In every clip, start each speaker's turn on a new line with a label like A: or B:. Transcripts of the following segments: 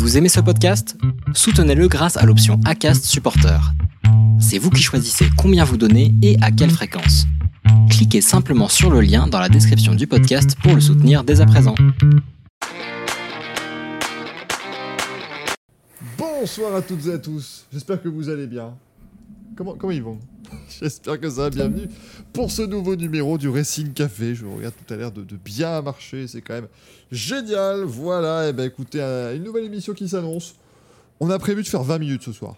A: Vous aimez ce podcast? Soutenez-le grâce à l'option ACAST Supporter. C'est vous qui choisissez combien vous donnez et à quelle fréquence. Cliquez simplement sur le lien dans la description du podcast pour le soutenir dès à présent.
B: Bonsoir à toutes et à tous, j'espère que vous allez bien. Comment, ils vont? J'espère que ça va. Bienvenue pour ce nouveau numéro du Racing Café. Je regarde tout à l'heure de, bien marcher, c'est quand même génial. Voilà, et ben écoutez, une nouvelle émission qui s'annonce. On a prévu de faire 20 minutes ce soir.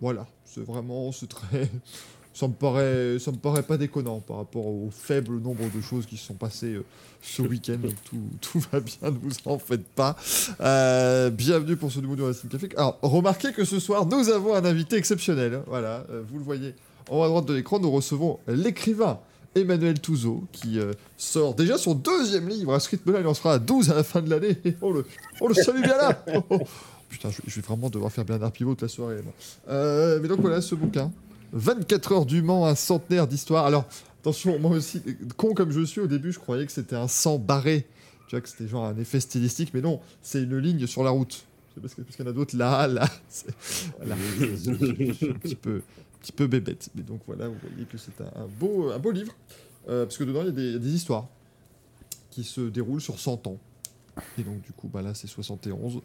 B: Voilà, c'est vraiment, c'est très, ça me paraît, ça me paraît pas déconnant par rapport au faible nombre de choses qui se sont passées euh, ce week-end. Donc tout, va bien, ne vous en faites pas. Euh, bienvenue pour ce nouveau numéro de Café. Alors, remarquez que ce soir, nous avons un invité exceptionnel. Voilà, euh, vous le voyez en haut à droite de l'écran, nous recevons l'écrivain Emmanuel Touzeau, qui euh, sort déjà son deuxième livre. À ce rythme-là, il en sera à 12 à la fin de l'année. On le, on le salue bien là oh, oh. Putain, je, je, vais vraiment devoir faire Bernard Pivot toute la soirée. Euh, mais donc voilà ce bouquin. 24 heures du Mans, un centenaire d'histoire. Alors, attention, moi aussi, con comme je suis, au début, je croyais que c'était un sang barré. Tu vois, que c'était genre un effet stylistique, mais non, c'est une ligne sur la route. Parce qu'il y en a d'autres là, là. Suis un petit peu petit peu bébête. Mais donc voilà, vous voyez que c'est un, beau, un beau livre, euh, parce que dedans, il y, a des, y, a des histoires qui se déroulent sur 100 ans. Et donc, du coup, bah, là, c'est 71.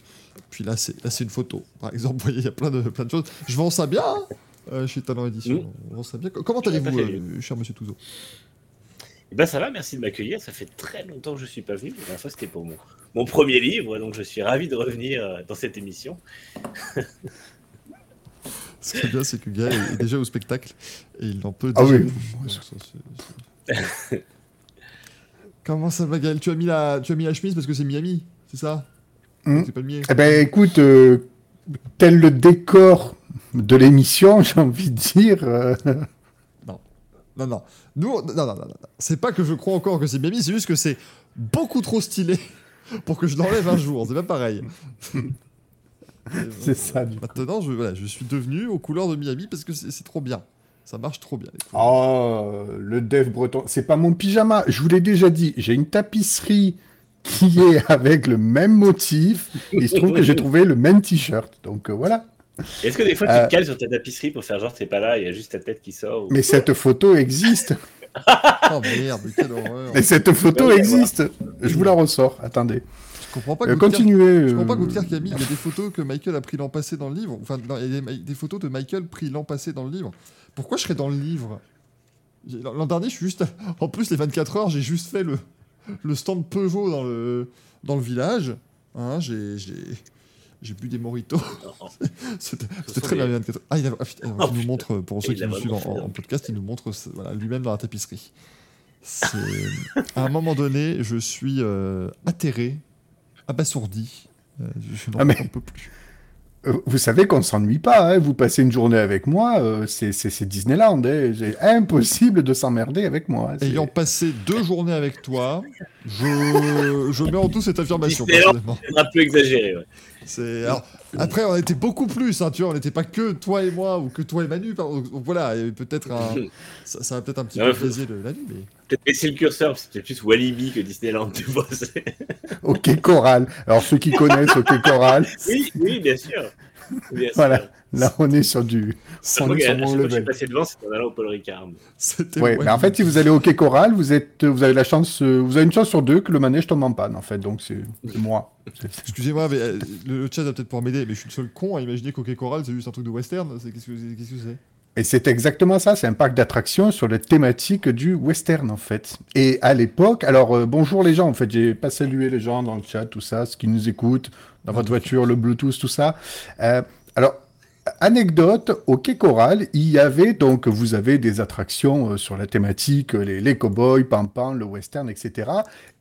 B: Puis là, c'est une photo. Par exemple, vous voyez, il y a plein de, plein de choses. Je vends ça bien hein, euh, chez Talent Édition. Mmh. On vend ça bien. Comment allez-vous, euh, cher monsieur Touzeau?
C: Eh ben ça va, merci de m'accueillir. Ça fait très longtemps que je ne suis pas venu. La dernière fois, c'était pour mon, mon premier livre, donc je suis ravi de revenir dans cette émission.
B: Ce qui est bien, c'est que Gaël est déjà au spectacle et il en peut déjà.
D: Ah oui.
B: Comment ça va, Gaël? Tu as, mis la... tu as mis la chemise parce que c'est Miami, c'est ça?
D: Mmh. C'est pas le mien. Eh ben, écoute, euh, tel le décor de l'émission, j'ai envie de dire. Euh...
B: Non, non, non. Nous, non, non, non, non. C'est pas que je crois encore que c'est Miami, c'est juste que c'est beaucoup trop stylé pour que je l'enlève un jour. C'est pas pareil.
D: c'est ça. Du
B: Maintenant, je, voilà, je suis devenu aux couleurs de Miami parce que c'est trop bien. Ça marche trop bien.
D: Oh, le dev breton. C'est pas mon pyjama. Je vous l'ai déjà dit. J'ai une tapisserie qui est avec le même motif. il se trouve que j'ai trouvé le même t-shirt. Donc euh, voilà.
C: Est-ce que des fois tu te cales sur ta tapisserie pour faire genre t'es pas là, il y a juste ta tête qui sort
D: ou... Mais cette photo existe.
B: oh merde, quelle horreur.
D: Mais cette photo existe. Je vous la ressors. Attendez.
B: Je comprends pas
D: que euh, continuez.
B: Je comprends pas que Camille, il y a des photos que Michael a pris l'an passé dans le livre. Enfin, il y a des, photos de Michael pris l'an passé dans le livre. Pourquoi je serais dans le livre? L'an dernier, je suis juste. En plus, les 24 heures, j'ai juste fait le, le stand Peugeot dans le, dans le village. Hein, j'ai. J'ai bu des moritos. C'était très bien. 24 heures. Ah, il, a... ah, putain, il nous montre, pour ceux qui nous suivent en, en, podcast, il nous montre voilà, lui-même dans la tapisserie. à un moment donné, je suis euh, atterré abasourdi. Euh, je n'en ah mais... peux plus.
D: Euh, vous savez qu'on ne s'ennuie pas, hein vous passez une journée avec moi, euh, c'est Disneyland, hein c'est impossible de s'emmerder avec moi.
B: Ayant passé deux journées avec toi, je, je mets en tout cette affirmation. C'est
C: un peu exagéré, ouais.
B: Alors, après, on était beaucoup plus, hein, tu vois, on n'était pas que toi et moi ou que toi et Manu. Donc, voilà, peut-être un... ça, ça, va peut-être un petit peu biaisé la nuit, mais...
C: Peut-être baisser le curseur, c'est plus Walibi que Disneyland, tu vois.
D: ok, Coral. Alors, ceux qui connaissent Ok, Coral.
C: oui, oui, bien sûr. Bien
D: voilà. Là, on est sur du.
C: On est sur level. Je suis passé devant, c'était en allant au Paul Ricard.
D: Ouais, mais en fait, si vous allez au Quai Coral, vous, êtes, vous avez la chance, vous avez une chance sur deux que le manège tombe en panne, en fait. Donc, c'est moi.
B: Excusez-moi, mais euh, le, chat va peut-être pouvoir m'aider, mais je suis le seul con à imaginer qu'au Quai Coral, c'est juste un truc de western. Qu'est-ce que c'est
D: et c'est exactement ça, c'est un parc d'attractions sur les thématiques du western en fait. Et à l'époque, alors euh, bonjour les gens, en fait, j'ai pas salué les gens dans le chat, tout ça, ce qui nous écoutent, dans votre voiture, le Bluetooth, tout ça. Euh, alors, anecdote, au Quai Coral, il y avait donc, vous avez des attractions euh, sur la thématique, les, les cowboys, le western, etc.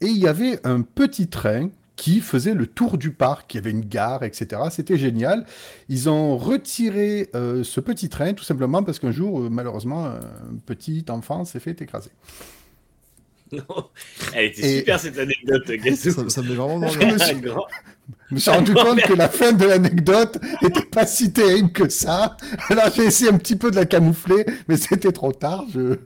D: Et il y avait un petit train qui faisait le tour du parc. Il y avait une gare, etc. C'était génial. Ils ont retiré euh, ce petit train tout simplement parce qu'un jour, euh, malheureusement, un petit enfant s'est fait écraser.
C: Elle était
D: Et-
C: super cette anecdote, Gazou.
B: Ça, ça me met vraiment dans
D: Je
B: le.
D: Je me suis rendu compte que la fin de l'anecdote était pas si terrible que ça. Alors j'ai essayé un petit peu de la camoufler, mais c'était trop tard. Je...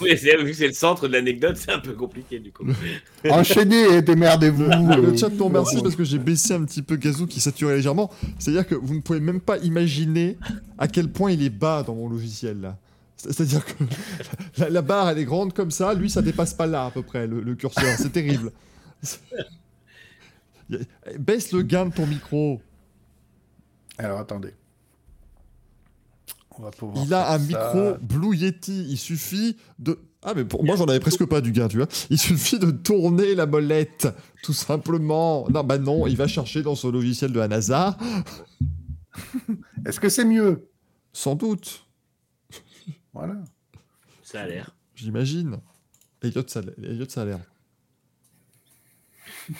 C: Oui, c'est vu que c'est le centre de l'anecdote, c'est un peu compliqué du coup.
D: Enchaînez et démerdez-vous.
B: Le
D: euh,
B: chat nous remercie parce que j'ai baissé un petit peu Gazou qui saturait légèrement. C'est-à-dire que vous ne pouvez même pas imaginer à quel point il est bas dans mon logiciel là. C'est- C'est-à-dire que la, la barre elle est grande comme ça, lui ça dépasse pas là à peu près le, le curseur, c'est terrible. Baisse le gain de ton micro.
D: Alors attendez. On va pouvoir
B: Il a un
D: ça.
B: micro Blue Yeti, il suffit de... Ah mais pour moi j'en avais presque pas du gain, tu vois. Il suffit de tourner la molette, tout simplement. Non bah non, il va chercher dans son logiciel de Hanazar,
D: Est-ce que c'est mieux?
B: Sans doute.
D: Voilà.
C: Ça a l'air.
B: J'imagine. Elliot, ça, a l'air.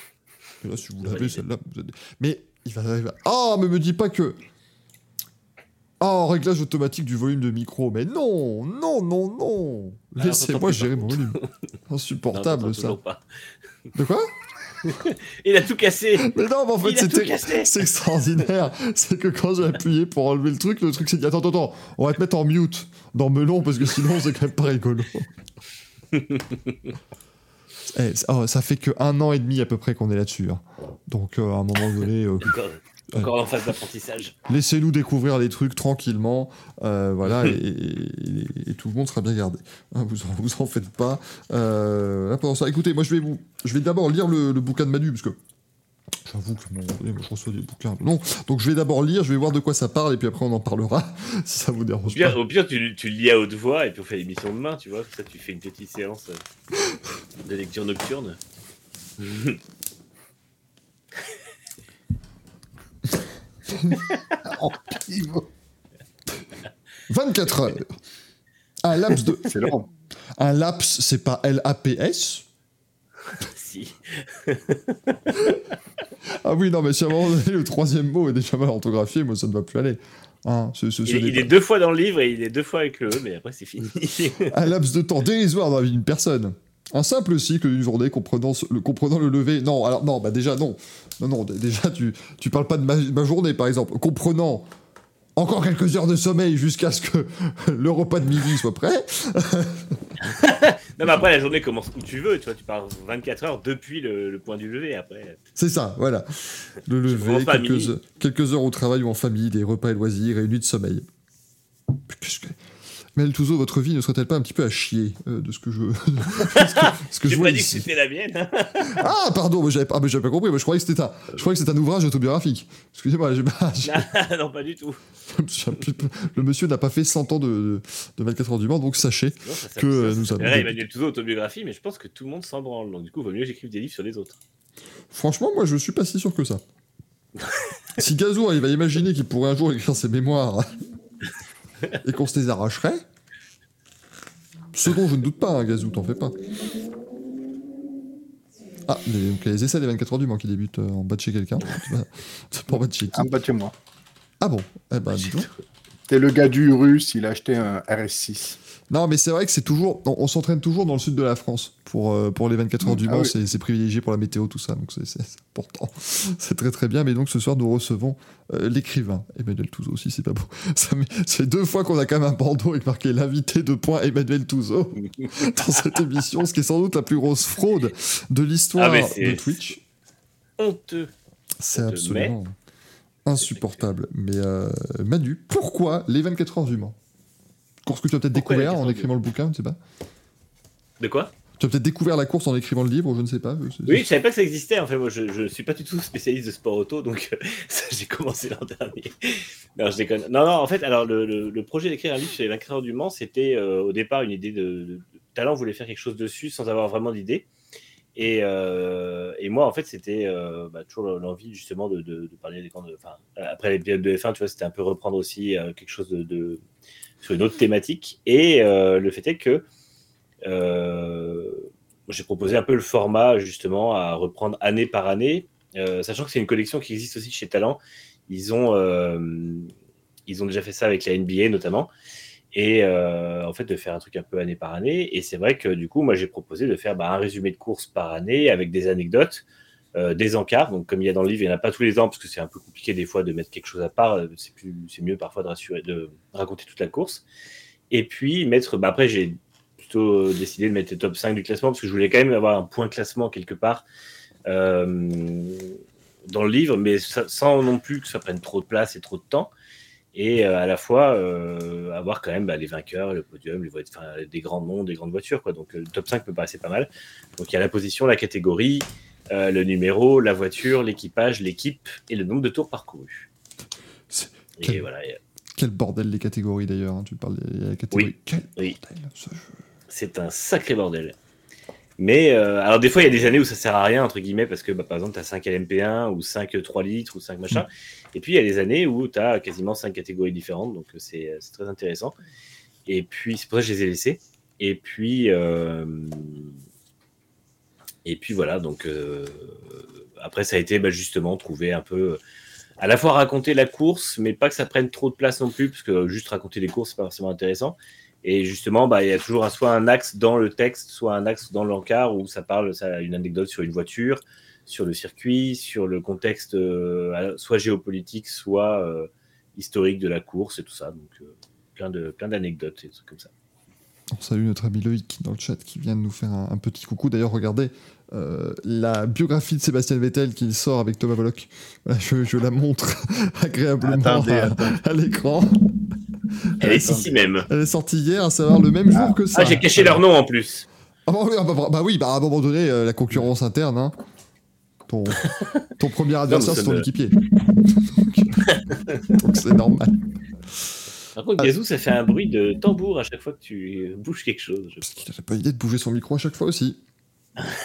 B: Là, si vous l'avez, celle-là. vous Mais il va arriver. Oh, mais me dis pas que. Oh, réglage automatique du volume de micro. Mais non, non, non, non.
C: Ah,
B: Laissez-moi gérer mon volume. Insupportable, ça.
C: pas.
B: De quoi?
C: Il a tout cassé
B: Mais non, mais en fait, C'est extraordinaire. C'est que quand j'ai appuyé pour enlever le truc, le truc s'est dit Attends, attends, attends, on va te mettre en mute dans Melon parce que sinon c'est quand même pas rigolo. Eh, ça- oh, ça fait que un an et demi à peu près qu'on est là-dessus. hein. Donc euh, à un moment donné, euh,
C: Encore, en phase d'apprentissage.
B: laissez-nous découvrir les trucs tranquillement. euh, voilà, et, et- et tout le monde sera bien gardé. Hein, vous, en, vous en faites pas. Euh, pendant ça, écoutez, moi je vais vous, je vais d'abord lire le, le bouquin de Manu parce que. J'avoue que je reçois des bouquins. Non, donc je vais d'abord lire, je vais voir de quoi ça parle et puis après on en parlera si ça vous
C: Au
B: dérange
C: pire,
B: pas.
C: au pire, tu, lis à haute voix et puis on fait l'émission demain, tu vois. Comme ça, tu fais une petite séance de lecture nocturne.
D: En pivot.
B: 24 heures. Un laps de.
D: C'est long.
B: Un laps, c'est pas L-A-P-S
C: si.
B: Ah oui, non, mais si à un moment donné, le troisième mot est déjà mal orthographié, moi ça ne va plus aller. Hein, ce- ce- ce
C: Il, est-
B: n'est
C: il
B: pas-
C: est deux fois dans le livre et il est deux fois avec le E, mais après, c'est fini.
B: Un laps de temps dérisoire dans la vie d'une personne. Un simple cycle d'une journée comprenant, le, comprenant le lever. Non, alors non, bah déjà non. Non, non, déjà tu, tu parles pas de ma, ma journée par exemple. Comprenant encore quelques heures de sommeil jusqu'à ce que le repas de midi soit prêt.
C: non, mais après, la journée commence où tu veux, tu vois. Tu pars 24 heures depuis le, le point du lever. Après,
B: C'est ça, voilà. Le lever, quelques, quelques heures au travail ou en famille, des repas et loisirs et une nuit de sommeil. Mais Mel Touzo, votre vie ne serait-elle pas un petit peu à chier euh, de ce que je. ce que, ce que je vois
C: pas dit que c'était la mienne. hein.
B: Ah, pardon, mais j'avais pas, ah, mais j'avais pas compris. mais je croyais que c'était un, je croyais que c'était un ouvrage autobiographique. Excusez-moi, j'ai pas- j'ai-
C: non, pas du tout.
B: le monsieur n'a pas fait 100 ans de, de, de 24 heures du Mans, donc sachez.
C: Non, ça, ça,
B: Que,
C: ça,
B: nous avons-
C: Emmanuel Touzeau autobiographie, mais je pense que tout le monde s'en branle. Donc, du coup, il vaut mieux que j'écrive des livres sur les autres.
B: Franchement, moi, je suis pas si sûr que ça. si Gazou, il va imaginer qu'il pourrait un jour écrire ses mémoires et qu'on se les arracherait, ce dont je ne doute pas, hein, Gazou, t'en fais pas. Ah, les, donc, les essais des 24 heures du Mans qui débutent euh, en bas de chez quelqu'un. C'est pas en bas de chez qui
D: En bas de chez moi.
B: Ah bon Eh ben, dis donc.
D: C'est le gars du russe, il a acheté un RS6.
B: Non, mais c'est vrai que c'est toujours. On, on s'entraîne toujours dans le sud de la France pour, euh, pour les 24 heures du
D: Ah
B: Mans.
D: oui.
B: c'est- privilégié pour la météo, tout ça. Donc c'est important. C'est très très bien. Mais donc ce soir, nous recevons euh, l'écrivain Emmanuel Touzeau aussi. C'est pas beau. C'est deux fois qu'on a quand même un bandeau avec marqué l'invité de point Emmanuel Touzeau dans cette émission, ce qui est sans doute la plus grosse fraude de l'histoire
C: Ah,
B: de Twitch.
C: Honteux.
B: C'est absolument insupportable. Mais euh, Manu, pourquoi les 24 heures du Mans? Course que tu as peut-être
C: les
B: découvert
C: 24
B: en écrivant le bouquin, je ne sais pas.
C: De quoi?
B: Tu as peut-être découvère la course en écrivant le livre, je ne sais pas.
C: Oui, je savais pas que ça existait. En fait, moi, je, je suis pas du tout spécialiste de sport auto, donc euh, ça, j'ai commencé l'an dernier. Non, je déconne. Non, non, en fait, alors le, le- le projet d'écrire un livre sur les vainqueurs du Mans, c'était euh, au départ une idée de, de- talent. Voulait faire quelque chose dessus sans avoir vraiment d'idée. Et, euh, et moi, en fait, c'était euh, bah, toujours l'envie justement de, de- de parler des camps de. Enfin, après l'épisode de F1, tu vois, c'était un peu reprendre aussi euh, quelque chose de, de- sur une autre thématique. Et euh, le fait est que euh, j'ai proposé un peu le format justement à reprendre année par année, euh, sachant que c'est une collection qui existe aussi chez Talent. Ils ont, ils ont déjà fait ça avec la NBA notamment. et en fait de faire un truc un peu année par année. Et c'est vrai que du coup, moi j'ai proposé de faire bah, un résumé de course par année avec des anecdotes, euh, des encarts. Donc comme il y a dans le livre, il n'y en a pas tous les ans parce que c'est un peu compliqué des fois de mettre quelque chose à part. Euh, c'est plus, c'est mieux parfois de, rassurer, de raconter toute la course. Et puis mettre, bah, après j'ai plutôt décidé de mettre les top 5 du classement parce que je voulais quand même avoir un point classement quelque part. Euh, dans le livre, mais sans non plus que ça prenne trop de place et trop de temps et euh, à la fois euh, avoir quand même bah, les vainqueurs, le podium, les enfin, des grands noms, des grandes voitures. Quoi. Donc le top 5 me paraissait pas mal. Donc il y a la position, la catégorie, euh, le numéro, la voiture, l'équipage, l'équipe et le nombre de tours parcourus.
B: Quel... Voilà, Quel bordel les catégories d'ailleurs, hein. tu parles des catégories.
C: Oui. Bordel C'est un sacré bordel. Mais alors des fois il y a des années où ça sert à rien entre guillemets parce que bah, par exemple tu as 5 LMP1 ou 5 3 litres ou 5 machin. Mm. Et puis, il y a des années où tu as quasiment cinq catégories différentes, donc euh, c'est très intéressant. Et puis, c'est pour ça que je les ai laissés. Et puis, euh, et puis voilà, donc euh, après, ça a été bah, justement trouver un peu, à la fois raconter la course, mais pas que ça prenne trop de place non plus, parce que juste raconter les courses, c'est pas forcément intéressant. Et justement, bah, il y a toujours soit un axe dans le texte, soit un axe dans l'encart où ça parle, ça une anecdote sur une voiture, sur le circuit, sur le contexte euh, soit géopolitique, soit euh, historique de la course et tout ça. Donc, plein de plein d'anecdotes et tout comme ça.
B: On salue notre ami Loïc dans le chat qui vient de nous faire un, petit coucou. D'ailleurs, regardez la biographie de Sébastien Vettel qu'il sort avec Thomas Bollock. je, la montre agréablement à, l'écran.
C: Elle est ici même.
B: Elle est sortie hier, à savoir le même jour que ça.
C: Ah, j'ai caché leur nom en plus.
B: Ah bah, oui, ah bah, bah, oui, bah, à un moment donné, la concurrence interne. Hein. Ton, ton premier adversaire, c'est ton équipier. Donc c'est normal.
C: Par contre, Gazou, ça fait un bruit de tambour à chaque fois que tu bouges quelque chose.
B: Parce qu'il n'a pas idée de bouger son micro à chaque fois aussi.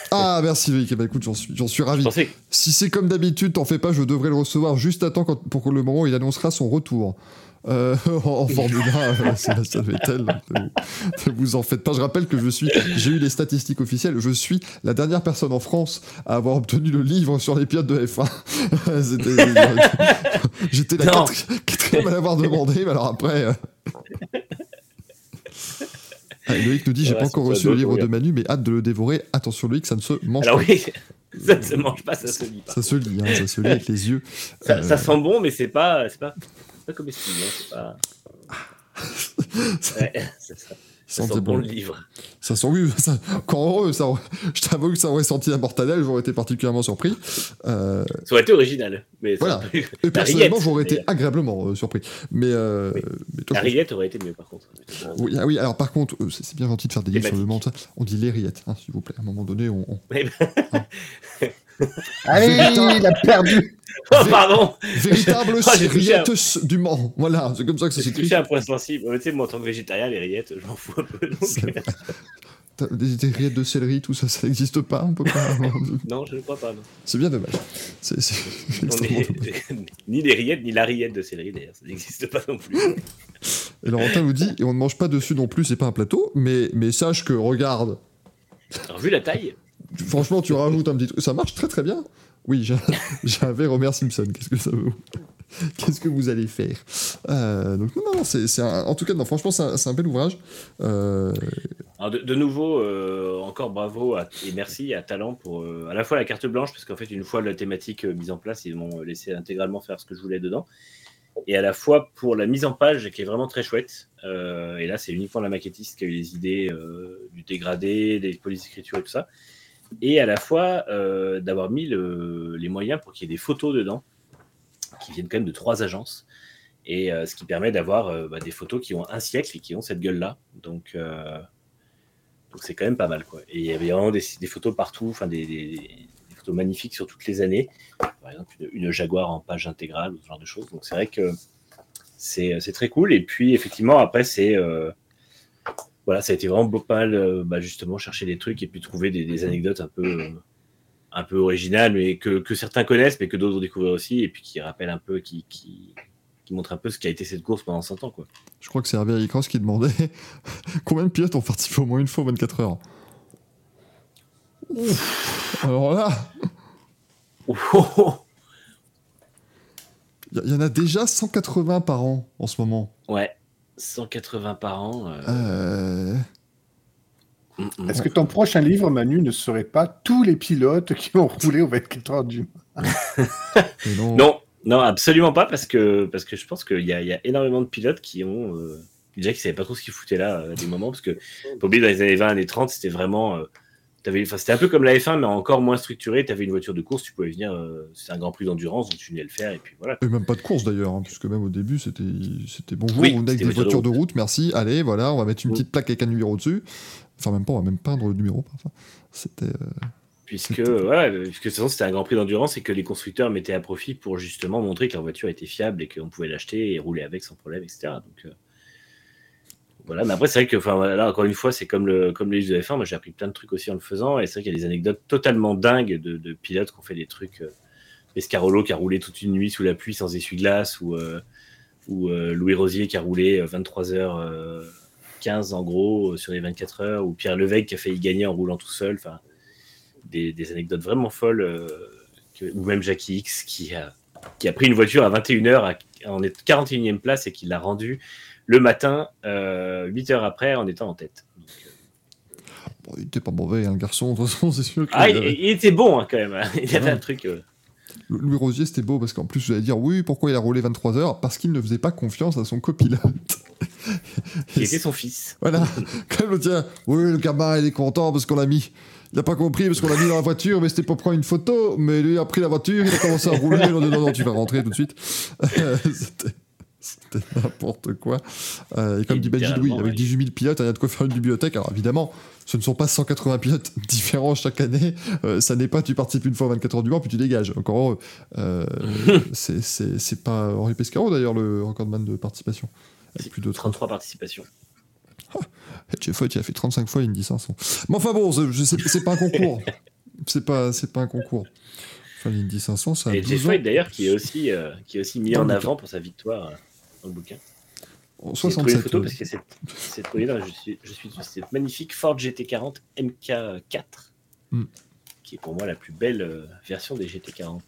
B: ah, merci Loïc. Eh ben, écoute, j'en suis, suis ravi. Si c'est comme d'habitude, t'en fais pas, je devrais le recevoir juste à temps pour le moment où il annoncera son retour. Euh, en Formule 1, euh, Sébastien Vettel. Ne vous en faites pas. Je rappelle que je suis, j'ai eu les statistiques officielles. Je suis la dernière personne en France à avoir obtenu le livre sur les pilotes de F1. J'étais la quatrième à l'avoir demandé, mais alors après. Euh... Ah, Loïc nous dit j'ai pas encore reçu le livre de Manu, mais hâte de le dévorer. Attention Loïc, ça ne se mange
C: alors, pas. Oui. Ça ne se mange pas, ça se lit pas.
B: Ça se lit, hein, ça se lit avec les yeux.
C: Ça, ça, sent bon, mais c'est pas, c'est pas, pas comestible, hein, c'est pas. ouais, c'est ça. Ça sent bon le livre.
B: Ça sent oui, ça, quand heureux, ça, je t'avoue que ça aurait senti la mortadelle, j'aurais été particulièrement surpris.
C: Euh... Ça aurait été original. Mais
B: voilà. Et personnellement, j'aurais été agréablement euh, surpris. Mais, euh,
C: oui. mais toi, la rillette aurait été mieux par contre.
B: Oui, ah oui alors par contre, euh, c'est bien gentil de faire des livres sur le monde. On dit les rillettes, hein, s'il vous plaît. À un moment donné, on. on... Hein.
D: Allez, il a perdu.
C: Oh, pardon.
B: Véritable oh, rillettes du Mans. Voilà, c'est comme ça que ça s'écrit.
C: C'est un point sensible. Tu sais, moi, en tant que végétarien, les rillettes, je m'en fous un peu.
B: Donc... Des, des, rillettes de céleri, tout ça, ça n'existe pas, on peut pas.
C: non, je ne crois pas.
B: C'est bien dommage. C'est,
C: ni des rillettes, ni la rillette de céleri, d'ailleurs, ça n'existe pas non plus.
B: Et Laurentin vous dit, et on ne mange pas dessus non plus, c'est pas un plateau, mais, mais sache que, regarde.
C: Alors, vu la taille.
B: Franchement, tu rajoutes un petit truc. Ça marche très très bien. Oui, j'avais Homer Simpson. Qu'est-ce que ça veut Qu'est-ce que vous allez faire? Euh, Donc non, non c'est en tout cas non. Franchement, c'est un, bel ouvrage. Euh...
C: Alors de, nouveau, euh, encore bravo et merci à Talent pour à la fois la carte blanche parce qu'en fait une fois la thématique mise en place, ils m'ont laissé intégralement faire ce que je voulais dedans. Et à la fois pour la mise en page qui est vraiment très chouette. et là, c'est uniquement la maquettiste qui a eu les idées du dégradé, des polices d'écriture et tout ça et à la fois euh, d'avoir mis les moyens pour qu'il y ait des photos dedans, qui viennent quand même de trois agences, et euh, ce qui permet d'avoir euh, bah, des photos qui ont un siècle et qui ont cette gueule-là. Donc, donc c'est quand même pas mal. Quoi. Et il y avait vraiment des, photos partout, enfin des, photos magnifiques sur toutes les années. Par exemple, une, Jaguar en page intégrale ce genre de choses. Donc c'est vrai que c'est très cool. Et puis effectivement, après, c'est voilà, ça a été vraiment pas mal, euh, bah, justement, chercher des trucs et puis trouver des, anecdotes un peu, euh, un peu originales, mais que, certains connaissent, mais que d'autres ont découvert aussi, et puis qui rappellent un peu, qui, qui, qui montrent un peu ce qu'a été cette course pendant 100 ans. Quoi.
B: Je crois que c'est Herbert Cross qui demandait combien de pilotes ont participé au moins une fois en 24 heures. Alors là. Il y, en a déjà 180 par an en ce moment.
C: Ouais. 180 par an. euh,
B: Euh,
C: mm, mm.
D: Est-ce que ton prochain livre, Manu, ne serait pas tous les pilotes qui ont roulé au 24 heures du
B: non.
C: Non, non, absolument pas, parce que, parce que je pense qu'il y y a énormément de pilotes qui ont. euh, déjà qui savaient pas trop ce qu'ils foutaient là à des moments, parce que, oublier, dans les années 20, années 30, c'était vraiment. euh, c'était un peu comme la F1, mais encore moins structuré. Tu avais une voiture de course, tu pouvais venir. euh, c'était un grand prix d'endurance, donc tu venais le faire, et puis voilà.
B: Et même pas de course d'ailleurs, hein, puisque même au début c'était c'était bonjour,
C: Oui,
B: vous venez avec des
C: voiture
B: voitures de route, merci, allez, voilà, on va mettre une
C: Mm.
B: petite plaque avec un numéro dessus. Enfin, même pas, on va même peindre le numéro parfois. C'était. euh,
C: Puisque, puisque de toute façon, c'était un grand prix d'endurance et que les constructeurs mettaient à profit pour justement montrer que leur voiture était fiable et qu'on pouvait l'acheter et rouler avec sans problème, etc. Donc, euh, voilà, mais après, c'est vrai que, enfin, là, encore une fois, c'est comme le, comme les de F1. Moi, j'ai appris plein de trucs aussi en le faisant. Et c'est vrai qu'il y a des anecdotes totalement dingues de, de pilotes qui ont fait des trucs. Euh, Pescarolo qui a roulé toute une nuit sous la pluie sans essuie-glace, ou, euh, ou euh, Louis Rosier qui a roulé 23h15 en gros euh, sur les 24 heures, ou Pierre Levesque qui a failli gagner en roulant tout seul. Enfin, des, des anecdotes vraiment folles. euh, ou même Jackie X qui a, qui a pris une voiture à 21h en est 41e place et qui l'a rendue le matin, 8 heures après, en étant en tête. Donc, euh,
B: Bon, il était pas mauvais, hein, le garçon, de toute façon, c'est sûr.
C: Ah, il, était bon hein, quand même. Il y avait
B: Ouais.
C: un truc. euh,
B: Louis Rosier, c'était beau parce qu'en plus, j'allais dire oui, pourquoi il a roulé 23 heures? Parce qu'il ne faisait pas confiance à son copilote.
C: qui était son fils.
B: Voilà, quand le tien, oui, le gamin, il est content parce qu'on l'a mis. Il n'a pas compris parce qu'on l'a mis dans la voiture, mais c'était pour prendre une photo. Mais lui a pris la voiture, il a commencé à rouler. Il a dit non, non, tu vas rentrer tout de suite. Euh, c'était- C'était n'importe quoi. Euh, et comme
C: Et
B: dit Benji, oui,
C: littéralement,
B: avec
C: ouais.
B: 18 000 pilotes, il y a de quoi faire une bibliothèque. Alors évidemment, ce ne sont pas 180 pilotes différents chaque année. Euh, ça n'est pas tu participes une fois 24 heures du Mans puis tu dégages. Encore heureux. Euh, c'est- pas Henri Pescaro d'ailleurs le recordman de participation. Avec plus de 30
C: 33 participations.
B: Jeff White, il a fait 35 fois Indy 500. Mais enfin bon, c'est- pas un concours. C'est pas, pas un concours. Enfin, l'Indy 500, ça a
C: Et
B: 12
C: Jeff d'ailleurs qui est aussi, qui est aussi mis en avant pour sa victoire dans le bouquin.
B: En
C: J'ai trouvé une
B: 67.
C: photo parce que je suis, je suis cette magnifique Ford GT40 MK4
B: Hmm.
C: qui est pour moi la plus belle euh, version des GT40.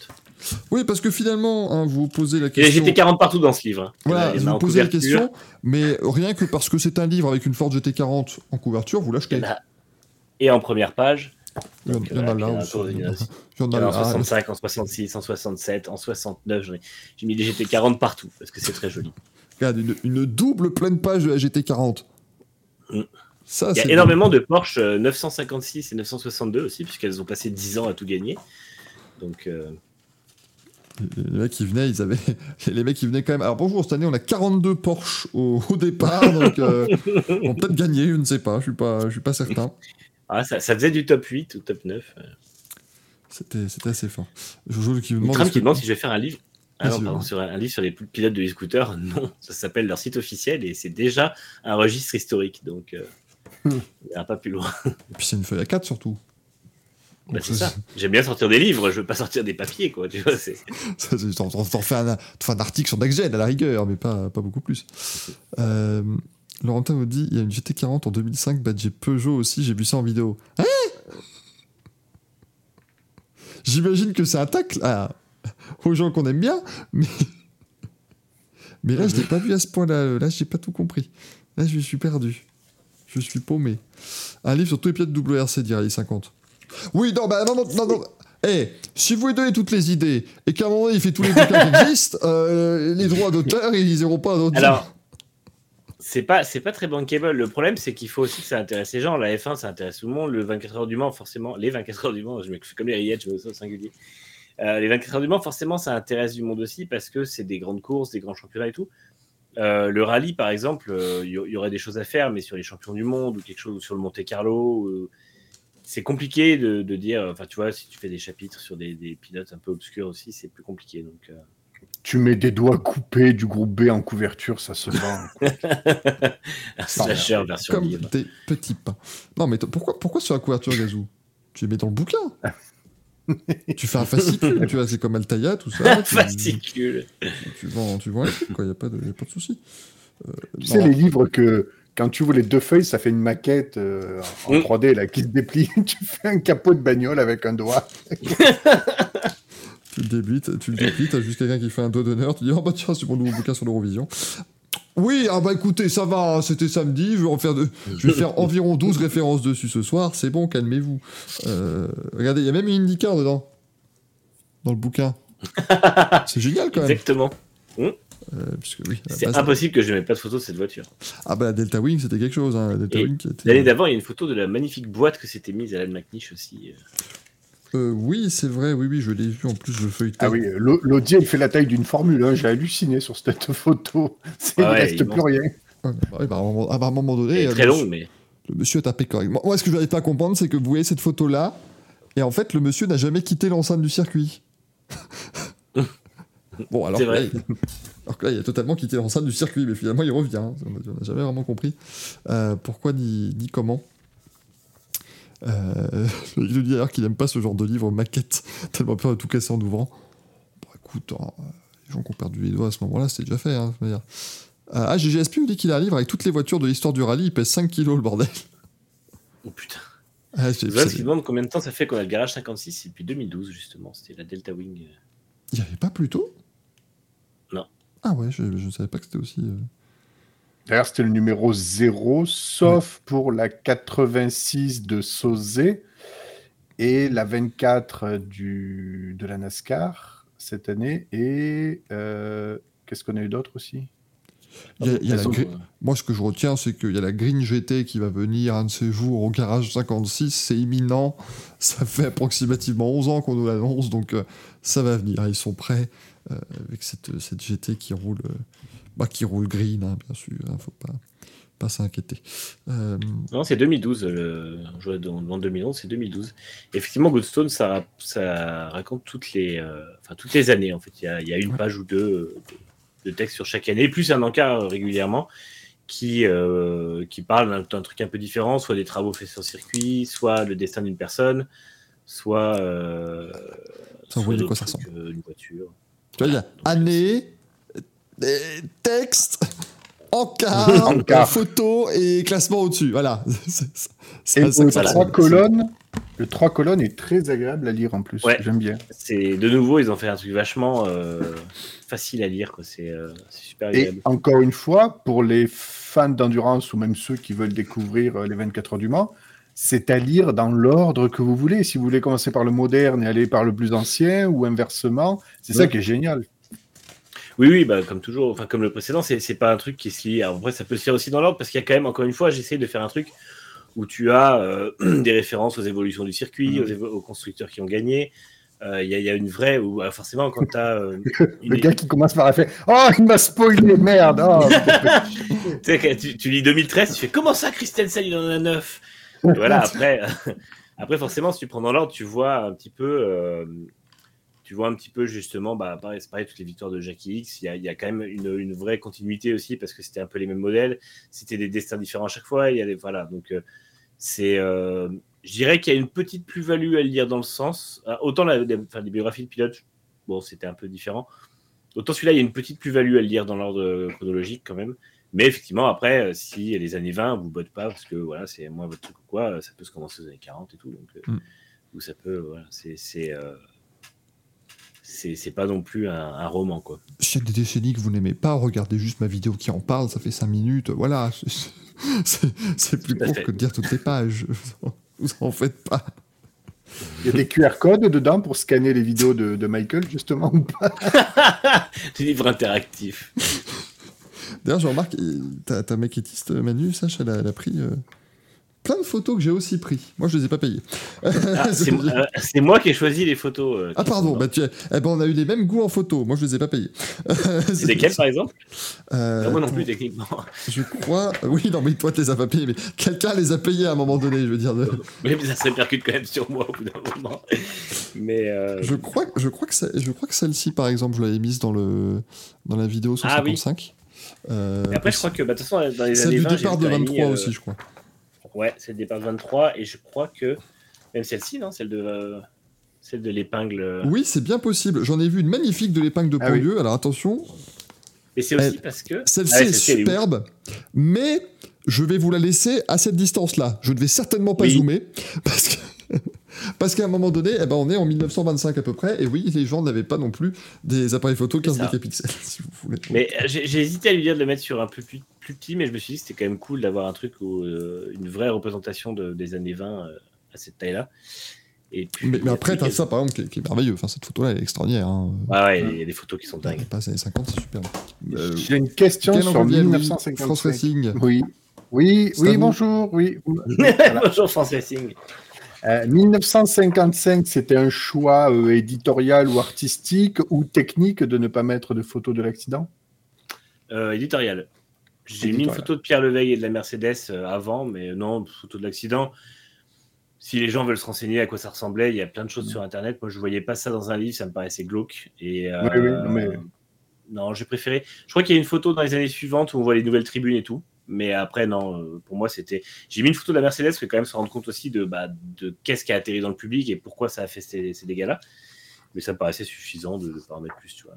B: Oui, parce que finalement, hein, vous posez la
C: Il y a des
B: question.
C: GT40 partout dans ce livre. hein.
B: Voilà, vous
C: en
B: posez la question, mais rien que parce que c'est un livre avec une Ford GT40 en couverture, vous l'achetez.
C: Et en première page.
B: Il y en-
C: Donc,
B: il y en a là
C: il y en a
B: aussi.
C: encore- il y en a aussi.
B: Il y en
C: Il y
B: a
C: en a en
B: là.
C: 65, en 66, en 67, en 69. j'en ai- J'ai mis des GT40 partout parce que c'est très joli.
B: Regarde, une, une double pleine page de la GT40.
C: Mm.
B: Ça,
C: Il y a
B: c'est
C: énormément de Porsche euh, 956 et 962 aussi, puisqu'elles ont passé 10 ans à tout gagner. Donc, euh,
B: Les mecs qui venaient, ils avaient. Les mecs qui venaient quand même. Alors bonjour, cette année on a 42 Porsche au, au départ, donc euh, on peut peut-être gagner, je ne sais pas, je suis pas, je suis pas certain.
C: Ah, ça, ça faisait du top 8 ou top 9. euh.
B: C'était, assez fort. Jojo qui me demande. est-ce
C: qui demande si je vais faire un livre. Ah non,
B: Vas-y,
C: pardon,
B: vas-y.
C: sur un, un livre sur les pilotes de e-scooter. Non, ça s'appelle leur site officiel et c'est déjà un registre historique. Donc, euh,
D: Hmm.
C: on pas plus loin.
B: Et puis c'est une feuille à 4 surtout.
C: Bah, c'est ça. J'aime bien sortir des livres, je veux pas sortir des papiers, quoi. Tu vois, c'est...
B: T'en fais un, t'en fais un article sur NextGen à la rigueur, mais pas, pas beaucoup plus. Euh, Laurentin me dit il y a une GT40 en 2005, badge Peugeot aussi, j'ai vu ça en vidéo. Hein J'imagine que c'est un tacle à- aux gens qu'on aime bien, mais. Mais là, je l'ai pas vu à ce point-là. Là, j'ai pas tout compris. Là, je suis perdu. Je suis paumé. Un livre sur tous les pilotes WRC, dirait les 50. Oui, non, bah non, non, non, non. Eh, si vous lui donnez toutes les idées et qu'à un moment il fait tous les bouquins qui existent, euh, les droits d'auteur, ils n'iront pas à d'autres.
C: Alors, c'est pas, c'est pas très bankable. Le problème, c'est qu'il faut aussi que ça intéresse les gens. La F1, ça intéresse tout le monde. Le 24 heures du Mans, forcément, les 24 heures du Mans, je me fais comme les je singulier. Euh, les 24 heures du Mans, forcément, ça intéresse du monde aussi parce que c'est des grandes courses, des grands championnats et tout. Euh, le rallye, par exemple, euh, il y, y aurait des choses à faire, mais sur les champions du monde ou quelque chose ou sur le Monte Carlo, euh, c'est compliqué de, dire. Enfin, tu vois, si tu fais des chapitres sur des, des pilotes un peu obscurs aussi, c'est plus compliqué. Donc, euh,
D: Tu mets des doigts coupés du groupe B en couverture, ça se vend.
C: un slasher version
B: Comme des petits pas. Non, mais pourquoi, pourquoi sur la couverture, Gazou? Tu les mets dans le bouquin Tu fais un fascicule, tu vois, c'est comme Altaïa, tout ça. tu,
C: Fascicule.
B: tu vends, tu vends un truc, quoi, il n'y a, pas de- y a pas de souci. Euh,
D: Tu
B: non.
D: sais, les livres que quand tu ouvres les deux feuilles, ça fait une maquette euh, en
C: Mm.
D: 3D là, qui se déplie. tu fais un capot de bagnole avec un doigt.
B: Tu le débites, tu le déplies, t'as juste quelqu'un qui fait un doigt d'honneur, tu dis, oh bah tiens, c'est mon nouveau bouquin sur l'Eurovision. Oui, ah bah écoutez, ça va, hein, c'était samedi, je vais, en faire de... je vais faire environ 12 références dessus ce soir, c'est bon, calmez-vous. Euh, regardez, il y a même une IndyCar dedans, dans le bouquin. c'est génial quand même.
C: Exactement.
B: Euh, oui, à la
C: C'est
B: base-
C: impossible que je n'aie pas de photo de cette voiture.
B: Ah bah la Delta Wing, c'était quelque chose. Hein, était...
C: L'année d'avant, il y a une photo de la magnifique boîte que s'était mise à Alan McNish aussi.
B: Euh, oui, c'est vrai, oui, oui, je l'ai vu, en plus je feuilletais.
D: Ah oui, l'A- l'Audi, il fait la taille d'une Formule 1. J'ai halluciné sur cette photo. C'est- il
C: Ah ouais,
D: reste
C: immense.
D: plus rien.
B: Bah bah, à, un moment, à un moment donné,
C: Elle est
B: euh,
C: très
B: monsieur-
C: mais
B: le monsieur a tapé correctement. Moi, ce que je n'arrive pas à comprendre, c'est que vous voyez cette photo-là, et en fait, le monsieur n'a jamais quitté l'enceinte du circuit. bon, alors là,
C: vrai.
B: il... alors que là, il a totalement quitté l'enceinte du circuit, mais finalement, il revient. hein. On n'a jamais vraiment compris euh, pourquoi ni, ni comment? Euh, il nous dit d'ailleurs qu'il n'aime pas ce genre de livre maquette, tellement peur de tout casser en ouvrant. Bon, écoute, hein, les gens qui ont perdu les doigts à ce moment-là, c'était déjà fait. Hein, je. Euh, ah, GGSP nous dit qu'il a un livre avec toutes les voitures de l'histoire du rallye, il pèse 5 kilos le bordel.
C: oh putain.
B: Ah, c'est- c'est-
C: ce qui demande combien de temps ça fait qu'on a le garage 56, c'est depuis 2012 justement. C'était la Delta Wing.
B: Il n'y avait pas plus tôt?
C: Non.
B: Ah ouais, je ne savais pas que c'était aussi. euh,
D: D'ailleurs, c'était le numéro 0, sauf pour la 86 de Sauzet et la 24 du, de la NASCAR cette année. Et euh, qu'est-ce qu'on a eu d'autre aussi?
B: Il y a- il y a la
C: De toute
B: gri-
C: façon,
B: Moi, ce que je retiens, c'est qu'il y a la Green GT qui va venir un de ces jours au garage 56. C'est imminent. Ça fait approximativement 11 ans qu'on nous l'annonce, donc euh, ça va venir. Ils sont prêts euh, avec cette, cette GT qui roule, euh, bah, qui roule green, hein, bien sûr. Il faut pas, pas s'inquiéter. Euh,
C: Non, c'est 2012. Le... On jouait dans, dans 2011, c'est 2012. Effectivement, Goodstone, ça, ra- ça raconte toutes les, euh, enfin, toutes les années. En fait, il y a, il y a une page ou deux euh, de, de texte sur chaque année, plus un encart euh, régulièrement qui, euh, qui parle d'un truc un peu différent, soit des travaux faits sur circuit, soit le destin d'une personne, soit. Euh,
B: Ça,
C: soit
B: quoi ça
C: euh, une voiture.
B: tu vois, il y a année, euh, texte, encart,
D: Encart.
B: photo et classement au-dessus. Voilà. C'est- c'est- c'est
D: Et
B: à ça
D: le
B: que ça
C: voilà.
D: trois
B: ressemble.
D: colonnes, le trois colonnes est très agréable à lire en plus.
C: Ouais.
D: J'aime bien.
C: C'est de nouveau, ils ont fait un truc vachement euh, facile à lire. C'est euh, c'est super
D: Et
C: agréable.
D: encore une fois, pour les fans d'endurance ou même ceux qui veulent découvrir euh, les 24 heures du Mans, c'est à lire dans l'ordre que vous voulez. Si vous voulez commencer par le moderne et aller par le plus ancien ou inversement, c'est ça qui est génial.
C: Oui, oui, bah, comme toujours, enfin comme le précédent, c'est c'est pas un truc qui se lit. Alors, après, ça peut se faire aussi dans l'ordre parce qu'il y a quand même, encore une fois, j'essaie de faire un truc où tu as euh, des références aux évolutions du circuit,
D: Mhm.
C: aux, évo- aux constructeurs qui ont gagné. Euh, Il y, y a une vraie, ou euh, forcément, quand tu as.
D: Le gars qui commence par faire Oh, il m'a spoilé, merde oh.
C: tu, lis 2013, tu fais comment ça, Christensen, il en a 9 Et voilà, après, après, forcément, si tu prends dans l'ordre, tu vois un petit peu. Tu vois un petit peu justement, bah, pareil, c'est pareil, toutes les victoires de Jackie X, il y a, il y a quand même une, une vraie continuité aussi parce que c'était un peu les mêmes modèles, c'était des destins différents à chaque fois, il y a des, voilà, donc euh, c'est, euh, je dirais qu'il y a une petite plus-value à le lire dans le sens, euh, autant la, enfin, les biographies de pilotes, bon, c'était un peu différent, autant celui-là, il y a une petite plus-value à le lire dans l'ordre chronologique quand même, mais effectivement, après, si les années 20 vous botte pas, parce que voilà, c'est moins votre truc ou quoi, ça peut se commencer aux années 40 et tout, donc,
B: Mm.
C: ou ça peut, voilà, c'est, c'est, euh, c'est, pas non plus un, un roman, quoi.
B: S'il y a des décennies que vous n'aimez pas, regardez juste ma vidéo qui en parle, ça fait 5 minutes, voilà. c'est- plus court
C: fait.
B: que de dire toutes les pages. Vous en faites pas.
D: Il y a des QR codes dedans pour scanner les vidéos de, de Michael, justement, ou pas?
C: Des livres interactifs.
B: D'ailleurs, je remarque, ta, ta maquettiste Manu, sache, elle a, elle a pris euh, plein de photos que j'ai aussi pris. Moi, je les ai pas payées.
C: Ah, c'est, euh, c'est moi qui ai choisi les photos. euh,
B: Ah pardon, bah, tu as- eh ben, on a eu les mêmes goûts en photo. Moi, je les ai pas payés.
C: C'est lesquels, par exemple?
B: Euh,
C: Ah, Moi non plus, techniquement.
B: Je crois. Oui, non, mais toi, tu les as pas payés, mais quelqu'un les a payés à un moment donné, je veux dire. de-
C: Mais ça se répercute quand même sur moi au bout d'un moment. Mais
B: Je crois, je crois que, ça- je crois que celle-ci, par exemple, je l'avais mise dans, le, dans la vidéo
C: Ah oui.
B: 155. Euh,
C: et après, je crois que bah, de toute façon, dans les années
B: du
C: 20, j'ai
B: départ de
C: quand même
B: 23
C: mis, euh,
B: aussi, je crois.
C: Ouais, c'est le départ de 23. Et je crois que même celle-ci, non Celle de, euh, celle de l'épingle. euh,
B: Oui, c'est bien possible. J'en ai vu une magnifique de l'épingle de
D: Ah oui.
B: Pont-Dieu. Alors attention,
C: Mais c'est aussi
B: Elle-
C: parce que.
B: celle-ci
C: Ah ouais,
B: est superbe, mais je vais vous la laisser à cette distance-là. Je ne vais certainement pas
C: Oui.
B: zoomer, parce que Parce qu'à un moment donné, eh ben, on est en 1925 à peu près, et oui, les gens n'avaient pas non plus des appareils photo 15
C: C'est ça.
B: mégapixels, si vous voulez.
C: Mais euh, j'ai hésité à lui dire de le mettre sur un peu plus, plus petit, mais je me suis dit que c'était quand même cool d'avoir un truc où euh, une vraie représentation de- des années 20 euh, à cette taille-là. Et puis,
B: Mais, mais après, t'as ça, par exemple, qui est, qui est merveilleux. Enfin, cette photo-là, elle est extraordinaire. Hein.
C: Ouais, ouais, il y a des photos qui sont dingues.
B: pas les années 50, c'est super. Euh,
D: J'ai une question sur
B: Reviel, oui,
D: 1955.
B: France Racing?
D: Oui, oui, oui, bonjour, oui. Voilà.
C: Bonjour France Racing.
D: Euh, 1955, c'était un choix euh, éditorial ou artistique ou technique de ne pas mettre de photo de l'accident?
C: Euh, éditorial. J'ai mis une photo de Pierre Leveille et de la Mercedes euh, avant, mais non, photo de l'accident. Si les gens veulent se renseigner à quoi ça ressemblait, il y a plein de choses sur Internet. Moi, je voyais pas ça dans un livre, ça me paraissait glauque. Et, euh,
D: Oui, oui, non, mais-
C: non, j'ai préféré. Je crois qu'il y a une photo dans les années suivantes où on voit les nouvelles tribunes et tout. Mais après, non, euh, pour moi, c'était. J'ai mis une photo de la Mercedes, mais quand même se rendre compte aussi de, bah, de qu'est-ce qui a atterri dans le public et pourquoi ça a fait ces, ces dégâts-là. Mais ça me paraissait suffisant de ne pas en mettre plus, tu vois.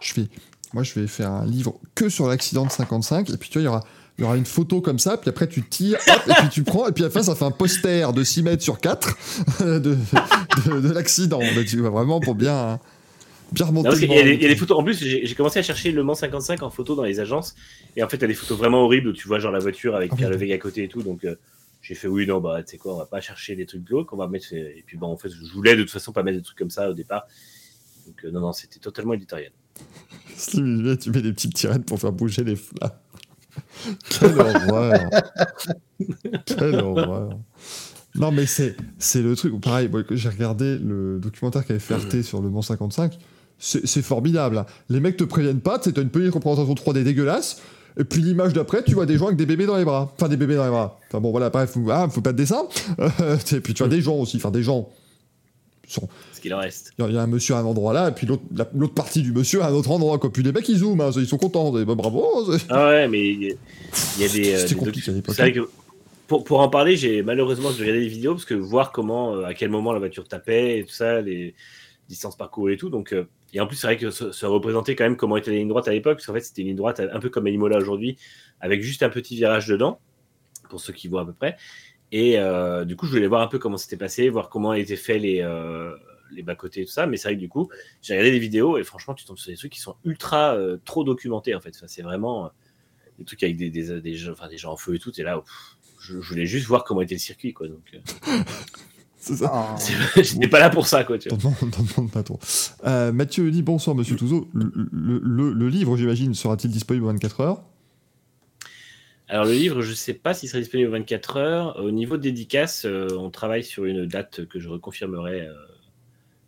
B: Je fais, moi, je vais faire un livre que sur l'accident de 55, et puis tu vois, il y aura, il y aura une photo comme ça, puis après tu tires, hop, et puis tu prends, et puis à la fin, ça fait un poster de 6 mètres sur 4 de, de, de l'accident. Tu vraiment pour bien, bien.
C: Non, y, a
B: moral.
C: il y a des photos. En plus, j'ai commencé à chercher le Mans 55 en photo dans les agences. Et en fait, il y a des photos vraiment horribles où tu vois genre la voiture avec
B: Ah
C: Pierre. Leveg à côté et tout. Donc, euh, j'ai fait oui, non, bah, tu sais quoi, on va pas chercher des trucs glauques. On va mettre. Et puis, bon, en fait, je voulais de toute façon pas mettre des trucs comme ça au départ. Donc, euh, non, non, c'était totalement éditorial.
B: Tu mets des petites tirettes pour faire bouger les flammes. Quelle horreur Quelle horreur Non, mais c'est, le truc. Pareil, j'ai regardé le documentaire qu'avait fait Arte sur le Mans 55. C'est, c'est formidable. hein. Les mecs te préviennent pas, t'as une petite représentation 3D dégueulasse. Et puis l'image d'après, tu vois des gens avec des bébés dans les bras. Enfin, des bébés dans les bras. Enfin bon, voilà, bref, faut, ah, faut pas de dessin. Et puis tu vois des gens aussi, enfin des gens. Sont,
C: Ce qu'il en reste.
B: il y a- un monsieur à un endroit là, et puis l'autre la- l'autre partie du monsieur à un autre endroit. Quoi. Puis les mecs ils zooment, hein, ils sont contents. Et bah, bravo. c'est-
C: Ah ouais, mais il y a- il y a des. euh,
B: C'était
C: des
B: compliqué à
C: docu-
B: l'époque,
C: C'est vrai que pour, pour en parler, j'ai malheureusement j'ai regardé des vidéos parce que voir comment, euh, à quel moment la voiture tapait et tout ça, les distances parcourues et tout. Donc, euh, et en plus, c'est vrai que ça, ça représentait quand même comment était la ligne droite à l'époque, parce qu'en fait, c'était une ligne droite un peu comme à Imola aujourd'hui, avec juste un petit virage dedans, pour ceux qui voient à peu près. Et euh, du coup, je voulais voir un peu comment c'était passé, voir comment étaient faits les, euh, les bas-côtés et tout ça. Mais c'est vrai que du coup, j'ai regardé des vidéos et franchement, tu tombes sur des trucs qui sont ultra trop documentés en fait. C'est vraiment des trucs avec des, des, des, gens, en feu et tout. Et là, je, je voulais juste voir comment était le circuit. Quoi, donc,
B: C'est ça.
C: C'est- j'étais pas là pour ça. Quoi, tu vois.
B: T'en demandes- pas trop. Euh, Mathieu dit bonsoir, monsieur Touzeau. Le, le- le- le livre, j'imagine, sera-t-il disponible en 24 heures?
C: Alors, le livre, je sais pas s'il sera disponible aux 24 heures. Au niveau de dédicace, euh, on travaille sur une date que je reconfirmerai euh,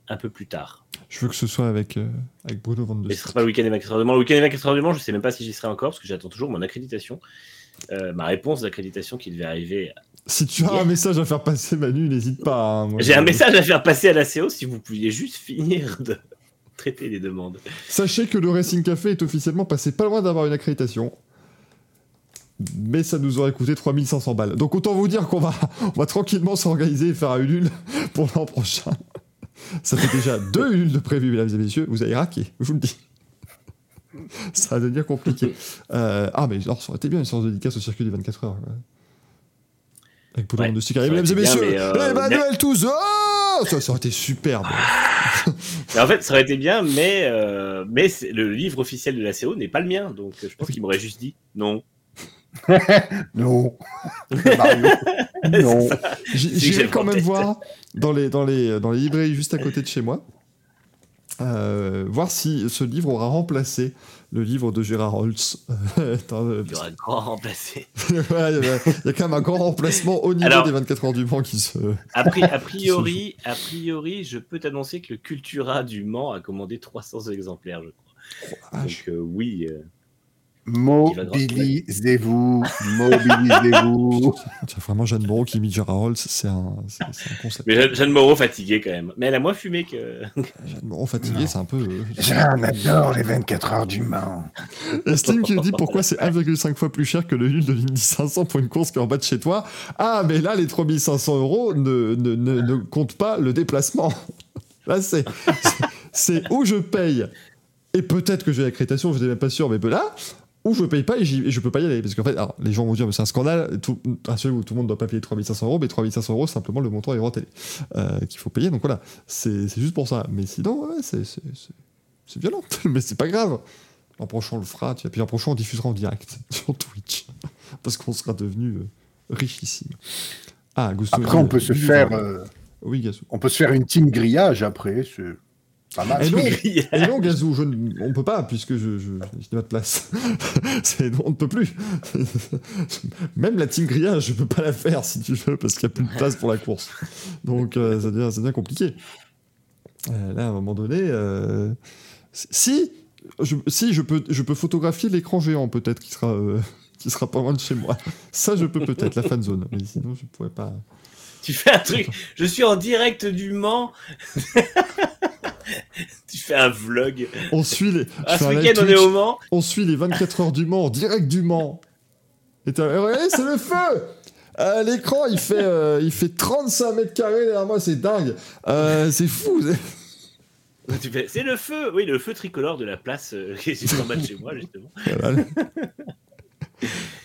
C: un peu plus tard.
B: Je veux que ce soit avec, euh, avec Bruno Van de
C: Mais ce sera pas le week-end des 24 heures du Mans. Le week-end des 24 heures du Mans, je sais même pas si j'y serai encore parce que j'attends toujours mon accréditation. Euh, ma réponse d'accréditation qui devait arriver.
B: Si tu as un message à faire passer, Manu, n'hésite pas. hein,
C: J'ai un message à faire passer à la CO si vous pouviez juste finir de traiter les demandes.
B: Sachez que le Racing Café est officiellement passé pas loin d'avoir une accréditation. Mais ça nous aurait coûté 3500 balles. Donc autant vous dire qu'on va, on va tranquillement s'organiser et faire un Ulule pour l'an prochain. Ça fait déjà deux Ulules de prévu, mesdames et messieurs. Vous allez raquer, je vous le dis. Ça va devenir compliqué. Euh, ah, mais alors, ça aurait été bien une séance de dédicace au circuit des 24 heures. Avec
C: Ouais,
B: Van de mesdames et messieurs,
C: euh,
B: Emmanuel Touzeau ça, ça aurait été superbe.
C: En fait, ça aurait été bien, mais, euh, mais le livre officiel de la CO n'est pas le mien. Donc je pense qu'il m'aurait juste dit non.
D: Non. Mario. non.
B: J'irai quand même
C: tête.
B: voir dans les, dans, les, dans les librairies juste à côté de chez moi, euh, voir si ce livre aura remplacé le livre de Gérard Holtz. Dans le-
C: Il y aura un grand remplacé.
B: Ouais, il y a- il y a quand même un grand remplacement au niveau
C: Alors-
B: des 24 heures du Mans qui se.
C: A, pri- a priori, a priori, je peux t'annoncer que le Cultura du Mans a commandé 300 exemplaires, je crois.
B: vache.
C: Donc euh, oui. euh,
D: Mobilisez-vous. Mobilisez-vous.
B: Tiens, vraiment, Jeanne Moreau qui imite Gérard Holtz, c'est un, c'est c'est un concept.
C: Mais Jeanne, Jeanne Moreau fatiguée quand même. Mais elle a moins fumé que.
B: Jeanne Moreau fatiguée,
D: Non.
B: c'est un peu. euh,
D: J'en adore les 24 heures du Mans.
B: Estime qui nous dit pourquoi c'est 1,5 fois plus cher que le nul de l'Indy 500 pour une course qui est en bas de chez toi. Ah, mais là, les 3500 euros ne, ne, ne, ne comptent pas le déplacement. Là, c'est, c'est- c'est où je paye, et peut-être que j'ai l'accréditation, je n'étais même pas sûr, mais là, ou je paye pas et, et je peux pas y aller. Parce qu'en fait, alors, les gens vont dire, mais c'est un scandale, tout, rassurez-vous, tout le monde doit pas payer 3500 euros, mais 3500 euros, c'est simplement le montant Euro Télé euh, qu'il faut payer. Donc voilà, c'est juste pour ça. Mais sinon, ouais, c'est violent, mais c'est pas grave. L'an prochain, on le fera, tu puis l'an prochain, on diffusera en direct sur Twitch. Parce qu'on sera devenu euh, richissime. Ah, Gusto.
D: Après, on peut se faire, euh,
B: Oui, Gazou.
D: on peut se faire une team grillage après. Pas mal.
B: Et non,
C: Il y a-
B: Et non, Gazou, je ne- on peut pas, puisque je, je, je n'ai pas de place. On ne peut plus. Même la team grillage, je peux pas la faire, si tu veux, parce qu'il n'y a plus de place pour la course. Donc, euh, ça, devient, ça devient compliqué. Euh, là, à un moment donné, euh, si, je, si je, peux, je peux photographier l'écran géant, peut-être, qui sera, euh, qui sera pas loin de chez moi. Ça, je peux peut-être, la fan zone. Mais sinon, je pourrais pas.
C: Tu fais un truc. Je suis en direct du Mans. tu fais un vlog.
B: On suit les.
C: Ah, ce
B: fais un
C: week-end,
B: live
C: on est
B: Twitch.
C: au Mans.
B: On suit les 24 heures du Mans, en direct du Mans. Et eh, regardez, c'est le feu Euh, L'écran, il fait, euh, il fait 35 mètres carrés derrière moi, c'est dingue. Euh, c'est fou. c'est-
C: le feu. Oui, le feu tricolore de la place euh, qui est en bas de chez moi, justement.
B: Voilà.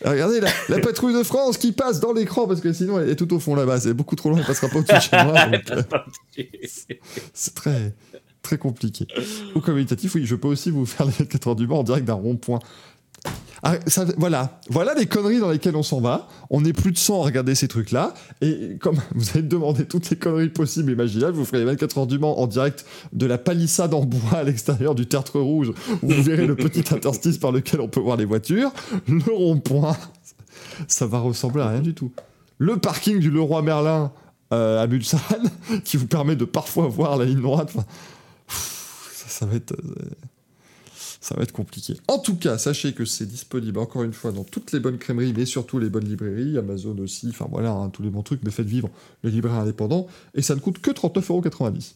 B: Regardez la, la patrouille de France qui passe dans l'écran parce que sinon elle est tout au fond là-bas. C'est beaucoup trop loin, elle passera pas au-dessus de chez moi. c'est très, très compliqué. Au communicatif, oui, je peux aussi vous faire les 24 heures du Mans en direct d'un rond-point. Ah, ça- voilà, voilà les conneries dans lesquelles on s'en va. On n'est plus de 100 à regarder ces trucs-là. Et comme vous allez demander toutes les conneries possibles et imaginables, vous ferez les 24 heures du Mans en direct de la palissade en bois à l'extérieur du tertre rouge, où vous verrez le petit interstice par lequel on peut voir les voitures. Le rond-point, ça va ressembler à rien du tout. Le parking du Leroy Merlin euh, à Mulsanne, qui vous permet de parfois voir la ligne droite. Enfin, ça, va être. euh, ça va être compliqué. En tout cas, sachez que c'est disponible encore une fois dans toutes les bonnes crèmeries, mais surtout les bonnes librairies, Amazon aussi, enfin voilà, hein, tous les bons trucs, mais faites vivre les libraires indépendants, et ça ne coûte que 39,90€.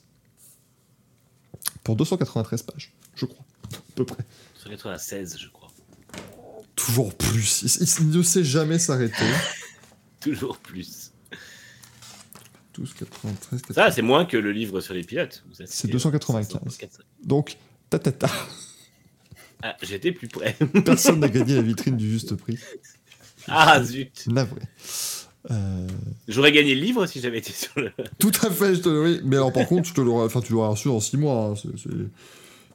B: Pour 293 pages, je crois, à peu près.
C: 96, je crois.
B: Toujours plus, il, il ne sait jamais s'arrêter.
C: Toujours plus.
B: 12, 93,
C: Ça, c'est moins que le livre sur les pilotes.
B: C'est 295.
C: 504.
B: Donc, tatata,
C: Ah, j'étais plus près.
B: personne n'a gagné la vitrine du juste prix.
C: Ah, zut.
B: Navré. Euh,
C: J'aurais gagné le livre si j'avais été sur le.
B: Tout à fait, je te oui. Mais alors par contre, je te l'aurais, enfin tu l'aurais reçu en 6 mois. hein.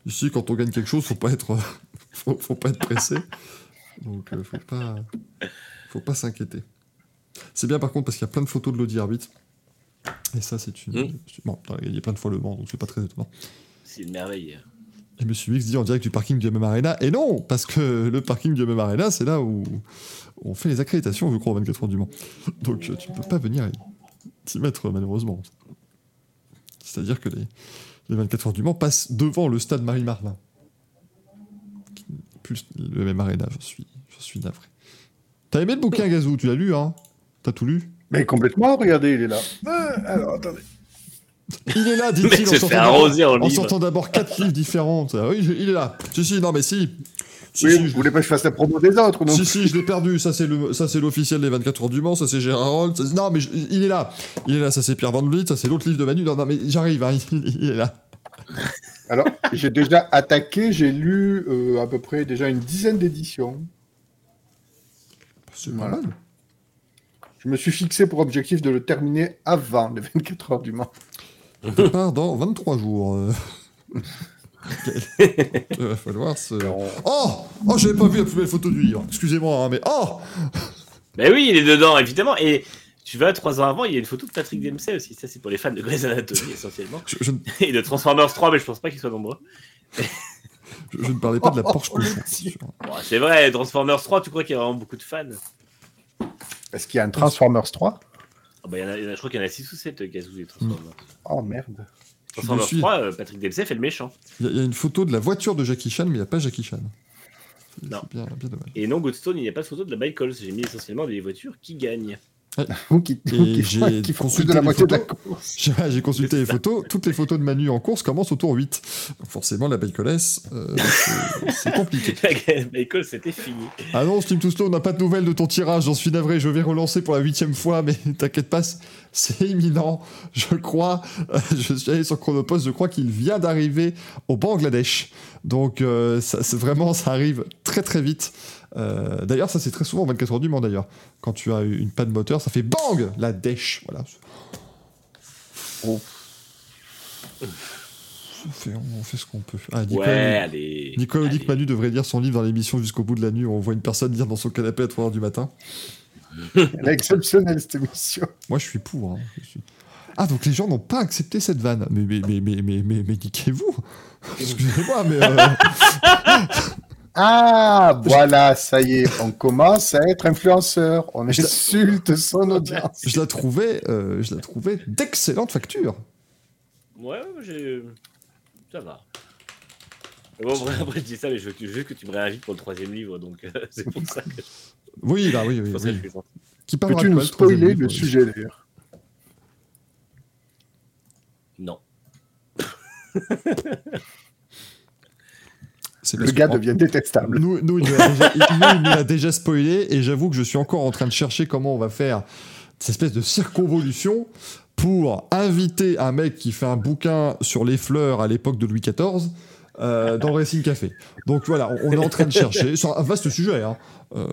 B: Ici, quand on gagne quelque chose, faut pas être, faut, faut pas être pressé. Donc euh, faut pas, faut pas s'inquiéter. C'est bien par contre parce qu'il y a plein de photos de l'Audi Arbitre. Et ça, c'est une.
C: Mm.
B: Bon, t'as gagné plein de fois le Mans, donc c'est pas très étonnant.
C: C'est une merveille.
B: Et Monsieur X dit en direct du parking du MM Arena. Et non, parce que le parking du MM Arena, c'est là où on fait les accréditations, je crois, aux 24 heures du Mans. Donc euh, tu peux pas venir t'y mettre, malheureusement. C'est-à-dire que les, les 24 heures du Mans passent devant le stade Marie-Marlin. Plus le MM Arena, je suis, je suis navré. T'as aimé le bouquin, Gazou? Tu l'as lu, hein? T'as tout lu?
D: Mais complètement, regardez, il est là. Alors, attendez.
B: Il est là, dit-il, en sortant
C: en
B: d'abord- en
C: livre.
B: sortant d'abord quatre livres différents. Oui, il est là. Si, si, non, mais si. Si,
D: Oui,
B: si,
D: vous
B: je-
D: voulez pas que je fasse la promo des autres, non
B: Si, si, je l'ai perdu. Ça, c'est le, ça, c'est l'officiel des 24 heures du Mans. Ça, c'est Gérard. Ça, c'est- Non, mais je- il est là. Il est là. Ça, c'est Pierre Van Vliet. Ça, c'est l'autre livre de Manu. Non, non, mais j'arrive. hein, il, il est là.
D: Alors, j'ai déjà attaqué, j'ai lu euh, à peu près déjà une dizaine d'éditions.
B: C'est
D: Voilà.
B: pas mal.
D: Je me suis fixé pour objectif de le terminer avant les 24 heures du Mans.
B: Départ dans 23 jours. euh. Il va falloir se. Oh Oh, j'avais pas vu la plus belle photo du livre. Excusez-moi, hein, mais oh
C: Ben oui, il est dedans, évidemment. Et tu vas trois ans avant, il y a une photo de Patrick Dempsey aussi. Ça, c'est pour les fans de Grey's Anatomy, essentiellement.
B: je, je ne-
C: Et de Transformers 3, mais je pense pas qu'ils soient nombreux.
B: je- je ne parlais pas de la Porsche cochon.
D: petit.
C: Bon, c'est vrai, Transformers 3, tu crois qu'il y a vraiment beaucoup de fans?
D: Est-ce qu'il y a un Transformers 3
C: Ah bah, il y en a- il y en a- Je crois qu'il y en a 6 ou 7 Gazou des Transformers.
D: Oh merde.
B: Je
C: Transformers
B: me suis-
C: 3, euh, Patrick Dempsey fait le méchant.
B: Il y, a- il y a une photo de la voiture de Jackie Chan, mais il n'y a pas Jackie Chan.
C: Non.
B: c'est bien, bien dommage.
C: Et non, Goldstone, il n'y a pas de photo de la Michaels. J'ai mis essentiellement des voitures qui gagnent.
D: Ou qui, qui,
B: j'ai
D: qui font plus
B: consulté
D: de la
B: les
D: moitié de la
B: photos.
D: course.
B: J'ai consulté les photos. Toutes les photos de Manu en course commencent au tour 8. Donc forcément, la Baïcolès, euh, c'est- compliqué.
C: Michaels, c'était fini.
B: Ah non, Steam Touslo, on n'a pas de nouvelles de ton tirage, j'en suis navré, je vais relancer pour la huitième fois, mais t'inquiète pas, c'est- imminent, je crois, euh, je suis allé sur Chronopost, je crois qu'il vient d'arriver au Bangladesh, donc euh, ça, vraiment, ça arrive très très vite. Euh, d'ailleurs, ça c'est très souvent en 24 heures du Mans d'ailleurs. Quand tu as une panne moteur, ça fait bang la dèche. Voilà.
D: Oh.
B: On fait, on fait ce qu'on peut. Ah, Nicolas,
C: Ouais, allez.
B: Nicolas nous dit que Manu devrait lire son livre dans l'émission jusqu'au bout de la nuit où on voit une personne lire dans son canapé à 3h du matin.
D: Elle est exceptionnelle cette émission.
B: Moi, je suis pour. hein. Je suis- Ah, donc les gens n'ont pas accepté cette vanne. Mais, mais, mais, mais, mais, mais, mais niquez-vous Excusez-moi, mais... euh,
D: Ah, voilà, ça y est, on commence à être influenceur. On
B: Je-
D: insulte son audience.
B: je la trouvais, euh, je la trouvais d'excellente facture.
C: Ouais, ouais, j'ai. Ça va. Mais Bon, après, après, je dis ça, mais je veux veux que tu me réinvites pour le troisième livre, donc euh, c'est pour ça que,
B: Oui, là, oui, oui.
C: que
B: oui.
C: je.
B: Qui
D: Peux-tu
B: de
D: nous
B: le
D: spoiler
B: livre
D: le sujet d'ailleurs?
C: Non.
B: C'est
D: Le gars devient détestable.
B: Nous, nous, il nous l'a déjà, il- nous, il nous l'a déjà spoilé et j'avoue que je suis encore en train de chercher comment on va faire cette espèce de circonvolution pour inviter un mec qui fait un bouquin sur les fleurs à l'époque de Louis XIV euh, dans Racing Café. Donc voilà, on, on est en train de chercher. C'est un vaste sujet, hein. Euh,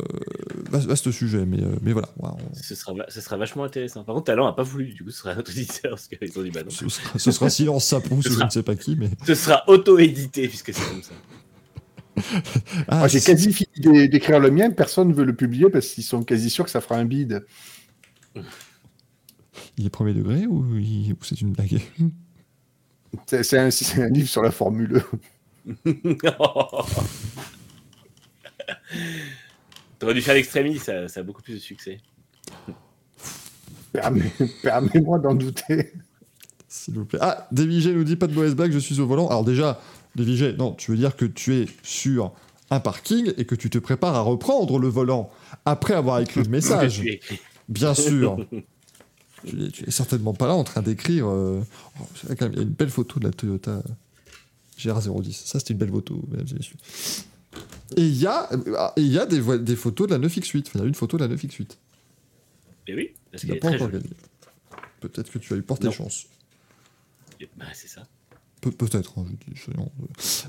B: vaste, sujet, mais, euh, mais voilà. voilà, on-
C: Ce sera, va- ce sera vachement intéressant. Par contre, Talent a pas voulu, du coup, ce sera un autre éditeur, parce qu'ils ont dit bah non.
B: ce, sera, ce sera silence je ne sais pas qui, mais.
C: Ce sera auto-édité, puisque c'est comme ça.
B: Ah,
D: j'ai
B: c'est-
D: quasi fini d'é- d'écrire le mien, personne ne veut le publier parce qu'ils sont quasi sûrs que ça fera un bide.
B: Il est premier degré ou, il- ou c'est une blague?
D: C'est c'est un, c'est un livre sur la Formule.
C: T'aurais dû faire l'extrémie, ça, ça a beaucoup plus de succès.
D: Permets- Permets-moi d'en douter.
B: S'il vous plaît. Ah, Devigé nous dit pas de mauvaise blague, je suis au volant. Alors déjà, Devigé, non, tu veux dire que tu es sur un parking et que tu te prépares à reprendre le volant après avoir écrit le message. Bien sûr. tu, es, tu es certainement pas là en train d'écrire. euh, oh, c'est il y a une belle photo de la Toyota GR010. Ça, c'était une belle photo, mesdames et messieurs. Et il y a, et il y a des, des photos de la 9X8. Enfin, il y a une photo de la 9X8.
C: Mais oui, parce qu'elle est
B: pas
C: très
B: encore
C: jolie.
B: gagné. Peut-être que tu as eu porté
C: Non.
B: chance.
C: Bah, c'est ça.
B: Pe- Peut-être, hein, euh.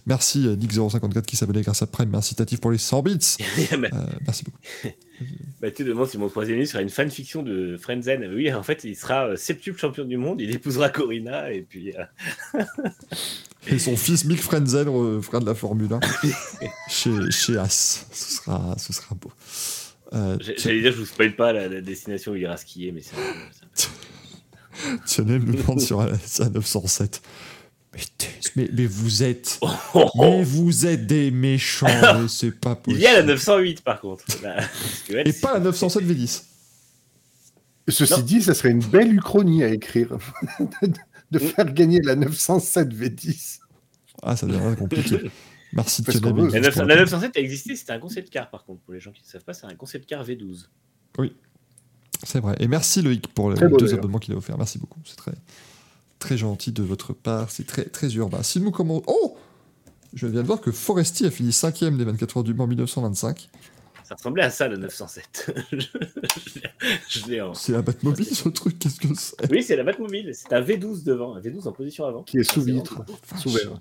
B: Merci euh, Nick054 qui s'abonnait grâce à Prime, incitatif pour les 100 bits. Euh, merci beaucoup.
C: bah, tu demandes si mon troisième livre sera une fanfiction de Frenzen. Oui, en fait, il sera euh, septuple champion du monde, il épousera Corina, et puis. euh,
B: Et son fils Mick Frenzen euh, fera de la Formule 1 chez, chez As. Ce sera, ce sera beau. Euh,
C: J'allais dire, je vous spoil pas la, la destination où il ira skier, mais c'est.
B: Tiens, nous demande sur la 907. Mais, vous êtes.
C: Oh, oh, oh.
B: Mais vous êtes des méchants, mais c'est pas
C: Il
B: possible.
C: y a la 908 par contre. Là, parce que elle,
B: Et pas la 907 V10.
D: Ceci
C: Non.
D: dit, ça serait une belle uchronie à écrire. de
C: Mm.
D: faire gagner la 907 V10.
B: Ah, ça devient compliqué. Merci
D: veut.
B: et
C: La,
B: Vince
C: 900
B: pour
C: la
B: la-
C: 907 a existé, c'était un concept car par contre, pour les gens qui ne savent pas, c'est un concept car V12.
B: C'est vrai. Et merci Loïc pour les
D: beau,
B: deux abonnements qu'il a offert. Merci beaucoup. C'est très, très gentil de votre part. C'est très, très urbain. Si nous commençons. Oh Je viens de voir que Foresti a fini 5ème des 24 heures du Mans en 1925.
C: Ça ressemblait à ça le 907. je je l'ai- je l'ai en.
B: C'est la Batmobile ce truc, qu'est-ce que c'est?
C: Oui, c'est la Batmobile, c'est un V12 devant, un V12 en position avant.
D: Qui est sous vitre.
C: vraiment-
D: Sous verre.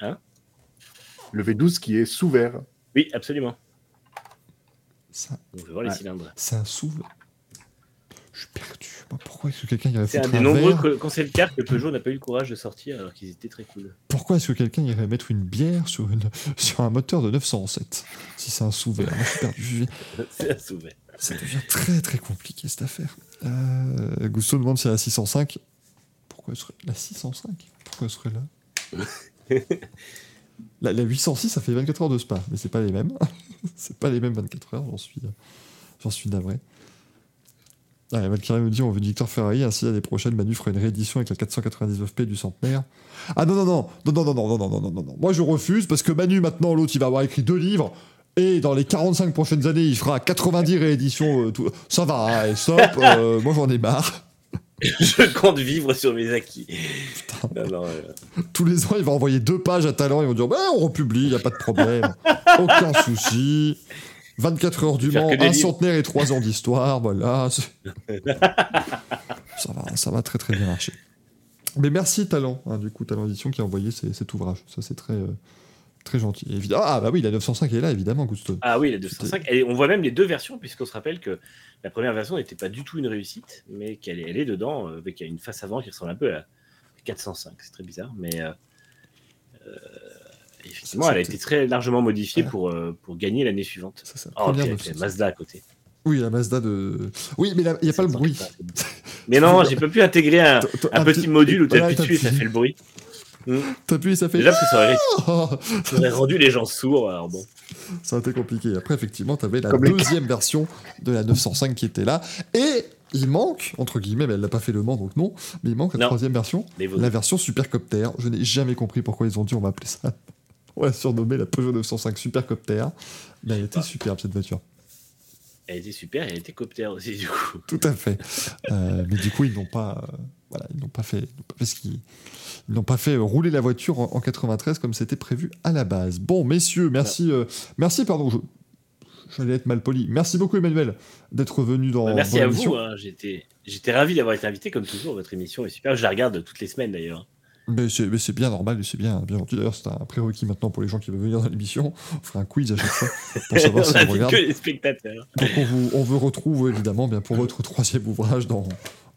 C: Hein?
D: Le V12 qui est sous verre.
C: Oui, absolument.
B: Ça-
C: On veut voir les cylindres.
B: C'est un sous. Je suis perdu. Pourquoi est-ce que quelqu'un irait
C: C'est un des nombreux
B: verre
C: co- concept cars que Peugeot n'a pas eu le courage de sortir alors qu'ils étaient très cool.
B: Pourquoi est-ce que quelqu'un irait mettre une bière sur, une... sur un moteur de 907 Si c'est un sous-verre. Moi, je suis perdu.
C: C'est un souvenir.
B: Ça devient très très compliqué cette affaire. Euh, Gusto demande si c'est la 605. Pourquoi elle serait la 605 Pourquoi serait là? La, la 806, ça fait 24 heures de spa, mais c'est pas les mêmes. c'est pas les mêmes 24 heures, j'en suis, j'en suis navré. Ah, Valkyrie me dit on veut du Victor Ferrari, ainsi l'année prochaine Manu fera une réédition avec la 499p du centenaire. Ah non non non non non non non non non non non non non moi je refuse parce que Manu maintenant l'autre il va avoir écrit deux livres et dans les 45 prochaines années il fera 90 rééditions euh, tout... ça va hein, stop euh, moi j'en ai marre
C: Je compte vivre sur mes acquis. Non, non, euh,
B: tous les ans il va envoyer deux pages à talent ils vont dire bah, on republie il y a pas de problème aucun souci 24 heures du Mans un centenaire et trois ans d'histoire voilà ça va ça va très très bien marcher mais merci talent hein, du coup talent édition qui a envoyé ces- cet ouvrage ça c'est très euh, Très gentil. Évidemment. Ah bah oui, la 905 est là, évidemment, Goodstone.
C: Ah oui, la 205. Et on voit même les deux versions, puisqu'on se rappelle que la première version n'était pas du tout une réussite, mais qu'elle est, elle est dedans, euh, avec une face avant qui ressemble un peu à la 405. C'est très bizarre, mais euh, euh, effectivement,
B: Ça,
C: elle a été très largement modifiée
B: Voilà.
C: pour, euh, pour gagner l'année suivante.
B: Ça, la
C: Oh, la
B: 905.
C: Mazda à côté.
B: Oui, la Mazda de. Oui, mais il n'y a pas le bruit.
C: Mais non, j'ai pas pu intégrer un, un petit module où tu appuies dessus et ça fait le bruit.
B: T'appuies et ça fait.
C: Déjà parce que ça aurait,
B: Oh
C: ça aurait rendu les gens sourds. Alors bon.
B: ça a été compliqué. Après, effectivement, t'avais la
D: Comme les
B: deuxième version de la 905 qui était là. Et il manque, entre guillemets, mais elle n'a pas fait le Mans, donc non, mais il manque la
C: Non.
B: troisième version, la version Supercopter. Je n'ai jamais compris pourquoi ils ont dit on va appeler ça. On va surnommer la Peugeot 905 Supercopter. Mais elle était superbe cette voiture.
C: Elle était super, elle était copter aussi du coup.
B: Tout à fait. Euh, mais du coup, ils n'ont pas, euh, voilà, ils n'ont pas fait, ils n'ont pas fait ce qu'ils- ils n'ont pas fait rouler la voiture en, en 93 comme c'était prévu à la base. Bon, messieurs, merci, euh, merci, pardon, je, j'allais être mal poli. Merci beaucoup, Emmanuel, d'être venu dans.
C: Bah, merci
B: dans
C: à vous. hein. J'étais, j'étais ravi d'avoir été invité comme toujours. Votre émission est super. Je la regarde toutes les semaines d'ailleurs.
B: Mais c'est, mais c'est bien normal et c'est bien, bien gentil. D'ailleurs, c'est un prérequis maintenant pour les gens qui veulent venir dans l'émission. On fera un quiz à chaque fois pour savoir si
C: on
B: regarde.
C: que les spectateurs.
B: Donc on vous, on vous retrouve évidemment bien pour votre troisième ouvrage dans,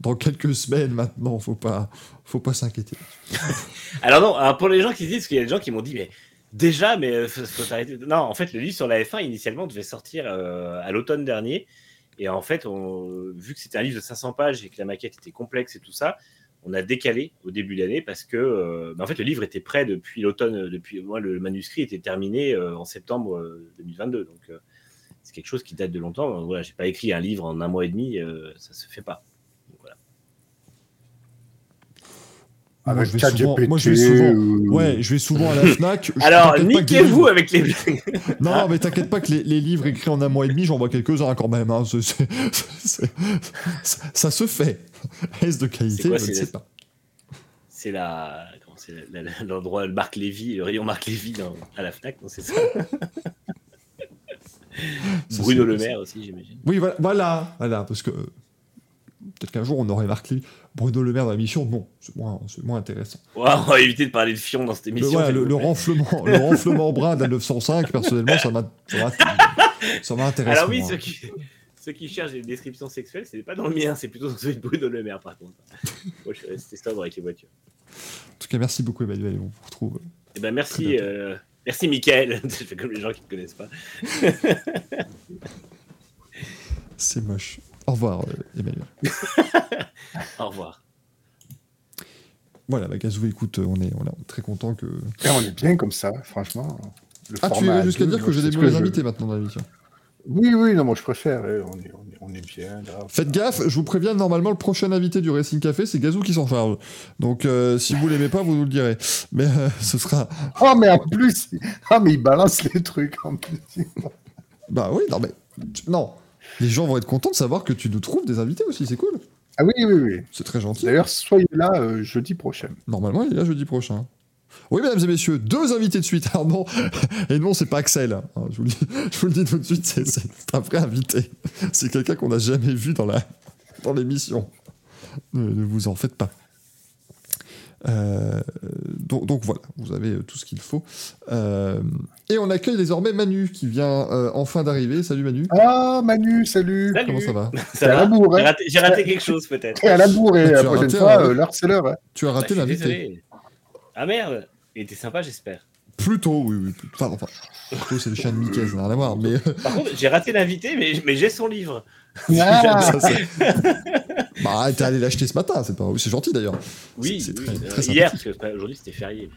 B: dans quelques semaines maintenant. Faut pas, faut pas s'inquiéter.
C: Alors non, alors pour les gens qui se disent, parce qu'il y a des gens qui m'ont dit, mais déjà, mais euh, faut, faut arrêter. Non, en fait, le livre sur la F1 initialement devait sortir euh, à l'automne dernier. Et en fait, on, vu que c'était un livre de 500 pages et que la maquette était complexe et tout ça, on a décalé au début de l'année parce que, euh, bah, en fait, le livre était prêt depuis l'automne. euh, Depuis moi, le manuscrit était terminé euh, en septembre euh, 2022. Donc, c'est quelque chose qui date de longtemps. Voilà, j'ai pas écrit un livre en un mois et demi, ça se fait pas. Donc, voilà.
B: Moi, je vais souvent- moi, je vais souvent-
D: ou-
B: Ouais, je vais souvent à la Fnac. Je-
C: Alors, niquez-vous
B: livres-
C: avec les blagues.
B: Non, mais t'inquiète pas que les, les livres écrits en un mois et demi, j'en vois quelques-uns quand même. hein. Ça, ça se fait. Est-ce de qualité?
C: Quoi,
B: Je ne sais
C: la-
B: pas.
C: C'est la, l'endroit, le Marc Lévy, le rayon Marc Lévy dans- à la Fnac, non, c'est ça.
B: Ça,
C: Bruno Le Maire aussi, j'imagine.
B: Oui, voilà, voilà, voilà, parce que euh, peut-être qu'un jour on aurait marqué Bruno Le Maire dans l'émission. Non, c'est moins, c'est moins intéressant.
C: Ouais, on va éviter de parler de Fion dans cette émission.
B: voilà, le, renflement, le renflement brun de la 905, personnellement, ça m'a- ça m'a- ça m'intéresse.
C: Alors oui, ceux qui, ceux qui cherchent des descriptions sexuelles, c'est pas dans le mien, c'est plutôt dans celui de Bruno Le Maire, par contre. Moi, je suis resté sobre avec les voitures.
B: En tout cas, merci beaucoup, Emmanuel. On vous retrouve.
C: Eh ben, merci, euh, merci, Michael. Je fais comme les gens qui ne connaissent pas.
B: C'est moche. Au revoir, euh, Emmanuel.
C: Au revoir.
B: Voilà, bah, Gazou, écoute, on est, on est très content que.
D: Et on est bien comme ça, franchement. Le
B: Ah, tu irais jusqu'à dire que j'ai des mauvais
D: je-
B: invités maintenant dans l'émission.
D: Oui, oui, non, moi je préfère. eh, On est, on est, on est bien. Là.
B: Faites gaffe, je vous préviens, normalement, le prochain invité du Racing Café, c'est Gazou qui s'en charge. Donc, euh, si vous l'aimez pas, vous nous le direz. Mais euh, ce sera.
D: Oh, mais en plus, ah, mais il balance les trucs en plus.
B: Bah oui, non, mais. Non. Les gens vont être contents de savoir que tu nous trouves des invités aussi, c'est cool.
D: Ah oui, oui, oui.
B: C'est très gentil.
D: D'ailleurs, soyez là euh, jeudi prochain.
B: Normalement, il est là jeudi prochain. Oui, mesdames et messieurs, deux invités de suite. Alors non, et non, c'est pas Axel. hein. Je vous, le dis, je vous le dis tout de suite, c'est c'est un vrai invité. C'est quelqu'un qu'on n'a jamais vu dans la dans l'émission. Ne, ne vous en faites pas. Euh, donc, donc voilà, vous avez euh, tout ce qu'il faut. Euh, et on accueille désormais Manu qui vient euh, enfin d'arriver. Salut Manu.
D: Ah, Manu, salut.
C: Salut.
B: Comment ça va?
C: Ça va?
D: la bourre,
C: J'ai
D: hein.
C: raté, j'ai raté quelque chose, peut-être.
D: Et à la bourre, et la prochaine fois, l'heure, c'est l'heure.
B: Tu as
C: Ah,
B: raté l'invité.
C: Ah merde, il était sympa, j'espère.
B: Plutôt, oui, oui. Enfin, enfin, plutôt, c'est le chien de Mickey, ça n'a rien à voir. Mais
C: Par contre, j'ai raté l'invité, mais, mais j'ai son livre.
D: Ah,
B: Ça, bah, t'es allé l'acheter ce matin, c'est pas... c'est gentil d'ailleurs.
C: Oui,
B: C'est- c'est
C: oui,
B: très-
C: euh,
B: très
C: hier, parce que euh, aujourd'hui c'était férié.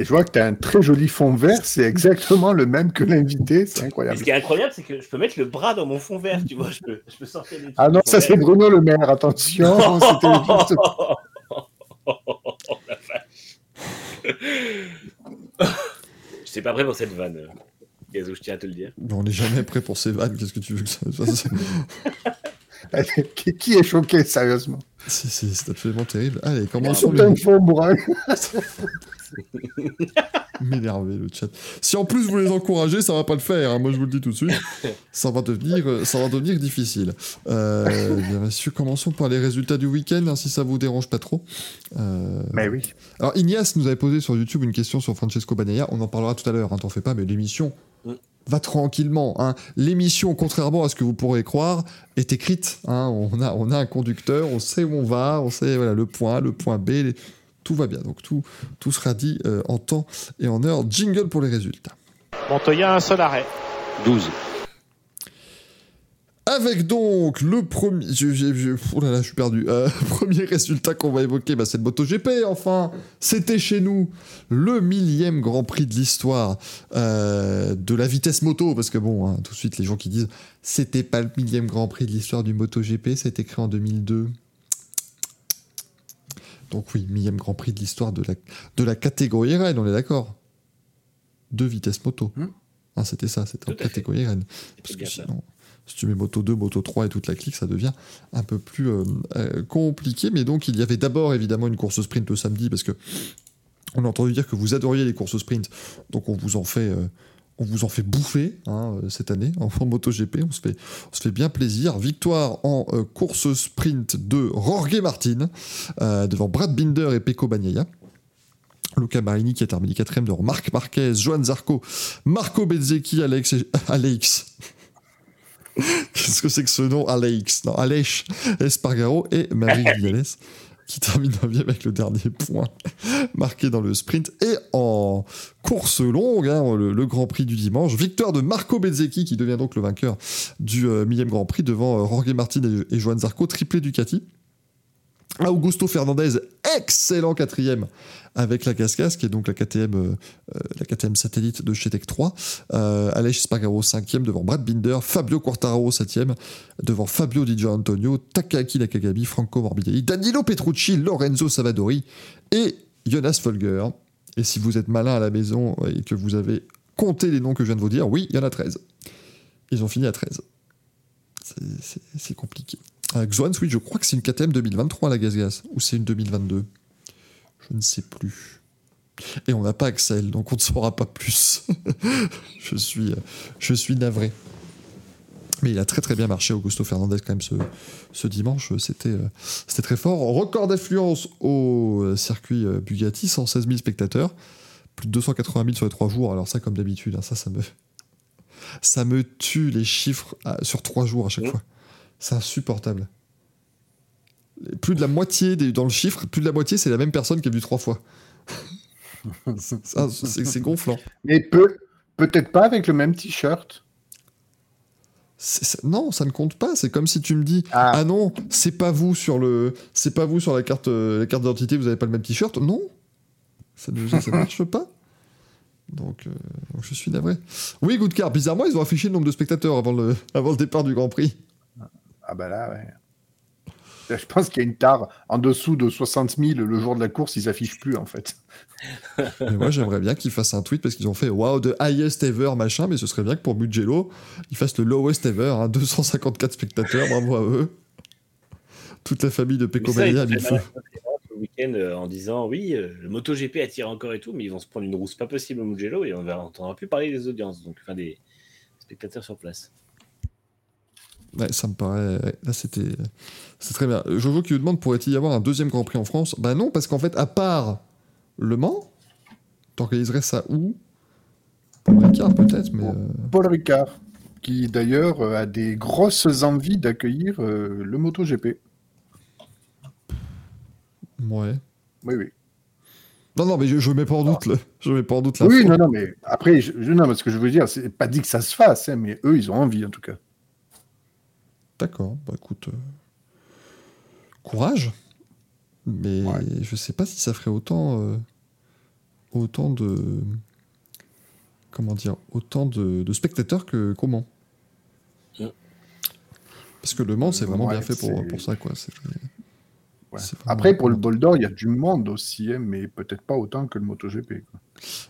D: Et je vois que tu as un très joli fond vert, c'est exactement le même que l'invité, c'est
C: Et
D: incroyable.
C: ce qui est incroyable, c'est que je peux mettre le bras dans mon fond vert, tu vois, je peux, je peux sortir
D: Ah non, ça c'est. Bruno Le Maire, attention, c'était juste...
C: Oh, la vache. Je sais pas prêt pour cette vanne. Gazou, je tiens à te le dire.
B: On n'est jamais prêt pour ces vannes, qu'est-ce que tu veux que ça fasse?
D: qui, qui est choqué, sérieusement
B: C'est absolument terrible. Allez,
D: Sur
B: commençons le...
D: un fond brun.
B: m'énerver le chat. Si en plus vous les encouragez, ça va pas le faire. hein. Moi, je vous le dis tout de suite. Ça va devenir, euh, ça va devenir difficile. Euh, bien, messieurs, commençons par les résultats du week-end, hein, si ça vous dérange pas trop. Euh,
D: Mais oui.
B: alors Ignace nous avait posé sur YouTube une question sur Francesco Bagnaia. On en parlera tout à l'heure. Hein, T'en fais pas, mais l'émission
C: Mm.
B: Va tranquillement. Hein. L'émission, contrairement à ce que vous pourrez croire, est écrite. Hein. On a, on a un conducteur, on sait où on va, on sait voilà le point A, le point B. les- Tout va bien. Donc tout, tout sera dit euh, en temps et en heure. Jingle pour les résultats.
E: Montoya, un seul arrêt.
F: 12.
B: Avec donc le premier. Je, je- je- oh là là, je suis perdu. Euh, premier résultat qu'on va évoquer, bah, c'est le MotoGP, enfin. C'était chez nous le millième Grand Prix de l'histoire euh, de la vitesse moto. Parce que bon, hein, tout de suite, les gens qui disent c'était pas le millième Grand Prix de l'histoire du MotoGP, ça a été créé en 2002. Donc oui, millième Grand Prix de l'histoire de la, de la catégorie RN, on est d'accord De vitesse moto.
D: Hmm.
B: Ah, c'était ça, c'était en catégorie RN. Parce que
C: bien
B: si tu mets Moto 2, Moto 3 et toute la clique, ça devient un peu plus euh, euh, compliqué. Mais donc, il y avait d'abord évidemment une course sprint le samedi parce que on a entendu dire que vous adoriez les courses sprint. Donc, on vous en fait. euh, on vous en fait bouffer hein, cette année en MotoGP, on se fait, on se fait bien plaisir. Victoire en course sprint de Jorge Martin devant Brad Binder et Pecco Bagnaia. Luca Marini qui a terminé quatrième devant Marc Marquez, Joan Zarco, Marco Bezzecchi, Alex, Alex. Qu'est-ce que c'est que ce nom Alex? Non, Aleix Espargaro et Marie qui termine 9 avec le dernier point marqué dans le sprint. Et en course longue, hein, le, le Grand Prix du dimanche, victoire de Marco Bezzecchi qui devient donc le vainqueur du euh, millième Grand Prix devant euh, Jorge Martin et, et Joan Zarco, triplé Ducati. Augusto Fernandez, excellent quatrième avec la Cascas, qui est donc la KTM, euh, euh, satellite de chez Tech 3. Euh, Aleix Spargaro, cinquième devant Brad Binder. Fabio Quartararo, septième devant Fabio Di Antonio, Takaki Nakagami, Franco Morbidelli, Danilo Petrucci, Lorenzo Savadori et Jonas Folger. Et si vous êtes malin à la maison et que vous avez compté les noms que je viens de vous dire, oui, il y en a 13. Ils ont fini à 13. C'est- C'est c'est compliqué. Euh, Xoans, oui, je crois que c'est une KTM 2023 la Gaz ou c'est une 2022 Je ne sais plus. Et on n'a pas Axel, donc on ne saura pas plus. je, suis, euh, je suis navré. Mais il a très très bien marché, Augusto Fernandez, quand même, ce, ce dimanche. C'était euh, c'était très fort. Record d'affluence au circuit Bugatti, 116 000 spectateurs. Plus de 280 000 sur les trois jours. Alors ça, comme d'habitude, hein, ça, ça me... Ça me tue les chiffres sur trois jours à chaque fois. C'est insupportable. Plus de la moitié des- dans le chiffre, plus de la moitié, c'est la même personne qui a vu trois fois. C'est gonflant.
D: Mais peut, peut-être pas avec le même t-shirt.
B: Non, ça ne compte pas. C'est comme si tu me dis
D: Ah.
B: ah, non, c'est pas vous sur le, c'est pas vous sur la carte, euh, la carte d'identité. Vous avez pas le même t-shirt. Non, ça ne ça ne marche pas. Donc, euh, donc je suis navré. Oui, Goodcar. Bizarrement, ils ont affiché le nombre de spectateurs avant le, avant le départ du Grand Prix.
D: Ah bah là, ouais. Là, Je pense qu'il y a une tare en dessous de 60 000 le jour de la course, ils affichent plus en fait.
B: Mais moi, j'aimerais bien qu'ils fassent un tweet parce qu'ils ont fait wow, the highest ever, machin. Mais ce serait bien que pour Mugello, ils fassent le lowest ever, hein, 254 spectateurs. Bravo à eux. Toute la famille de Pecco
C: Mais ça, ils
B: Bagnaia a mis le
C: le week-end euh, en disant oui, euh, le MotoGP attire encore et tout, mais ils vont se prendre une rousse pas possible au Mugello et on va entendra plus parler des audiences, donc enfin des spectateurs sur place.
B: Ouais, ça me paraît. ouais, Là, c'était. C'est très bien. Jojo qui lui demande pourrait-il y avoir un deuxième Grand Prix en France? Bah non, parce qu'en fait, à part Le Mans, t'organiserais ça où? Pour Ricard, peut-être, mais. euh,
D: Paul Ricard, qui d'ailleurs euh, a des grosses envies d'accueillir euh, le MotoGP.
B: Ouais.
D: Oui, oui.
B: Non, non, mais je, je mets pas en doute le. Je mets pas en doute la.
D: Oui, non, non, mais après, je, je- non, mais ce que je veux dire, c'est pas dit que ça se fasse, hein, mais eux, ils ont envie en tout cas.
B: D'accord, bah écoute. euh, Courage. Mais
D: Ouais.
B: je sais pas si ça ferait autant. euh, Autant de. Comment dire Autant de, de spectateurs que qu'au Mans. Parce que le Mans, c'est vraiment
D: Ouais,
B: bien fait pour, ça, quoi. C'est-
D: Ouais. Après, pour le bol d'or, il y a du monde aussi, hein, mais peut-être pas autant que le MotoGP. quoi.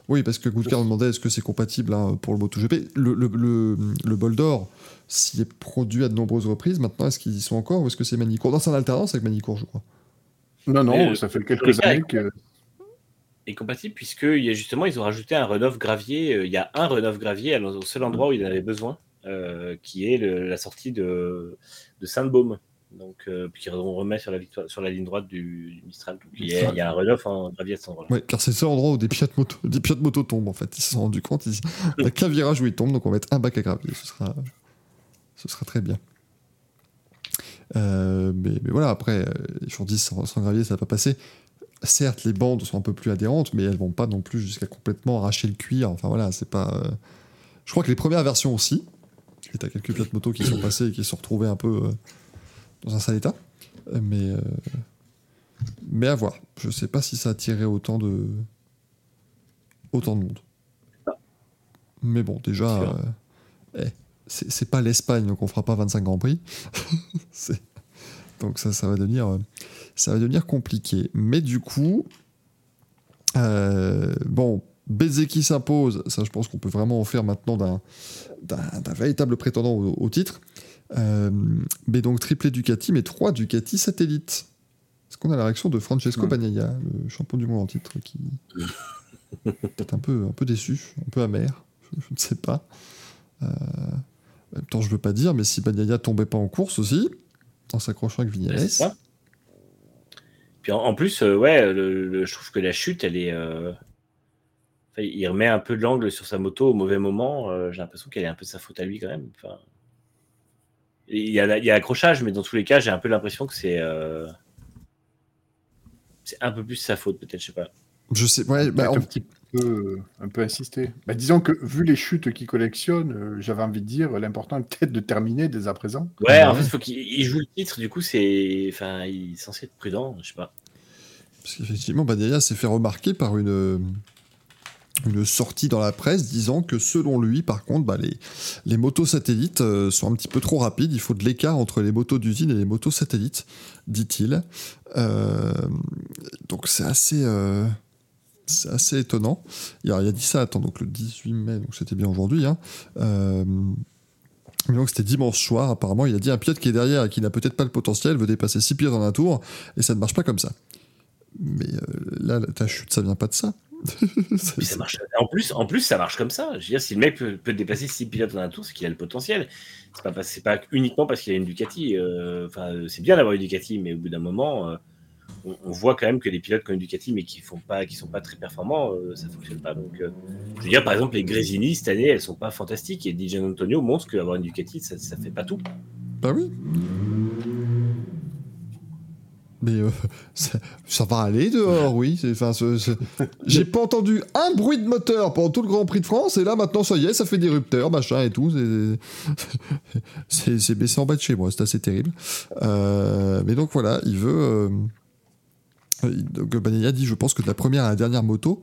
B: Oui, parce que Goodcar demandait est-ce que c'est compatible hein, pour le MotoGP. Le, le, le, le bol d'or, s'il est produit à de nombreuses reprises, maintenant, est-ce qu'ils y sont encore ou est-ce que c'est Manicourt? Non, c'est en alternance avec Manicourt, je crois.
D: Non, non,
C: Mais,
D: ça fait quelques années
C: est
D: que.
C: est compatible puisque il y a justement ils ont rajouté un run-off gravier. euh, Il y a un run-off gravier au seul endroit où il en avait besoin, euh, qui est le- la sortie de, de Sainte-Baume. Donc, euh, puis on remet sur la, victoire, sur la ligne droite du, du Mistral. Donc, il, y a, il y a un run-off en gravier à cet endroit-là.
B: Ouais, car c'est le seul endroit où des pilotes moto, des moto tombent en fait. Ils se sont rendus compte. Ils... Il n'y a qu'un virage où ils tombent, donc on va mettre un bac à gravier. Ce sera, ce sera très bien. Euh, mais, mais voilà, après, euh, les Chourdis sans, sans gravier, ça va pas passer. Certes, les bandes sont un peu plus adhérentes, mais elles vont pas non plus jusqu'à complètement arracher le cuir. Enfin voilà, c'est pas. euh, Je crois que les premières versions aussi. Et t'as quelques pilotes moto qui sont passés et qui se sont retrouvés un peu euh, dans un sale état. Euh, Mais. euh, Mais à voir. Je sais pas si ça attirait autant de. autant de monde. Mais bon, déjà. Euh, eh, c'est pas l'Espagne, donc on fera pas 25 Grands Prix. Donc ça, ça va devenir, euh, ça va devenir compliqué. Mais du coup, euh, bon, Bezeki s'impose. Ça, je pense qu'on peut vraiment en faire maintenant d'un, véritable prétendant au, au titre. Euh, mais donc triplé Ducati, mais trois Ducati satellites. Est-ce qu'on a la réaction de Francesco
D: Ouais.
B: Bagnaia, le champion du monde en titre, qui peut-être un peu, un peu déçu, un peu amer, je, je ne sais pas. Euh, en même temps, je veux pas dire, mais si Bagnaia tombait pas en course aussi, en s'accrochant avec
C: Ouais,
B: Vignales,
C: c'est ça. Puis en, en plus, euh, ouais, le- le- je trouve que la chute, elle est. euh, enfin, il remet un peu de l'angle sur sa moto au mauvais moment. euh, J'ai l'impression qu'elle est un peu de sa faute à lui quand même. Enfin, il y a, il y a accrochage, mais dans tous les cas, j'ai un peu l'impression que c'est. euh, C'est un peu plus sa faute, peut-être, je sais pas.
B: je sais, ouais, bah, en-
D: un petit peu, un peu insister. Bah, disons que vu les chutes qu'il collectionne, euh, j'avais envie de dire l'important est peut-être de terminer dès à présent.
C: Ouais, en fait, il faut qu'il il joue le titre, du coup, c'est. Enfin, il est censé être prudent, je sais pas.
B: Parce qu'effectivement, Bagnaia s'est fait remarquer par une, une sortie dans la presse disant que selon lui, par contre, bah, les, les motos satellites euh, sont un petit peu trop rapides. Il faut de l'écart entre les motos d'usine et les motos satellites, dit-il. Euh, donc c'est assez, euh, assez étonnant. Il a, il a dit ça, attends, donc le 18 mai, donc c'était bien aujourd'hui. Hein. Mais donc c'était dimanche soir, apparemment. Il a dit un pilote qui est derrière et qui n'a peut-être pas le potentiel veut dépasser 6 pilotes en un tour, et ça ne marche pas comme ça. Mais là, ta chute, ça vient pas de ça.
C: En plus, en plus, ça marche comme ça. Je veux dire, si le mec peut, peut dépasser 6 pilotes en un tour, c'est qu'il a le potentiel. C'est pas, pas uniquement parce qu'il a une Ducati. euh, Enfin, c'est bien d'avoir une Ducati, mais au bout d'un moment, euh, on, voit quand même que les pilotes qui ont une Ducati, mais qui font pas, qui sont pas très performants, euh, ça fonctionne pas. Donc, euh, je veux dire, par exemple, les Grésini cette année, elles sont pas fantastiques. Et DJ Antonio montre qu'avoir une Ducati, ça, ça fait pas tout.
B: Bah oui. Mais euh, ça, va aller dehors, oui. Enfin, J'ai pas entendu un bruit de moteur pendant tout le Grand Prix de France, et là maintenant ça y est, ça fait des rupteurs, machin et tout. c'est- baissé en bas de chez moi, c'est assez terrible. Euh, mais donc voilà, il veut. euh, donc dit, je pense que de la première à la dernière moto,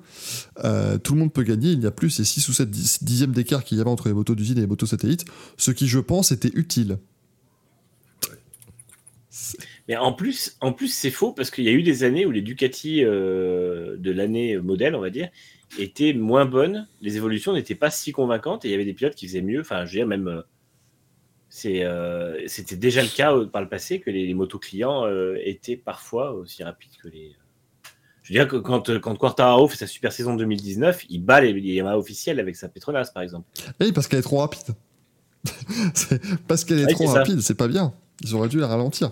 B: euh, tout le monde peut gagner. Il n'y a plus ces 6 ou 7 dix- dixièmes d'écart qu'il y avait entre les motos d'usine et les motos satellites, ce qui, je pense, était utile.
C: Mais en plus, en plus c'est faux parce qu'il y a eu des années où les Ducati euh, de l'année modèle, on va dire, étaient moins bonnes. Les évolutions n'étaient pas si convaincantes et il y avait des pilotes qui faisaient mieux. Enfin, je veux dire, même. euh, euh, c'était déjà le cas par le passé que les, les motos clients euh, étaient parfois aussi rapides que les. Je veux dire que quand, quand Quartararo fait sa super saison 2019, il bat les, les Yamaha officiels avec sa Petronas, par exemple.
B: Oui, parce qu'elle est trop rapide. Parce qu'elle est
C: Oui,
B: trop rapide, c'est pas bien. Ils auraient dû la ralentir.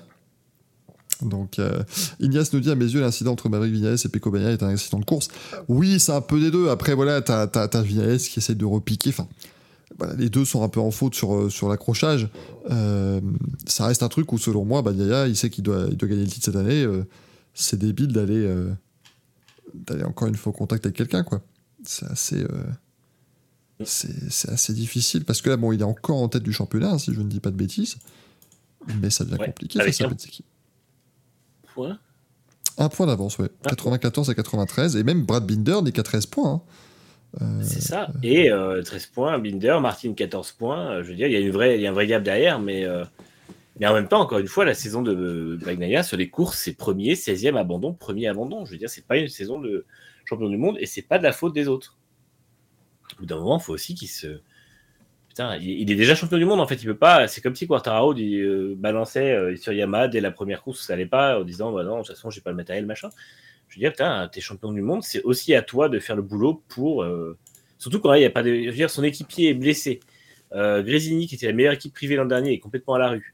B: Donc, euh, Ignace nous dit à mes yeux, l'incident entre Maverick Vignales et Pecco Bagnaia est un accident de course. Oui, c'est un peu des deux. Après, voilà, t'as as, as Vignales qui essaie de repiquer. Enfin, voilà, les deux sont un peu en faute sur, euh, sur l'accrochage. Euh, ça reste un truc où, selon moi, Bagnaia, il sait qu'il doit, il doit gagner le titre cette année. Euh, c'est débile d'aller d'aller encore une fois au contact avec quelqu'un, quoi. C'est assez. c'est c'est assez difficile parce que là, bon, il est encore en tête du championnat, hein, si je ne dis pas de bêtises, mais ça devient
C: Ouais,
B: compliqué face à.
C: Un point
B: d'avance.
C: Ah.
B: 94 à 93, et même Brad Binder n'est qu'à 13 points. hein. Euh,
C: C'est ça. Et euh, 13 points, Binder, Martin 14 points. Euh, Je veux dire, il y a, une vraie, il y a un vrai gap derrière, mais, euh, mais en même temps, encore une fois, la saison de Bagnaia sur les courses, c'est premier, 16e abandon, premier abandon. Je veux dire, c'est pas une saison de champion du monde et c'est pas de la faute des autres. Au bout d'un moment, il faut aussi qu'il se. Il, est déjà champion du monde en fait. Il peut pas. C'est comme si Quartararo euh, balançait euh, sur Yamaha dès la première course, ça allait pas, en disant bah non, de toute façon, j'ai pas le matériel, machin. Je veux dire, putain, t'es champion du monde, c'est aussi à toi de faire le boulot pour. euh, Surtout quand il n'y a pas de. Je veux dire, son équipier est blessé. Euh, Grésini, qui était la meilleure équipe privée l'an dernier, est complètement à la rue.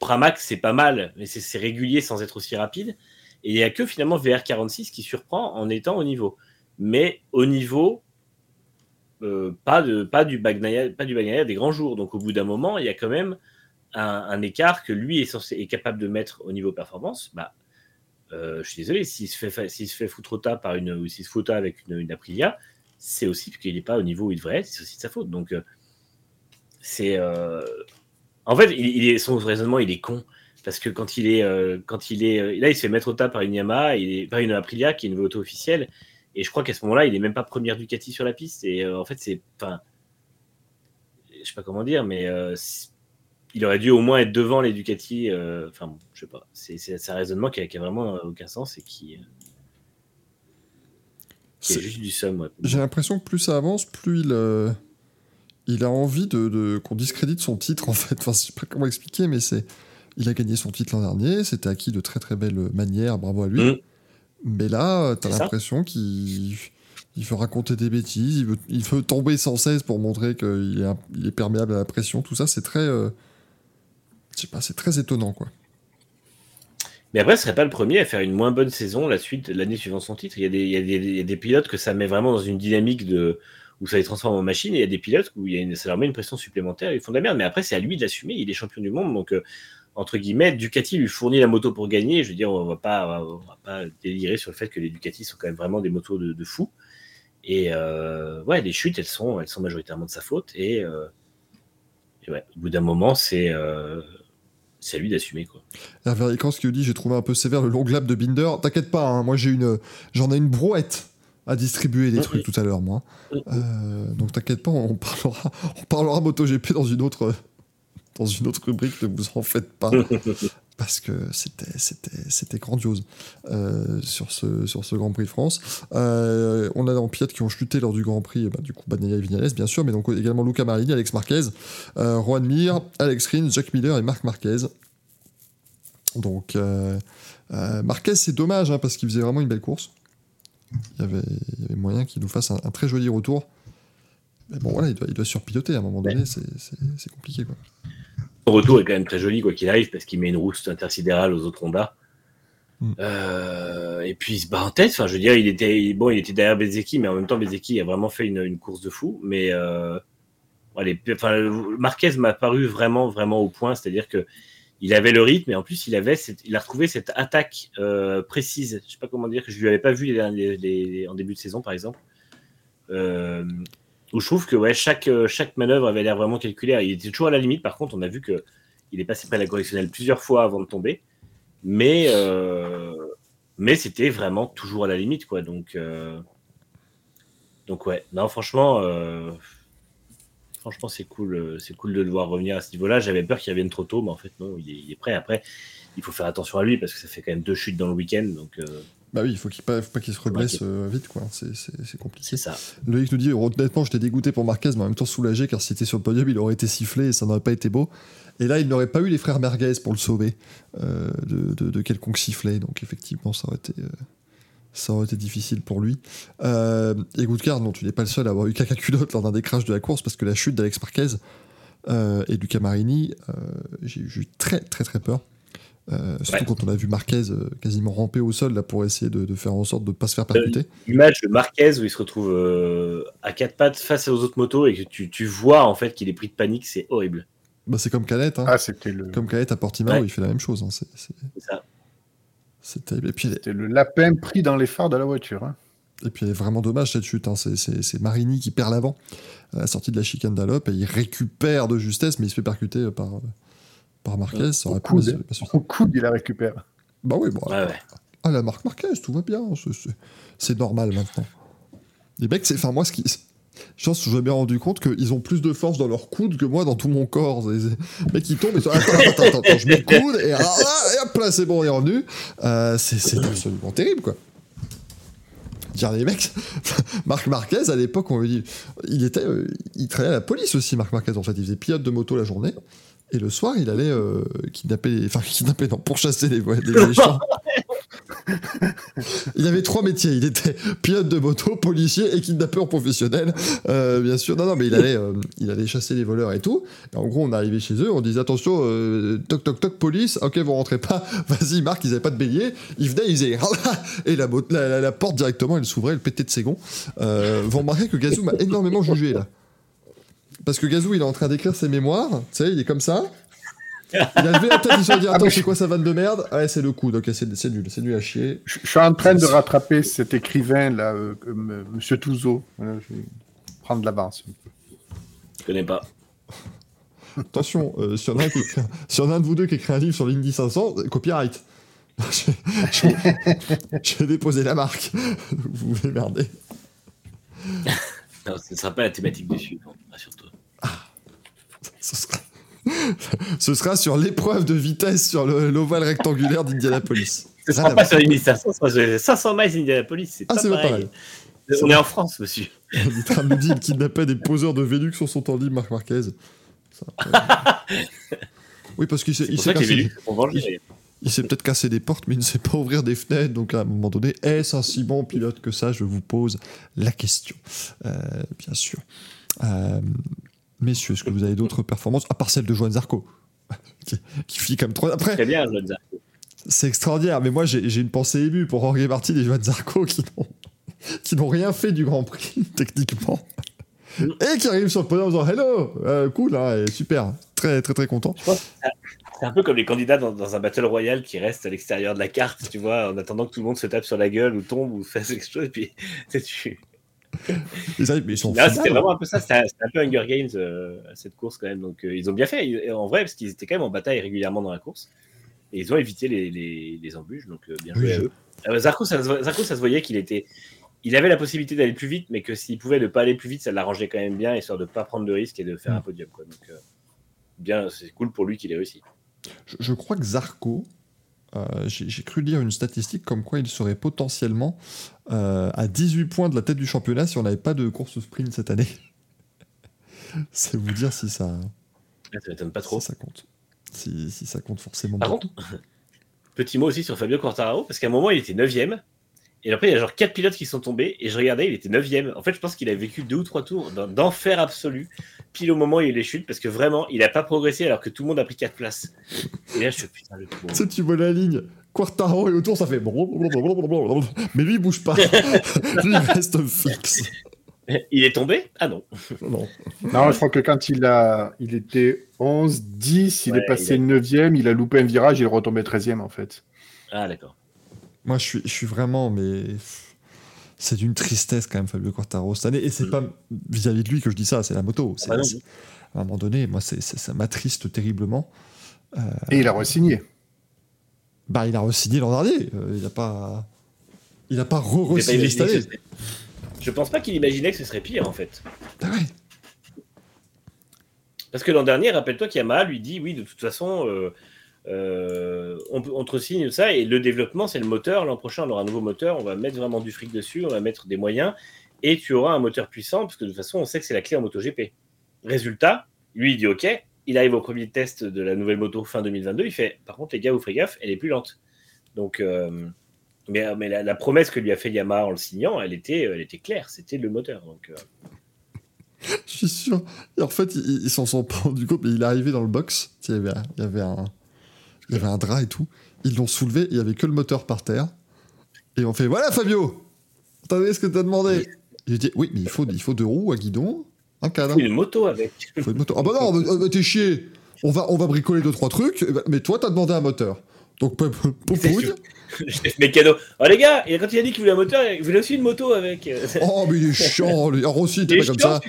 C: Pramac, c'est pas mal, mais c'est régulier sans être aussi rapide. Et il n'y a que finalement VR46 qui surprend en étant au niveau. Mais au niveau, pas, de, pas, du Bagnaia, des grands jours. Donc au bout d'un moment, il y a quand même un, écart que lui est, censé, est capable de mettre au niveau performance. Bah, euh, je suis désolé, s'il se fait, fa- s'il se fait foutre tas par une, ou s'il se fout avec une, Aprilia, c'est aussi parce qu'il n'est pas au niveau où il devrait être, c'est aussi de sa faute. Donc euh, c'est. euh, En fait, il, son raisonnement, il est con. Parce que quand il est, euh, quand il est, euh, là, il se fait mettre au tas par une Yamaha, par une Aprilia qui est une auto officielle, et je crois qu'à ce moment-là, il est même pas première Ducati sur la piste. Et euh, en fait, c'est, enfin, je sais pas comment dire, mais euh, il aurait dû au moins être devant les Ducati. euh, Enfin, bon, je sais pas. C'est, un raisonnement qui a, qui a vraiment aucun sens et qui, qui est
B: C'est-
C: juste du somme. ouais.
B: J'ai l'impression que plus ça avance, plus il, il a envie de, de- qu'on discrédite son titre, en fait. Enfin, je sais pas comment expliquer, mais c'est. Il a gagné son titre l'an dernier, c'était acquis de très très belle manière, bravo à lui.
C: Mm.
B: Mais là, t'as l'impression qu'il il veut raconter des bêtises, il veut, il veut tomber sans cesse pour montrer qu'il est, un- il est perméable à la pression. Tout ça, c'est très. euh, je sais pas, c'est très étonnant, quoi.
C: Mais après, ce serait pas le premier à faire une moins bonne saison la suite l'année suivant son titre. Il y, a des, il, y a des, il y a des pilotes que ça met vraiment dans une dynamique de où ça les transforme en machine, et il y a des pilotes où il y a une, ça leur met une pression supplémentaire, ils font de la merde. Mais après, c'est à lui de l'assumer. Il est champion du monde, donc euh, entre guillemets, Ducati lui fournit la moto pour gagner. Je veux dire, on va pas, on va pas délirer sur le fait que les Ducati sont quand même vraiment des motos de, de fou. Et euh, ouais, les chutes, elles sont, elles sont majoritairement de sa faute. Et, euh, et ouais, au bout d'un moment, c'est euh, c'est à lui d'assumer quoi.
B: Hervé Ricans qui nous dit J'ai trouvé un peu sévère le long lap de Binder. T'inquiète pas, hein, moi j'ai une, j'en ai une brouette à distribuer des trucs tout à l'heure, moi. Donc t'inquiète pas, on parlera, on parlera MotoGP dans une autre, dans une autre rubrique, ne vous en faites pas. Parce que c'était, c'était, c'était grandiose euh, sur, ce, sur ce Grand Prix de France. Euh, on a en pilotes qui ont chuté lors du Grand Prix, bah, du coup Bagnaia et Vignales, bien sûr, mais donc également Luca Marini, Alex Marquez, euh, Juan Mir, Alex Rins, Jack Miller et Marc Marquez. Donc, euh, Marquez, c'est dommage hein, parce qu'il faisait vraiment une belle course. Il y avait, il y avait moyen qu'il nous fasse un, un très joli retour. Mais bon, voilà, il doit, il doit surpiloter à un moment donné, c'est- c'est compliqué. Quoi.
C: Son retour est quand même très joli, quoi qu'il arrive, parce qu'il met une rousse intersidérale aux autres Honda.
B: Mm.
C: Euh, et puis il se bat en tête. Enfin, je veux dire, il était bon, il était derrière Bezeki, mais en même temps, Bezeki a vraiment fait une, une course de fou. Mais euh, ouais, les- enfin, Marquez m'a paru vraiment, vraiment au point. C'est-à-dire que il avait le rythme, et en plus, il avait, cette- il a retrouvé cette attaque euh, précise. Je sais pas comment dire que je lui avais pas vu les, les- les- en début de saison, par exemple. Euh, où je trouve que ouais, chaque, euh, chaque manœuvre avait l'air vraiment calculée. Il était toujours à la limite. Par contre, on a vu que il est passé près de la correctionnelle plusieurs fois avant de tomber. Mais, euh, mais c'était vraiment toujours à la limite. Quoi. Donc, euh, donc ouais, non, franchement, franchement c'est cool, c'est cool de le voir revenir à ce niveau-là. J'avais peur qu'il revienne trop tôt, mais en fait, non, il est, il est prêt. Après, il faut faire attention à lui parce que ça fait quand même deux chutes dans le week-end. Donc,
B: Bah oui, il faut faut pas qu'il se reblesse euh, vite, quoi. C'est- compliqué.
C: c'est ça.
B: Loïc nous dit honnêtement, j'étais dégoûté pour Marquez, mais en même temps soulagé car s'il était sur le podium, il aurait été sifflé et ça n'aurait pas été beau. Et là, il n'aurait pas eu les frères Merguez pour le sauver euh, de, de, de quelconque sifflet. Donc effectivement, ça aurait été, euh, ça aurait été difficile pour lui. Et Goodcard, non, tu n'es pas le seul à avoir eu caca culotte lors d'un des crashs de la course parce que la chute d'Alex Marquez et du Camarini, euh, j'ai j'ai eu très très très peur. Euh, surtout
C: Ouais.
B: quand on a vu Marquez euh, quasiment ramper au sol là pour essayer de, de faire en sorte de ne pas se faire percuter.
C: L'image de Marquez où il se retrouve euh, à quatre pattes face aux autres motos et que tu, tu vois en fait qu'il est pris de panique, c'est horrible.
B: Bah, c'est comme Canet, hein.
D: Ah, c'était le,
B: Comme Canet à Portimao,
C: Ouais.
B: il fait la même chose. hein. C'est-
C: ça.
B: C'est terrible. Et puis,
D: c'était le lapin pris dans les phares de la voiture. hein.
B: et puis elle est vraiment dommage cette chute. hein. C'est- Marini qui perd l'avant à la sortie de la chicane d'Alop et il récupère de justesse, mais il se fait percuter par, euh, par Marquez. Ça
D: Au
B: aurait pu
D: coude. Au coude, il la récupère.
B: Bah oui, bon.
C: Ouais, ouais.
B: Ah, la marque Marquez, tout va bien. C'est- normal maintenant. Les mecs, c'est. Enfin, moi, ce qui. Je pense que je me suis rendu compte qu'ils ont plus de force dans leur coude que moi dans tout mon corps. Les mecs, ils tombent, ils sont. Attends, attends, attends, attends, je mets le coude et, ah, ah, et hop là, c'est bon, il est revenu. Euh, c'est c'est absolument terrible, quoi. Dire les mecs, Marc Marquez à l'époque, on lui dit, il était, euh, il travaillait à la police aussi, Marc Marquez. En fait, il faisait pilote de moto la journée et le soir, il allait euh, kidnapper, enfin kidnapper, non, pourchasser les, les méchants. il avait trois métiers. Il était pilote de moto, policier et kidnappeur professionnel. Euh, bien sûr. Non, non, mais il allait, euh, il allait chasser les voleurs et tout. Et en gros, on arrivait chez eux, on disait attention, euh, toc toc toc, police. Ok, vous rentrez pas. Vas-y, Marc, ils avaient pas de bélier. Il venait, il faisait et la, mo- la, la- la porte directement, elle s'ouvrait, elle pétait de ses gonds. Vous remarquez que Gazou m'a énormément jugé là. Parce que Gazou, il est en train d'écrire ses mémoires. Tu sais, il est comme ça. Il a levé la tête, il se dit Attends, c'est quoi sa vanne de merde? Ouais, c'est le coup, donc c'est c'est nul, c'est nul à chier.
D: Je je suis en train de rattraper cet écrivain là, euh, euh, Monsieur Touzeau. Voilà, je vais prendre de l'avance.
C: Je connais pas.
B: Attention, euh, si, y en a un qui écrit- si y en a un de vous deux qui écrit un livre sur l'Indy 500, euh, copyright. J'ai- déposé la marque. vous vous démerdez.
C: Non, ce ne sera pas la thématique dessus, non, rassure-toi.
B: Ce sera, ce sera sur l'épreuve de vitesse sur le- l'ovale rectangulaire d'Indianapolis.
C: Ce sera pas sur les 500, ce sera sur les 500 miles d'Indianapolis. C'est
B: Ah,
C: pas
B: c'est pas
C: pareil.
B: pareil.
C: On est en France, monsieur.
B: Littra nous dit qu'il kidnappait des poseurs de Vélux sur son temps libre, Marc Marquez. Ça, euh, Oui, parce qu'il s'est il cassé,
C: vengés.
B: il s'est peut-être cassé des portes, mais il ne sait pas ouvrir des fenêtres. Donc à un moment donné, est-ce un si bon pilote que ça? Je vous pose la question. Euh, bien sûr. Euh, messieurs, est-ce que vous avez d'autres performances, à part celle de Joan Zarco qui, qui finit comme trois. Après,
C: Très bien, Joanza.
B: c'est extraordinaire, mais moi j'ai une pensée émue pour Jorge Martin et Joan Zarco qui n'ont rien fait du Grand Prix techniquement et qui arrivent sur le podium en disant hello, euh, cool, hein, et super, très très très content.
C: C'est un peu comme les candidats dans, dans un battle royal qui restent à l'extérieur de la carte, tu vois, en attendant que tout le monde se tape sur la gueule ou tombe ou fasse quelque chose. Et puis, tu
B: Ils sont
C: Là, c'était vraiment un peu ça. C'était un, peu Hunger Games, euh, cette course, quand même. Donc, euh, ils ont bien fait, ils- en vrai, parce qu'ils étaient quand même en bataille régulièrement dans la course. Et ils ont évité les, les, les embûches, donc euh, bien joué
B: Oui,
C: à eux. Euh, Zarco, ça, se vo- Zarco, ça se voyait qu'il était. Il avait la possibilité d'aller plus vite, mais que s'il pouvait ne pas aller plus vite, ça l'arrangeait quand même bien, histoire de ne pas prendre de risques et de faire
B: Mm.
C: un podium. Quoi. Donc, euh, bien, c'est cool pour lui qu'il ait réussi.
B: Je, je crois que Zarco, euh, j'ai cru lire une statistique comme quoi il serait potentiellement euh, à 18 points de la tête du championnat si on n'avait pas de course sprint cette année. C'est vous dire si ça,
C: Ça m'étonne pas trop.
B: si ça compte. Si, si ça compte forcément.
C: Par contre, petit mot aussi sur Fabio Quartararo, parce qu'à un moment, il était 9ème. Et après, il y a genre 4 pilotes qui sont tombés. Et je regardais, il était 9ème. En fait, je pense qu'il a vécu deux ou trois tours d'en- d'enfer absolu, pile au moment où il y a eu les chutes, parce que vraiment, il n'a pas progressé alors que tout le monde a pris 4 places. Et là, je suis putain, le.
B: Tu sais, tu vois la ligne, Quartaro et autour, ça fait. Mais lui, il bouge pas. lui, il reste fixe.
C: Il est tombé? Ah non.
B: Non.
D: Non, je crois que quand il a, il était 11, 10, il
C: Ouais,
D: est passé
C: il
D: 9e, il a loupé un virage, il est retombé 13e en fait.
C: Ah, d'accord.
B: Moi, je suis, je suis vraiment, mais. C'est d'une tristesse quand même, Fabio Quartaro cette année. Et c'est
C: Mm.
B: pas vis-à-vis de lui que je dis ça, c'est la moto.
C: Bah
B: c'est- à un moment donné, moi, c'est, ça m'attriste terriblement.
D: Et il a re-signé.
B: Bah, il a re-signé l'an dernier. Euh, il n'a pas. Il n'a pas re-re-signé cette année.
C: serait- Je pense pas qu'il imaginait que ce serait pire, en fait.
B: Ah ouais.
C: Parce que l'an dernier, rappelle-toi qu'Yamaha lui dit oui, de toute façon, euh, euh, on, on te signe ça, et le développement, c'est le moteur. L'an prochain, on aura un nouveau moteur, on va mettre vraiment du fric dessus, on va mettre des moyens, et tu auras un moteur puissant, parce que de toute façon, on sait que c'est la clé en MotoGP. Résultat, lui, il dit OK, il arrive au premier test de la nouvelle moto fin 2022, il fait par contre, les gars, vous ferez gaffe, elle est plus lente. Donc, euh, mais, mais la, la promesse que lui a fait Yamaha en le signant, elle était, elle était claire, c'était le moteur. Donc, euh,
B: Je suis sûr. Et en fait, ils, s'en sont pas rendus compte, mais il est arrivé dans le box. Il y avait, un- il y avait un, il y avait un drap et tout. Ils l'ont soulevé, il y avait que le moteur par terre. Et on fait Voilà, Fabio T'as vu ce que t'as demandé Il dit Oui, mais il faut, il faut deux roues, un guidon, un cadre.
C: une moto avec.
B: Faut une moto. Ah bah non, ah bah t'es chier on va, on va bricoler deux, trois trucs, ben, mais toi, t'as demandé un moteur. Donc, pou- pou- poupouille.
C: Chef mécano. Oh les gars, et quand il a dit qu'il voulait un moteur, il voulait aussi une moto avec. euh,
B: Oh, mais il est chiant, lui. Ah, Rossi,
C: Il
B: t'es pas comme ça.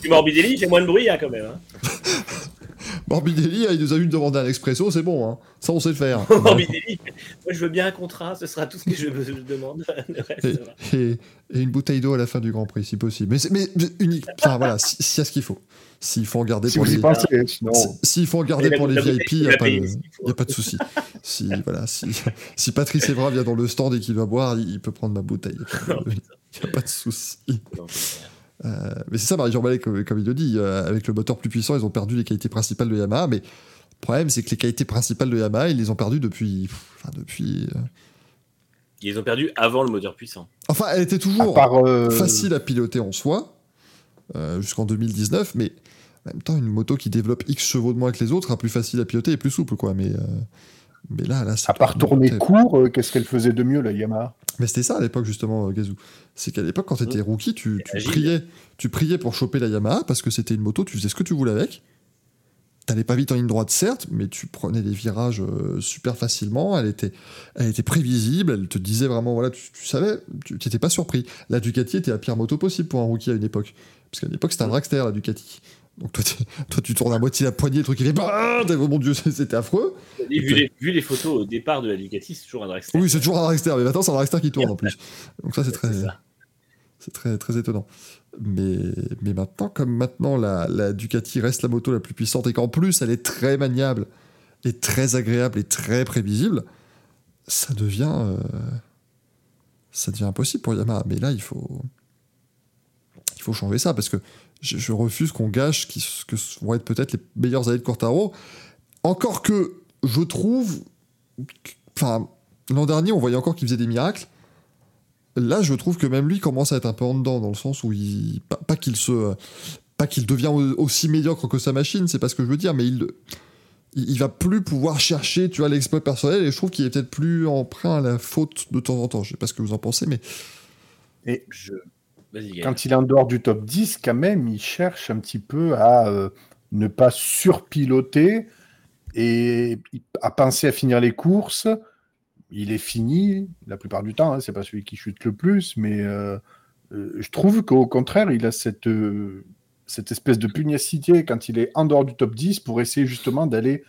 C: puis Morbidelli, fait moins de bruit hein, quand même. Hein.
B: Morbidelli, il nous a juste demandé un expresso, c'est bon, hein. Ça, on sait le faire.
C: Morbidelli, moi je veux bien un contrat, ce sera tout ce que je, je demande. Reste,
B: et, une bouteille d'eau à la fin du Grand Prix, si possible. Mais, c'est- mais mais unique. Enfin, voilà, si- s'il y a ce qu'il faut. S'il faut en garder
D: Si
B: pour les.
D: pensez, sinon.
B: si- S'il faut en garder
C: Et la
B: pour les
C: bouteille,
B: VIP,
C: il
B: il n'y a, pas de-
C: s'il faut.
B: y a pas de souci. Si, voilà, si, si Patrice Evra vient dans le stand et qu'il va boire, il, il peut prendre ma bouteille. Il
C: Oh,
B: n'y a pas de souci. Euh, mais c'est ça, Marie-Jean Ballet, comme, comme il le dit, euh, avec le moteur plus puissant, ils ont perdu les qualités principales de Yamaha, mais le problème, c'est que les qualités principales de Yamaha, ils les ont perdues depuis. pff, Enfin, depuis. euh,
C: Ils ont perdu avant le moteur puissant.
B: Enfin, elle était
D: À
B: toujours
D: part, euh,
B: facile à piloter en soi, euh, jusqu'en 2019, mais en même temps, une moto qui développe X chevaux de moins que les autres sera plus facile à piloter et plus souple, quoi. Mais, euh, mais là, là, c'est
D: à part tourner court, euh, qu'est-ce qu'elle faisait de mieux, la Yamaha?
B: Mais c'était ça à l'époque, justement, euh, Gazou. C'est qu'à l'époque, quand tu étais rookie, tu, priais, tu priais pour choper la Yamaha parce que c'était une moto, tu faisais ce que tu voulais avec. T'allais pas vite en ligne droite, certes, mais tu prenais des virages euh, super facilement. Elle était, elle était prévisible, elle te disait vraiment, voilà, tu, tu savais, tu t'étais pas surpris. La Ducati était la pire moto possible pour un rookie à une époque. Parce qu'à l'époque, c'était un dragster, la Ducati. Donc toi, tu- toi tu tournes à moitié la poignée, le truc il fait bah, oh mon dieu, c'était affreux.
C: Et vu, les, vu les photos au départ de la Ducati, c'est toujours un dragster.
B: Oui, c'est toujours un dragster, mais maintenant c'est un dragster qui tourne en plus. Donc ça, c'est très,
C: C'est
B: très, très étonnant. Mais, mais maintenant, comme maintenant la, la Ducati reste la moto la plus puissante et qu'en plus elle est très maniable et très agréable et très prévisible, ça devient, euh, ça devient impossible pour Yamaha. Mais là, il faut, il faut changer ça parce que je, je refuse qu'on gâche qui, ce que vont être peut-être les meilleures années de Quartaro. Encore que je trouve, que- enfin, l'an dernier, on voyait encore qu'il faisait des miracles. Là, je trouve que même lui commence à être un peu en dedans, dans le sens où il. Pas, pas qu'il se. Pas qu'il devient au- aussi médiocre que sa machine, c'est pas ce que je veux dire, mais il. Il va plus pouvoir chercher, tu vois, l'exploit personnel, et je trouve qu'il est peut-être plus emprunt à la faute de temps en temps. Je sais pas ce que vous en pensez, mais
D: Et
C: Je...
D: Quand il est en dehors du top 10, quand même, il cherche un petit peu à euh, ne pas surpiloter et à penser à finir les courses. Il est fini la plupart du temps, hein, c'est pas celui qui chute le plus, mais euh, euh, je trouve qu'au contraire, il a cette, euh, cette espèce de pugnacité quand il est en dehors du top 10 pour essayer justement d'aller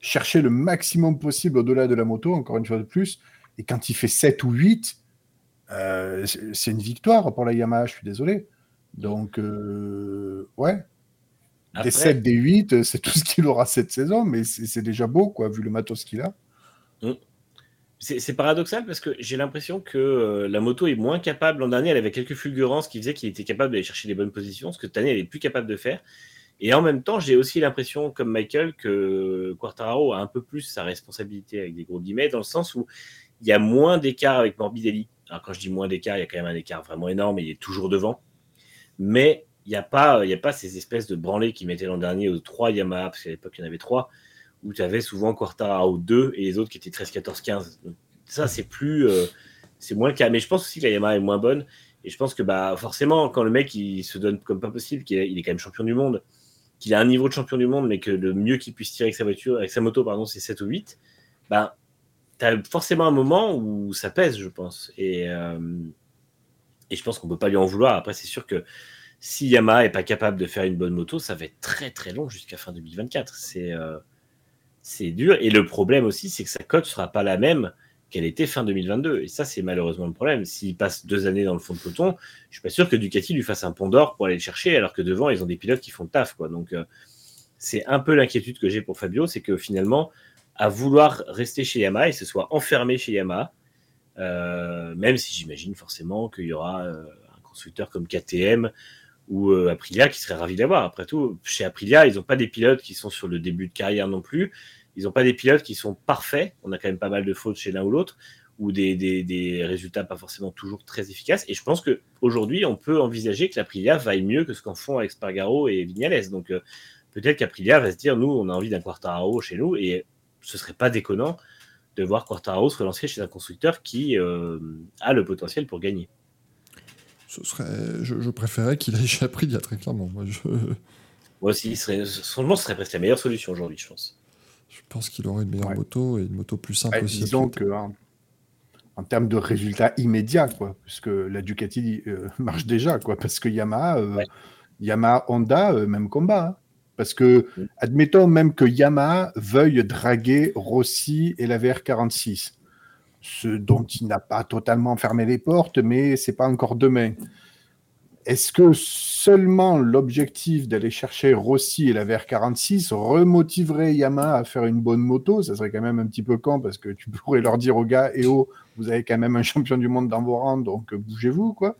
D: chercher le maximum possible au-delà de la moto, encore une fois de plus. Et quand il fait 7 ou 8, euh, c'est une victoire pour la Yamaha, je suis désolé. Donc, ouais,
C: Après-
D: des 7, des 8, euh, c'est tout ce qu'il aura cette saison, mais c'est déjà beau, quoi, vu le matos qu'il a.
C: C'est c'est paradoxal parce que j'ai l'impression que euh, la moto est moins capable. L'an dernier, elle avait quelques fulgurances qui faisaient qu'il était capable d'aller chercher les bonnes positions, ce que cette année, elle est plus capable de faire. Et en même temps, j'ai aussi l'impression, comme Michael, que Quartararo a un peu plus sa responsabilité avec des gros guillemets, dans le sens où il y a moins d'écart avec Morbidelli. Alors quand je dis moins d'écart, il y a quand même un écart vraiment énorme et il est toujours devant. Mais il n'y a, pas- il y a pas ces espèces de branlés qui mettaient l'an dernier aux trois Yamaha, parce qu'à l'époque, il y en avait trois, où tu avais souvent Quartararo 2 et les autres qui étaient 13, 14, 15. Donc, ça, c'est plus. euh, c'est moins le cas. Mais je pense aussi que la Yamaha est moins bonne. Et je pense que bah, forcément, quand le mec il se donne comme pas possible, qu'il est, il est quand même champion du monde, qu'il a un niveau de champion du monde, mais que le mieux qu'il puisse tirer avec sa voiture, avec sa moto, pardon, c'est 7 ou 8, bah, tu as forcément un moment où ça pèse, je pense. Et, euh, et je pense qu'on peut pas lui en vouloir. Après, c'est sûr que si Yamaha est pas capable de faire une bonne moto, ça va être très très long jusqu'à fin 2024. C'est euh, c'est dur. Et le problème aussi, c'est que sa cote sera pas la même qu'elle était fin 2022. Et ça, c'est malheureusement le problème. S'il passe deux années dans le fond de peloton, je suis pas sûr que Ducati lui fasse un pont d'or pour aller le chercher, alors que devant, ils ont des pilotes qui font le taf. Quoi. Donc, euh, c'est un peu l'inquiétude que j'ai pour Fabio, c'est que finalement, à vouloir rester chez Yamaha, il se soit enfermé chez Yamaha, euh, même si j'imagine forcément qu'il y aura un constructeur comme KTM ou euh, Aprilia qui serait ravi d'avoir. Après tout, chez Aprilia, ils n'ont pas des pilotes qui sont sur le début de carrière non plus. Ils n'ont pas des pilotes qui sont parfaits. On a quand même pas mal de fautes chez l'un ou l'autre ou des, résultats pas forcément toujours très efficaces. Et je pense qu'aujourd'hui, on peut envisager que l'Aprilia vaille mieux que ce qu'en font avec Spargaro et Vignales. Donc euh, peut-être qu'Aprilia va se dire, nous, on a envie d'un Quartararo chez nous, et ce serait pas déconnant de voir Quartararo se relancer chez un constructeur qui euh, a le potentiel pour gagner.
B: Ce serait, je, je préférais qu'il aille chez Aprilia, très clairement. Moi, je,
C: Moi aussi, il serait, franchement, ce serait presque la meilleure solution aujourd'hui, je pense.
B: je pense qu'il aurait une meilleure
D: Ouais.
B: moto et une moto plus simple
D: Ouais,
B: aussi.
D: disons que, hein, en termes de résultats immédiats, quoi, puisque la Ducati euh, marche déjà, quoi, parce que Yamaha, euh,
C: Ouais.
D: Yamaha, Honda, euh, même combat. hein. parce que,
C: Mm.
D: admettons même que Yamaha veuille draguer Rossi et la VR46, ce dont il n'a pas totalement fermé les portes, mais c'est pas encore demain. Est-ce que seulement l'objectif d'aller chercher Rossi et la VR46 remotiverait Yamaha à faire une bonne moto? Ça serait quand même un petit peu con parce que tu pourrais leur dire aux gars, eh oh, vous avez quand même un champion du monde dans vos rangs, donc bougez-vous, quoi.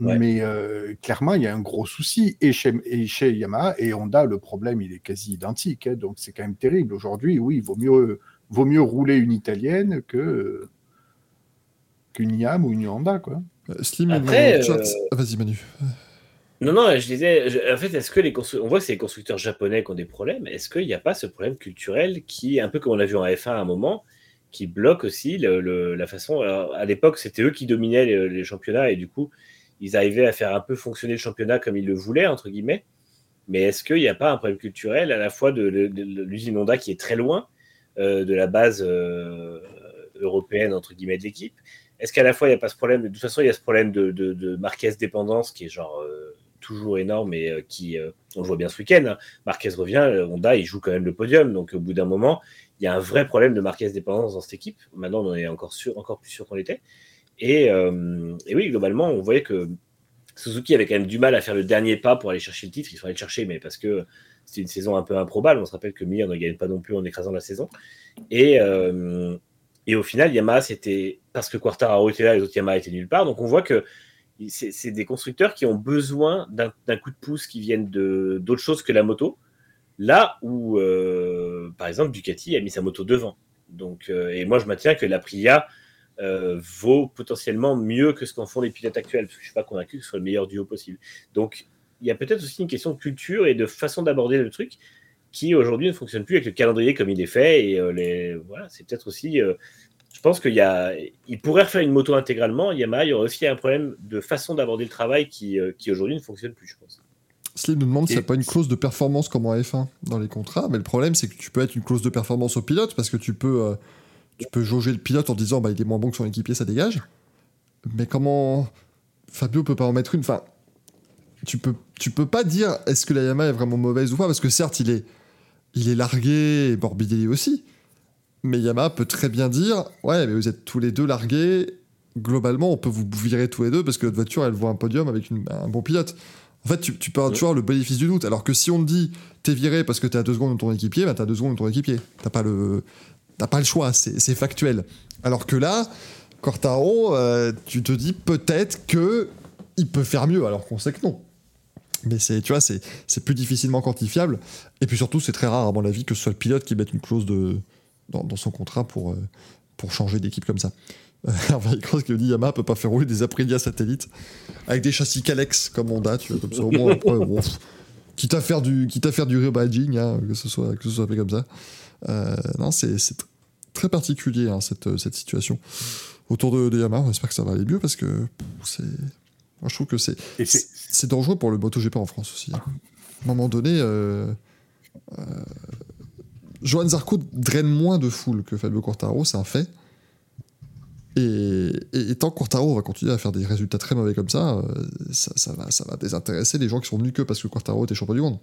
C: Ouais.
D: Mais euh, clairement, il y a un gros souci. Et chez, et chez Yamaha et Honda, le problème, il est quasi identique. hein, donc c'est quand même terrible. Aujourd'hui, oui, il vaut mieux, vaut mieux rouler une italienne que, qu'une Yam ou une Honda, quoi.
B: Euh, Slim,
C: Après, euh,
B: chat- Ah, Vas-y, Manu.
C: Non, non, je disais, je- en fait, est-ce que les constru- on voit que c'est les constructeurs japonais qui ont des problèmes. Est-ce qu'il n'y a pas ce problème culturel qui, un peu comme on l'a vu en F1 à un moment, qui bloque aussi le- le- la façon. alors, à l'époque, c'était eux qui dominaient les, les championnats et du coup, ils arrivaient à faire un peu fonctionner le championnat comme ils le voulaient, entre guillemets. Mais est-ce qu'il n'y a pas un problème culturel à la fois de, de- de l'usine Honda qui est très loin de la base euh, européenne, entre guillemets, de l'équipe Est-ce qu'à la fois il n'y a pas ce problème De toute façon, il y a ce problème de, de, de Marquez dépendance qui est genre euh, toujours énorme et euh, qui, euh, on le voit bien ce week-end. hein. Marquez revient, euh, Honda, il joue quand même le podium. Donc au bout d'un moment, il y a un vrai problème de Marquez dépendance dans cette équipe. Maintenant, on en est encore, sûr, encore plus sûr qu'on l'était. Et, euh, et oui, globalement, on voyait que Suzuki avait quand même du mal à faire le dernier pas pour aller chercher le titre. Il fallait le chercher, mais parce que c'était une saison un peu improbable. On se rappelle que Mir ne gagne pas non plus en écrasant la saison. Et, euh, et au final, Yamaha, c'était parce que Quartararo était là, les autres Yamaha étaient nulle part. Donc on voit que c'est c'est des constructeurs qui ont besoin d'un coup de pouce qui viennent de- d'autre chose que la moto. Là où, euh, par exemple, Ducati a mis sa moto devant. Donc, euh, et moi, je maintiens que l'Aprilia euh, vaut potentiellement mieux que ce qu'en font les pilotes actuels, parce que je suis pas convaincu que ce soit le meilleur duo possible. Donc, il y a peut-être aussi une question de culture et de façon d'aborder le truc qui aujourd'hui ne fonctionne plus avec le calendrier comme il est fait. Et euh, les, voilà, c'est peut-être aussi. euh, je pense qu'il y a, il pourrait refaire une moto intégralement. Yamaha, il y aurait aussi un problème de façon d'aborder le travail qui, euh, qui aujourd'hui ne fonctionne plus, je pense.
B: Slim nous demande s'il n'y a pas une clause de performance comme en F1 dans les contrats, mais le problème c'est que tu peux être une clause de performance au pilote parce que tu peux, euh, tu peux jauger le pilote en disant bah, il est moins bon que son équipier, ça dégage. Mais comment Fabio peut pas en mettre une? Enfin, tu peux, tu peux pas dire est-ce que la Yamaha est vraiment mauvaise ou pas parce que certes il est, il est largué et Morbidelli aussi, mais Yamaha peut très bien dire ouais mais vous êtes tous les deux largués. Globalement, on peut vous virer tous les deux parce que votre voiture elle voit un podium avec une- un bon pilote. En fait, tu, tu peux avoir le bénéfice du doute. Alors que si on te dit t'es viré parce que t'es à deux secondes de ton équipier, bah t'as deux secondes de ton équipier. T'as pas le, t'as pas le choix. C'est factuel. Alors que là, Quartaro, euh, tu te dis peut-être que il peut faire mieux, alors qu'on sait que non. Mais c'est, tu vois, c'est, plus difficilement quantifiable. Et puis surtout, c'est très rare, à mon avis, que ce soit le pilote qui mette une clause de, dans, son contrat pour, euh, pour changer d'équipe comme ça. Hervé Cross qui dit Yamaha peut pas faire rouler des Aprilia satellites avec des châssis Calex comme Honda, tu vois, comme ça au moins après, bon, quitte à faire du quitte à faire du hein, que ce soit que ce soit fait comme ça. Euh, non, c'est c'est tr- très particulier hein, cette cette situation autour de, de Yamaha. On espère que ça va aller mieux parce que c'est moi je trouve que c'est dangereux pour le MotoGP en France aussi. hein. À un moment donné, euh, euh, Johan Zarco draine moins de foule que Fabio Quartaro, c'est un fait. Et, et, et tant que Quartaro va continuer à faire des résultats très mauvais comme ça, euh, ça, ça va, ça va désintéresser les gens qui sont venus que parce que Quartaro était champion du monde.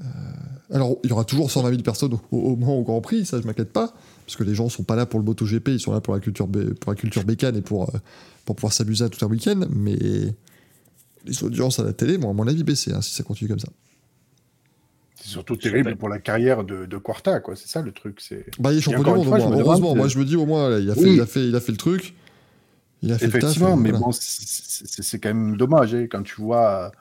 B: Euh, alors, il y aura toujours 120 000 personnes au, au, au moins au Grand Prix, ça je m'inquiète pas, parce que les gens sont pas là pour le MotoGP, ils sont là pour la culture, pour la culture bécane et pour, euh, pour pouvoir s'amuser tout un week-end, mais les audiences à la télé vont à mon avis baisser hein, si ça continue comme ça.
D: C'est surtout terrible pour la carrière de, de Quarta, quoi. C'est ça le truc. C'est
B: Bah, il est champion du monde,
D: fois,
B: au moins.
D: me
B: heureusement. Moi, je me dis au moins, là, il, a fait,
D: Oui.
B: il, a fait, il a fait le truc. Il a fait
D: effectivement,
B: le taf.
D: mais
B: voilà.
D: bon, c'est- c'est c'est quand même dommage hein, quand tu vois.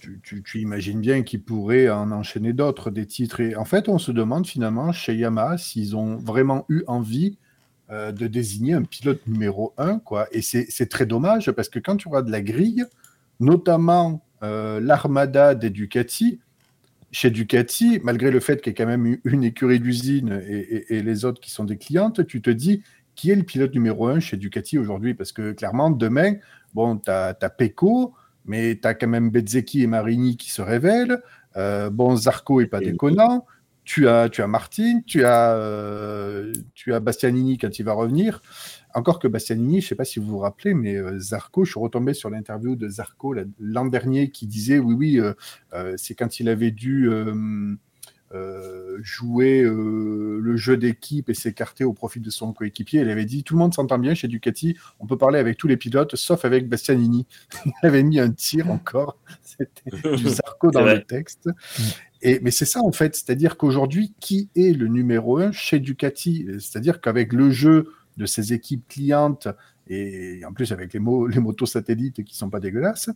D: Tu, imagines bien qu'ils pourraient en enchaîner d'autres, des titres. Et en fait, on se demande finalement chez Yamaha s'ils ont vraiment eu envie euh, de désigner un pilote numéro un. Quoi. Et c'est très dommage parce que quand tu regardes la grille, notamment euh, l'armada des Ducati, chez Ducati, malgré le fait qu'il y ait quand même une écurie d'usine et, les autres qui sont des clientes, tu te dis qui est le pilote numéro un chez Ducati aujourd'hui? Parce que clairement, demain, bon, tu as, Pecco, mais tu as quand même Bezzecchi et Marini qui se révèlent. Euh, bon, Zarco est pas déconnant. Tu as, tu as Martin, tu as, euh, tu as Bastianini quand il va revenir. Encore que Bastianini, je sais pas si vous vous rappelez, mais euh, Zarco, je suis retombé sur l'interview de Zarco la- l'an dernier qui disait oui, oui, euh, c'est quand il avait dû euh, jouer euh, le jeu d'équipe et s'écarter au profit de son coéquipier. Il avait dit tout le monde s'entend bien chez Ducati, on peut parler avec tous les pilotes sauf avec Bastianini. il avait mis un tir encore, c'était du Zarco dans le texte. Et, mais c'est ça en fait, c'est-à-dire qu'aujourd'hui, qui est le numéro un chez Ducati? C'est-à-dire qu'avec le jeu de ces équipes clientes et en plus avec les, mo- les motos satellites qui sont pas dégueulasses,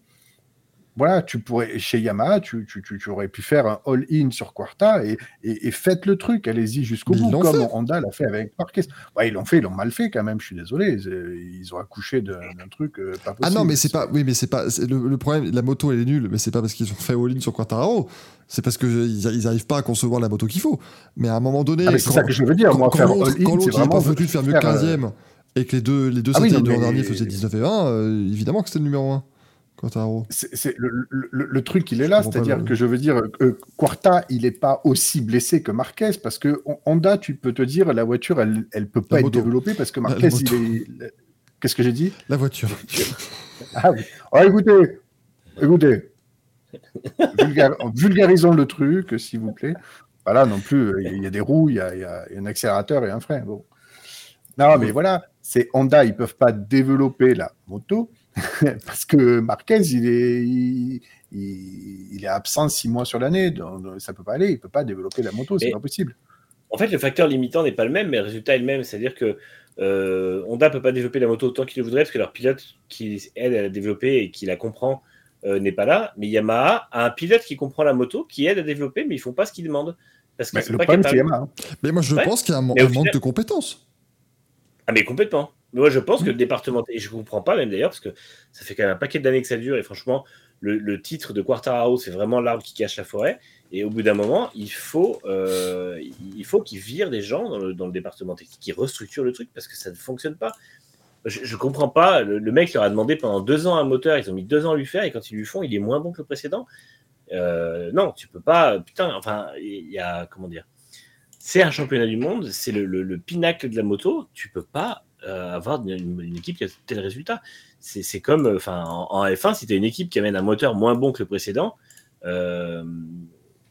D: voilà, tu pourrais, chez Yamaha, tu, tu, tu, tu aurais pu faire un all-in sur Quarta et, et, et faites le truc, allez-y jusqu'au bout, comme
B: fait.
D: Honda l'a fait avec Marquez. Ils l'ont fait, ils l'ont mal fait quand même, je suis désolé. Ils, ils ont accouché d'un truc euh, pas possible.
B: Ah non, mais c'est pas. Oui, mais c'est pas. Le, le problème, la moto, elle est nulle, mais c'est pas parce qu'ils ont fait all-in sur Quartararo. C'est parce qu'ils ils arrivent pas à concevoir la moto qu'il faut. Mais à un moment donné.
D: Ah, c'est
B: quand-
D: ça que je veux dire,
B: quand,
D: moi,
B: quand l'autre,
D: all-in,
B: quand l'autre,
D: c'est
B: il est pas foutu de faire mieux que
D: faire, euh,
B: 15ème et que les deux, les deux
D: Ah oui,
B: satellites
D: non,
B: du l'an dernier faisaient 19 et 20, euh, évidemment que c'était le numéro 1.
D: C'est, le, le- le- le truc, il est là, c'est-à-dire
B: le-
D: que je veux dire, euh, Quarta, il n'est pas aussi blessé que Marquez, parce que Hon- Honda, tu peux te dire, la voiture, elle ne peut pas
B: La
D: être
B: moto.
D: développée parce que
B: la
D: Marquez, il est. Qu'est-ce que j'ai dit?
B: La voiture.
D: Ah oui. Ah, écoutez, écoutez. Vulgar- vulgarisons le truc, s'il vous plaît. Voilà, non plus, il y a- des roues, il y a, il y a un accélérateur et un frein. Bon. Non, mais voilà, c'est Honda, ils peuvent pas développer la moto parce que Marquez, il est, il, il- il est absent six mois sur l'année, donc ça peut pas aller, il peut pas développer la moto, c'est pas possible.
C: En fait, le facteur limitant n'est pas le même, mais le résultat est le même. C'est-à-dire que euh, Honda peut pas développer la moto autant qu'il le voudrait parce que leur pilote qui aide à la développer et qui la comprend euh, n'est pas là. Mais Yamaha a un pilote qui comprend la moto, qui aide à développer, mais ils font pas ce qu'ils demandent. Parce sont
D: le
C: pas
D: problème, c'est. Yamaha. hein.
B: Mais moi, je
C: Ouais.
B: pense qu'il y a un, manque de compétences.
C: Ah mais complètement. Moi je pense que le département, et je comprends pas même d'ailleurs, parce que ça fait quand même un paquet d'années que ça dure, et franchement, le, le titre de Quartararo, c'est vraiment l'arbre qui cache la forêt, et au bout d'un moment, il faut, euh, il faut qu'ils virent des gens dans le, dans le département technique, qui restructurent le truc, parce que ça ne fonctionne pas. Je, je comprends pas, le, le mec leur a demandé pendant deux ans un moteur, ils ont mis deux ans à lui faire, et quand ils lui font, il est moins bon que le précédent. Euh, non, tu peux pas, putain, enfin, il y a, comment dire, c'est un championnat du monde, c'est le, le- le pinacle de la moto. Tu peux pas euh, avoir une, une équipe qui a tel résultat. C'est comme, euh, enfin, en, en F1, si tu as une équipe qui amène un moteur moins bon que le précédent, euh,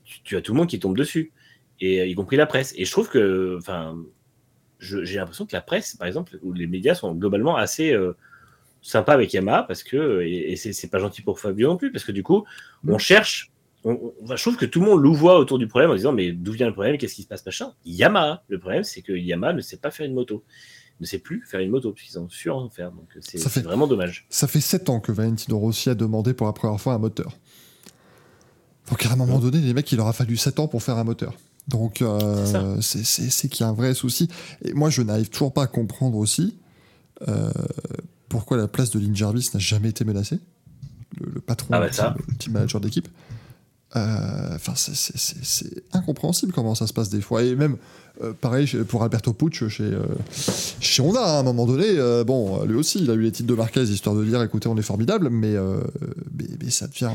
C: tu, tu as tout le monde qui tombe dessus, et y compris la presse. Et je trouve que, enfin, j'ai l'impression que la presse, par exemple, ou les médias sont globalement assez euh, sympas avec Yamaha parce que, et, et c'est pas gentil pour Fabio non plus, parce que du coup, on cherche on, on- enfin, je trouve que tout le monde louvoie autour du problème en disant mais d'où vient le problème, qu'est-ce qui se passe machin. Yamaha, le problème c'est que Yamaha ne sait pas faire une moto, ne sait plus faire une moto puisqu'ils ont su en faire, donc c'est
B: Ça fait-
C: vraiment dommage.
B: Ça fait 7 ans que Valentino Rossi a demandé pour la première fois un moteur. Donc à un moment donné, les mecs, il leur a fallu 7 ans pour faire un moteur. Donc euh,
C: C'est
B: qu'il y a un vrai souci. Et moi, je n'arrive toujours pas à comprendre aussi euh, pourquoi la place de Lynn Jarvis n'a jamais été menacée. Le, le patron,
C: Ah bah
B: le,
C: ça.
B: team, le team manager d'équipe. Euh, Enfin, c'est- incompréhensible comment ça se passe des fois. Et même, euh, pareil pour Alberto Pucci chez, euh, chez Honda, à un moment donné, bon, lui aussi, il a eu les titres de Marquez, histoire de dire, écoutez, on est formidable, mais, mais, mais ça devient...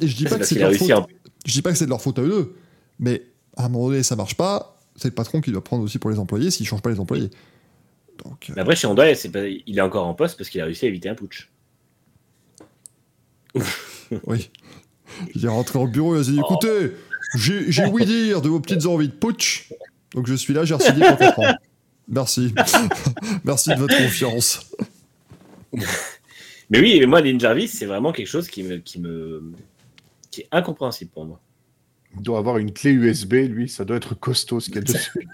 B: et je dis pas que c'est de leur faute.
C: en-
B: Je dis pas que c'est de leur faute à eux deux, mais à un moment donné, ça marche pas. C'est le patron qui doit prendre aussi pour les employés s'il change pas les employés. Donc,
C: Mais après chez Honda, pas- il est encore en poste parce qu'il a réussi à éviter un putsch.
B: oui. Il est rentré au bureau, il a dit
C: Oh.
B: écoutez, j'ai j'ai ouï dire de vos petites envies de putsch, donc je suis là, j'ai re-signé pour 4 ans. Merci. Merci de votre confiance.
C: Mais oui, moi Lynn Jarvis, c'est vraiment quelque chose qui me, qui me, qui est incompréhensible pour moi.
D: Il doit avoir une clé USB, lui, ça doit être costaud ce qu'il y a dessus.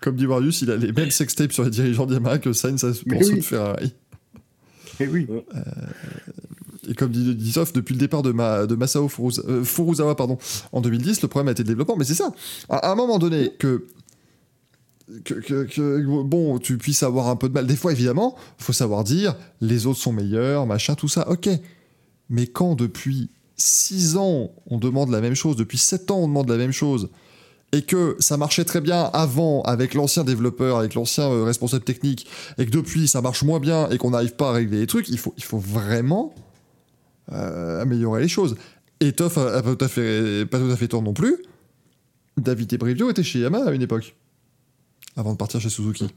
B: Comme dit Marius, il a les mêmes sextapes sur les dirigeants d'Yamaha que Sainz a ceux
D: oui.
B: de Ferrari.
D: Et oui.
B: Et comme dit, Sof, depuis le départ de, ma, Masao euh, Furuzawa pardon, en 2010, le problème a été le développement. Mais c'est ça. À, un moment donné, que, bon, tu puisses avoir un peu de mal. Des fois, évidemment, faut savoir dire les autres sont meilleurs, machin, tout ça. Ok. Mais quand depuis 6 ans, on demande la même chose, depuis 7 ans, on demande la même chose, et que ça marchait très bien avant avec l'ancien développeur, avec l'ancien euh, responsable technique, et que depuis ça marche moins bien et qu'on n'arrive pas à régler les trucs, il faut, il vraiment améliorer les choses. Et Toff a, pas, tout à fait, pas tout à fait tort non plus. David Ebrivio était chez Yamaha à une époque, avant de partir chez Suzuki.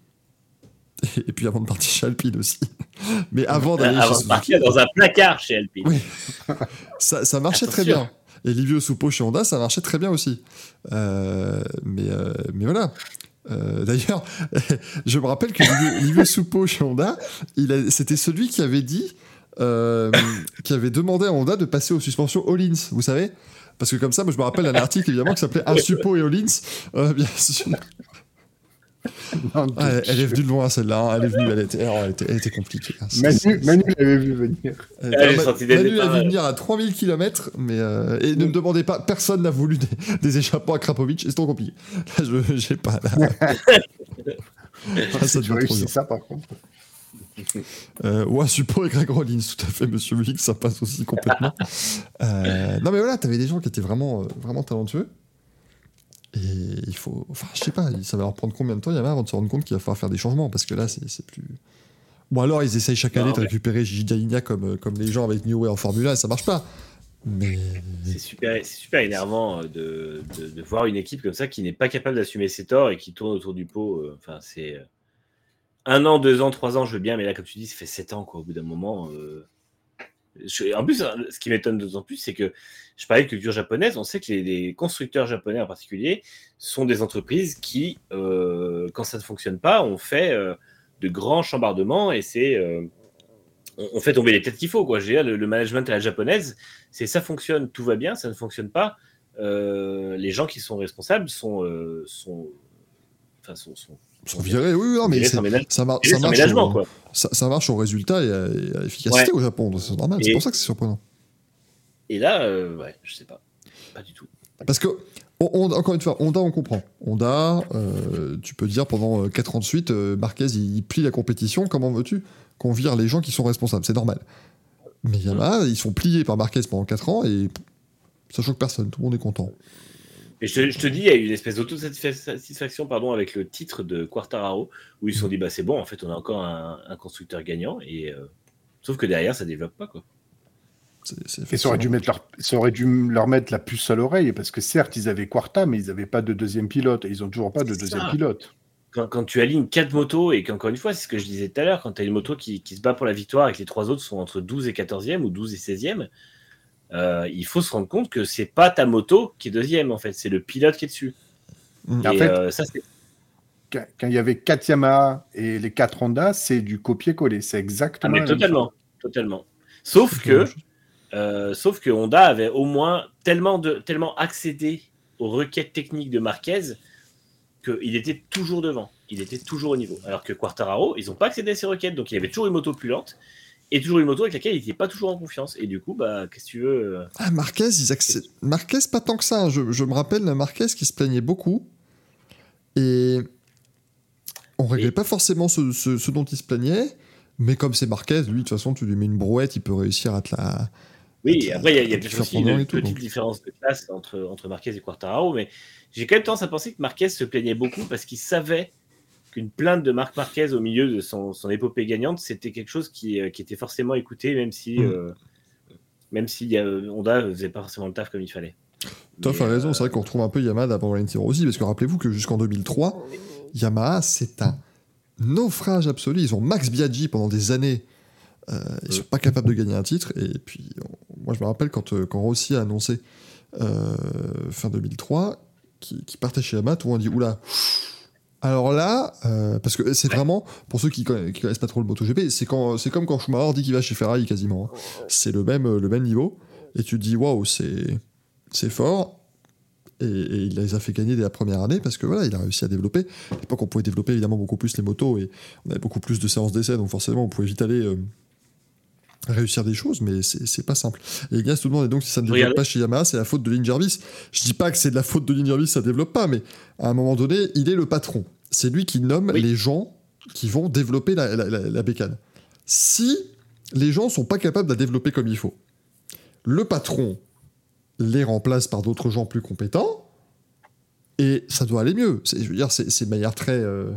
B: Et, puis avant de partir chez Alpine aussi. Mais avant d'aller chez
C: Avant de
B: Suzuki,
C: partir dans un placard chez Alpine.
B: Oui. ça, ça marchait très bien. Et Livio Soupo chez Honda, ça marchait très bien aussi. Euh, mais, euh, mais voilà. Euh, D'ailleurs, je me rappelle que Livio, Livio Soupo chez Honda, c'était celui qui avait dit, euh, qui avait demandé à Honda de passer aux suspensions All-ins, vous savez Parce que comme ça, moi je me rappelle d'un article évidemment qui s'appelait Un suppo et All-ins. Euh, bien sûr.
D: Non,
B: Ah, elle, elle est venue de loin celle-là, hein. elle est venue, elle était, elle elle était compliquée. hein.
D: Manu, Manu l'avait vu venir.
B: Elle
C: Ouais,
B: était-
C: j'ai
B: Ma-
C: senti dès le
B: Manu a vu venir à 3000 km, mais euh, et ne me demandez pas, personne n'a voulu des, des échappements à Krapovic, et c'est trop compliqué. Là, je j'ai pas. Là. Ah, ça
D: ça par contre.
B: Euh, ouais, support et Greg Rollins, tout à fait, Monsieur Mulik, ça passe aussi complètement. Euh, non, mais voilà, t'avais des gens qui étaient vraiment, euh, vraiment talentueux. Et il faut. Enfin, je sais pas, ça va leur prendre combien de temps, Yamaha, avant de se rendre compte qu'il va falloir faire des changements, parce que là, c'est plus. Bon, alors, ils essayent chaque
C: Non,
B: année de récupérer Gigi Dall'Igna comme, euh, comme les gens avec New Way en Formule 1, et ça marche pas. Mais.
C: C'est super, super énervant de, de, de voir une équipe comme ça qui n'est pas capable d'assumer ses torts et qui tourne autour du pot. Enfin, c'est un an, deux ans, trois ans, je veux bien, mais là, comme tu dis, ça fait sept ans. Au bout d'un moment. euh, en plus, hein, ce qui m'étonne d'autant plus, c'est que je parlais de culture japonaise. On sait que les, constructeurs japonais en particulier sont des entreprises qui, euh, quand ça ne fonctionne pas, ont fait euh, de grands chambardements et c'est on, fait tomber les têtes qu'il faut. Quoi. Le, management à la japonaise, c'est ça fonctionne, tout va bien, ça ne fonctionne pas. les gens qui sont responsables sont, sont, enfin, sont, Sont
B: virés, oui, non, mais
C: virés
B: ça, mar- ça marche. au-
C: quoi.
B: ça, ça marche au résultat et à, et à l'efficacité
C: Ouais.
B: au Japon, c'est normal. C'est pour ça que c'est surprenant.
C: Et là, euh, ouais, je sais pas. Pas du tout.
B: Parce que, on- on- encore une fois, Honda, on comprend. Honda, euh, tu peux dire pendant 4 ans de suite, euh, Marquez, il, il plie la compétition, comment veux-tu qu'on vire les gens qui sont responsables? C'est normal. Mais Yamaha, ils sont pliés par Marquez pendant 4 ans et ça choque personne, tout le monde est content.
C: Et je te, je te dis, il y a eu une espèce d'autosatisfaction pardon, avec le titre de Quartararo, où ils se sont dit, bah, c'est bon, en fait, on a encore un, un constructeur gagnant. Et, euh, sauf que derrière, ça développe pas. Quoi.
B: C'est- c'est
D: Et ça aurait, dû mettre leur, ça aurait dû leur mettre la puce à l'oreille, parce que certes, ils avaient Quarta, mais ils n'avaient pas de deuxième pilote, et ils ont toujours pas de deuxième
C: ça.
D: pilote.
C: Quand, quand tu alignes quatre motos, et qu'encore une fois, c'est ce que je disais tout à l'heure, quand tu as une moto qui, qui se bat pour la victoire et que les trois autres sont entre 12 et 14e ou 12 et 16e, euh, il faut se rendre compte que c'est pas ta moto qui est deuxième, en fait, c'est le pilote qui est dessus.
B: Mm.
C: Et
D: En fait-
C: euh, ça, c'est
D: Quand il y avait 4 Yamaha et les 4 Honda, c'est du copier-coller. C'est
C: Ah,
D: exactement
C: mais
D: la même
C: totalement, totalement. Sauf que, euh, sauf que Honda avait au moins tellement de, tellement accédé aux requêtes techniques de Marquez qu'il était toujours devant, il était toujours au niveau. Alors que Quartararo, ils n'ont pas accédé à ces requêtes, donc il y avait toujours une moto plus lente et toujours une moto avec laquelle il n'était pas toujours en confiance. Et du coup, bah, qu'est-ce que tu veux euh,
B: Ah, Marquez, ils accè- Marquez, pas tant que ça. hein. Je, je me rappelle Marquez qui se plaignait beaucoup. Et on réglait
C: Et-
B: pas forcément ce, ce- ce dont il se plaignait. Mais comme c'est Marquez, lui, de toute façon, tu lui mets une brouette, il peut réussir à te la.
C: Oui, après, il y a, y a peut-être aussi une
B: tout,
C: petite
B: donc.
C: différence de classe entre, entre Marquez et Quartararo, mais j'ai quand même tendance à penser que Marquez se plaignait beaucoup parce qu'il savait qu'une plainte de Marc Marquez au milieu de son, son épopée gagnante, c'était quelque chose qui, euh, qui était forcément écouté, même si,
B: Mm.
C: euh, même si euh, Honda faisait pas forcément le taf comme il fallait.
B: Toff a raison,
C: euh,
B: c'est vrai qu'on retrouve un peu Yamaha d'avant Valentino Rossi, parce que rappelez-vous que jusqu'en 2003, Yamaha, c'est un naufrage absolu. Ils ont Max Biaggi pendant des années. Euh, ils sont pas capables de gagner un titre. Et puis, on- moi, je me rappelle quand, quand Rossi a annoncé euh, fin 2003 qu'il partait chez Yamaha, tout le monde dit Oula. Alors là, euh, parce que c'est vraiment, pour ceux qui connaissent, qui connaissent pas trop le MotoGP, c'est quand- c'est comme quand Schumacher dit qu'il va chez Ferrari quasiment. hein. C'est le même, le même niveau. Et tu te dis, waouh, c'est c'est fort. Et, et il les a fait gagner dès la première année parce que voilà, il a réussi à développer. À l'époque, on pouvait développer évidemment beaucoup plus les motos et on avait beaucoup plus de séances d'essai, donc forcément, on pouvait vite aller euh, réussir des choses, mais c'est pas simple. Et Ignace tout le monde, et donc si ça ne développe pas chez Yamaha, c'est la faute de Lynn Jarvis. Je dis pas que c'est de la faute de Lynn Jarvis, ça développe pas, mais à un moment donné, il est le patron. C'est lui qui nomme
C: Oui.
B: les gens qui vont développer la, la- la- la bécane. Si les gens sont pas capables de la développer comme il faut, le patron les remplace par d'autres gens plus compétents et ça doit aller mieux. Je veux dire, c'est de manière très, euh,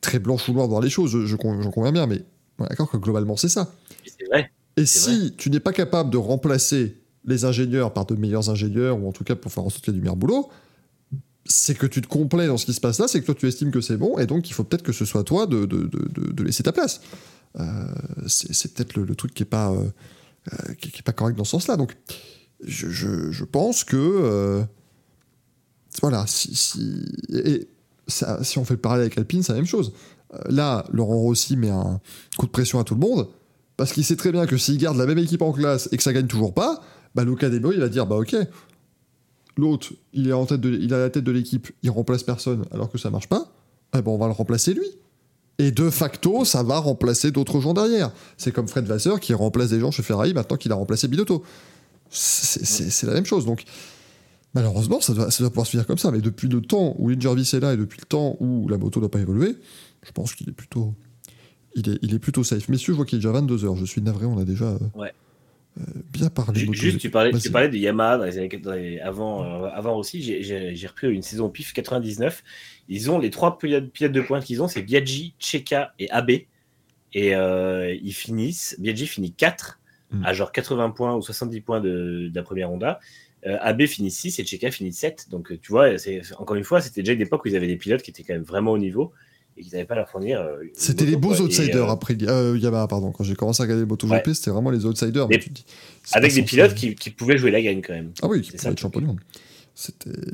B: très blanche ou noire de voir les choses, je- je j'en conviens bien, mais on est d'accord que globalement c'est ça.
C: Et c'est vrai.
B: Et
C: C'est
B: si tu n'es pas capable de remplacer les ingénieurs par de meilleurs ingénieurs, ou en tout cas pour faire en sorte qu'il y ait du meilleur boulot, c'est que tu te complais dans ce qui se passe là, c'est que toi tu estimes que c'est bon, et donc il faut peut-être que ce soit toi de, de, de- laisser ta place. Euh, c'est peut-être le, le truc qui est pas, euh, euh, qui, qui est pas correct dans ce sens-là. Donc je, je- je pense que euh, voilà, si, si, et ça- si on fait le parallèle avec Alpine, c'est la même chose. Là, Laurent Rossi met un coup de pression à tout le monde. Parce qu'il sait très bien que s'il garde la même équipe en classe et que ça gagne toujours pas, bah Luca Debo, il va dire bah ok. L'autre, il est en tête de, il a la tête de l'équipe, il remplace personne alors que ça marche pas. eh ben, on va le remplacer lui. Et de facto, ça va remplacer d'autres gens derrière. C'est comme Fred Vasseur qui remplace des gens chez Ferrari maintenant qu'il a remplacé Binotto. C'est- la même chose. Donc, malheureusement, ça doit, ça doit pouvoir se finir comme ça. Mais depuis le temps où Lynn Jarvis est là et depuis le temps où la moto n'a pas évolué, je pense qu'il est plutôt. Il est, il est plutôt safe. Messieurs, je vois qu'il est déjà 22h. Je suis navré, on a déjà euh,
C: Ouais.
B: euh, bien parlé. Moto.
C: Juste, tu parlais, tu parlais de Yamaha dans les années, dans les- avant, euh, avant aussi. J'ai- repris une saison PIF 99. Ils ont les trois pilotes, de pointe qu'ils ont, c'est Biaggi, Cheka et Abe. Et ils finissent. Biaggi finit 4
B: Mm.
C: à genre 80 points ou 70 points de, de la première Honda. Abe finit 6 et Cheka finit 7. Donc tu vois, encore une fois, c'était déjà une époque où ils avaient des pilotes qui étaient quand même vraiment au niveau et qu'ils n'avaient pas à leur fournir. euh,
B: C'était les beaux
C: quoi.
B: Outsiders
C: euh,
B: après euh, Yamaha, pardon. Quand j'ai commencé à regarder le MotoGP,
C: Ouais.
B: c'était vraiment les outsiders.
C: Mais
B: tu dis,
C: avec des pilotes qui, qui pouvaient jouer la gagne quand même.
B: Ah oui, qui pouvaient être champion du monde.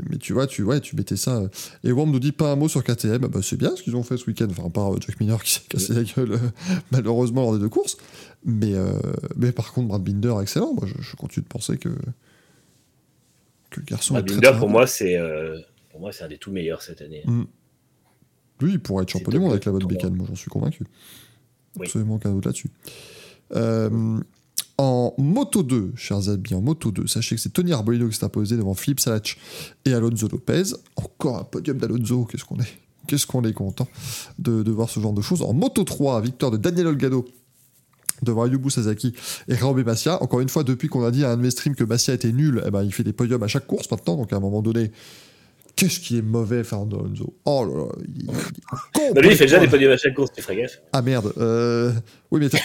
B: Mais tu vois, tu, ouais, tu mettais ça. Et Worm nous dit pas un mot sur KTM. Bah, c'est bien ce qu'ils ont fait ce week-end. Enfin, par Jack Miller qui s'est cassé la gueule, malheureusement, lors des deux courses. Mais, euh, mais par contre, Brad Binder, excellent. Moi, je, je continue de penser que. Que le garçon.
C: Brad
B: est
C: Binder,
B: très
C: pour moi, c'est euh, pour moi, c'est un des tout meilleurs cette année.
B: Mm. Lui, il pourrait être champion du monde avec la bonne bécane, moi j'en suis convaincu.
C: Oui.
B: Absolument aucun doute là-dessus. Euh, en Moto 2, chers amis, en Moto 2, sachez que c'est Tony Arbolino qui s'est imposé devant Philippe Salach et Alonso Lopez. Encore un podium d'Alonso, qu'est-ce qu'on est Qu'est-ce qu'on est content de, de voir ce genre de choses. En Moto 3, victoire de Daniel Olgado devant Ayubu Sasaki et Raoube Massia. Encore une fois, depuis qu'on a dit à un de mes streams que Massia était nul, eh ben, il fait des podiums à chaque course maintenant. Donc à un moment donné, qu'est-ce qui est mauvais Fernando? Alonso Oh là là, il,
C: Bah, lui, il fait déjà des podiums à chaque course, tu ferais gaffe.
B: ah merde. euh, Oui, mais peut-être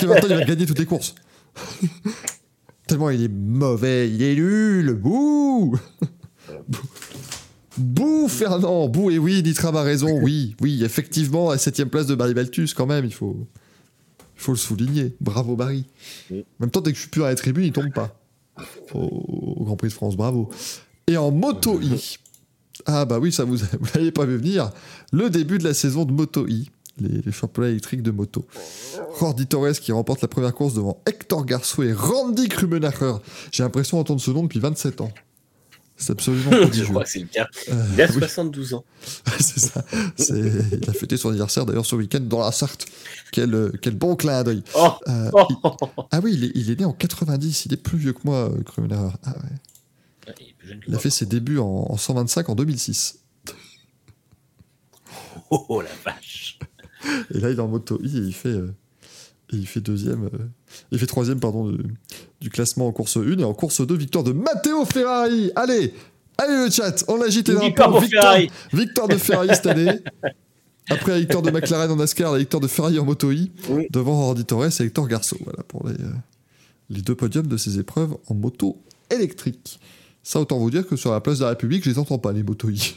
B: que, maintenant, il va gagner toutes les courses. Tellement il est mauvais, il est nul. Bouh Bouh. Fernand. Bouh, et oui, Nitram a raison. Oui, oui, effectivement, à 7 place de Barry Baltus, quand même, il faut, il faut le souligner. Bravo, Barry. En même temps, dès que je suis plus à la tribune, il tombe pas. Au, au Grand Prix de France, bravo. Et en Moto I. Ah bah oui, ça vous, vous l'avez pas vu venir. Le début de la saison de Moto I, les, les championnats électriques de moto. Jordi Torres qui remporte la première course devant Hector Garçon et Randy Krumenacher. J'ai l'impression d'entendre ce nom depuis 27 ans. C'est absolument
C: Je
B: prodigieux.
C: crois que c'est le cas.
B: Euh,
C: Il a
B: oui,
C: 72 ans.
B: c'est ça. Il a fêté son anniversaire d'ailleurs ce week-end dans la Sarthe. Quel, euh, quel bon clin d'œil.
C: Oh,
B: Euh,
C: oh,
B: il- Ah oui, il est, il est né en 90. Il est plus vieux que moi, Krumenacher. Ah ouais.
C: Il
B: a fait ses débuts en, en 125 en 2006.
C: Oh, oh, la vache.
B: Et là, il est en moto I et il fait, euh, et il fait deuxième, euh, il fait troisième pardon de- du classement en course 1 et en course 2 victoire de Matteo Ferrari. Allez, allez le chat, on agite les
C: victoire
B: Victoire, victoire de Ferrari cette année. Après la victoire de McLaren en NASCAR, la victoire de Ferrari en moto I
C: Oui.
B: devant Randy Torres et Hector Garçon. Voilà pour les, euh, les deux podiums de ces épreuves en moto électrique. Ça, autant vous dire que sur la place de la République, je les entends pas les moto I.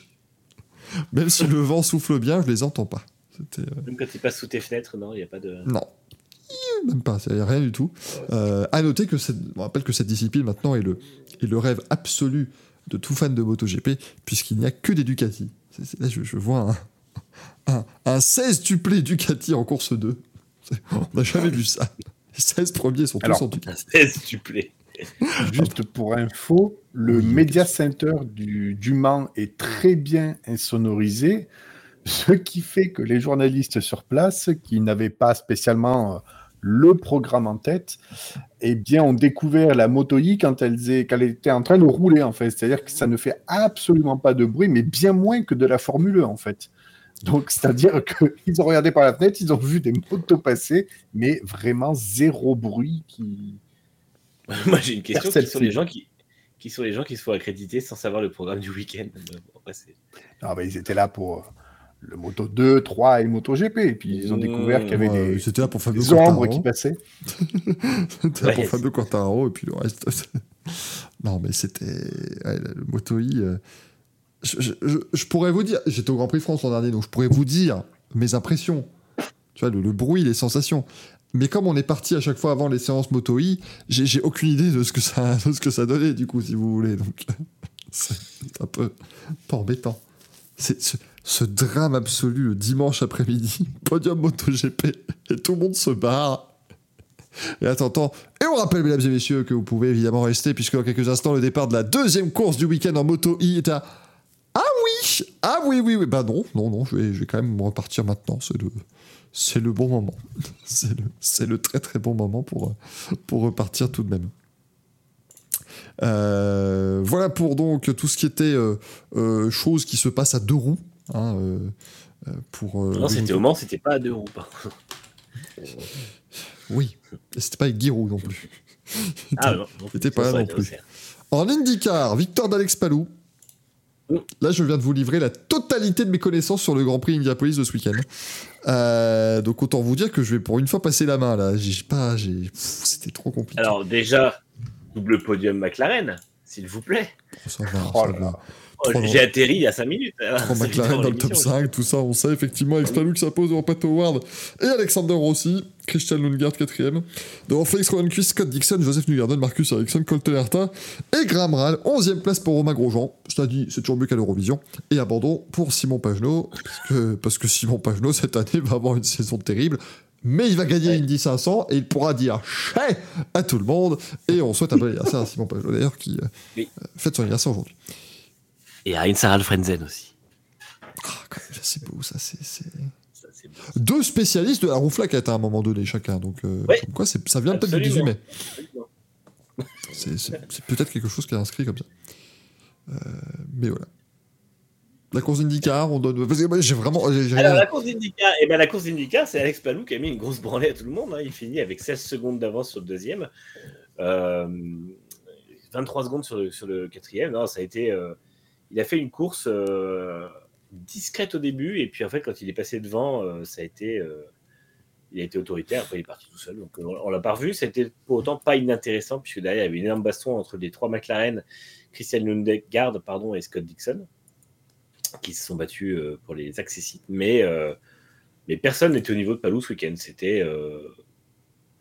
B: Même si le vent souffle bien, je les entends pas. C'était euh,
C: Même quand il passe sous tes fenêtres, non, il n'y a pas de.
B: non. Même pas, il n'y a rien du tout. Euh, à noter que cette, on rappelle que cette discipline maintenant est le, est le rêve absolu de tout fan de MotoGP, puisqu'il n'y a que des Ducati. C'est- c'est- là, je, je vois un, un, un 16 tuplé Ducati en course 2. C'est- On n'a jamais vu ça. Les 16 premiers sont tous
D: Alors,
B: en Ducati.
C: 16 tu plais.
D: Juste pour info, le
B: Oui,
D: Media Center du, du Mans est très bien insonorisé, ce qui fait que les journalistes sur place, qui n'avaient pas spécialement euh, le programme en tête, eh bien, ont découvert la Moto I quand elle, est- quand elle était en train de rouler, en fait. C'est-à-dire que ça ne fait absolument pas de bruit, mais bien moins que de la Formule 1, en fait. Donc, c'est-à-dire qu'ils ont regardé par la fenêtre, ils ont vu des motos passer, mais vraiment zéro bruit qui,
C: Moi, j'ai une question.
D: Perceptible.
C: sont les gens qui, qui sont les gens qui se font accréditer sans savoir le programme du week-end Bon, après, c'est-
D: Ah bah, ils étaient là pour euh, le Moto 2, 3 et le Moto GP. Et puis ils ont
C: Mmh,
D: découvert qu'il y avait
B: Ouais,
D: des,
B: C'était là pour Fabio
D: des ombres
B: Quartararo.
D: qui passaient.
B: C'était là pour Fabio Quartararo et puis le reste. non, mais c'était. ouais, le Moto I. euh, Je, je- je- je pourrais vous dire. J'étais au Grand Prix France l'an dernier, donc je pourrais vous dire mes impressions. Tu vois, le, le bruit, les sensations. Mais comme on est parti à chaque fois avant les séances Moto I, j'ai aucune idée de ce, que ça, de ce que ça donnait, du coup, si vous voulez. Donc, c'est un peu, embêtant. C'est ce, drame absolu le dimanche après-midi, podium MotoGP, et tout le monde se barre. Et attends, attends. Et on rappelle, mesdames et messieurs, que vous pouvez évidemment rester, puisque dans quelques instants, le départ de la deuxième course du week-end en moto I est à. Ah oui Ah oui, oui, oui. Bah non, non, non, je vais, quand même repartir maintenant. C'est le, c'est le bon moment. C'est le, très très bon moment pour, pour repartir tout de même. Euh, voilà pour donc tout ce qui était euh, euh, choses qui se passent à deux roues. hein, euh, euh, pour,
C: Non, c'était au Mans, c'était pas à deux roues. par.
B: Oui, c'était pas avec Giroud non plus.
C: Ah non,
B: C'était pas là non plus. En IndyCar, victoire d'Alex Palou. Là, je viens de vous livrer la totalité de mes connaissances sur le Grand Prix Indianapolis de ce week-end. Euh, donc autant vous dire que je vais pour une fois passer la main là. J'ai pas, j'ai, c'était trop compliqué.
C: Alors déjà, double podium McLaren, s'il vous plaît.
B: Oh, ça va,
D: Oh
B: ça
D: là
B: va.
C: Oh, J'ai atterri il y a 5 minutes. hein.
B: Trois McLaren
C: dans
B: le top
C: l'émission.
B: 5, tout ça, on sait effectivement. Qui s'impose devant Pat Howard et Alexander Rossi. Christian Lundgaard quatrième. Devant Felix Rosenquist, Scott Dixon, Joseph Newgarden, Marcus Ericsson, Colton Herta et Graham Rahal. 11e place pour Romain Grosjean. Je t'ai dit, c'est toujours mieux qu'à l'Eurovision. Et abandon pour Simon Pagenaud. Parce que, parce que Simon Pagenaud, cette année, va avoir une saison terrible. Mais il va gagner
C: Ouais.
B: Indy 500 et il pourra dire chais à tout le monde. Et on souhaite un bon anniversaire à Simon Pagenaud d'ailleurs qui euh, fête son anniversaire aujourd'hui.
C: Et à Sarah Frenzen aussi.
B: Même, c'est beau, ça, c'est. Deux spécialistes de la rouflaquette à un moment donné chacun, donc euh, comme quoi c'est- ça vient peut-être du 18
C: Absolument.
B: mai. C'est c'est- c'est peut-être quelque chose qui est inscrit comme ça. Euh, mais voilà. La course d'IndyCar, on donne. Parce que moi, j'ai vraiment. j'ai- j'ai
C: Alors
B: rien-
C: la course d'IndyCar, eh ben, la course c'est Alex Palou qui a mis une grosse branlée à tout le monde. hein. Il finit avec 16 secondes d'avance sur le deuxième, euh, 23 secondes sur le, sur le quatrième. Non, ça a été. euh, il a fait une course euh, discrète au début, et puis en fait, quand il est passé devant, euh, ça a été. euh, il a été autoritaire, après il est parti tout seul. Donc on, on l'a pas revu. C'était pour autant pas inintéressant, puisque derrière il y avait une énorme baston entre les trois McLaren, Christian Lundgaard pardon, et Scott Dixon, qui se sont battus pour les accessites. Mais, mais personne n'était au niveau de Palou ce week-end. C'était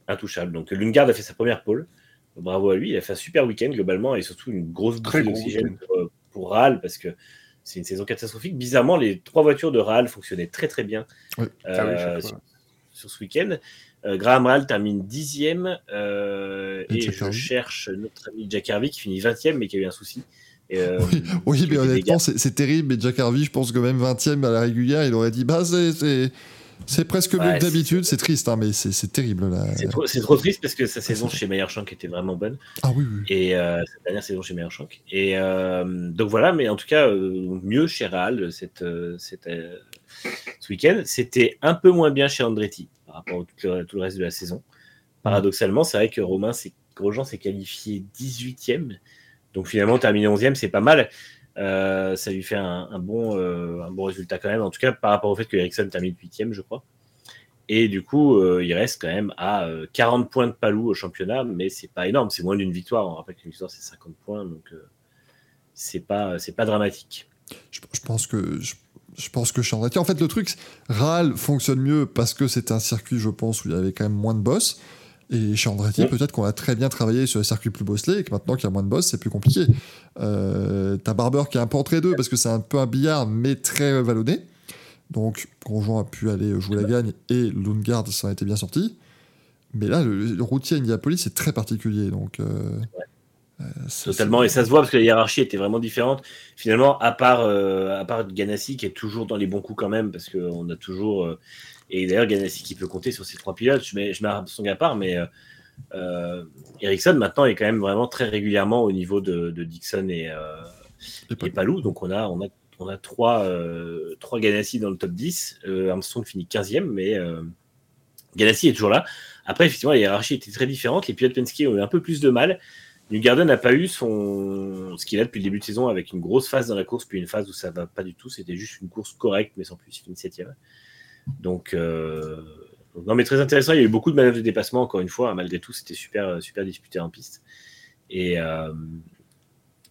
C: intouchable. Donc Lundgaard a fait sa première pole. Bravo à lui. Il a fait un super week-end globalement et surtout une grosse bouffée d'oxygène pour, pour parce que c'est une saison catastrophique. Bizarrement, les trois voitures de Rahal fonctionnaient très très bien euh,
D: Ah
C: sur, sur ce week-end. Euh, Graham Rahal termine dixième euh,
B: Et
C: je
B: Harvey.
C: cherche notre ami Jack Harvey qui finit 20e mais qui a eu un souci. Euh,
B: Oui, mais honnêtement, c'est terrible. Mais Jack Harvey, je pense que même 20ème à la régulière, il aurait dit Bah, c'est- c'est presque mieux que d'habitude. C'est triste, hein, mais c'est terrible là.
C: C'est trop, triste parce que sa saison chez Meyer Shank était vraiment bonne.
B: Ah oui, oui.
C: Et euh, cette dernière saison chez Meyer Shank. Et euh, donc voilà, mais en tout cas, euh, mieux chez Rahal cette, cette, ce week-end. C'était un peu moins bien chez Andretti par rapport à tout le, tout le reste de la saison. Paradoxalement, c'est vrai que Romain Grosjean s'est qualifié 18e. Donc finalement, terminer 11e, c'est pas mal. Euh, ça lui fait un, un bon, euh, un bon résultat quand même. En tout cas, par rapport au fait que Ericsson termine 8e, je crois. Et du coup, euh, il reste quand même à euh, 40 points de Palou au championnat, mais c'est pas énorme. C'est moins d'une victoire. On rappelle qu'une victoire, c'est 50 points. Donc, c'est pas, pas dramatique.
B: Je, pense que je, je pense que Andretti, en fait, le truc, Rahal fonctionne mieux parce que c'est un circuit, je pense, où il y avait quand même moins de boss. Et chez Andretti,
C: Mm.
B: peut-être qu'on a très bien travaillé sur les circuits plus bosselés et que maintenant qu'il y a moins de boss, c'est plus compliqué. Euh, T'as Barber qui est un peu entre les deux parce que c'est un peu un billard, mais très vallonné. Donc, Grosjean a pu aller jouer la gagne et Lundgaard s'en était bien sorti. Mais là, le, le routier à Indianapolis, c'est très particulier. Donc, euh, euh, ça,
C: Totalement. Et ça se voit parce que la hiérarchie était vraiment différente. Finalement, à part, euh, à part Ganassi qui est toujours dans les bons coups quand même, parce qu'on a toujours. Et d'ailleurs, Ganassi qui peut compter sur ses trois pilotes. Je mets, je mets Armstrong à part, mais euh, euh, Ericsson maintenant est quand même vraiment très régulièrement au niveau de, de Dixon et, euh,
B: et
C: Palou. Donc on a, on a, on a trois, euh, trois Ganassi dans le top 10. Euh, Armstrong finit 15e, mais Ganassi est toujours là. Après, effectivement, la hiérarchie était très différente. Les pilotes Penske ont eu un peu plus de mal. Newgarden n'a pas eu son... ce qu'il a depuis le début de saison avec une grosse phase dans la course, puis une phase où ça va pas du tout. C'était juste une course correcte, mais sans plus. Il finit 7 Donc, euh, non, mais très intéressant. Il y a eu beaucoup de manœuvres de dépassement, encore une fois. Malgré tout, c'était super, super disputé en piste. Et, euh,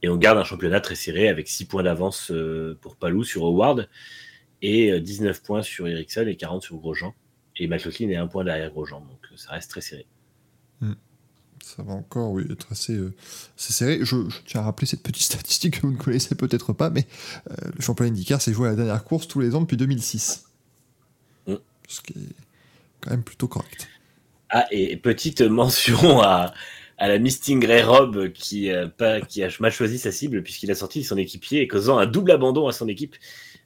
C: et on garde un championnat très serré avec 6 points d'avance euh, pour Palou sur Howard et euh, 19 points sur Ericsson et 40 sur Grosjean. Et McLaughlin est un point derrière Grosjean, donc euh, ça reste très serré.
B: Ça va encore, oui, être assez, euh, serré. Je, tiens à rappeler cette petite statistique que vous ne connaissez peut-être pas, mais euh, le championnat IndyCar s'est joué à la dernière course tous les ans depuis 2006. Ce qui est quand même plutôt correct.
C: Ah, et petite mention à, à la Miss Stingray Rob qui, euh, pas, qui a mal choisi sa cible puisqu'il a sorti son équipier et causant un double abandon à son équipe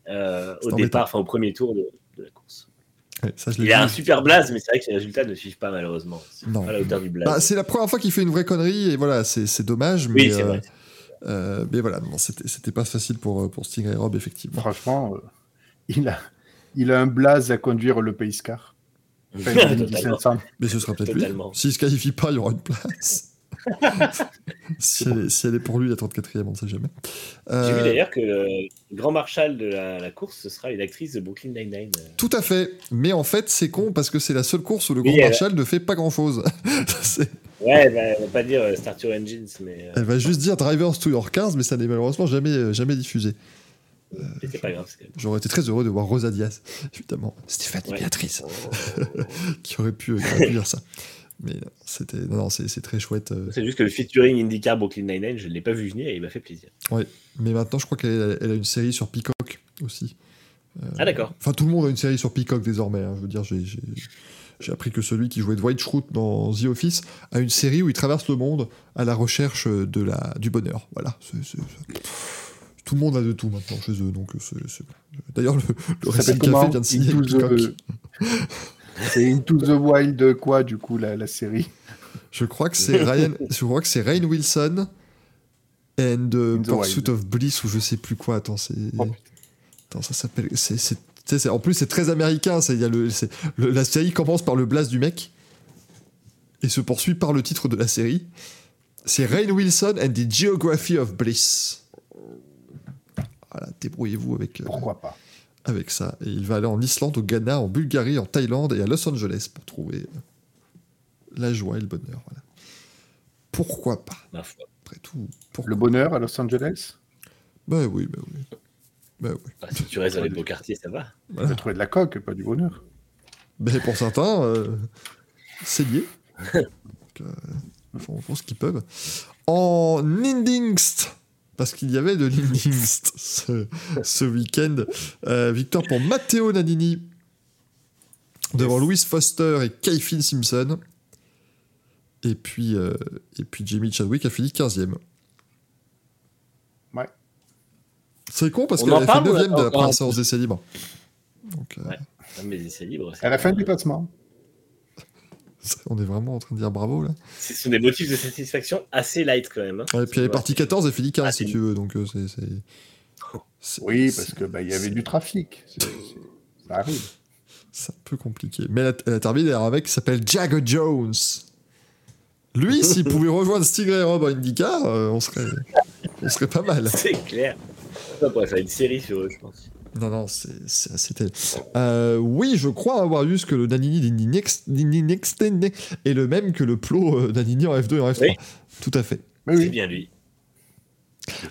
C: euh, au départ, enfin au premier tour de, de la course.
B: Ouais, ça, je l'ai
C: Il a un super blaze, mais c'est vrai que ses résultats ne suivent pas malheureusement. C'est
B: Non.
C: pas à la hauteur du blaze.
B: Bah, c'est la première fois qu'il fait une vraie connerie et voilà, c'est c'est dommage. Mais,
C: oui, c'est
B: euh,
C: vrai.
B: euh, mais voilà, non, c'était c'était pas facile pour, pour Stingray Rob, effectivement.
D: Franchement, euh, il, a, il a un blaze à conduire le Pace Car. Enfin, une Indy
C: Totalement.
D: 500.
B: Mais ce sera peut-être lui. S'il se qualifie pas, il y aura une place. si, elle est, si elle est pour lui, la 34e, on ne sait jamais.
C: J'ai
B: Euh,
C: vu d'ailleurs que le grand marshal de la, la course, ce sera une actrice de Brooklyn Nine-Nine. euh.
B: Tout à fait. Mais en fait, c'est con parce que c'est la seule course où le
C: Oui,
B: Grand Marshal ne fait pas grand chose.
C: Ouais, elle va, elle va pas dire euh, Start Your Engines, mais euh,
B: Elle va juste dire Drivers to your cars, mais ça n'est malheureusement jamais, euh, jamais diffusé.
C: Pas grave. même-
B: J'aurais été très heureux de voir Rosa Diaz, évidemment. Stéphanie
C: Ouais.
B: Béatrice, qui aurait pu, qui aurait pu dire ça. Mais euh, c'était, non, non, c'est, très chouette. euh.
C: C'est juste que le featuring IndyCar Brooklyn Nine-Nine, je ne l'ai pas vu venir et il m'a fait plaisir.
B: Mais maintenant, je crois qu'elle a, une série sur Peacock aussi.
C: Ah d'accord.
B: Enfin, tout le monde a une série sur Peacock désormais. hein. Je veux dire, j'ai, appris que celui qui jouait Dwight Schrute dans The Office a une série où il traverse le monde à la recherche de la, du bonheur. Voilà. C'est- Tout le monde a de tout maintenant chez eux. Donc c'est, c'est- D'ailleurs, le, le
D: comment
B: Café vient de signer
D: the- C'est Into the Wild quoi, du coup, la, la série
B: Je crois que c'est Ryan, je crois que c'est Rain Wilson and uh, Pursuit
D: Wild.
B: of Bliss ou je sais plus quoi. Attends, c'est,
D: Oh,
B: attends, ça s'appelle, c'est, en plus c'est très américain. C'est, il y a le, c'est- le- la série commence par le blast du mec et se poursuit par le titre de la série. C'est Rain Wilson and the Geography of Bliss. Voilà, débrouillez-vous avec, euh,
D: Pourquoi pas
B: avec ça. Et il va aller en Islande, au Ghana, en Bulgarie, en Thaïlande et à Los Angeles pour trouver euh, la joie et le bonheur. Voilà. Pourquoi pas?
C: Ma foi.
B: Après tout, pourquoi
D: Le bonheur à Los Angeles?
B: Bah oui, bah oui. Bah oui.
C: Bah, si tu restes dans les beaux quartiers, ça va.
D: On va trouver de la coque, pas du bonheur.
B: Mais pour certains, euh, c'est lié. Donc, euh, ils font, font ce qu'ils peuvent. En Nindingst, parce qu'il y avait de l'Indingst ce, ce week-end, euh, victoire pour Matteo Nannini devant Louis Foster et Kayfin Simpson. Et puis, euh, et puis Jamie Chadwick a fini 15e.
D: Ouais.
B: C'est con parce qu'elle avait fait
C: parle ou
B: 9 de la première séance d'essai libre. Donc, euh,
C: Ouais. Mais c'est libre. c'est-
D: À la fin du classement.
B: on est vraiment en train de dire bravo là.
C: Ce sont des motifs de satisfaction assez light quand même. hein.
B: Ouais, et puis elle est partie 14 et fini 15
C: Ah,
B: si tu veux, donc euh, c'est.
D: Oui, parce que bah, il y avait du trafic. Ça arrive.
B: C'est un peu compliqué. Mais elle a, elle a terminé avec un mec qui s'appelle Jagger Jones. Lui, s'il pouvait rejoindre Stingray Rob à IndyCar, euh, on, serait, on serait pas mal.
C: C'est clair. On pourrait faire une série sur eux, je pense.
B: Non, non, tel. Euh, oui, je crois avoir vu ce que le Nanini d'Indy Next, d'Indy Next est le même que le plot euh, Nanini en F2 et en F3.
C: Oui.
B: Tout à fait.
D: Mais
C: C'est
D: oui.
C: bien lui.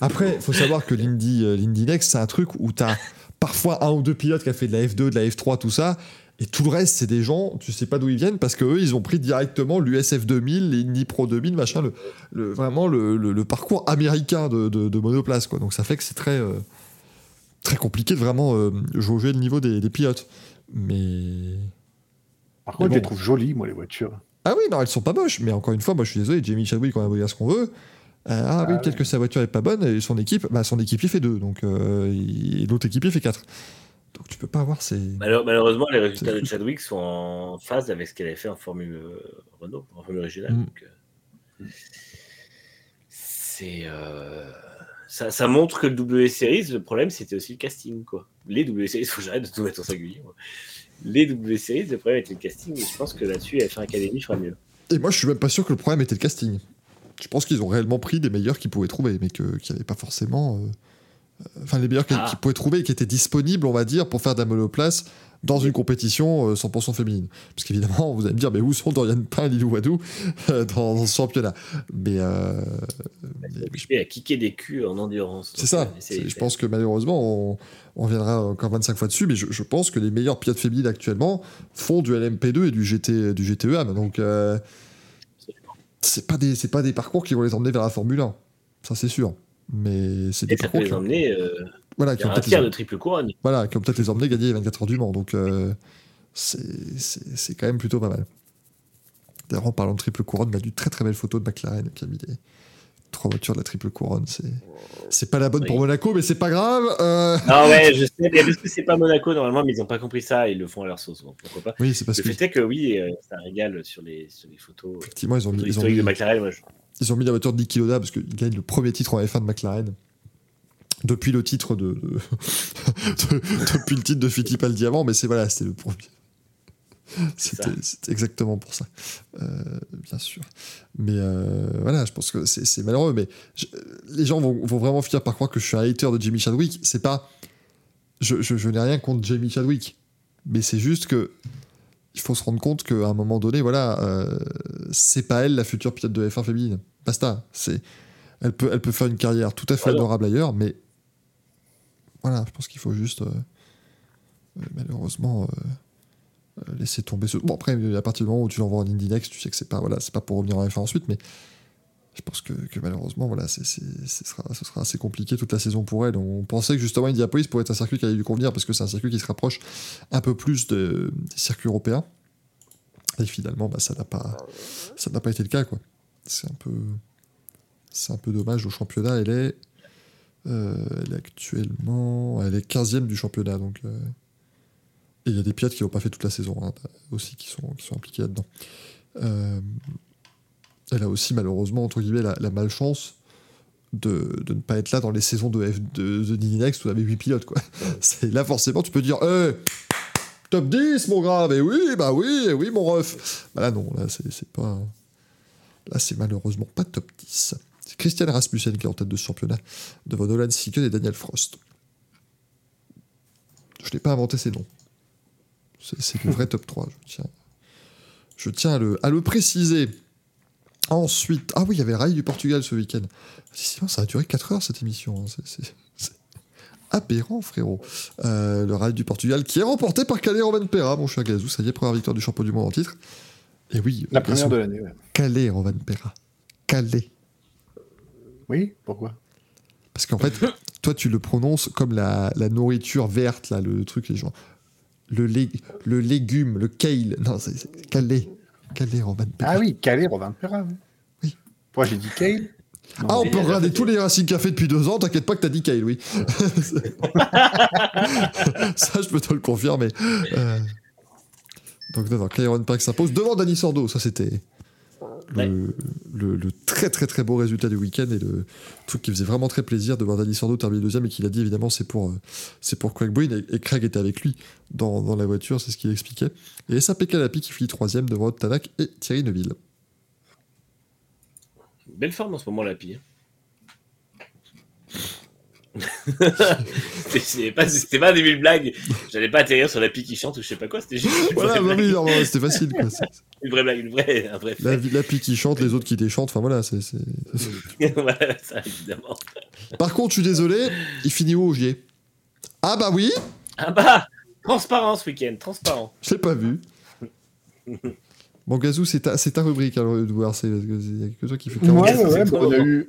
B: Après, il faut savoir que l'Indy, euh, l'Indy Next, c'est un truc où tu as parfois un ou deux pilotes qui a fait de la F2, de la F3, tout ça. Et tout le reste, c'est des gens, tu sais pas d'où ils viennent, parce qu'eux, ils ont pris directement l'USF 2000, l'Indy Pro 2000, machin, le, le- vraiment le, le- le parcours américain de, de, de monoplace. Quoi. Donc ça fait que c'est très, euh, très compliqué de vraiment euh, jauger le niveau des, des pilotes. Mais.
D: Par contre,
B: bon.
D: je les trouve jolies, moi, les voitures.
B: Ah oui, non, elles sont pas moches, mais encore une fois, moi je suis désolé, Jamie Chadwick, on a beau dire ce qu'on veut. Euh, ah, oui,
D: Ah
B: peut-être
D: ouais.
B: que sa voiture est pas bonne, et son équipe, bah, son équipier fait deux, donc euh, et l'autre équipier fait quatre. Donc tu peux pas avoir ces.
C: Malheure- malheureusement, les résultats de Chadwick sont en phase avec ce qu'elle avait fait en Formule euh, Renault, en Formule régionale.
B: Mm.
C: donc, euh, c'est. Ça, ça montre que le W Series, le problème, c'était aussi le casting. Quoi. Les W Series, faut que j'arrête de tout mettre au singulier. moi. Les W Series, le problème était le casting, et je pense que là-dessus, F1 Academy fera mieux.
B: Et moi je suis même pas sûr que le problème était le casting. Je pense qu'ils ont réellement pris des meilleurs qu'ils pouvaient trouver, mais qu'il n'y avait pas forcément. euh, euh, Enfin, les meilleurs
C: Ah.
B: qu'ils pouvaient trouver et qui étaient disponibles, on va dire, pour faire de la monoplace dans une compétition euh, 100% féminine. Parce qu'évidemment, vous allez me dire, mais où sont Dorian Pain Lilou Wadou euh, dans, dans ce championnat? Mais. euh, mais-
C: Et à kicker des culs en endurance.
B: C'est ça. C'est- Je pense que malheureusement, on, on reviendra encore 25 fois dessus, mais je, je pense que les meilleurs pilotes féminines actuellement font du LMP2 et du, GT, du GTEM. Donc, euh, c'est pas des pas des parcours qui vont les emmener vers la Formule 1. Ça, c'est sûr. Mais c'est des
C: ça peut
B: parcours
C: les
B: qui, ont-
C: emmener euh,
B: voilà, qui ont
C: un
B: les,
C: de triple couronne.
B: voilà, qui ont peut-être les emmener gagner les 24 heures du Mans. Donc, euh, c'est quand même plutôt pas mal. D'ailleurs, en parlant de triple couronne, on a du très très belle photo de McLaren qui a mis les trois voitures de la triple couronne. C'est, pas la bonne pour. Monaco, mais c'est pas grave. euh.
C: Non, ouais, je sais, mais parce que c'est pas Monaco normalement, mais ils ont pas compris ça, ils le font à leur sauce, donc pourquoi pas.
B: Oui, c'est parce
C: Le
B: que
C: fait est que oui, euh, c'est un régal sur les, sur les photos.
B: effectivement, ils ont mis, ils ont mis,
C: de McLaren, moi, je-
B: ils ont mis la voiture de Niki Loda parce qu'il gagne le premier titre en F1 de McLaren. Depuis le titre de, de- de- depuis le titre de Fittipaldi avant, mais c'est voilà, c'était le premier. C'était exactement pour ça, Euh, bien sûr. Mais euh, voilà, je pense que c'est malheureux, mais je- les gens vont, vont vraiment finir par croire que je suis un hater de Jamie Chadwick. C'est pas, je, je- je n'ai rien contre Jamie Chadwick, mais c'est juste que il faut se rendre compte qu'à un moment donné, voilà, euh, c'est pas elle la future pilote de F1 féminine. Basta. C'est, elle peut, elle peut faire une carrière tout à fait adorable ailleurs, mais voilà, je pense qu'il faut juste euh, euh, malheureusement euh, laisser tomber ce. Bon après, à partir du moment où tu l'envoies en Indy Next, tu sais que c'est pas voilà, pas pour revenir en F1 ensuite, mais je pense que, malheureusement, voilà, c'est, ce, sera, ce sera assez compliqué toute la saison pour elle. On pensait que justement Indianapolis pourrait être un circuit qui allait lui convenir parce que c'est un circuit qui se rapproche un peu plus de- des circuits européens. Et finalement, bah, ça n'a pas, pas été le cas, quoi. C'est un peu, c'est un peu dommage. Au championnat, elle est, elle est actuellement, elle est 15e du championnat, donc. euh, et il y a des pilotes qui n'ont pas fait toute la saison hein, aussi qui sont, qui sont impliqués là-dedans. Euh, elle a aussi malheureusement entre guillemets la, la malchance de, de ne pas être là dans les saisons de F de, de Next où on avait 8 pilotes quoi. C'est là forcément tu peux dire top 10 mon grave et oui bah oui eh oui mon ref. Bah là non là c'est c'est pas là c'est malheureusement pas top 10. C'est Christian Rasmussen qui est en tête de ce championnat devant Nolan Sicken et Daniel Frost. Je n'ai pas inventé ces noms. C'est le vrai top 3 je tiens je tiens à le, à le préciser. Ensuite, ah oui, il y avait le Rallye du Portugal ce week-end. Sinon, ça a duré 4 heures cette émission. hein. C'est- aberrant, frérot. Euh, le Rallye du Portugal qui est remporté par Calais Roman Pera, mon cher Gazou. Ça y est, première victoire du champion du monde en titre. Et oui,
D: La
B: bien
D: première de l'année, ouais.
B: Calais Roman Pera. Calais.
D: Oui, pourquoi?
B: Parce qu'en fait, toi, tu le prononces comme la, la nourriture verte, là, le truc, les gens. Le, lé- le légume, le kale. Non, c'est Calais. Calais Roman Pera.
D: Ah oui, Calais, Robin Perra. Oui. Pourquoi j'ai dit Kale?
B: Ah, on peut regarder tous les Racing Café depuis deux ans, t'inquiète pas que t'as dit Kyle, oui. ça, je peux te le confirmer. Euh, Donc, non, non, Kyron Park s'impose devant Danny Sordo. Ça, c'était
C: Ouais.
B: le- le très, très, très beau résultat du week-end et le truc qui faisait vraiment très plaisir de voir Danny Sordo terminer deuxième et qu'il a dit, évidemment, c'est pour, euh, c'est pour Craig Breen et, et Craig était avec lui dans, dans la voiture, c'est ce qu'il expliquait. Et SAP Calapi qui finit troisième devant Tanak et Thierry Neuville.
C: Belle forme en ce moment, la pire. C'était pas, c'était pas un début de blague. J'allais pas atterrir sur la pie qui chante ou je sais pas quoi. C'était juste une,
B: Voilà,
C: vraie
B: oui,
C: blague.
B: non, non, c'était facile. Quoi.
C: Une vraie blague, une vraie, un vrai fait.
B: La, la pie qui chante, les autres qui déchantent, enfin voilà. c'est c'est-
C: voilà, ça évidemment.
B: Par contre, je suis désolé, il finit où Ogier? Ah bah oui,
C: Ah bah, transparent ce week-end, transparent.
B: je l'ai pas vu. Bon, Gazou, c'est ta, c'est ta rubrique, alors, de voir, c'est parce que il y a que toi qui fait
D: Ouais,
B: 40.
D: ouais, ouais, bah, on a eu.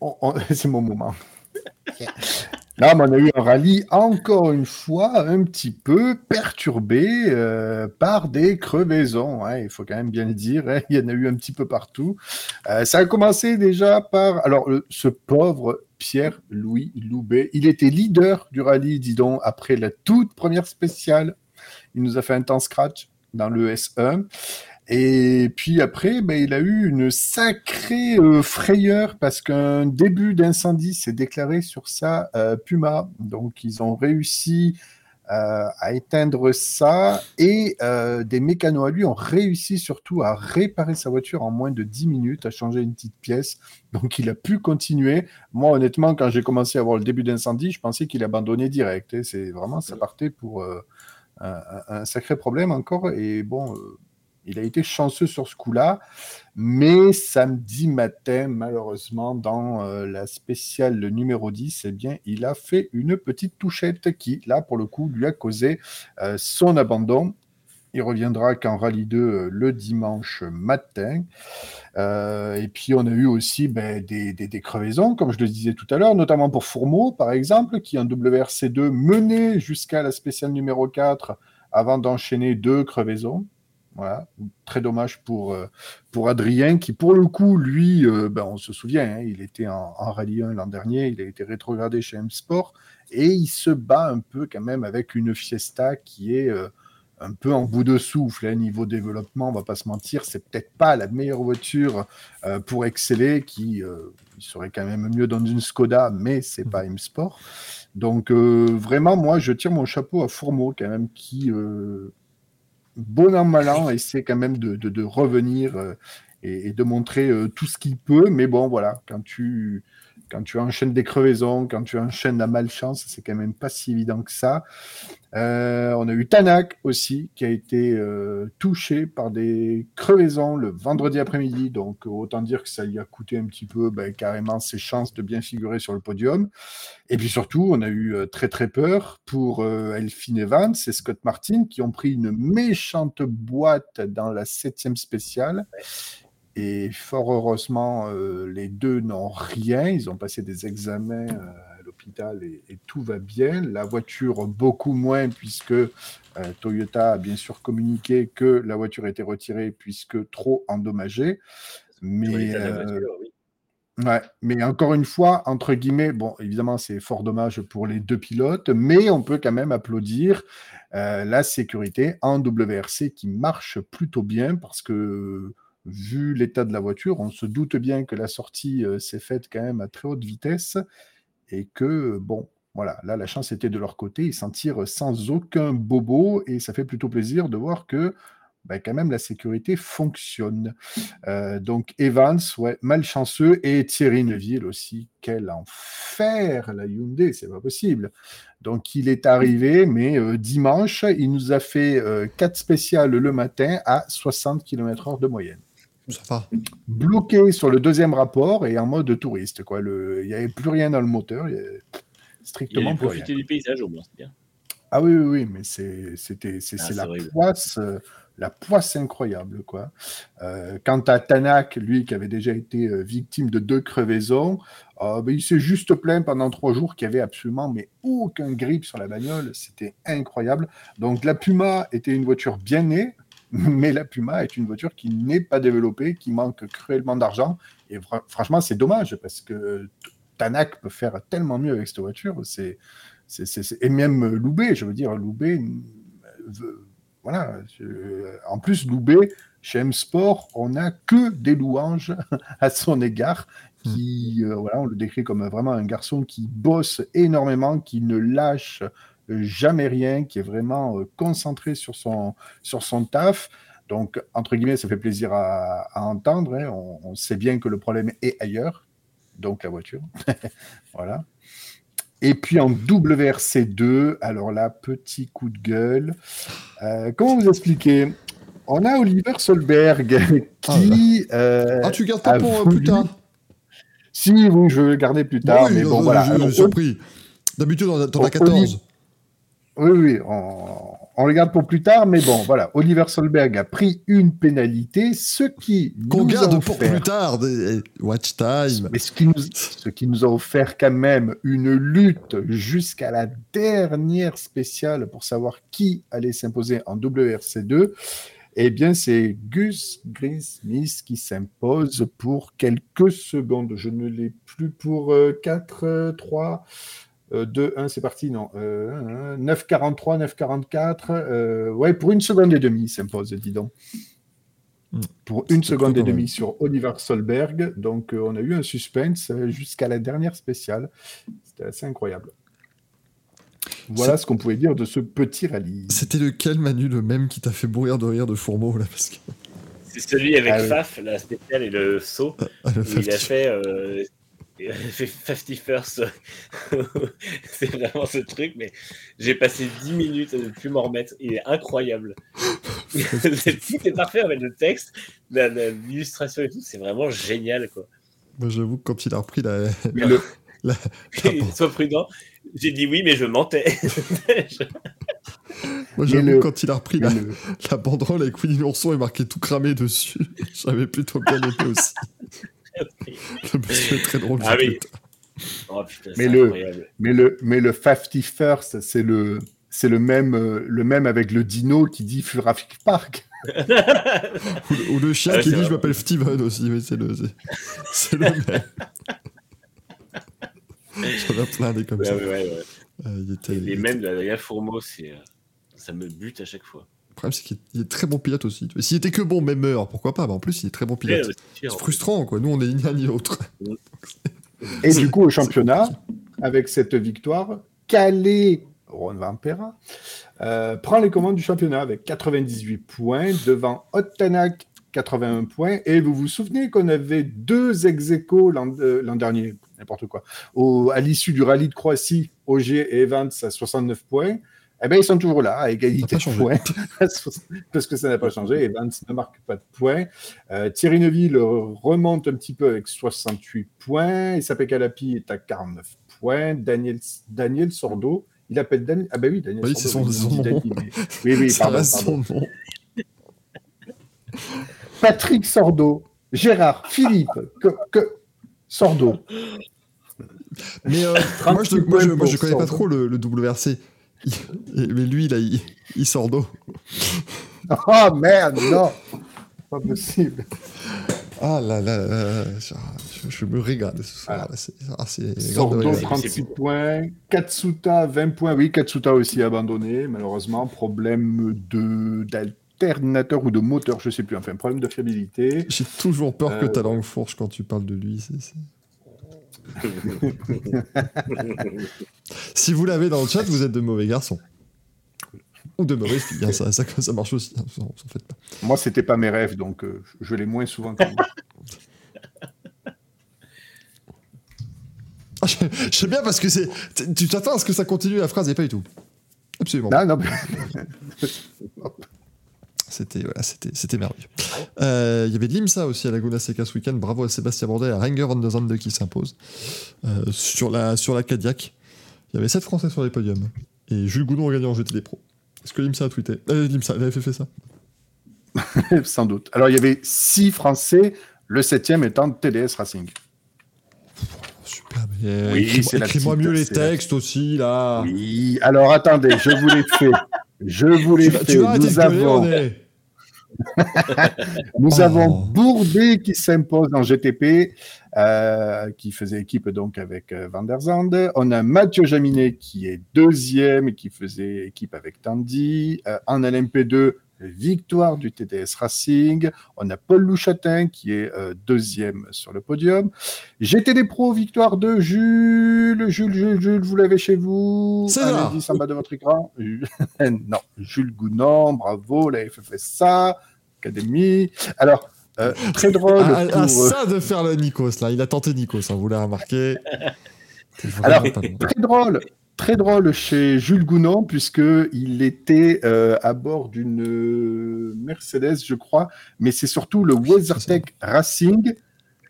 D: on- C'est mon moment. Mais on a eu un rallye encore une fois un petit peu perturbé euh, par des crevaisons. hein, il faut quand même bien le dire. hein, il y en a eu un petit peu partout. Euh, ça a commencé déjà par alors le- ce pauvre Pierre-Louis Loubet. Il était leader du rallye, dis donc, après la toute première spéciale. Il nous a fait un temps scratch dans le S1. Et puis après, ben, il a eu une sacrée euh, frayeur parce qu'un début d'incendie s'est déclaré sur sa euh, Puma. Donc ils ont réussi euh, à éteindre ça et des mécanos à lui ont réussi surtout à réparer sa voiture en moins de 10 minutes, à changer une petite pièce. Donc il a pu continuer. Moi honnêtement, quand j'ai commencé à voir le début d'incendie, je pensais qu'il abandonnait direct. Et C'est vraiment, ça partait pour un, un- un sacré problème encore. Et bon... il a été chanceux sur ce coup-là, mais samedi matin, malheureusement, dans euh, la spéciale numéro 10, eh bien, il a fait une petite touchette qui, là, pour le coup, lui a causé euh, son abandon. Il reviendra qu'en rallye 2 euh, le dimanche matin. Et puis, on a eu aussi ben, des, des- des crevaisons, comme je le disais tout à l'heure, notamment pour Fourmeau, par exemple, qui en WRC2 menait jusqu'à la spéciale numéro 4 avant d'enchaîner deux crevaisons. Voilà, très dommage pour, euh, pour Adrien, qui pour le coup, lui, euh, ben, on se souvient, hein, il était en, Rallye 1 l'an dernier, il a été rétrogradé chez M-Sport, et il se bat un peu quand même avec une Fiesta qui est euh, un peu en bout de souffle. Hein, niveau développement, on va pas se mentir, c'est peut-être pas la meilleure voiture pour exceller, qui serait quand même mieux dans une Skoda, mais c'est pas M-Sport. Donc vraiment, moi, je tire mon chapeau à Fourmeau quand même, qui, bon an, mal an, essaie quand même de, de- de revenir euh, et, et de montrer euh, tout ce qu'il peut. Mais bon, voilà, quand tu, quand tu enchaînes des crevaisons, quand tu enchaînes la malchance, c'est quand même pas si évident que ça. Euh, on a eu Tanak aussi, qui a été euh, touché par des crevaisons le vendredi après-midi. Donc, autant dire que ça lui a coûté un petit peu ben, carrément ses chances de bien figurer sur le podium. Et puis surtout, on a eu euh, très très peur pour Elphine Evans et Scott Martin, qui ont pris une méchante boîte dans la septième spéciale. Et fort heureusement, euh, les deux n'ont rien. Ils ont passé des examens euh, à l'hôpital et, et tout va bien. La voiture, beaucoup moins, puisque euh, Toyota a bien sûr communiqué que la voiture était retirée puisque trop endommagée. Mais,
C: oui.
D: Ouais, encore une fois, entre guillemets, bon, évidemment, c'est fort dommage pour les deux pilotes, mais on peut quand même applaudir euh, la sécurité en WRC qui marche plutôt bien parce que, vu l'état de la voiture, on se doute bien que la sortie euh, s'est faite quand même à très haute vitesse et que, bon, voilà, là, la chance était de leur côté, ils s'en tirent sans aucun bobo et ça fait plutôt plaisir de voir que, ben, quand même, la sécurité fonctionne. Euh, donc Evans, ouais, malchanceux, et Thierry Neuville aussi. Quel enfer la Hyundai, c'est pas possible. Donc il est arrivé, mais euh, dimanche, il nous a fait euh, 4 spéciales le matin à 60 km/h de moyenne.
B: Ça va.
D: Bloqué sur le deuxième rapport et en mode touriste. Quoi. Le... Il n'y avait plus rien dans le moteur, il y avait strictement
C: profiter du paysage au moins, c'est bien.
D: Ah oui, oui, oui, mais c'est c'était c'est
C: Ah,
D: la
C: horrible.
D: poisse, euh, la poisse incroyable, quoi. Euh, quant à Tanak, lui qui avait déjà été euh, victime de deux crevaisons, euh, ben, il s'est juste plaint pendant trois jours qu'il y avait absolument mais aucun grip sur la bagnole, c'était incroyable. Donc la Puma était une voiture bien née, mais la Puma est une voiture qui n'est pas développée, qui manque cruellement d'argent. Et fr- franchement, c'est dommage parce que Tanak peut faire tellement mieux avec cette voiture. C'est et même Loubet, je veux dire, Loubet, veut- voilà. en plus, Loubet, chez M Sport, on n'a que des louanges à son égard. Qui, euh, voilà, on le décrit comme vraiment un garçon qui bosse énormément, qui ne lâche jamais rien, qui est vraiment euh, concentré sur son, sur son taf. Donc, entre guillemets, ça fait plaisir à, à entendre. hein. On, on sait bien que le problème est ailleurs, donc la voiture. voilà. Et puis en WRC2, alors là, petit coup de gueule. Euh, comment vous expliquer? On a Oliver Solberg qui. euh,
B: Ah, tu gardes pas
D: a
B: pour euh,
D: voulu-
B: plus tard?
D: Si, oui, je vais le garder plus tard.
B: Oui,
D: mais bon,
B: je-
D: voilà.
B: je- suis surpris. D'habitude, on a, as
D: Oli-
B: 14.
D: Oui, oui, on, on le garde pour plus tard, mais bon, voilà. Oliver Solberg a pris une pénalité, ce qui nous a
B: garde pour
D: offert-
B: plus tard. des- Watch time?
D: Mais ce qui, nous, ce qui nous a offert quand même une lutte jusqu'à la dernière spéciale pour savoir qui allait s'imposer en WRC2, eh bien, c'est Gus Greensmith qui s'impose pour quelques secondes. Je ne l'ai plus pour euh, 4, 3, 2, 1, c'est parti, non. Euh, 9,43, 9,44. euh, ouais, pour une seconde et demie, il s'impose, dis donc.
B: Hmm.
D: Pour une seconde et demie sur Oliver Solberg. Donc, euh, on a eu un suspense euh, jusqu'à la dernière spéciale. C'était assez incroyable. Voilà ce qu'on pouvait dire de ce petit rallye.
B: C'était lequel, Manu, le même qui t'a fait mourir de rire de Fourmeau là parce que...
C: C'est celui avec
D: Ah oui.
C: Faf, la spéciale et le saut,
B: Ah, le
C: où il a
B: fait-
C: euh, fait 50 first. c'est vraiment ce truc, mais j'ai passé 10 minutes à ne plus m'en remettre. Il est incroyable. Tout est parfait avec le texte, l'illustration et tout, c'est vraiment génial. Quoi.
B: Moi, j'avoue que quand il a repris la.
D: Mais le-
B: la-
C: Sois prudent. J'ai dit oui, mais je mentais.
B: Moi, j'avoue
D: le-
B: que quand il a repris la,
D: le-
B: la banderole avec Winnie l'ourson et marqué tout cramé dessus, j'avais plutôt bien aimé aussi. Le monsieur est très drôle.
C: Ah oui. Oh, putain,
D: Mais
C: c'est
D: le-
C: incroyable.
D: Mais le, mais le 50 first, c'est le, c'est le même, euh, le même avec le dino qui dit Jurassic Park.
B: Ou, le- ou le chien
C: Ouais,
B: qui
C: c'est
B: dit
C: vrai.
B: je m'appelle Steven aussi, c'est le, c'est- c'est le même. J'en ai plein des comme
C: Ouais,
B: ça.
C: ouais, ouais, ouais.
B: Euh, il était-
C: Les
B: il
C: mêmes de Adrien Fourmeau, c'est, euh, ça me bute à chaque fois.
B: Le problème, c'est qu'il est- très bon pilote aussi. S'il était que bon, même meilleur, pourquoi pas? Mais en plus, il est très bon pilote.
C: Ouais, c'est
B: frustrant, quoi. Nous, on est ni l'un ni l'autre.
D: Et du coup, au championnat, avec cette victoire, Calais, Ron Van Pera, euh, prend les commandes du championnat avec 98 points devant Ottanak 81 points. Et vous vous souvenez qu'on avait deux ex l'an euh, l'an dernier, n'importe quoi, au, à l'issue du rallye de Croatie, Auger et Evans à 69 points. Eh bien, ils sont toujours là, à égalité de points, parce que ça n'a pas changé. Evans ne marque pas de points. Euh, Thierry Neuville remonte un petit peu avec 68 points. Isapé Calapi est à 49 points. Daniel, Daniel Sordo, il appelle Daniel. Ah, ben oui, Daniel
B: Oui,
D: Sordo.
B: c'est son- nom.
D: Oui, oui,
B: ça
D: pardon,
B: reste
D: pardon.
B: son nom.
D: Patrick Sordo, Gérard, Philippe, que, que... Sordo.
B: Mais euh, moi, je,
D: 36
B: moi, je,
D: points
B: moi, je
D: pour
B: connais pas trop le, le WRC. Mais lui, là, il, il sort d'eau.
D: Oh merde, non Pas possible.
B: Ah là là, je, me régale ce soir. C'est- ah, c'est
D: Sordo,
B: grande régal.
D: 36 points. Katsuta, 20 points. Oui, Katsuta aussi abandonné, malheureusement. Problème de d'alternateur ou de moteur, je sais plus. Enfin, problème de fiabilité.
B: J'ai toujours peur que
D: Euh,
B: ta langue fourche quand tu parles de lui. c'est- c'est- Si vous l'avez dans le chat, vous êtes de mauvais garçons. Ou de mauvaises filles, hein, ça, ça, ça marche aussi, hein, s'en faites pas.
D: Moi, c'était pas mes rêves, donc euh, je l'ai moins souvent que.
B: Ah, je, je sais bien parce que c'est. Tu t'attends à ce que ça continue la phrase et pas du tout. Absolument.
D: non, non, mais-
B: C'était voilà, c'était c'était merveilleux. Euh, Il y avait de l'IMSA aussi à Laguna Seca ce week-end. Bravo à Sébastien Bordet et à Renger van der Zande qui s'impose euh, sur la sur la Cadillac. Il y avait 7 Français sur les podiums et Jules Goudon a gagné en GT des pros. Est-ce que l'IMSA a tweeté? Euh, L'IMSA, l'AFF fait ça
D: sans doute. Alors, il y avait six Français, le septième étant TDS Racing.
B: Super. Mais
D: Oui,
B: écris-moi mieux les
D: la-
B: textes aussi là.
D: Oui, alors attendez, je vous l'ai fait. Je vous
B: vas arrêter
D: Nous avons,
B: on
D: nous
B: Oh.
D: avons Bourdais qui s'impose en GTP, euh, qui faisait équipe donc avec euh, Van der Zande. On a Mathieu Jaminet qui est deuxième et qui faisait équipe avec Tandy. Euh, en LMP2, victoire du TDS Racing. On a Paul Louchatin qui est euh, deuxième sur le podium. GTD Pro, victoire de Jules. Jules, Jules, Jules, vous l'avez chez vous en bas de votre écran Non, Jules Gounon, bravo, la FFSA, Académie. Alors, euh, très drôle
B: Ah,
D: pour,
B: ah,
D: euh,
B: ça de faire le Nikos là, il a tenté Nikos, hein, vous l'avez remarqué. C'est
D: Alors, très drôle, très drôle chez Jules Gounon, puisqu'il était euh, à bord d'une euh, Mercedes, je crois, mais c'est surtout le WeatherTech Racing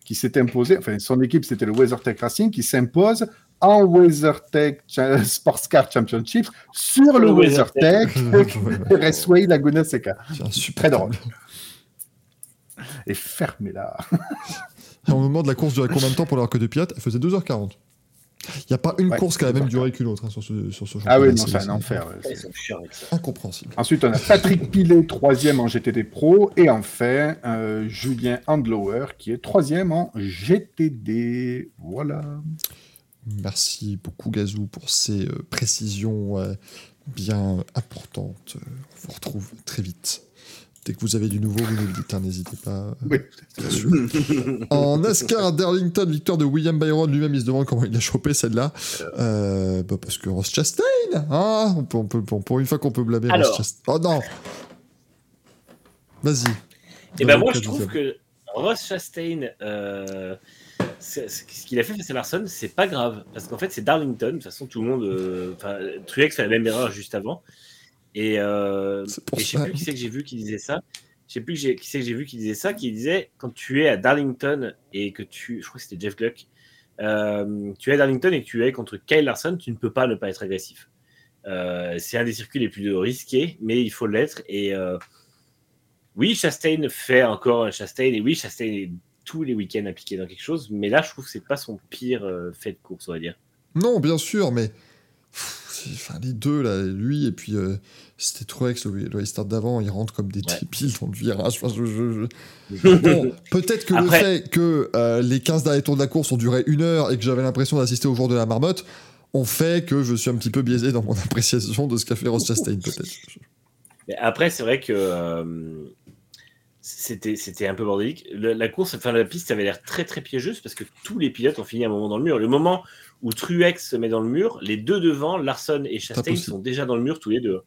D: qui s'est imposé, enfin son équipe c'était le WeatherTech Racing qui s'impose en WeatherTech Cha- Sports Car Championship sur le
C: Le
D: WeatherTech. Raceway Laguna Seca.
B: Insupportable.
D: Très drôle. Et fermez-la.
B: Au moment de la course durait combien de temps pour queue de pilote? Elle faisait 2h40. Il n'y a pas une
D: Ouais,
B: course qui a la même
D: 2h40.
B: durée qu'une autre hein, sur ce, sur ce
D: Ah oui, c'est un enfer.
B: Incompréhensible.
D: Ensuite, on a Patrick Pilet, troisième en GTD Pro. Et enfin, euh, Julien Handlower, qui est troisième en GTD. Voilà.
B: Merci beaucoup Gazou pour ces euh, précisions euh, bien importantes. On vous retrouve très vite. Dès que vous avez du nouveau, vous nous le dites, hein, n'hésitez pas. euh,
D: Oui.
B: bien sûr. en NASCAR à Darlington, victoire de William Byron, lui-même il se demande comment il a chopé celle-là. Euh, bah, parce que Ross Chastain, hein on peut, on peut- pour une fois qu'on peut blâmer
C: Alors.
B: Ross Chastain. Oh non Vas-y.
C: Et ben
B: Dans
C: moi je trouve que Ross Chastain, euh, ce qu'il a fait face à Larson, c'est pas grave. Parce qu'en fait c'est Darlington, de toute façon tout le monde... euh, Enfin, Truex fait la même erreur juste avant. Et, euh, et je sais plus qui c'est que j'ai vu qui disait ça. Je sais plus qui c'est que j'ai vu qui disait ça, qui disait quand tu es à Darlington et que tu... Je crois que c'était Jeff Gluck. euh, tu es à Darlington et que tu es contre Kyle Larson, tu ne peux pas ne pas être agressif. Euh, c'est un des circuits les plus risqués, mais il faut l'être. Et... euh, oui, Chastain fait encore un Chastain, et oui, Chastain est tous les week-ends impliqué dans quelque chose, mais là, je trouve que c'est pas son pire fait de course, on va dire.
B: Non, bien sûr, mais enfin, les deux, là, lui et puis euh, c'était Truex, le, le restart d'avant, ils rentrent comme des
C: Ouais.
B: débiles dans le virage. Enfin, je- je- je- Bon, peut-être que
C: Après-
B: le fait que euh, les 15 derniers tours de la course ont duré une heure et que j'avais l'impression d'assister au jour de la marmotte ont fait que je suis un petit peu biaisé dans mon appréciation de ce qu'a fait Ross Chastain, peut-être.
C: Après, c'est vrai que euh, c'était c'était un peu bordélique. Le- la course, enfin la piste avait l'air très très piégeuse parce que tous les pilotes ont fini à un moment dans le mur. Le moment où Truex se met dans le mur, les deux devant, Larson et Chastain, sont déjà dans le mur tous les deux.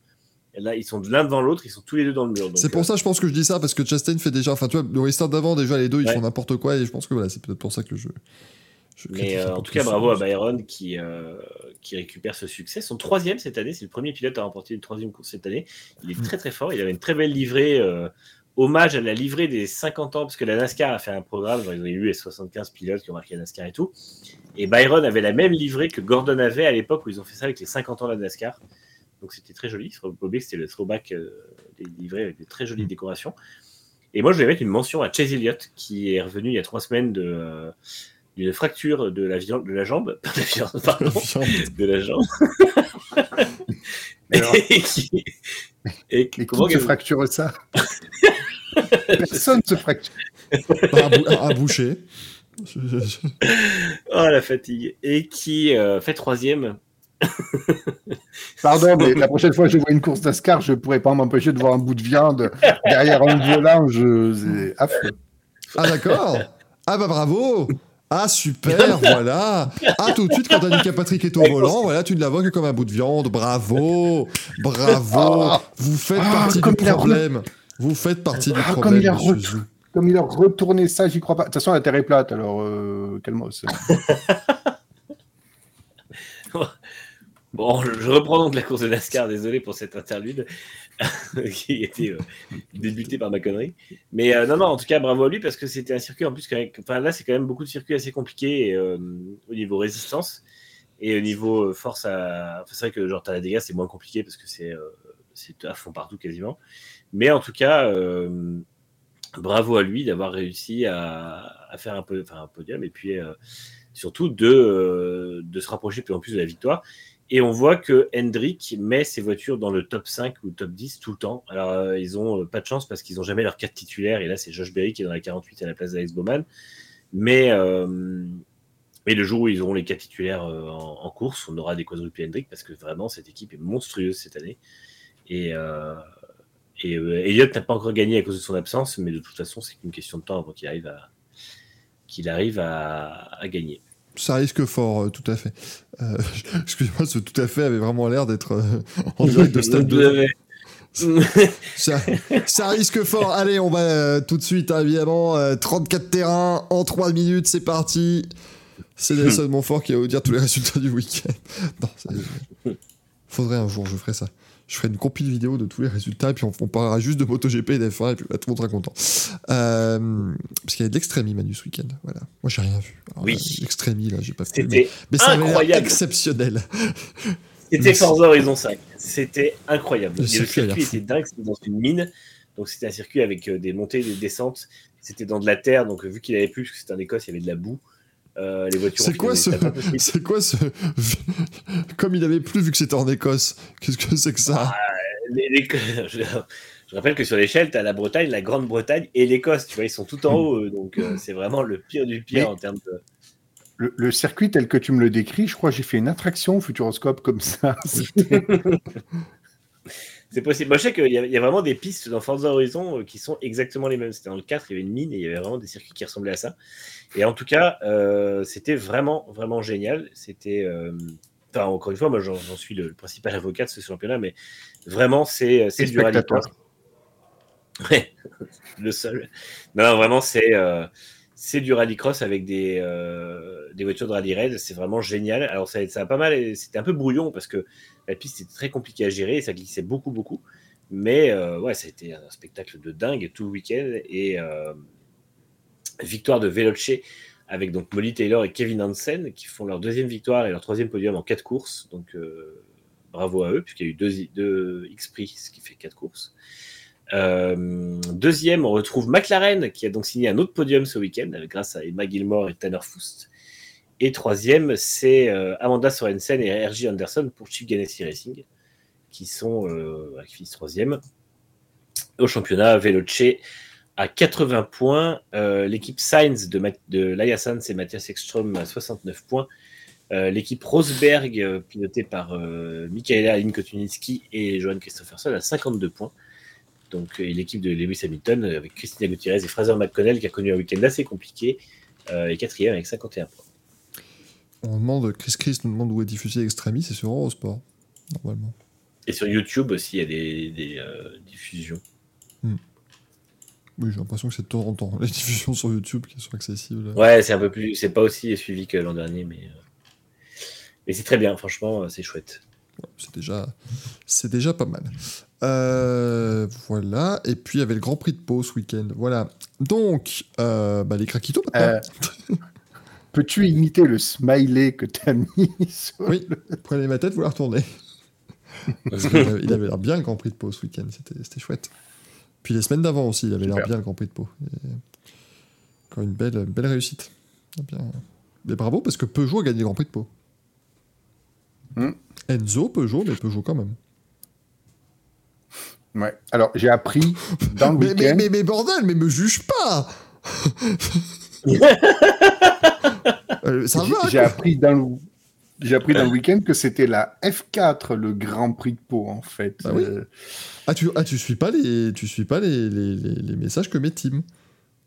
C: Et là, ils sont l'un devant l'autre, ils sont tous les deux dans le mur.
B: C'est pour
C: euh,
B: ça, je pense que je dis ça, parce que Chastain fait déjà. Enfin, tu vois, le restart d'avant, déjà, les deux, ils font n'importe quoi, et je pense que voilà, c'est peut-être pour ça que je.
C: Mais euh, en tout cas, bravo à Byron qui, euh, qui récupère ce succès. Son troisième cette année, c'est le premier pilote à remporter une troisième course cette année. Il est
B: Mm.
C: très très fort. Il avait une très belle livrée, hommage à la livrée des 50 ans, parce que la NASCAR a fait un programme, genre, ils ont eu les 75 pilotes qui ont marqué la NASCAR et tout. Et Byron avait la même livrée que Gordon avait à l'époque où ils ont fait ça avec les 50 ans de la NASCAR. Donc c'était très joli. C'était le throwback euh, des livrées avec de très jolies décorations. Et moi, je voulais mettre une mention à Chase Elliott, qui est revenu il y a trois semaines de, euh, d'une fracture de la, viande, de la jambe, pas de la viande, pardon, de la jambe.
D: Alors
C: et qui, et
D: Mais
C: comment
D: qui se fracture ça? Personne se fracture.
B: un, bou- un boucher.
C: Oh la fatigue. Et qui euh, fait troisième.
D: Pardon, mais la prochaine fois que je vois une course d'Ascar, je pourrais pas m'empêcher de voir un bout de viande derrière un volant. Je... C'est affreux.
B: Ah, d'accord. Ah, bah bravo. Ah, super, voilà. Ah, tout de suite, quand Annika Patrick est au volant, voilà, tu ne la vois que comme un bout de viande. Bravo. Bravo. Vous faites
D: Ah,
B: partie du problème. Vous faites partie du
D: Ah, comme
B: problème,
D: il a. Comme il a retourné ça, j'y crois pas. De toute façon, la terre est plate, alors euh, calmos.
C: Bon, je reprends donc la course de NASCAR, désolé pour cette interlude qui était euh, débutée par ma connerie. Mais euh, non, non, en tout cas, bravo à lui parce que c'était un circuit en plus, enfin là, c'est quand même beaucoup de circuits assez compliqués euh, au niveau résistance et au niveau euh, force à. c'est vrai que genre Talladega, c'est moins compliqué parce que c'est à fond partout quasiment. Mais en tout cas, bravo à lui d'avoir réussi à, faire un, podium et puis euh, surtout de, euh, de se rapprocher de plus en plus de la victoire. Et on voit que Hendrick met ses voitures dans le top 5 ou top 10 tout le temps. Alors, euh, ils ont euh, pas de chance parce qu'ils n'ont jamais leur 4 titulaires. Et là, c'est Josh Berry qui est dans la 48 à la place d'Alex Bowman. Mais, le jour où ils auront les 4 titulaires en, course, on aura des quadruplés Hendrick parce que vraiment, cette équipe est monstrueuse cette année. Et euh, Elliott n'a pas encore gagné à cause de son absence, mais de toute façon, c'est qu'une question de temps avant qu'il arrive à, qu'il arrive à, à gagner.
B: Ça risque fort, euh, tout à fait. Euh, Excusez-moi, ce tout à fait avait vraiment l'air d'être euh, en direct de Stade 2. Ça, ça risque fort. Allez, on va euh, tout de suite, hein, évidemment. euh, 34 terrains en 3 minutes, c'est parti. C'est Nelson Montfort qui va vous dire tous les résultats du week-end. Faudrait un jour, je ferai ça. Je ferai une compile vidéo de tous les résultats, et puis on, on parlera juste de MotoGP et d'F1, et puis bah, tout le monde sera content. Euh, parce qu'il y a de l'extrémie, Manu, ce week-end. Voilà. Moi, j'ai rien vu. Alors,
C: Oui.
B: là, L'extrémie, là, j'ai pas vu.
C: C'était
B: mais
C: incroyable.
B: exceptionnel.
C: C'était Forza Horizon 5. C'était incroyable.
B: Le circuit
C: était dingue. C'était dans une mine. Donc c'était un circuit avec euh, des montées, des descentes. C'était dans de la terre. Donc euh, vu qu'il avait plu, parce que c'était en Écosse, il y avait de la boue. Euh, les voitures.
B: C'est quoi ce. C'est quoi ce. Comme il avait plu vu que c'était en Écosse. Qu'est-ce que c'est que ça?
C: Les- les- je, je rappelle que sur l'échelle, tu as la Bretagne, la Grande-Bretagne et l'Écosse. Tu vois, ils sont tout en haut. eux. donc euh, c'est vraiment le pire du pire
D: Mais-
C: en termes de.
D: Le, le circuit tel que tu me le décris, je crois que j'ai fait une attraction au Futuroscope comme ça.
C: C'est possible. Moi, je sais qu'il y, a- il y a vraiment des pistes dans Forza Horizon euh, qui sont exactement les mêmes. C'était dans le 4, il y avait une mine et il y avait vraiment des circuits qui ressemblaient à ça. Et en tout cas, euh, c'était vraiment, vraiment génial. C'était. euh, Enfin, encore une fois, moi, j'en suis le, le principal avocat de ce championnat, mais vraiment, c'est du
D: spectateur.
C: Ouais, le seul. Non, non, vraiment, c'est euh, c'est du rallycross avec des, euh, des voitures de rallye raid. C'est vraiment génial. Alors, ça, a pas mal. C'était un peu brouillon parce que la piste était très compliquée à gérer et ça glissait beaucoup, beaucoup. Mais euh, ouais, été un spectacle de dingue tout le week-end. Et euh, victoire de Veloce avec donc Molly Taylor et Kevin Hansen qui font leur deuxième victoire et leur troisième podium en quatre courses. Donc euh, bravo à eux, puisqu'il y a eu deux, deux X-Prix, ce qui fait quatre courses. Euh, deuxième, on retrouve McLaren qui a donc signé un autre podium ce week-end grâce à Emma Gilmore et Tanner Foust. Et troisième, c'est euh, Amanda Sorensen et R.J. Anderson pour Chip Ganassi Racing, qui sont euh, qui finissent troisième. Au championnat, Veloce à 80 points. L'équipe Sainz de, de Laia Sainz et Mathias Ekström à 69 points. L'équipe Rosberg, pilotée par euh, Michaela Aline Kotuninski et Johan Christopherson, à 52 points. Donc, euh, l'équipe de Lewis Hamilton, euh, avec Christina Gutiérrez et Fraser McConnell, qui a connu un week-end assez compliqué, euh, et quatrième avec 51 points.
B: On demande, Chris Chris nous demande où est diffusé Extremi, c'est sur Eurosport, normalement.
C: Et sur YouTube aussi, il y a des, des, euh, diffusions.
B: Oui, j'ai l'impression que c'est de temps en temps, les diffusions sur YouTube qui sont accessibles.
C: Ouais, c'est un peu plus, c'est pas aussi suivi que l'an dernier, mais, euh, mais c'est très bien, franchement, euh, c'est chouette.
B: C'est déjà, c'est déjà pas mal. Euh, voilà. Et puis il y avait le Grand Prix de Pau ce week-end. Voilà. Donc, euh, bah, les craquitos maintenant.
D: Euh, Peux-tu imiter le smiley que tu as mis sur
B: Oui, prenez ma tête, vous la retournez. Parce qu'il avait- il avait l'air bien le Grand Prix de Pau ce week-end, c'était c'était chouette. Puis les semaines d'avant aussi, il avait l'air bien le Grand Prix de Pau. Et Encore une belle, belle réussite. Bien. Mais bravo, parce que Peugeot a gagné le Grand Prix de Pau.
D: Hmm.
B: Enzo, Peugeot, mais Peugeot quand même.
D: Ouais. Alors, j'ai appris dans le
B: Mais, mais,
D: week-end.
B: mais, mais bordel, mais me juge pas Euh, Ça
D: J'ai-
B: va
D: J'ai
B: quoi.
D: appris dans le. J'ai appris dans le week-end que c'était la F4, le Grand Prix de Pau, en fait.
B: Bah oui.
D: Euh,
B: Ah, tu, ah, tu suis pas les, tu suis pas les, les, les, les messages que met Tim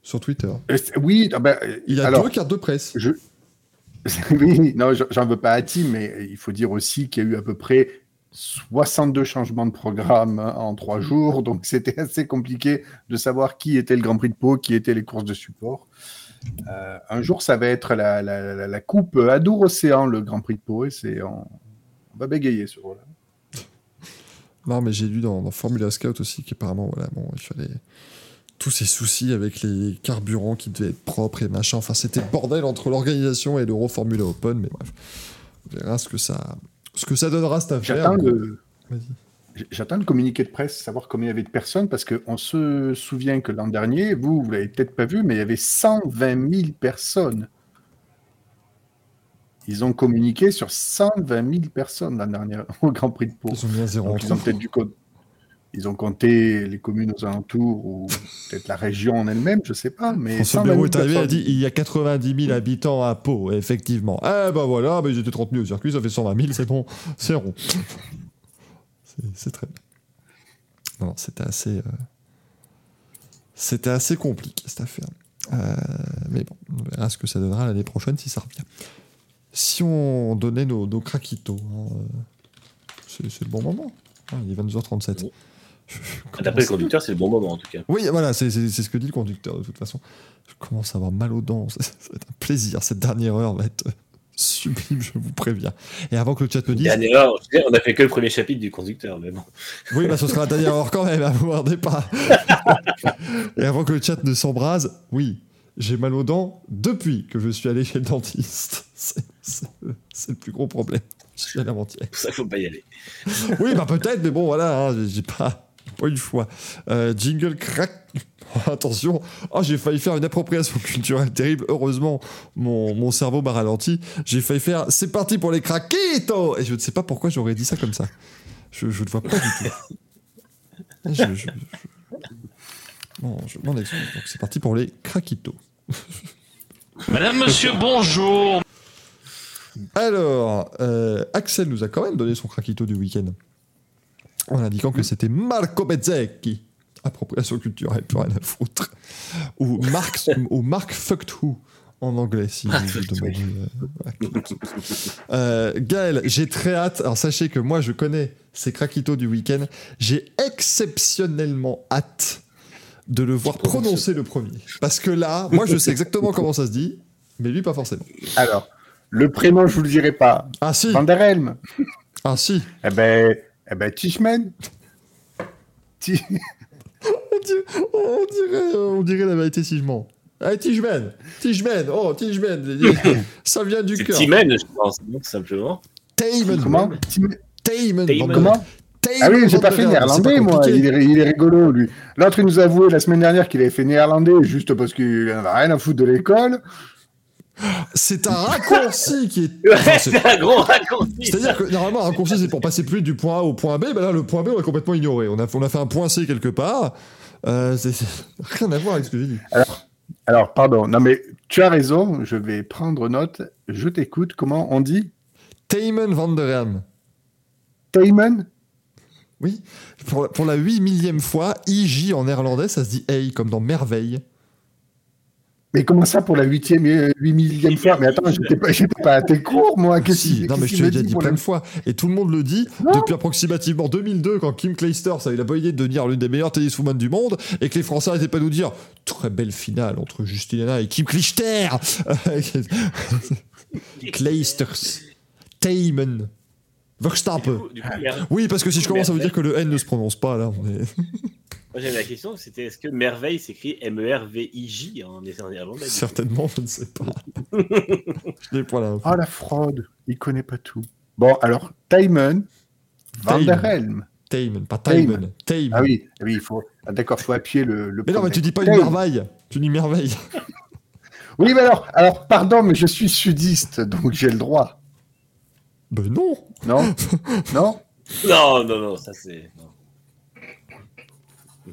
B: sur Twitter.
D: euh, oui, ah ben,
B: Il a
D: alors,
B: deux cartes de presse.
D: je... oui, non, j'en- veux pas à Tim, mais il faut dire aussi qu'il y a eu à peu près 62 changements de programme en trois jours, donc c'était assez compliqué de savoir qui était le Grand Prix de Pau, qui étaient les courses de support. Euh, un jour, ça va être la, la, la- la coupe Adour Océan, le Grand Prix de Pau, et c'est on... on va bégayer ce rôle-là.
B: Non, mais j'ai lu dans, dans Formula Scout aussi qu'apparemment, voilà, bon, il fallait tous ces soucis avec les carburants qui devaient être propres et machin. Enfin, c'était le bordel entre l'organisation et l'Euro Formula Open, mais bref, on verra ce que ça, ce que ça donnera cette affaire.
D: J'attends le, communiqué de presse, savoir combien il y avait de personnes, parce qu'on se souvient que l'an dernier, vous, vous l'avez peut-être pas vu, mais il y avait 120 000 personnes. Ils ont communiqué sur 120 000 personnes l'an dernier au Grand Prix de Pau.
B: Ils ont mis un zéro
D: Donc, ils ont peut-être dû co- Ils ont compté les communes aux alentours ou peut-être la région en elle-même, je sais pas. Mais
B: François
D: 120 000
B: Bayrou est arrivé, il a dit il y a 90 000 habitants à Pau, effectivement. Eh ben voilà, mais ils étaient 30 000 au circuit, ça fait 120 000, c'est bon, c'est rond. C'est- très bien. Non, c'était assez. euh, C'était assez compliqué cette affaire. Euh, mais bon, on verra ce que ça donnera l'année prochaine si ça revient. Si on donnait nos, nos craquitos, hein, euh, c'est c'est le bon moment. hein, il est 22h37.
C: Oui. D'après le
B: commence-
C: conducteur, c'est le bon moment en tout cas.
B: oui, voilà, c'est ce que dit le conducteur de toute façon. Je commence à avoir mal aux dents. Ça, va être un plaisir. Cette dernière heure va être euh, sublime, je vous préviens. Et avant que le chat me dise,
C: Dernière heure, je veux dire, on a fait que le premier chapitre du conducteur, mais bon.
B: oui, bah, ce sera la dernière heure quand même, à vous mordez pas. Et avant que le chat ne s'embrase, oui, j'ai mal aux dents depuis que je suis allé chez le dentiste. C'est- le plus gros problème. Je suis allé avant-hier.
C: C'est pour ça qu'il faut pas y aller.
B: Oui, bah peut-être, mais bon, voilà, hein, j'ai pas, pas le choix. Euh, jingle crack. Attention, oh, j'ai failli faire une appropriation culturelle terrible. Heureusement, mon, mon cerveau m'a ralenti. J'ai failli faire c'est parti pour les craquitos Et je ne sais pas pourquoi j'aurais dit ça comme ça. Je, je ne vois pas du tout. Je, je- je- Bon, je m'en excuse. Donc c'est parti pour les craquitos.
E: Madame, monsieur, bonjour.
B: Alors, euh, Axel nous a quand même donné son craquito du week-end. En indiquant que c'était Marco Bezzecchi. Appropriation culturelle, plus rien à foutre. Ou Mark, ou Mark Fucked Who en anglais, si vous vous demandez. euh, voilà. Euh, Gaël, j'ai très hâte. Alors sachez que moi, je connais ces craquitos du week-end. J'ai exceptionnellement hâte de le voir prononcer le premier. Parce que là, moi, je sais exactement comment ça se dit, mais lui, pas forcément.
D: Alors, le prénom, je vous le dirai pas.
B: Ah si,
D: Van der Helm.
B: ah si.
D: Eh ben, eh ben Tishman. Ti-
B: On dirait, on dirait, euh, on dirait la vérité si je mens. Ah, Tijmen Tijmen Oh, Tijmen Ça vient du cœur.
C: Timen, je pense, simplement.
B: Tamen
D: Comment
B: Tamen
C: Tamen.
D: Comment Ah oui, j'ai pas fait néerlandais, moi. Il est, il est rigolo, lui. L'autre, il nous a avoué la semaine dernière qu'il avait fait néerlandais juste parce qu'il n'avait rien à foutre de l'école.
B: C'est un raccourci qui est. Enfin, c'est-
C: un gros raccourci.
B: C'est-à-dire que normalement, un raccourci, c'est pour passer plus du point A au point B. Ben là, le point B, on l'a complètement ignoré. On a, on a fait un point C quelque part. Euh, c'est rien à voir avec ce que j'ai dit.
D: Alors, pardon. Non, mais tu as raison. Je vais prendre note. Je t'écoute. Comment on dit?
B: Tayman van der.
D: Tayman?
B: Oui. Pour, pour la 8 millième fois, IJ en néerlandais, ça se dit hey, comme dans merveille.
D: Mais comment ça pour la huitième et huit millième fois Mais attends, j'étais pas, j'étais pas à tes cours, moi. Qu'est-ce
B: Si,
D: qu'il-
B: non, mais
D: qu'est-ce
B: je te l'ai déjà dit plein de fois. Et tout le monde le dit
D: Non.
B: depuis approximativement 2002, quand Kim Clijsters avait la bonne idée de devenir l'une des meilleures tenniswomen du monde, et que les Français n'arrêtaient pas de nous dire très belle finale entre Justinana et Kim Clijsters. Clijsters. Tayman. Verstappen. Oui, parce que si je commence à vous dire que le N ne se prononce pas, là, on est...
C: Moi j'avais la question, c'était est-ce que merveille s'écrit M-E-R-V-I-J en en néerlandais
B: certainement, je ne sais pas. je n'ai pas l'info.
D: Ah, la fraude. Il connaît pas tout. Bon, alors, Tayman Van der Helm.
B: Tayman, pas
D: Tayman.
B: Tayman. Tayman.
D: Ah oui, oui, il faut. ah, D'accord, faut appuyer le. le
B: Mais non, mais tu dis pas une merveille. Tu dis merveille.
D: Oui, mais alors, alors, pardon, mais je suis sudiste, donc j'ai le droit.
B: Ben non.
D: Non Non
C: Non, non, non, ça c'est.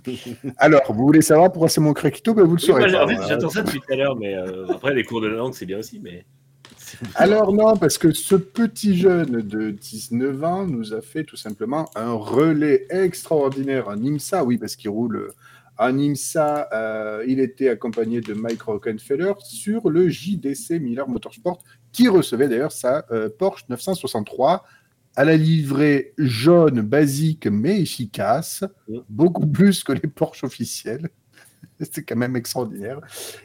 D: Alors, vous voulez savoir pourquoi c'est mon craquito ben, Vous le
C: Oui,
D: saurez
C: moi, j'ai-
D: pas.
C: en fait,
D: voilà.
C: j'attends ça depuis tout à l'heure, mais euh, après les cours de langue c'est bien aussi, mais.
D: Alors non, parce que ce petit jeune de 19 ans nous a fait tout simplement un relais extraordinaire en IMSA. Oui, parce qu'il roule en IMSA. euh, il était accompagné de Mike Rockefeller sur le JDC Miller Motorsport, qui recevait d'ailleurs sa euh, Porsche 963 à la livrée jaune basique mais efficace,
C: Mm.
D: beaucoup plus que les Porsche officiels. C'est quand même extraordinaire.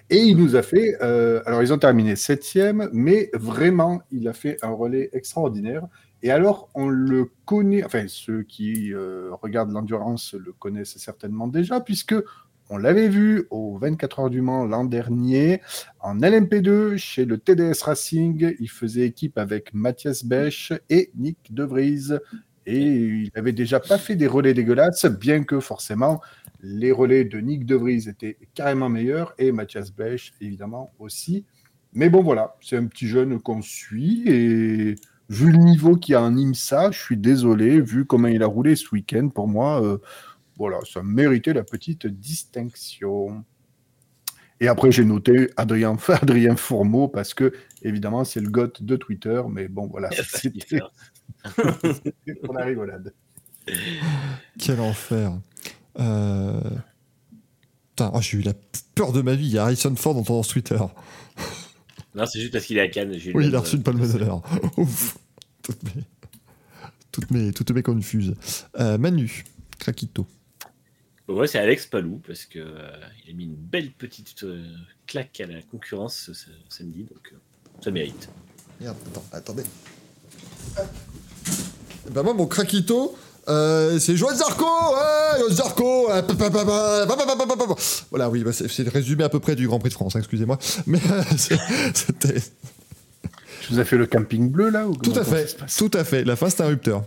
D: Et il nous a fait, euh, alors ils ont terminé septième, mais vraiment, il a fait un relais extraordinaire. Et alors, on le connaît, enfin, ceux qui euh, regardent l'endurance le connaissent certainement déjà, puisque on l'avait vu au 24 heures du Mans l'an dernier, en LMP2, chez le TDS Racing. Il faisait équipe avec Mathias Bech et Nick De Vries. Et il avait déjà pas fait des relais dégueulasses, bien que forcément, les relais de Nick De Vries étaient carrément meilleurs et Mathias Bech, évidemment, aussi. Mais bon, voilà, c'est un petit jeune qu'on suit et vu le niveau qu'il y a en IMSA, je suis désolé, vu comment il a roulé ce week-end, pour moi, euh, voilà, ça méritait la petite distinction. Et après, j'ai noté Adrien, Adrien Fourmeau parce que, évidemment, c'est le goth de Twitter, mais bon, voilà, c'était pour la rigolade.
B: Quel enfer. Euh... Putain, oh, j'ai eu la peur de ma vie. Il y a Harrison Ford dans ton Twitter.
C: Non, c'est juste parce qu'il est à Cannes.
B: Oui, il a reçu une palme d'honneur. Ouf. Toutes mes, toutes mes, toutes mes confuses. Euh, Manu, Krakito.
C: Ouais, c'est Alex Palou parce que il a mis une belle petite claque à la concurrence ce, samedi, donc ça mérite.
B: Attendez. Bah moi mon craquito, c'est Joël Zarco, Zarco. Voilà, oui, c'est le résumé à peu près du Grand Prix de France, excusez-moi, mais c'était.
D: Tu nous as fait le camping bleu là
B: Tout à fait, tout à fait. La fin c'était un rupteur.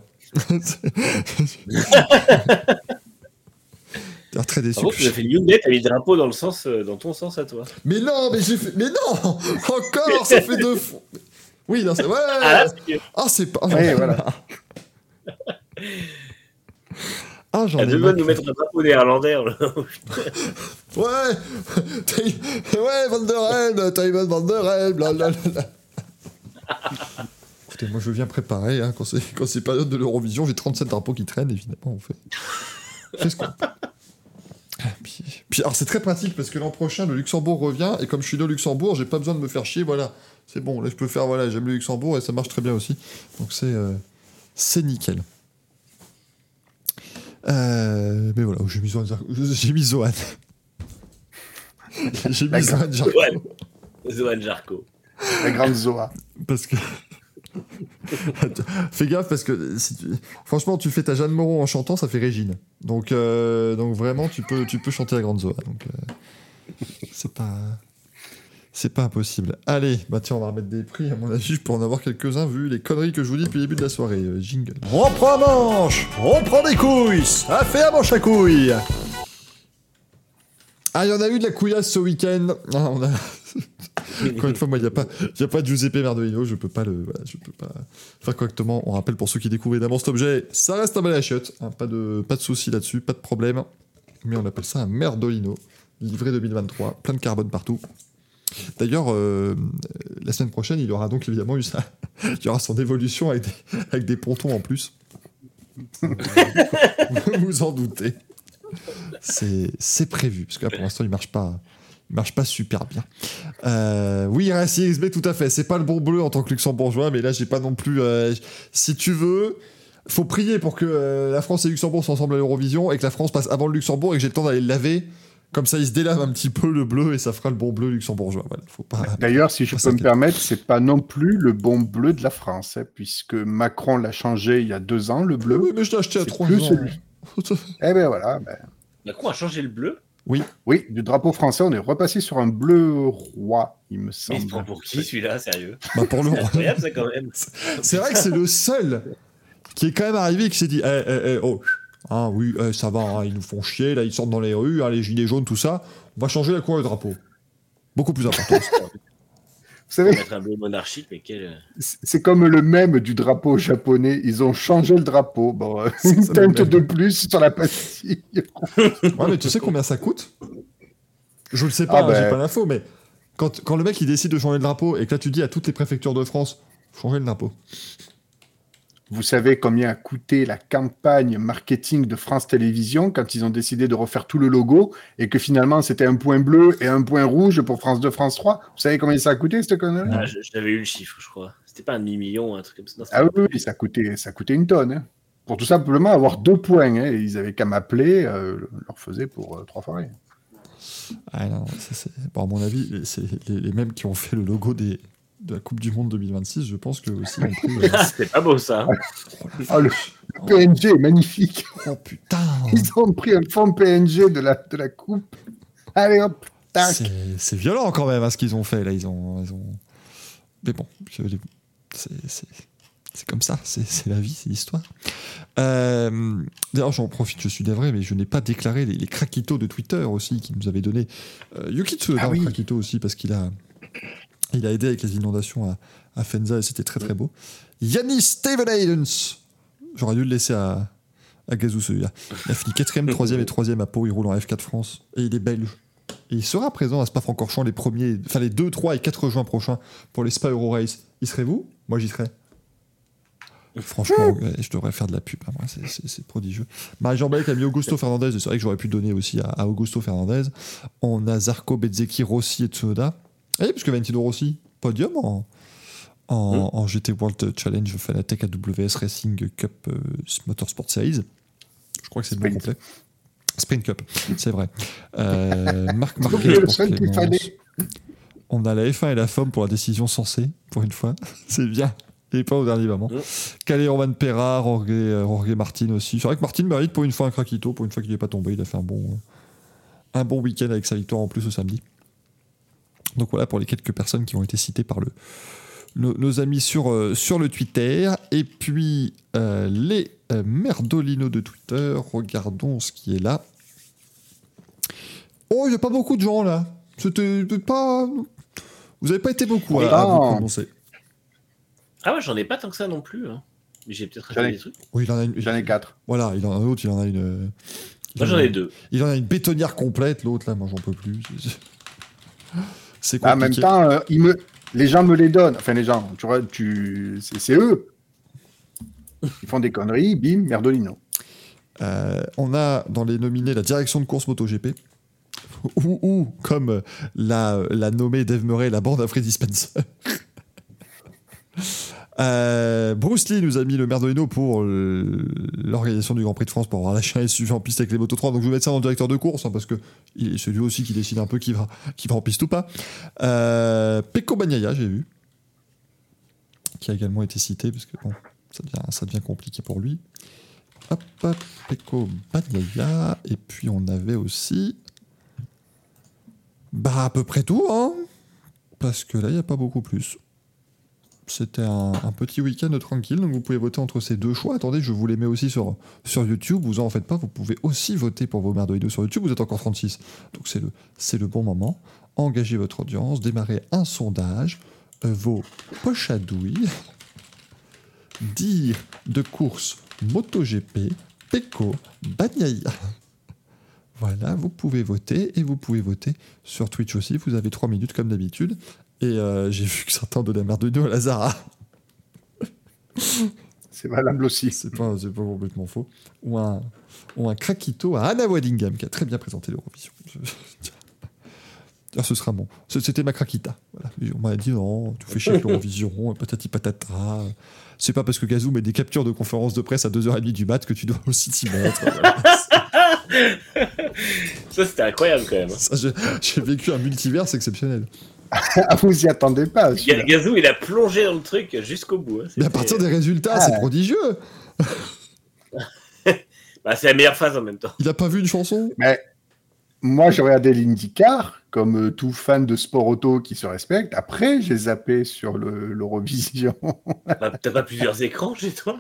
B: Très déçu.
C: Par contre, tu as fait Hyundai, t'as mis le drapeau dans, le sens, euh, dans ton sens à toi.
B: Mais non, mais j'ai fait... Mais non Encore, ça fait deux fois. Oui, non, c'est... Ouais
C: Ah, c'est-
B: Ah, c'est pas...
D: Ouais, voilà.
B: Ah, j'en ai marre.
C: nous mettre un drapeau néerlandais. là.
B: Ouais Tay- Ouais, Van der Helm, Tayman Van der Helm, blablabla. Écoutez, moi je viens préparer, hein, quand c'est période de l'Eurovision, j'ai 37 drapeaux qui traînent, évidemment, on fait. on fait ce qu'on. Ah, Puis, puis, alors c'est très pratique parce que l'an prochain le Luxembourg revient et comme je suis né au Luxembourg, j'ai pas besoin de me faire chier, voilà. C'est bon, là je peux faire, voilà, j'aime le Luxembourg et ça marche très bien aussi. Donc c'est euh, c'est nickel. Euh, mais voilà, j'ai mis Zohan. J'ai mis Zohan. J'ai mis
D: La
B: Zohan.
C: Zohan Jarko.
D: La grande Zoa.
B: Parce que. fais gaffe parce que si tu- franchement, tu fais ta Jeanne Moreau en chantant, ça fait Régine. Donc, euh, donc vraiment, tu peux, tu peux chanter la grande Zoa. Donc, euh, c'est pas. C'est pas impossible. Allez, bah tiens, on va remettre des prix. À mon avis, je peux en avoir quelques-uns vu les conneries que je vous dis depuis le début de la soirée. Euh, jingle.
F: On prend manche, on prend des couilles, ça fait à manche à couilles.
B: Ah, il y en a eu de la couillasse ce week-end. Ah, on a... Encore une fois, moi, il n'y a, pas- y a pas Giuseppe Merdolino, je peux pas le voilà, je peux pas faire correctement. On rappelle pour ceux qui découvrent évidemment cet objet, ça reste un balai à chiottes, hein, pas de, pas de soucis là-dessus, pas de problème. Mais on appelle ça un Merdolino, livré 2023, plein de carbone partout. D'ailleurs, euh, la semaine prochaine, il aura donc évidemment eu ça. il y aura son évolution avec des, avec des pontons en plus. vous vous en doutez. C'est c'est prévu, parce que là, pour l'instant, il marche pas. Marche pas super bien. Euh, oui, Racing XB, tout à fait. C'est pas le bon bleu en tant que luxembourgeois, mais là, j'ai pas non plus. euh, si tu veux, faut prier pour que euh, la France et le Luxembourg soient ensemble à l'Eurovision et que la France passe avant le Luxembourg et que j'ai le temps d'aller le laver. Comme ça, il se délave un petit peu le bleu et ça fera le bon bleu luxembourgeois. Voilà, faut pas.
D: D'ailleurs, si je
B: Pas
D: peux me permettre, c'est pas non plus le bon bleu de la France, hein, puisque Macron l'a changé il y a deux ans, le bleu.
B: Oui, mais je l'ai acheté à
D: C'est
B: 3
D: plus
B: ans.
D: celui- Eh ben voilà. ben,
C: Macron a changé le bleu.
D: Oui, du drapeau français, on est repassé sur un bleu roi, il me
C: Mais
D: semble.
C: il se prend pour qui celui-là, sérieux?
B: Bah, pour le
C: C'est incroyable ça quand même.
B: C'est vrai que c'est le seul qui est quand même arrivé et qui s'est dit eh, eh, eh, oh, ah oui, eh, ça va, hein, ils nous font chier, là, ils sortent dans les rues, hein, les gilets jaunes, tout ça. On va changer la couleur du drapeau. Beaucoup plus important.
D: Vous savez,
C: Mettre un bleu monarchique, mais quel.
D: c'est comme le même du drapeau japonais. Ils ont changé le drapeau. Bon, euh, une teinte de plus sur la pastille.
B: Ouais, mais tu sais combien ça coûte? Je le sais pas,
D: Ah,
B: hein, j'ai pas l'info, mais quand, quand le mec il décide de changer le drapeau et que là tu dis à toutes les préfectures de France, changez le drapeau.
D: Vous savez combien a coûté la campagne marketing de France Télévisions quand ils ont décidé de refaire tout le logo et que finalement c'était un point bleu et un point rouge pour France 2, France 3 Vous savez combien ça a coûté cette connerie?
C: Ah, J'avais eu le chiffre, je crois. C'était pas un demi-million, un truc comme ça. Non,
D: Ah oui, oui, ça coûtait, ça coûtait une tonne. hein. Pour tout simplement avoir deux points. hein, et ils avaient qu'à m'appeler, euh, leur faisait pour euh, trois fois rien.
B: Ah non, ça, c'est- bon, à mon avis, c'est les, les mêmes qui ont fait le logo des, de la Coupe du Monde 2026, je pense que aussi euh,
C: Ah, C'était pas beau ça.
D: Ah, le, le PNG est magnifique.
B: oh putain
D: Ils ont pris un fond PNG de la, de la coupe. Allez hop, tac.
B: C'est violent quand même hein, ce qu'ils ont fait là. Ils ont, ils ont... Mais bon, c'est comme ça, c'est la vie, c'est l'histoire. Euh, D'ailleurs, j'en profite, je suis navré, mais je n'ai pas déclaré les, les craquitos de Twitter aussi qui nous avaient donné. Euh, Yuki Tsunoda,
D: Ah oui.
B: un craquito aussi, parce qu'il a, il a aidé avec les inondations à, à Fenza et c'était très très beau. Yannis Steven Haydens, j'aurais dû le laisser à, à Gazou celui-là. Il a fini quatrième, troisième et troisième à Pau, il roule en F4 France et il est belge. Et il sera présent à Spa-Francorchamps les premiers, enfin les 2, 3 et 4 juin prochains pour les Spa Euro Race. Y serez-vous? Moi j'y serai. Franchement, je devrais faire de la pub. hein, c'est- prodigieux. Marie-Jean Balek a mis Augusto Fernandez. C'est vrai que j'aurais pu donner aussi à, à Augusto Fernandez. On a Zarco, Bezzecchi, Rossi et Tsunoda. Et parce que Valentino Rossi, podium en, en, en GT World Challenge Fanatec AWS Racing Cup euh, Motorsport Series. Je crois que c'est le
D: Sprint.
B: complet. Sprint Cup, c'est vrai. Euh, Marc
D: fallait.
B: On a la F1 et la FOM pour la décision sensée, pour une fois. c'est bien. Et pas au dernier moment.
C: Mm.
B: Calais Roman Perra, Jorge, euh, Jorge Martin aussi. C'est vrai que Martin mérite pour une fois un craquito, pour une fois qu'il n'est pas tombé. Il a fait un bon, un bon week-end avec sa victoire en plus au samedi. Donc voilà pour les quelques personnes qui ont été citées par le, nos, nos amis sur, euh, sur le Twitter. Et puis euh, les euh, merdolinos de Twitter. Regardons ce qui est là. Oh, il n'y a pas beaucoup de gens là. C'était pas. Vous n'avez pas été beaucoup à, à vous
D: Non.
B: prononcer.
C: Ah ouais, j'en ai pas tant que ça non plus. hein. Mais J'ai peut-être
D: J'en ai-
C: raté des trucs.
B: Oui, il en a une.
D: J'en ai quatre.
B: Voilà, il en a un autre, il en a une.
C: Moi
B: en
C: j'en ai deux.
B: Il en a une bétonnière complète, l'autre là, moi j'en peux plus. C'est-
D: Bah, en même temps, euh, ils me... les gens me les donnent. Enfin, les gens, tu vois, tu... c'est eux. Ils font des conneries, bim, merdolino.
B: Euh, on a dans les nominés la direction de course MotoGP. Ou, ou comme l'a, l'a nommé Dave Murray, la bande à Freddy Spencer. Euh, Bruce Lee nous a mis le Merdolino pour euh, l'organisation du Grand Prix de France pour avoir un SUV en piste avec les Moto 3. Donc je vais mettre ça dans le directeur de course hein, parce que c'est lui aussi qui décide un peu qui va, va en piste ou pas. Euh, Pecco Bagnaia, j'ai vu, qui a également été cité parce que bon, ça devient, ça devient compliqué pour lui. Hop, hop, Pecco Bagnaia. Et puis on avait aussi. Bah, à peu près tout, hein. Parce que là, il n'y a pas beaucoup plus. C'était un, petit week-end tranquille, donc vous pouvez voter entre ces deux choix. Attendez, je vous les mets aussi sur, YouTube. Vous en faites pas, vous pouvez aussi voter pour vos merdolinos sur YouTube. Vous êtes encore 36, donc c'est le, bon moment. engager votre audience, démarrer un sondage, euh, vos poches à douille, dire de course MotoGP, Peko, Bagnaia. Voilà, vous pouvez voter et vous pouvez voter sur Twitch aussi. Vous avez 3 minutes comme d'habitude. Et euh, j'ai vu que certains de la merde de Lazara.
D: C'est valable aussi.
B: C'est pas, c'est pas complètement faux. Ou un, ou un craquito à Anna Waddingham qui a très bien présenté l'Eurovision. Ah, ce sera bon. C'était ma craquita. Voilà. On m'a dit non, tu fais chier avec l'Eurovision, patati patata. C'est pas parce que Gazou met des captures de conférences de presse à 2h30 du mat que tu dois aussi t'y mettre. Voilà.
C: Ça, c'était incroyable quand même. hein.
B: Ça, j'ai- J'ai vécu un multiverse exceptionnel.
D: Ah, vous y attendez pas.
C: Gazou, il a plongé dans le truc jusqu'au bout. hein.
B: Mais à partir des résultats,
D: Ah.
B: c'est prodigieux.
C: Bah, c'est la meilleure phase en même temps.
B: Il a pas vu une chanson?
D: Mais moi, j'ai regardé l'IndyCar, comme euh, tout fan de sport auto qui se respecte. Après, j'ai zappé sur le- l'Eurovision.
C: Bah, T'as pas plusieurs écrans chez toi?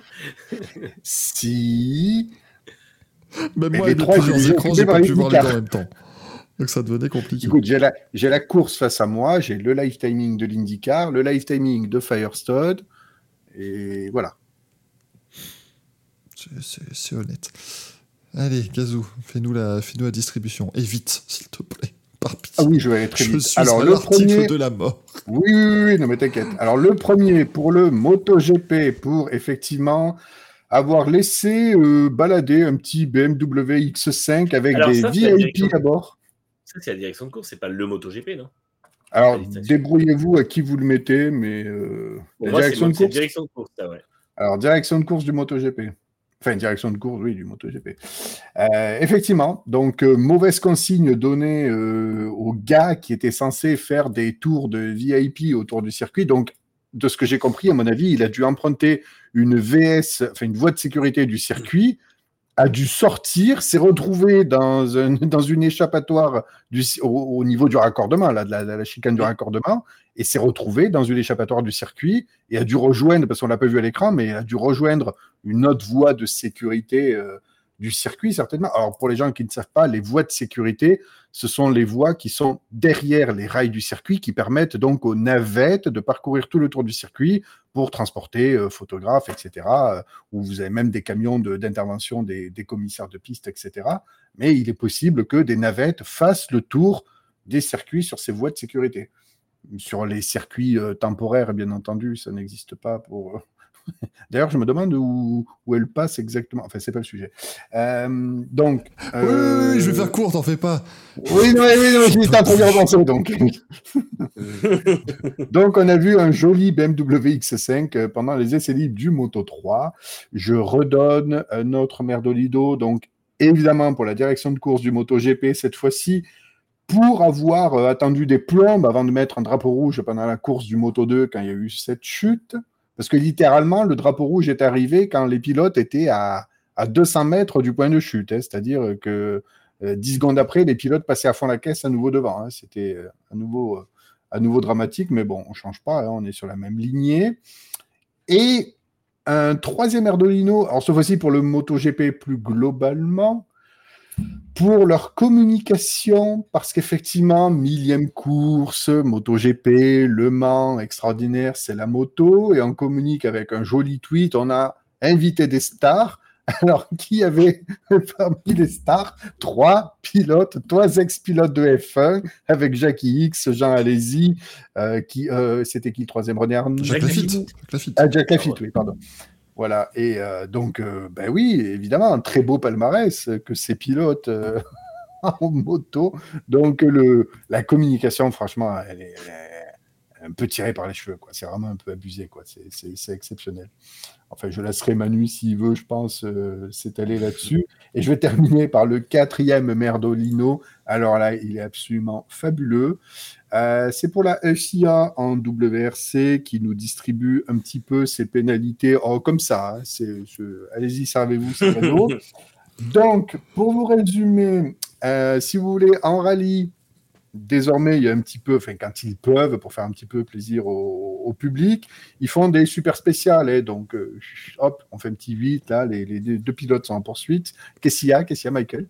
D: Si.
B: Même
D: Mais
B: moi,
D: les trois,
B: plusieurs écrans, j'ai pas pu
D: les
B: voir les deux en même temps. Donc ça devenait compliqué.
D: Écoute, j'ai la, course face à moi, j'ai le live timing de l'IndyCar, le live timing de Firestone, et voilà.
B: C'est- honnête. Allez, Gazou, fais-nous la, fais la distribution. Et vite, s'il te plaît. Par pitié.
D: Ah oui, je vais aller très
B: Je
D: vite.
B: suis
D: Alors,
B: à
D: le premier,
B: de la mort.
D: Oui, oui, oui, non mais t'inquiète. Alors le premier pour le MotoGP, pour effectivement avoir laissé euh, balader un petit BMW X5 avec
C: Alors
D: des
C: ça,
D: VIP à bord.
C: Ça, c'est la direction de course, c'est pas le MotoGP, non?
D: Alors débrouillez-vous à qui vous le mettez, mais euh, la
C: moi,
D: direction de course.
C: direction de course, ça, ouais.
D: Alors direction de course du MotoGP. Enfin, direction de course, oui, du MotoGP. Euh, effectivement, donc euh, mauvaise consigne donnée aux gars qui étaient censés faire des tours de VIP autour du circuit. Donc, de ce que j'ai compris, à mon avis, il a dû emprunter une VS, enfin une voie de sécurité du circuit, a dû sortir, s'est retrouvé dans, un- dans une échappatoire du, au, au niveau du raccordement, là, de la, de la chicane du raccordement, et s'est retrouvé dans une échappatoire du circuit et a dû rejoindre, parce qu'on l'a pas vu à l'écran, mais a dû rejoindre une autre voie de sécurité euh, du circuit, certainement. Alors, pour les gens qui ne savent pas, les voies de sécurité, ce sont les voies qui sont derrière les rails du circuit, qui permettent donc aux navettes de parcourir tout le tour du circuit pour transporter euh, photographes, etc. euh, où vous avez même des camions d'intervention des, des commissaires de piste, etc. Mais il est possible que des navettes fassent le tour des circuits sur ces voies de sécurité. Sur les circuits euh, temporaires, bien entendu, ça n'existe pas pour. D'ailleurs, je me demande où, où elle passe exactement. Enfin, c'est pas le sujet. Euh, donc.
B: Oui, oui, oui, je vais
D: euh,
B: faire court, t'en fais pas.
D: oui, non, oui, oui, non, j'étais en train d'y repenser, donc. donc, on a vu un joli BMW X5 euh, pendant les essais libres du Moto 3. Je redonne un autre merdolido, donc évidemment pour la direction de course du Moto GP cette fois-ci, pour avoir euh, attendu des plombes avant de mettre un drapeau rouge pendant la course du Moto 2 quand il y a eu cette chute. Parce que littéralement, le drapeau rouge est arrivé quand les pilotes étaient à, à 200 mètres du point de chute. hein. C'est-à-dire que euh, 10 secondes après, les pilotes passaient à fond la caisse à nouveau devant. hein. C'était euh, à, nouveau, euh, à nouveau dramatique, mais bon, on ne change pas, hein, on est sur la même lignée. Et un troisième Erdolino, alors cette fois-ci pour le MotoGP plus globalement, pour leur communication, parce qu'effectivement, millième course, MotoGP, Le Mans, extraordinaire, c'est la moto, et on communique avec un joli tweet, on a invité des stars, alors qui avait parmi les stars? Trois pilotes, trois ex-pilotes de F1, avec Jackie X, Jean Alési, euh, qui, euh, c'était qui le troisième? René Arnoux?
B: Jacques
C: Jacques
B: Lafitte. Jacques Lafitte.
D: ah, Jack Lafitte, oui, pardon. Voilà, et euh, donc, euh, ben oui, évidemment, un très beau palmarès que ces pilotes euh, en moto. Donc, le, la communication, franchement, elle est un peu tirée par les cheveux, quoi. C'est vraiment un peu abusé, quoi. C'est- C'est c'est exceptionnel. Enfin, je laisserai Manu, s'il veut, je pense, euh, s'étaler là-dessus. Et je vais terminer par le quatrième Merdolino. Alors là, il est absolument fabuleux. Euh, c'est pour la FIA en WRC qui nous distribue un petit peu ces pénalités oh, comme ça. hein, c'est- c'est- Allez-y, servez-vous, c'est. Donc, pour vous résumer, euh, si vous voulez, en rallye, désormais, il y a un petit peu, enfin, quand ils peuvent, pour faire un petit peu plaisir au, au public, ils font des super spéciales. hein, donc, euh, hop, on fait un petit vite, là, les, les deux pilotes sont en poursuite. Qu'est-ce qu'il y a? Qu'est-ce qu'il y a, Michael?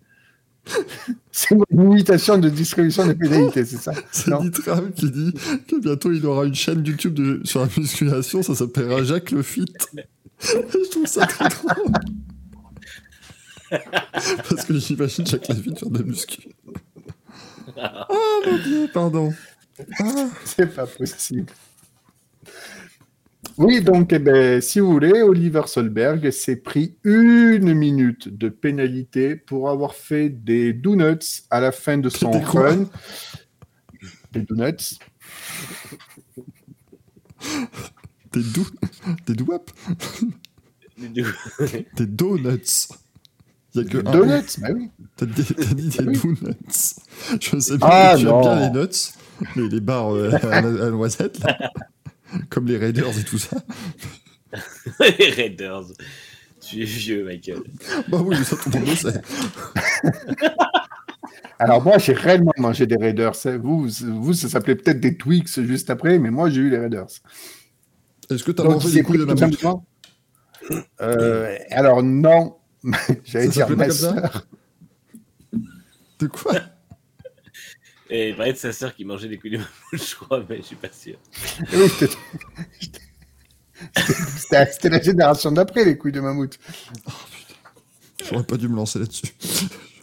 D: C'est une imitation de distribution des pénalités, c'est ça?
B: C'est. Nitram qui dit que bientôt il aura une chaîne YouTube de- sur la musculation, ça s'appellera Jacques le Fit. Je trouve ça très drôle. Parce que j'imagine Jacques le Fit faire de la muscu. Oh mon dieu, pardon. Ah,
D: C'est pas possible. Oui, donc, eh ben, si vous voulez, Oliver Solberg s'est pris une minute de pénalité pour avoir fait des donuts à la fin de son
B: Des
D: run. Des donuts.
B: des dou... des douap, des donuts. Il y a que
D: Des
B: un.
D: donuts, bah oui.
B: T'as dit, dit des
D: Oui.
B: donuts. Je sais pas,
D: Ah,
B: j'aime
D: non.
B: bien les nuts, mais les barres euh, à, à noisettes, là. comme les Raiders et tout ça.
C: Les Raiders. Tu es vieux, Michael.
B: Bah oui, mais ça tout le monde le sait.
D: Alors moi, j'ai réellement mangé des Raiders. hein. Vous, vous ça s'appelait peut-être des Twix juste après, mais moi, j'ai eu les Raiders.
B: Est-ce que t'as
D: Donc,
B: mangé des couilles de mammouth
D: Euh, Alors non, j'allais dire ma sœur.
B: De quoi
C: Et il paraît de sa sœur qui mangeait des couilles de mammouth, je crois, mais je suis pas sûr.
D: Oui, c'était- la génération d'après, les couilles de mammouth.
B: J'aurais pas dû me lancer là-dessus.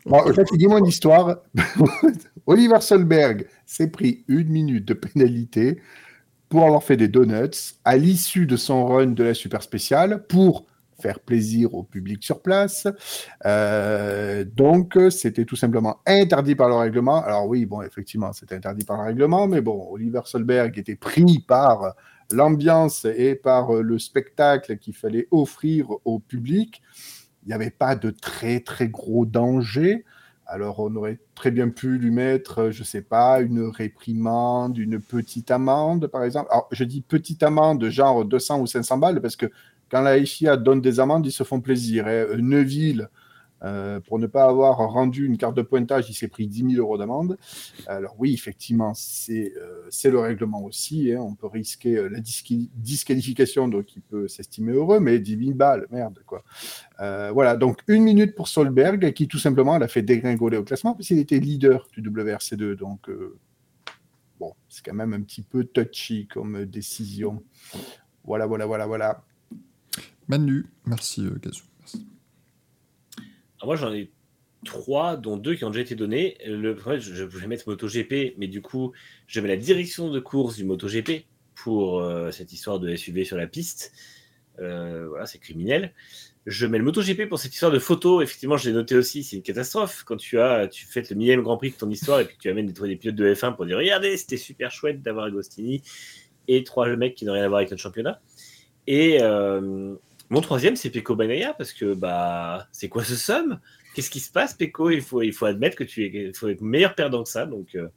D: Bon, en fait, dis-moi une histoire. Oliver Solberg s'est pris une minute de pénalité pour avoir fait des donuts à l'issue de son run de la super spéciale pour faire plaisir au public sur place. Euh, donc, c'était tout simplement interdit par le règlement. Alors oui, bon, effectivement, c'était interdit par le règlement, mais bon, Oliver Solberg était pris par l'ambiance et par le spectacle qu'il fallait offrir au public. Il n'y avait pas de très très gros danger. Alors on aurait très bien pu lui mettre, je sais pas, une réprimande, une petite amende par exemple. Alors je dis petite amende, genre 200 ou 500 balles, parce que quand la FIA donne des amendes, ils se font plaisir. Neuville, euh, pour ne pas avoir rendu une carte de pointage, il s'est pris 10 000 euros d'amende. Alors oui, effectivement, c'est euh, le règlement aussi. hein. On peut risquer euh, la disqualification, donc il peut s'estimer heureux, mais 10 000 balles, merde quoi. Voilà, donc une minute pour Solberg, qui tout simplement l'a fait dégringoler au classement, parce qu'il était leader du WRC2. Donc, bon, c'est quand même un petit peu touchy comme décision. Voilà, voilà, voilà, voilà.
B: Manu, merci euh, Gazou.
C: Alors moi, j'en ai trois, dont deux qui ont déjà été donnés. Le premier, je, voulais mettre MotoGP, mais du coup, je mets la direction de course du MotoGP pour euh, cette histoire de SUV sur la piste. Euh, voilà, c'est criminel. Je mets le MotoGP pour cette histoire de photo. Effectivement, je l'ai noté aussi. C'est une catastrophe quand tu as, tu fais le millième Grand Prix de ton histoire et puis tu amènes des, des pilotes de F1 pour dire regardez, c'était super chouette d'avoir Agostini et trois mecs qui n'ont rien à voir avec notre championnat. Et euh, mon troisième, c'est Peko Banaya parce que bah, c'est quoi ce somme? Qu'est-ce qui se passe, Peko? Il faut, il faut admettre que tu es, il faut être meilleur perdant que ça. Donc euh,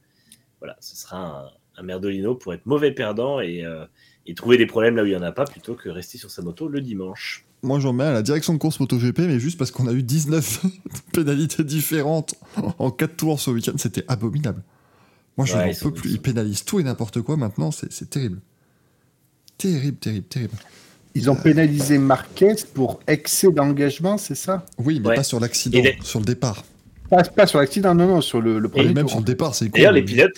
C: voilà, ce sera un, un merdolino pour être mauvais perdant et, euh, et trouver des problèmes là où il n'y en a pas plutôt que rester sur sa moto le dimanche.
B: Moi, j'en mets à la direction de course MotoGP, mais juste parce qu'on a eu 19 pénalités différentes en 4 tours ce week-end, c'était abominable. Moi, je
C: Ouais,
B: n'en peux plus. Ils pénalisent tout et n'importe quoi maintenant, c'est terrible. Terrible, terrible, terrible.
D: Ils ont pénalisé Marquez pour excès d'engagement, c'est ça?
B: Oui, mais
C: Ouais.
B: pas sur l'accident,
C: Et les-
B: sur le départ.
D: pas, pas sur l'accident, non, non, sur le, le
B: Et
D: premier
B: même
D: tour.
B: sur le départ, c'est con.
C: D'ailleurs, les pilotes,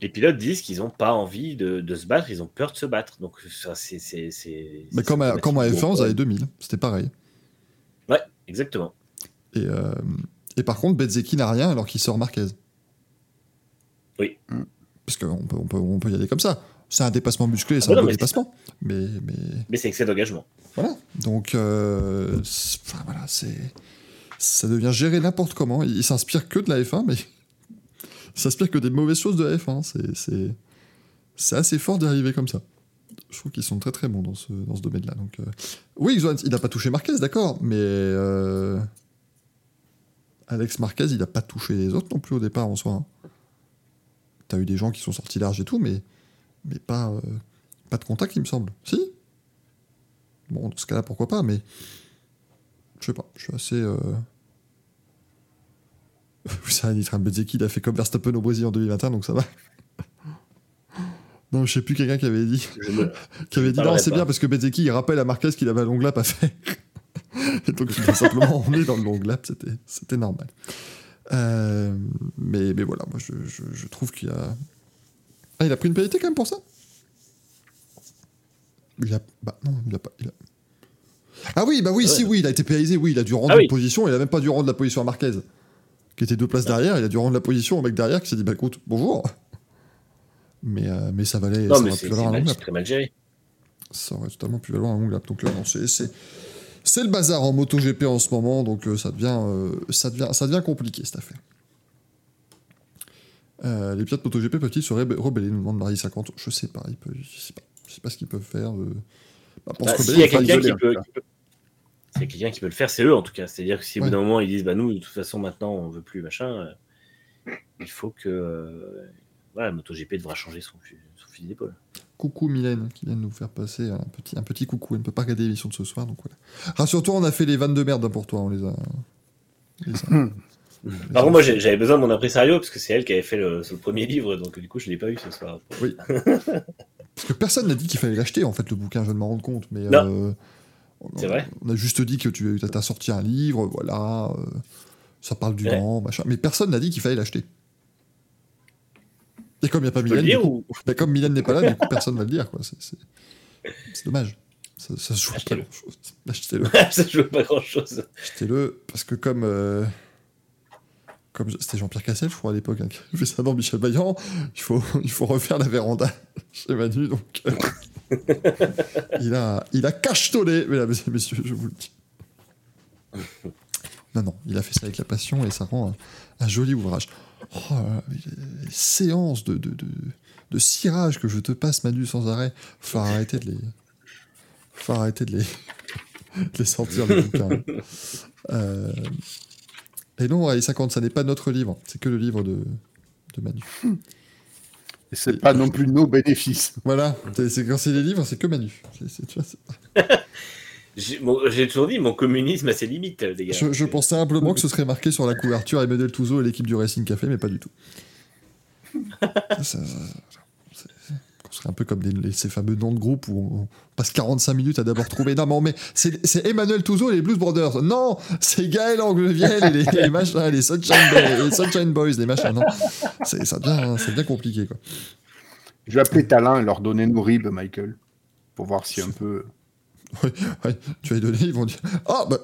C: les pilotes disent qu'ils n'ont pas envie de, de se battre, ils ont peur de se battre. Donc ça, c'est. c'est- c'est-
B: Mais comme à, comme à
C: symptomatique.
B: F1, vous avez 2000, c'était pareil.
C: Ouais, exactement.
B: Et, euh, et par contre, Bezzeki n'a rien alors qu'il sort Marquez.
C: Oui.
B: Parce qu'on peut, on peut, on peut y aller comme ça. C'est un dépassement musclé, c'est
C: bah
B: un
C: non,
B: beau
C: mais
B: dépassement. Mais, mais
C: Mais c'est excès d'engagement.
B: voilà. Donc, euh, enfin, voilà, c'est. Ça devient géré n'importe comment. Il, il s'inspire que de la F1, mais. Il s'inspire que des mauvaises choses de la F1. C'est- assez fort d'arriver comme ça. Je trouve qu'ils sont très très bons dans ce, dans ce domaine-là. Donc, euh, Oui, il n'a pas touché Marquez, d'accord, mais. euh, Alex Marquez, il n'a pas touché les autres non plus au départ en soi. hein. T'as eu des gens qui sont sortis large et tout, mais, mais pas, euh, pas de contact, il me semble. Si Bon, dans ce cas-là, pourquoi pas, mais. Je sais pas, je suis assez. Euh... Vous savez, Nitram Bezzeki, il a fait comme Verstappen au Brésil en 2021, donc ça va. Non, je sais plus quelqu'un qui avait dit, qui avait dit non, c'est bien parce que Bezzeki il rappelle à Marquez qu'il avait un long lap à faire. Et donc simplement emmené dans le long lap, c'était, c'était normal. Euh, mais, mais voilà, moi je, je, je trouve qu'il y a. Ah, il a pris une pénalité quand même pour ça? Il a. Bah non, il a pas. il a- Ah oui, bah oui,
C: Ouais.
B: si, oui, il a été pénalisé, oui, il a dû rendre
C: Ah oui.
B: une position, il a même pas dû rendre la position à Marquez, qui était deux places derrière, il a dû rendre la position au mec derrière qui s'est dit, bah écoute, bonjour. Mais, euh, mais ça valait.
C: Non,
B: ça
C: mais
B: aurait
C: c'est mal- très mal géré.
B: Ça aurait totalement pu valoir un long lap. Donc là, non, c'est. c'est- C'est le bazar en MotoGP en ce moment, donc euh, ça, devient, euh, ça, devient, ça devient compliqué cette affaire. Euh, les pilotes MotoGP peuvent-ils se rebeller? Nous demande Marie 50. Je sais pas, ils peuvent, je sais pas, je sais pas ce qu'ils peuvent faire. euh. Bah, pour
C: Bah,
B: se
C: S'il y a quelqu'un qui peut. qui le faire, c'est eux en tout cas. C'est-à-dire que si au
B: Ouais.
C: bout d'un moment ils disent bah nous de toute façon maintenant on veut plus machin, euh, il faut que euh, voilà, MotoGP devra changer son, son fusil d'épaule.
B: Coucou Mylène qui vient de nous faire passer un petit, un petit coucou. Elle ne peut pas regarder l'émission de ce soir, donc voilà. Rassure-toi, on a fait les vannes de merde hein, pour toi. On les a. on les a-
C: Par contre, moi j'avais besoin de mon impresario parce que c'est elle qui avait fait le, le premier livre, donc du coup je l'ai pas eu ce soir.
B: Parce que personne n'a dit qu'il fallait l'acheter, en fait, le bouquin, je viens de m'en rendre compte. Mais,
C: Non.
B: euh, on-
C: C'est vrai.
B: On a juste dit que tu as sorti un livre, voilà, euh, ça parle du
C: Ouais.
B: vent, machin. Mais personne n'a dit qu'il fallait l'acheter. Et comme il n'y a pas Mylène, coup-
C: ou
B: bah, comme Mylène n'est pas là, du coup, personne va le dire, quoi. C'est- dommage. Ça, ça se joue pas grand-chose. Achetez-le.
C: ça joue pas grand chose.
B: Achetez-le, parce que comme... euh, comme c'était Jean-Pierre Cassel, je crois, à l'époque, hein, qui avait fait ça dans Michel Vaillant, il faut, il faut refaire la véranda chez Manu, donc... euh, il a, il a cachetonné, mesdames et messieurs, je vous le dis. Non, non, il a fait ça avec la passion et ça rend un, joli ouvrage. Oh séances de, de, de, de cirage que je te passe, Manu, sans arrêt, faut arrêter de les... faut arrêter de les, de les sortir, les bouquins. Euh, Et non, allez, 50, ça n'est pas notre livre, c'est que le livre de, de Manu.
D: Et c'est pas non plus nos bénéfices.
B: Voilà, c'est quand c'est les livres, c'est que Manu.
C: J'ai toujours dit mon communisme a ses limites, les gars.
B: je, je pensais simplement que ce serait marqué sur la couverture Emmanuel Touzeau et l'équipe du Racing Café, mais pas du tout. Ça, ça- c'est- un peu comme les- ces fameux noms de groupe où on passe 45 minutes à d'abord trouver. Non, mais, c'est c'est Emmanuel Touzeau et les Blues Brothers. Non, c'est Gaël Angleviel et les, les machins, les Sunshine, Boys, les Sunshine Boys, les machins. Non, c'est ça devient, ça devient compliqué, quoi.
D: Je vais appeler Talin et leur donner nos ribs, Michael. Pour voir si un peu.
B: Ouais, tu vas les donner, ils vont dire Ah, bah,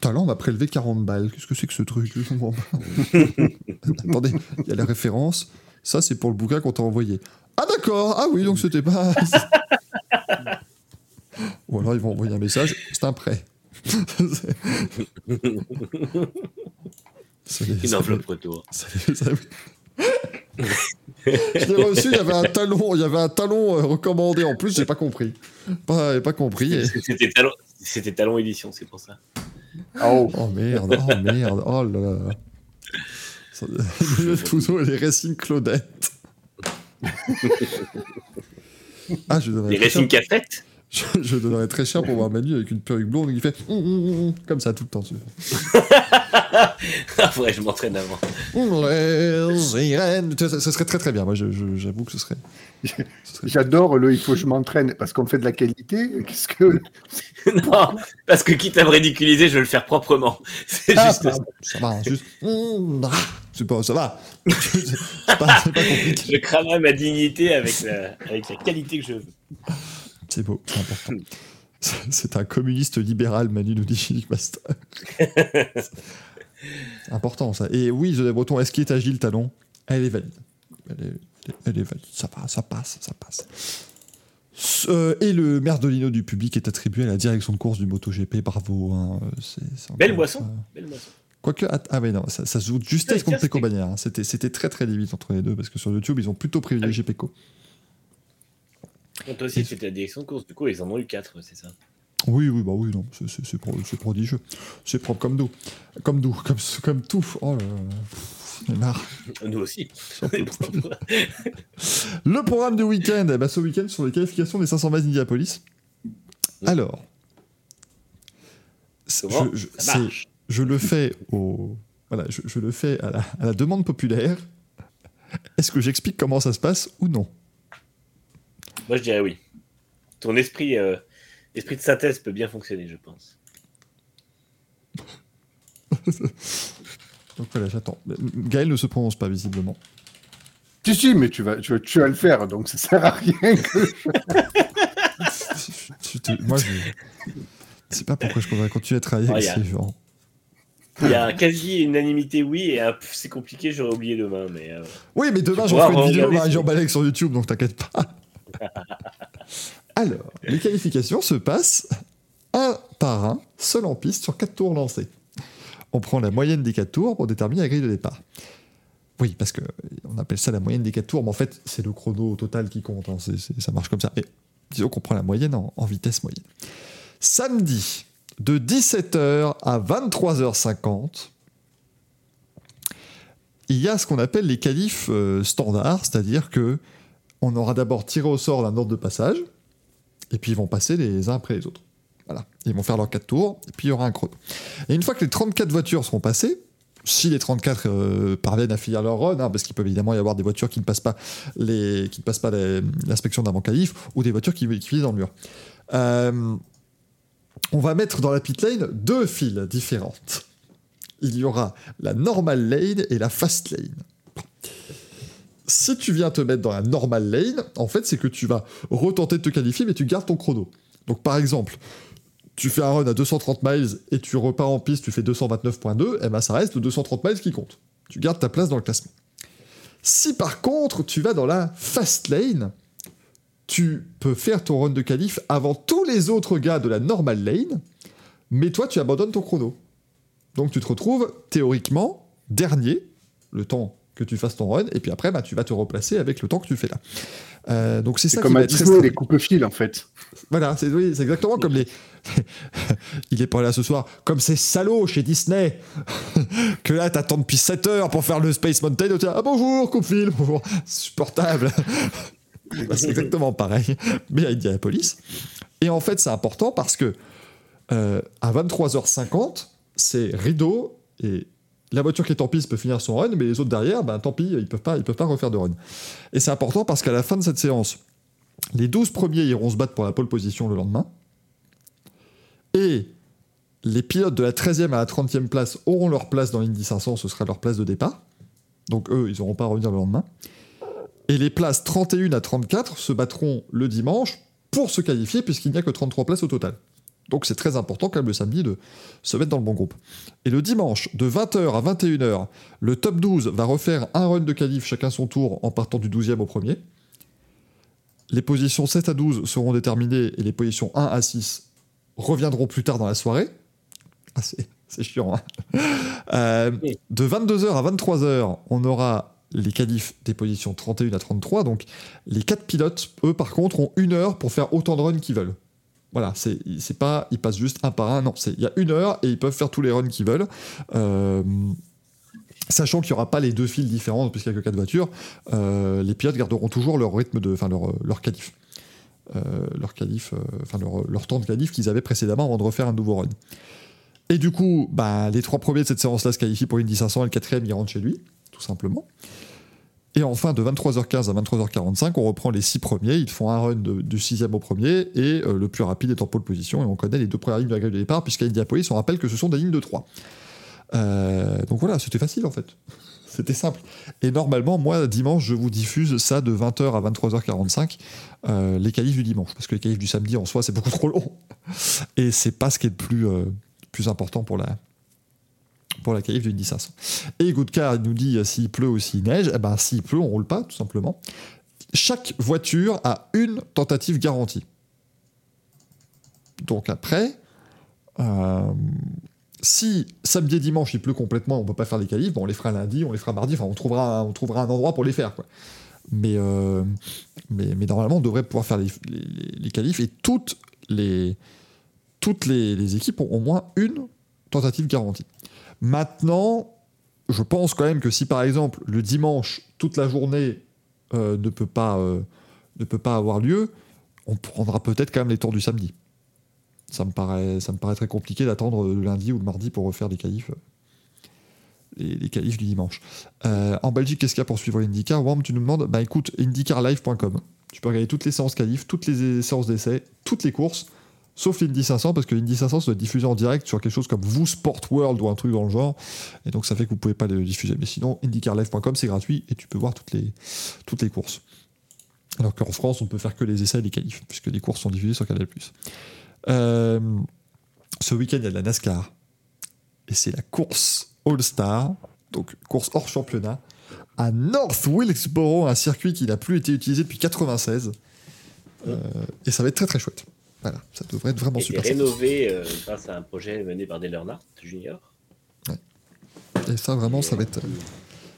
B: talent m'a prélevé 40 balles. Qu'est-ce que c'est que ce truc Je comprends pas. Attendez, il y a la référence. Ça, c'est pour le bouquin qu'on t'a envoyé. Ah, d'accord. Ah, oui, donc c'était pas. Ou alors ils vont envoyer un message C'est un prêt.
C: Une enveloppe retour.
B: Je l'ai reçu, il y avait un talon, il y avait un talon euh, recommandé en plus, j'ai pas compris. Pas, pas compris. et-
C: C'était talon, c'était talon édition, c'est pour ça.
D: Oh,
B: Oh merde, oh merde, oh là là. Touzeau et les Racing Claudette. ah, je donnerais,
C: Les Racing Cafette
B: je, je donnerais très cher pour voir Manu avec une perruque blonde qui fait hum, hum, hum, comme ça tout le temps.
C: Ah, faudrait que je m'entraîne avant.
B: Ça, ça serait très très bien. Moi, j'avoue que ce serait.
D: j'adore le il faut que je m'entraîne parce qu'on fait de la qualité. Qu'est-ce que.
C: non, parce que quitte à me ridiculiser, je vais le faire proprement. C'est
D: Ah,
C: juste ça.
B: Ça va, hein, juste. ah, C'est pas, ça va. C'est pas, c'est pas compliqué.
C: Je cramerai ma dignité avec la, avec la qualité que je veux.
B: C'est beau, c'est important. C'est- un communiste libéral, Manu nous dit Philippe Master. Important ça. Et oui, The Breton, est-ce qu'il est agile, Talon? Elle est valide. Elle est, elle est- elle est valide. Ça va, ça passe, ça passe. Euh, et le merdolino du public est attribué à la direction de course du MotoGP. Bravo. hein, encore
C: Belle boisson. Belle boisson.
B: Quoique, ah, ah ouais, non, ça, ça se joue justesse contre Pecco
C: c'était-
B: Bagnaia. hein. C'était, très très limite entre les deux parce que sur YouTube, ils ont plutôt privilégié Pecco.
C: Toi aussi, c'était la direction de course. Du coup, ils en ont eu 4, c'est ça?
B: Oui, oui, bah oui, non, c'est, c'est, c'est pro- c'est prodigieux. C'est propre comme d'eau. Comme d'eau, comme, comme tout. Oh là là. Pff, j'en ai marre.
C: Nous aussi.
B: Le programme du week-end, eh ben, ce week-end sur les qualifications des 500 miles d'Indianapolis. Alors,
C: Comment?
B: je, le fais au, voilà, je, je le fais à la, à la demande populaire. Est-ce que j'explique comment ça se passe ou non?
C: Moi, je dirais oui. Ton esprit, euh, esprit de synthèse peut bien fonctionner, je pense.
B: Donc voilà, j'attends. Mais, Gaël ne se prononce pas visiblement.
D: Si, si, mais tu vas, tu, vas, tu vas le faire, donc ça sert à rien que je...
B: Tu te- Moi, je je sais pas pourquoi je pourrais continuer à travailler avec ces gens.
C: Il y a quasi unanimité oui et un c'est compliqué, j'aurais oublié demain. Mais euh,
B: Oui, mais demain, j'en ferai une vidéo Marie-Jean Balek sur YouTube, donc t'inquiète pas. Alors, les qualifications se passent un par un, seul en piste, sur quatre tours lancés. On prend la moyenne des quatre tours pour déterminer la grille de départ. Oui, parce que on appelle ça la moyenne des quatre tours, mais en fait, c'est le chrono total qui compte. hein, ça marche comme ça. Et disons qu'on prend la moyenne en, en vitesse moyenne. Samedi, de 17h à 23h50, il y a ce qu'on appelle les qualifs euh, standards, c'est-à-dire que on aura d'abord tiré au sort d'un ordre de passage, et puis ils vont passer les uns après les autres. Voilà, ils vont faire leurs 4 tours, et puis il y aura un chrono. Et une fois que les 34 voitures seront passées, si les 34 euh, parviennent à finir leur run, hein, parce qu'il peut évidemment y avoir des voitures qui ne passent pas les- qui ne passent pas l'inspection d'avant qualif, ou des voitures qui, qui finissent dans le mur. Euh, on va mettre dans la pit lane deux files différentes il y aura la normal lane et la fast lane. Si tu viens te mettre dans la normal lane, en fait, c'est que tu vas retenter de te qualifier, mais tu gardes ton chrono. Donc, par exemple, tu fais un run à 230 miles et tu repars en piste, tu fais 229.2, et ben ça reste le 230 miles qui compte. Tu gardes ta place dans le classement. Si par contre, tu vas dans la fast lane, tu peux faire ton run de qualif avant tous les autres gars de la normal lane, mais toi, tu abandonnes ton chrono. Donc tu te retrouves théoriquement dernier, le temps que tu fasses ton run, et puis après bah, tu vas te replacer avec le temps que tu fais là. Euh, donc c'est ça
D: comme
B: qui
D: à Disney, les coupes-fils, en fait.
B: Voilà, c'est oui, exactement comme les. Il est pas là ce soir. Comme ces salauds chez Disney. que là, t'attends depuis 7 heures pour faire le Space Mountain. et tu dis, ah bonjour, coupe film. Bonjour. Supportable. Bah, c'est exactement pareil. Mais à Indianapolis. Et en fait, c'est important parce que euh, à 23h50, c'est rideau et la voiture qui est en piste peut finir son run, mais les autres derrière, ben, tant pis, ils ils peuvent pas refaire de run. Et c'est important parce qu'à la fin de cette séance, les 12 premiers iront se battre pour la pole position le lendemain. Et les pilotes de la 13e à la 30e place auront leur place dans l'Indy 500, ce sera leur place de départ. Donc eux, ils n'auront pas à revenir le lendemain. Et les places 31 à 34 se battront le dimanche pour se qualifier, puisqu'il n'y a que 33 places au total. Donc c'est très important quand même le samedi de se mettre dans le bon groupe. Et le dimanche, de 20h à 21h, le top 12 va refaire un run de qualif chacun son tour en partant du 12e au premier. Les positions 7 à 12 seront déterminées et les positions 1 à 6 reviendront plus tard dans la soirée. Ah, c'est, chiant. hein. Euh, de 22h à 23h, on aura les qualifs des positions 31 à 33. Donc les 4 pilotes, eux par contre, ont une heure pour faire autant de runs qu'ils veulent. Voilà, c'est, pas, ils passent juste un par un. Non, il y a une heure et ils peuvent faire tous les runs qu'ils veulent. Euh, Sachant qu'il n'y aura pas les deux files différentes, puisqu'il n'y a que quatre voitures, euh, les pilotes garderont toujours leur rythme de, enfin leur, leur qualif, Euh, leur qualif, enfin leur, leur temps de qualif qu'ils avaient précédemment avant de refaire un nouveau run. Et du coup, bah, les trois premiers de cette séance-là se qualifient pour l'Indy 500 et le quatrième il rentre chez lui, tout simplement. Et enfin, de 23h15 à 23h45, on reprend les six premiers. Ils font un run du sixième au premier et euh, le plus rapide est en pole position. Et on connaît les deux premières lignes de la grille de départ, puisqu'à Indianapolis, on rappelle que ce sont des lignes de 3. Euh, donc voilà, c'était facile en fait. C'était simple. Et normalement, moi, dimanche, je vous diffuse ça de 20h à 23h45, euh, les qualifs du dimanche. Parce que les qualifs du samedi, en soi, c'est beaucoup trop long. Et c'est pas ce qui est le plus, plus important pour la, pour la qualif du Indy 500. Et Goodcar nous dit euh, s'il pleut ou s'il neige, eh ben, s'il pleut, on roule pas, tout simplement. Chaque voiture a une tentative garantie. Donc après, euh, si samedi et dimanche il pleut complètement, on peut pas faire les qualifs, bon, on les fera lundi, on les fera mardi, enfin on trouvera, on trouvera un endroit pour les faire. Mais, euh, mais, mais normalement on devrait pouvoir faire les, les, qualifs et toutes les, toutes les équipes ont au moins une tentative garantie. Maintenant, je pense quand même que si par exemple le dimanche, toute la journée euh, ne, peut pas, euh, ne peut pas avoir lieu, on prendra peut-être quand même les tours du samedi. Ça me paraît, ça me paraît très compliqué d'attendre le lundi ou le mardi pour refaire les qualifs, les, qualifs du dimanche. Euh, en Belgique, qu'est-ce qu'il y a pour suivre l'IndyCar Worm, tu nous demandes Bah écoute, IndyCarLive.com. Tu peux regarder toutes les séances qualifs, toutes les séances d'essai, toutes les courses. Sauf l'Indy 500, parce que l'Indy 500, ça doit être diffusé en direct sur quelque chose comme vous Sport World ou un truc dans le genre. Et donc, ça fait que vous pouvez pas le diffuser. Mais sinon, IndyCarLive.com, c'est gratuit et tu peux voir toutes les, toutes les courses. Alors qu'en France, on peut faire que les essais et les qualifs, puisque les courses sont diffusées sur Canal+. Euh, ce week-end, il y a de la NASCAR. Et c'est la course All-Star, donc course hors championnat, à North Wilkesboro, un circuit qui n'a plus été utilisé depuis 96. Euh, et ça va être très très chouette. Voilà, ça devrait être vraiment super.
C: rénové euh, grâce à un projet mené par Dale Earnhardt Jr.
B: Et ça, vraiment, ça va être,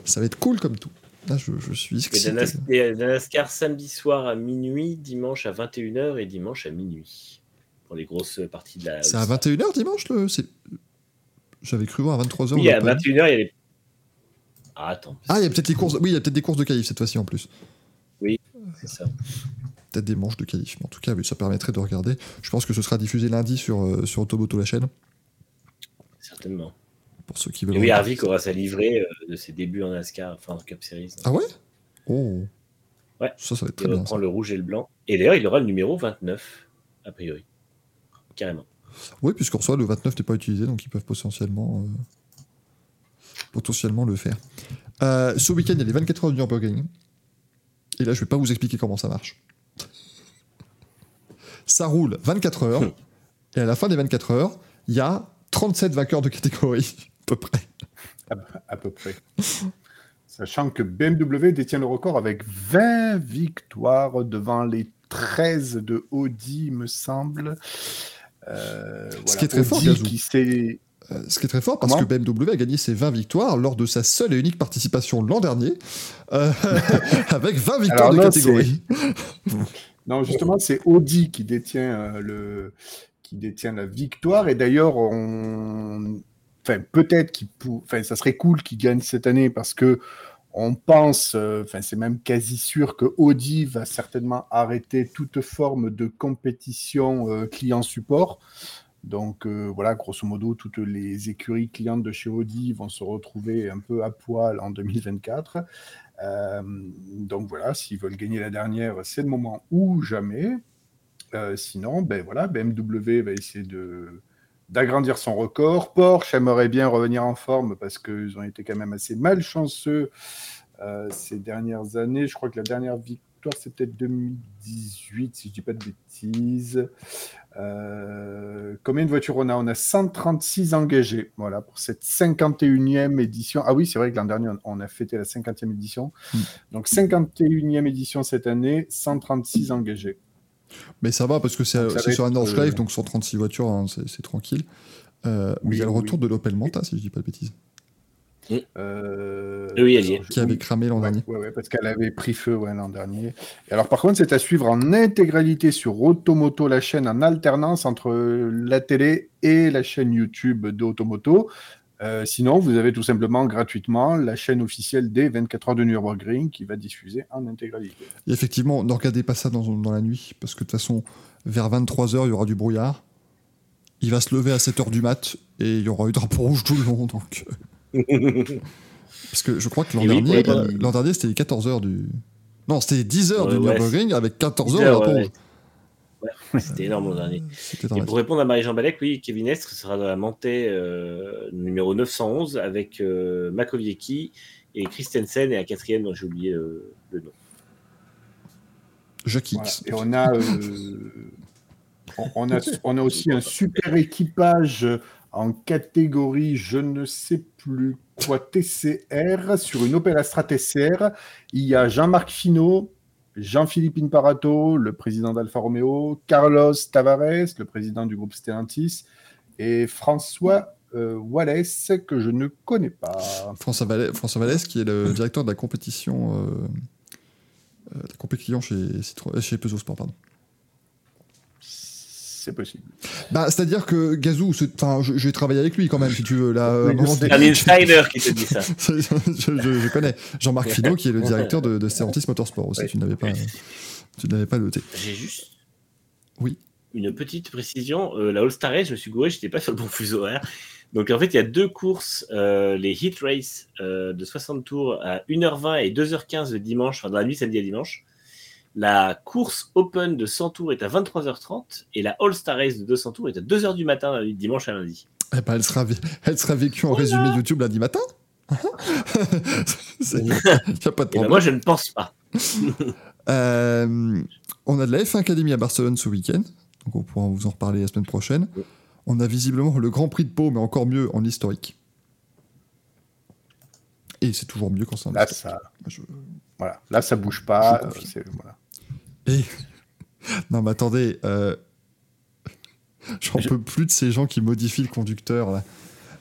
B: ça va être cool comme tout. Là, je, je suis excité.
C: et la NASCAR samedi soir à minuit, dimanche à 21h et dimanche à minuit. Pour les grosses parties de la.
B: C'est à 21h dimanche le. J'avais cru voir à 23h.
C: Oui, à 21h, il y a les. Ah, attends.
B: Ah, il y a peut-être les courses. Oui, il y a peut-être des courses de qualif cette fois-ci en plus.
C: C'est ça.
B: Peut-être des manches de qualif. Mais en tout cas, ça permettrait de regarder. Je pense que ce sera diffusé lundi sur, euh, sur Automoto la chaîne.
C: Certainement.
B: Pour ceux qui veulent.
C: Et oui. Harvick aura sa livrée euh, de ses débuts en NASCAR, enfin en Cup Series.
B: Ah ouais? Oh.
C: Ouais.
B: Ça, ça va être
C: Il
B: très bien.
C: reprend
B: ça.
C: le rouge et le blanc. Et d'ailleurs, il aura le numéro 29, a priori. Carrément.
B: Oui, puisqu'en soi, le 29 n'est pas utilisé, donc ils peuvent potentiellement, euh, potentiellement le faire. Euh, ce week-end, il y a les 24 heures du Nürburgring. Et là, je vais pas vous expliquer comment ça marche. Ça roule 24 heures.
C: Hmm.
B: et à la fin des 24 heures, il y a 37 vainqueurs de catégorie, à peu près.
D: À, à peu près. Sachant que BMW détient le record avec 20 victoires devant les 13 de Audi, me semble. Euh,
B: Ce qui est très fort,
D: Audi
B: Gazou.
D: qui
B: Euh, ce qui est très fort parce
D: Comment
B: que BMW a gagné ses 20 victoires lors de sa seule et unique participation l'an dernier, euh, avec 20 victoires
D: Alors
B: de
D: non,
B: catégorie.
D: Non, justement, c'est Audi qui détient euh, la victoire. Et d'ailleurs, peut-être qu'il, enfin, ça serait cool qu'il gagne cette année parce que on pense, euh, c'est même quasi sûr que Audi va certainement arrêter toute forme de compétition euh, client support. Donc voilà, grosso modo, toutes les écuries clientes de chez Audi vont se retrouver un peu à poil en 2024. Euh, donc voilà, s'ils veulent gagner la dernière, c'est le moment ou jamais. Euh, sinon, ben voilà, BMW va essayer de d'agrandir son record. Porsche aimerait bien revenir en forme parce qu'ils ont été quand même assez malchanceux euh, ces dernières années. Je crois que la dernière victoire, c'est peut-être 2018, si je dis pas de bêtises. Euh, combien de voitures on a? On a 136 engagés, voilà, pour cette 51e édition. Ah oui, c'est vrai que l'an dernier, on- a fêté la 50e édition.
B: Mm.
D: Donc 51e édition cette année, 136 engagés.
B: Mais ça va parce que c'est sur un Nordschleife,
D: euh,
B: donc 136 voitures, hein, c'est tranquille. Euh, mais il y a le
D: oui.
B: retour de l'Opel Manta, si je dis pas de bêtises,
D: Euh,
C: Oui, elle y est.
B: qui avait cramé l'an
D: Ouais,
B: dernier.
D: ouais, ouais, parce qu'elle avait pris feu ouais, l'an dernier. Et alors, par contre, c'est à suivre en intégralité sur Automoto, la chaîne en alternance entre la télé et la chaîne YouTube d'Automoto. Euh, sinon, vous avez tout simplement gratuitement la chaîne officielle des 24 heures de Nürburgring qui va diffuser en intégralité.
B: Et effectivement, ne regardez pas ça dans, dans la nuit, parce que de toute façon, vers 23h, il y aura du brouillard. Il va se lever à 7h du mat, et il y aura eu drapeau rouge tout le long. Donc... euh, Parce que je crois que l'an
C: oui,
B: dernier, l'an dernier, c'était les 14h du... Non, c'était les 10h
C: Ouais,
B: du
C: ouais,
B: Nürburgring, avec 14h de
C: Ouais,
B: drapeau
C: ouais. C'était énorme l'an dernier.
B: C'était
C: Et pour répondre à Marie-Jean Balek, oui, Kevin Estre sera dans la montée euh, numéro 911 avec euh, Makowiecki et Christensen et un quatrième dont j'ai oublié euh, le nom.
B: Jacques
D: Voilà.
B: X.
D: Et on a, euh, on, on a, on a aussi un super équipage en catégorie, je ne sais plus quoi, TCR, sur une Opel Astra TCR. Il y a Jean-Marc Finot, Jean-Philippe Imparato, le président d'Alfa Romeo, Carlos Tavares, le président du groupe Stellantis, et François euh, Wallace, que je ne connais pas.
B: François, Vallès, François Vallès, qui est le directeur de la compétition, euh, euh, la compétition chez, Citro- euh, chez Peugeot Sport, pardon.
D: C'est possible.
B: Bah, c'est-à-dire que Gazou, enfin, je, je vais travailler avec lui quand même, si tu veux. Là,
D: Oui, sais.
B: donné-
C: C'est un insider qui te dit ça.
B: je, je- je connais Jean-Marc Finot, qui est le directeur de, de Stellantis Motorsport aussi.
C: Ouais.
B: Tu n'avais pas, tu n'avais pas noté.
C: J'ai juste
B: Oui.
C: une petite précision. Euh, la All-Star Race, je me suis gouré, j'étais pas sur le bon fuseau horaire. Donc en fait, il y a deux courses, euh, les Heat Race euh, de 60 tours à 1h20 et 2h15 le dimanche, enfin dans la nuit samedi à dimanche. La course Open de 100 tours est à 23h30 et la All-Star Race de 200 tours est à 2h du matin, euh, dimanche à lundi.
B: Eh ben, elle, sera, vé- elle sera vécue en résumé YouTube lundi matin. Il n'y a pas de
C: Et ben moi, je ne pense pas.
B: Euh, on a de la F1 Academy à Barcelone ce week-end, donc on pourra vous en reparler la semaine prochaine. On a visiblement le Grand Prix de Pau, mais encore mieux en historique. Et c'est toujours mieux quand c'est en
D: Là,
B: historique.
D: ça,
B: Je-
D: voilà. Là, ça bouge pas. Voilà.
B: Et... Non, mais attendez, euh, j'en
D: Je-
B: peux plus de ces gens qui modifient le conducteur. Là.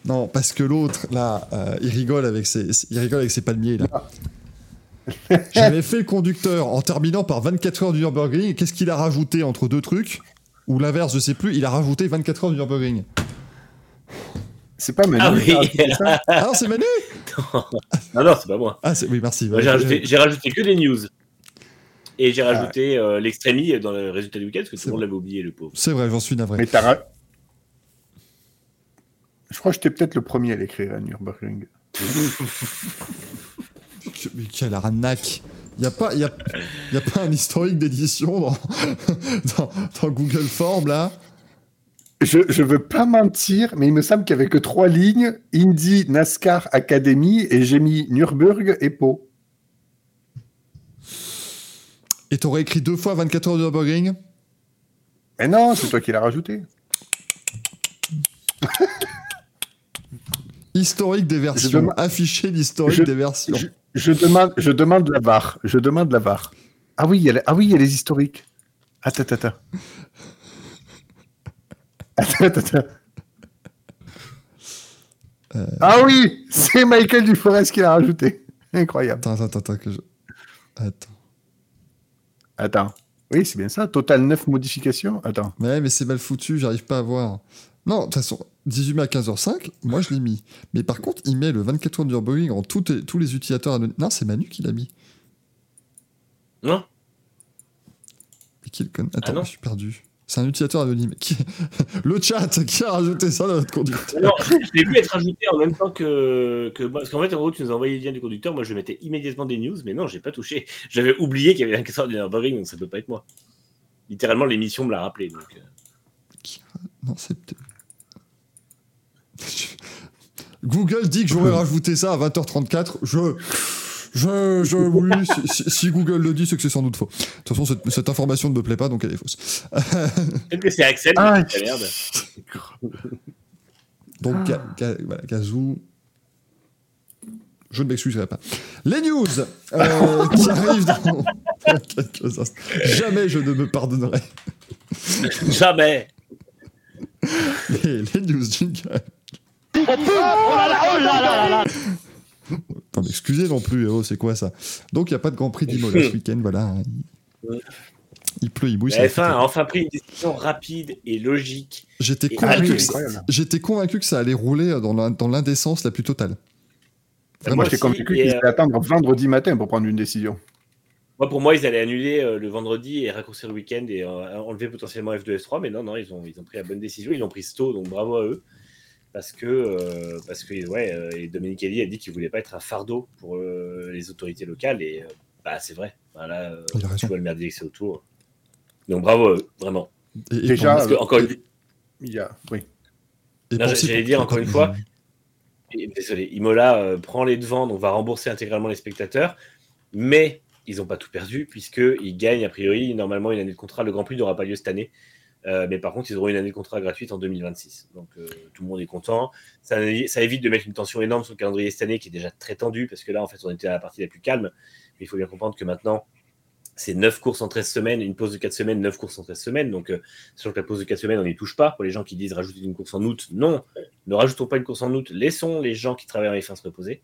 B: Non, parce que l'autre, là, euh, il rigole avec ses, il rigole avec ses palmiers. Là. J'avais fait le conducteur en terminant par 24 heures du Nürburgring. Qu'est-ce qu'il a rajouté entre deux trucs? Ou l'inverse, je sais plus. Il a rajouté 24 heures du Nürburgring.
D: C'est pas Manu
C: Ah oui.
B: Ah non, c'est Manu?
C: Non, non, c'est pas moi.
B: Ah, oui, merci.
C: J'ai rajouté, j'ai rajouté que des news. Et j'ai
D: Ah.
C: rajouté euh, l'extrémie dans le résultat du week-end, parce que tout
B: C'est
C: le monde l'avait oublié, le pauvre.
B: C'est vrai, j'en suis navré.
D: Mais t'as. ra- Je crois que j'étais peut-être le premier à l'écrire à Nürburgring.
B: Que- Mais quelle arnaque Il n'y a, pas- y a, y a pas un historique d'édition dans, dans, dans Google Form, là?
D: Je, je veux pas mentir, mais il me semble qu'il y avait que trois lignes Indy, NASCAR, Academy, et j'ai mis Nürburg et Pau.
B: Et t'aurais écrit deux fois 24 heures de Nürburgring
D: Mais non, c'est toi qui l'as rajouté.
B: Historique des versions. Afficher l'historique
D: je-
B: des versions.
D: Je, je demande, je demande la barre. Je demande la barre. Ah oui, il y a, la- ah oui, il y a les historiques. Attends, attends, attends. Attends, attends, attends.
B: Euh.
D: Ah oui, c'est Michael Duforest qui l'a rajouté. Incroyable.
B: Attends, attends, attends, que je... Attends.
D: Attends. Oui, c'est bien ça. Total 9 modifications. Attends.
B: Mais, mais c'est mal foutu, j'arrive pas à voir. Non, de toute façon, 18 mai à 15h05, moi je l'ai mis. Mais par contre, il met le 24 heures Nürburgring en tout- tous les utilisateurs anonymes. Non, c'est Manu qui l'a mis.
C: Non
B: Et qui le connaît Attends,
C: Ah non
B: je suis perdu. C'est un utilisateur anonyme. Qui... Le chat qui a rajouté ça dans notre conducteur.
C: Non, je l'ai vu être ajouté en même temps que. Parce qu'en fait, en gros, tu nous as envoyé le lien du conducteur. Moi, je mettais immédiatement des news, mais non, j'ai pas touché. J'avais oublié qu'il y avait un casseur du Nürburgring, donc ça peut pas être moi. Littéralement, l'émission me l'a rappelé. Donc, euh.
B: Non, c'est. Google dit que j'aurais rajouté ça à 20h34. Je. Je, je, oui, si, Google le dit, c'est que c'est sans doute faux. De toute façon, cette, cette information ne me plaît pas, donc elle est fausse.
C: Peut-être que c'est Axel.
D: Ah,
C: qui merde.
B: Donc, Ga- Ga- voilà, Gazou. Je ne m'excuserai pas. Les news euh, qui arrivent dans, dans quelques instants. Jamais je ne me pardonnerai.
C: Jamais.
B: Les, les news jingle. Mais excusez non plus, oh, c'est quoi ça? Donc, il n'y a pas de Grand Prix d'Imola ce week-end, voilà. hein. Il, il pleut, il bouille. ça
C: La
B: va
C: F1 a
B: foutre.
C: enfin pris une décision rapide et logique.
B: J'étais convaincu, que convaincu que ça allait rouler dans l'indécence la plus totale.
D: Moi,
C: Moi
D: j'étais convaincu qu'ils
C: euh,
D: allaient attendre vendredi matin pour prendre une décision.
C: Moi, pour moi, ils allaient annuler euh, le vendredi et raccourcir le week-end et euh, enlever potentiellement F2, S3, mais non, non, ils ont, ils ont pris la bonne décision. Ils l'ont pris tôt, donc bravo à eux. Parce que, euh, parce que ouais, euh, et Dominique Kelly a dit qu'il voulait pas être un fardeau pour euh, les autorités locales, et euh, bah, c'est vrai. Voilà, euh,
B: Il a
C: tu vois le merdier que c'est autour. Donc bravo vraiment.
B: Et, et
D: Déjà,
B: pour-
C: Parce que, encore une
D: Il y a... Oui.
C: j'allais dire encore une fois, Et- Désolé, Imola euh, prend les devants, donc va rembourser intégralement les spectateurs, mais ils n'ont pas tout perdu puisqu'ils gagnent a priori normalement une année de contrat. Le Grand Prix n'aura pas lieu cette année, euh, mais par contre ils auront une année de contrat gratuite en 2026. Donc euh, tout le monde est content. Ça, évite de mettre une tension énorme sur le calendrier cette année qui est déjà très tendu parce que là en fait on était à la partie la plus calme. Mais il faut bien comprendre que maintenant c'est 9 courses en 13 semaines, une pause de 4 semaines, 9 courses en 13 semaines. Donc, euh, sachant que la pause de 4 semaines, on n'y touche pas. Pour les gens qui disent rajouter une course en août, non, ne rajoutons pas une course en août, laissons les gens qui travaillent en F1 se reposer.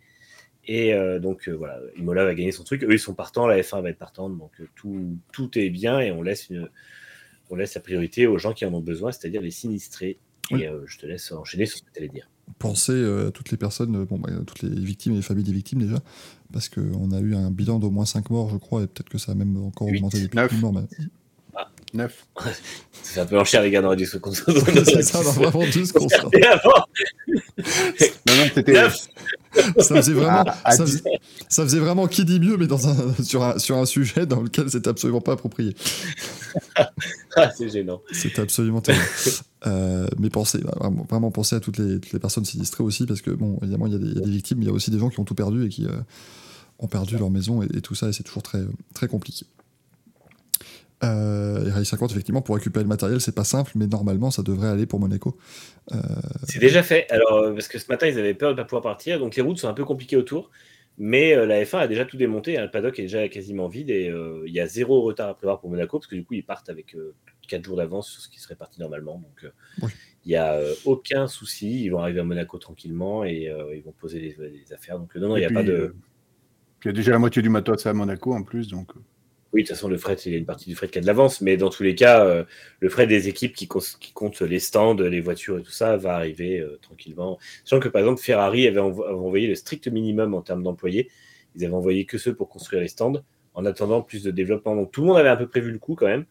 C: Et euh, donc, voilà, Imola va gagner son truc. Eux, ils sont partants, la F1 va être partante. Donc, tout, tout est bien et on laisse, une, on laisse la priorité aux gens qui en ont besoin, c'est-à-dire les sinistrés.
B: Oui.
C: Et euh, je te laisse enchaîner sur ce que tu allais dire.
B: Pensez euh, à toutes les personnes, euh, bon, bah, toutes les victimes et les familles des victimes déjà, parce qu'on a eu un bilan d'au moins 5 morts, je crois, et peut-être que ça a même encore
C: Huit.
B: augmenté depuis
D: Neuf.
B: plus morts. mais-
D: 9.
C: Ça fait un peu en cher, les gars, on aurait dû se concentrer.
B: C'est ça, on a vraiment dû se concentrer.
C: avant.
D: Non, non, c'était
C: Neuf.
B: Ça faisait vraiment,
D: Ah,
B: ça, faisait, ça faisait vraiment qui dit mieux, mais dans un, sur, un, sur un sujet dans lequel c'est absolument pas approprié.
C: Ah, c'est gênant.
B: C'est absolument terrible. Euh, mais pensez, bah, vraiment, vraiment pensez à toutes les, toutes les personnes sinistrées aussi, parce que, bon, évidemment, il y, a des- il y a des victimes, mais il y a aussi des gens qui ont tout perdu et qui euh, ont perdu leur maison et, et tout ça, et c'est toujours très, très compliqué. Euh, et Rallye 50, effectivement, pour récupérer le matériel, c'est pas simple, mais normalement, ça devrait aller pour Monaco. Euh,
C: C'est déjà fait. Alors, euh, parce que ce matin, ils avaient peur de ne pas pouvoir partir. Donc, les routes sont un peu compliquées autour. Mais euh, la F1 a déjà tout démonté. hein. Le paddock est déjà quasiment vide. Et euh, il y a zéro retard à prévoir pour Monaco. Parce que du coup, ils partent avec 4 jours d'avance sur ce qui serait parti normalement. Donc, euh,
B: Oui.
C: il n'y a euh, aucun souci. Ils vont arriver à Monaco tranquillement. Et euh, ils vont poser les, les affaires. Donc, non, non, il n'y a pas de.
D: il y a déjà la moitié du matos à Monaco en plus, donc.
C: Oui, de toute façon, le fret, il y a une partie du fret qui a de l'avance, mais dans tous les cas, euh, le fret des équipes qui, qui comptent les stands, les voitures et tout ça va arriver euh, tranquillement. Sachant que, par exemple, Ferrari avait, envo- avait envoyé le strict minimum en termes d'employés. Ils avaient envoyé que ceux pour construire les stands, en attendant plus de développement. Donc, tout le monde avait un peu prévu le coup quand même.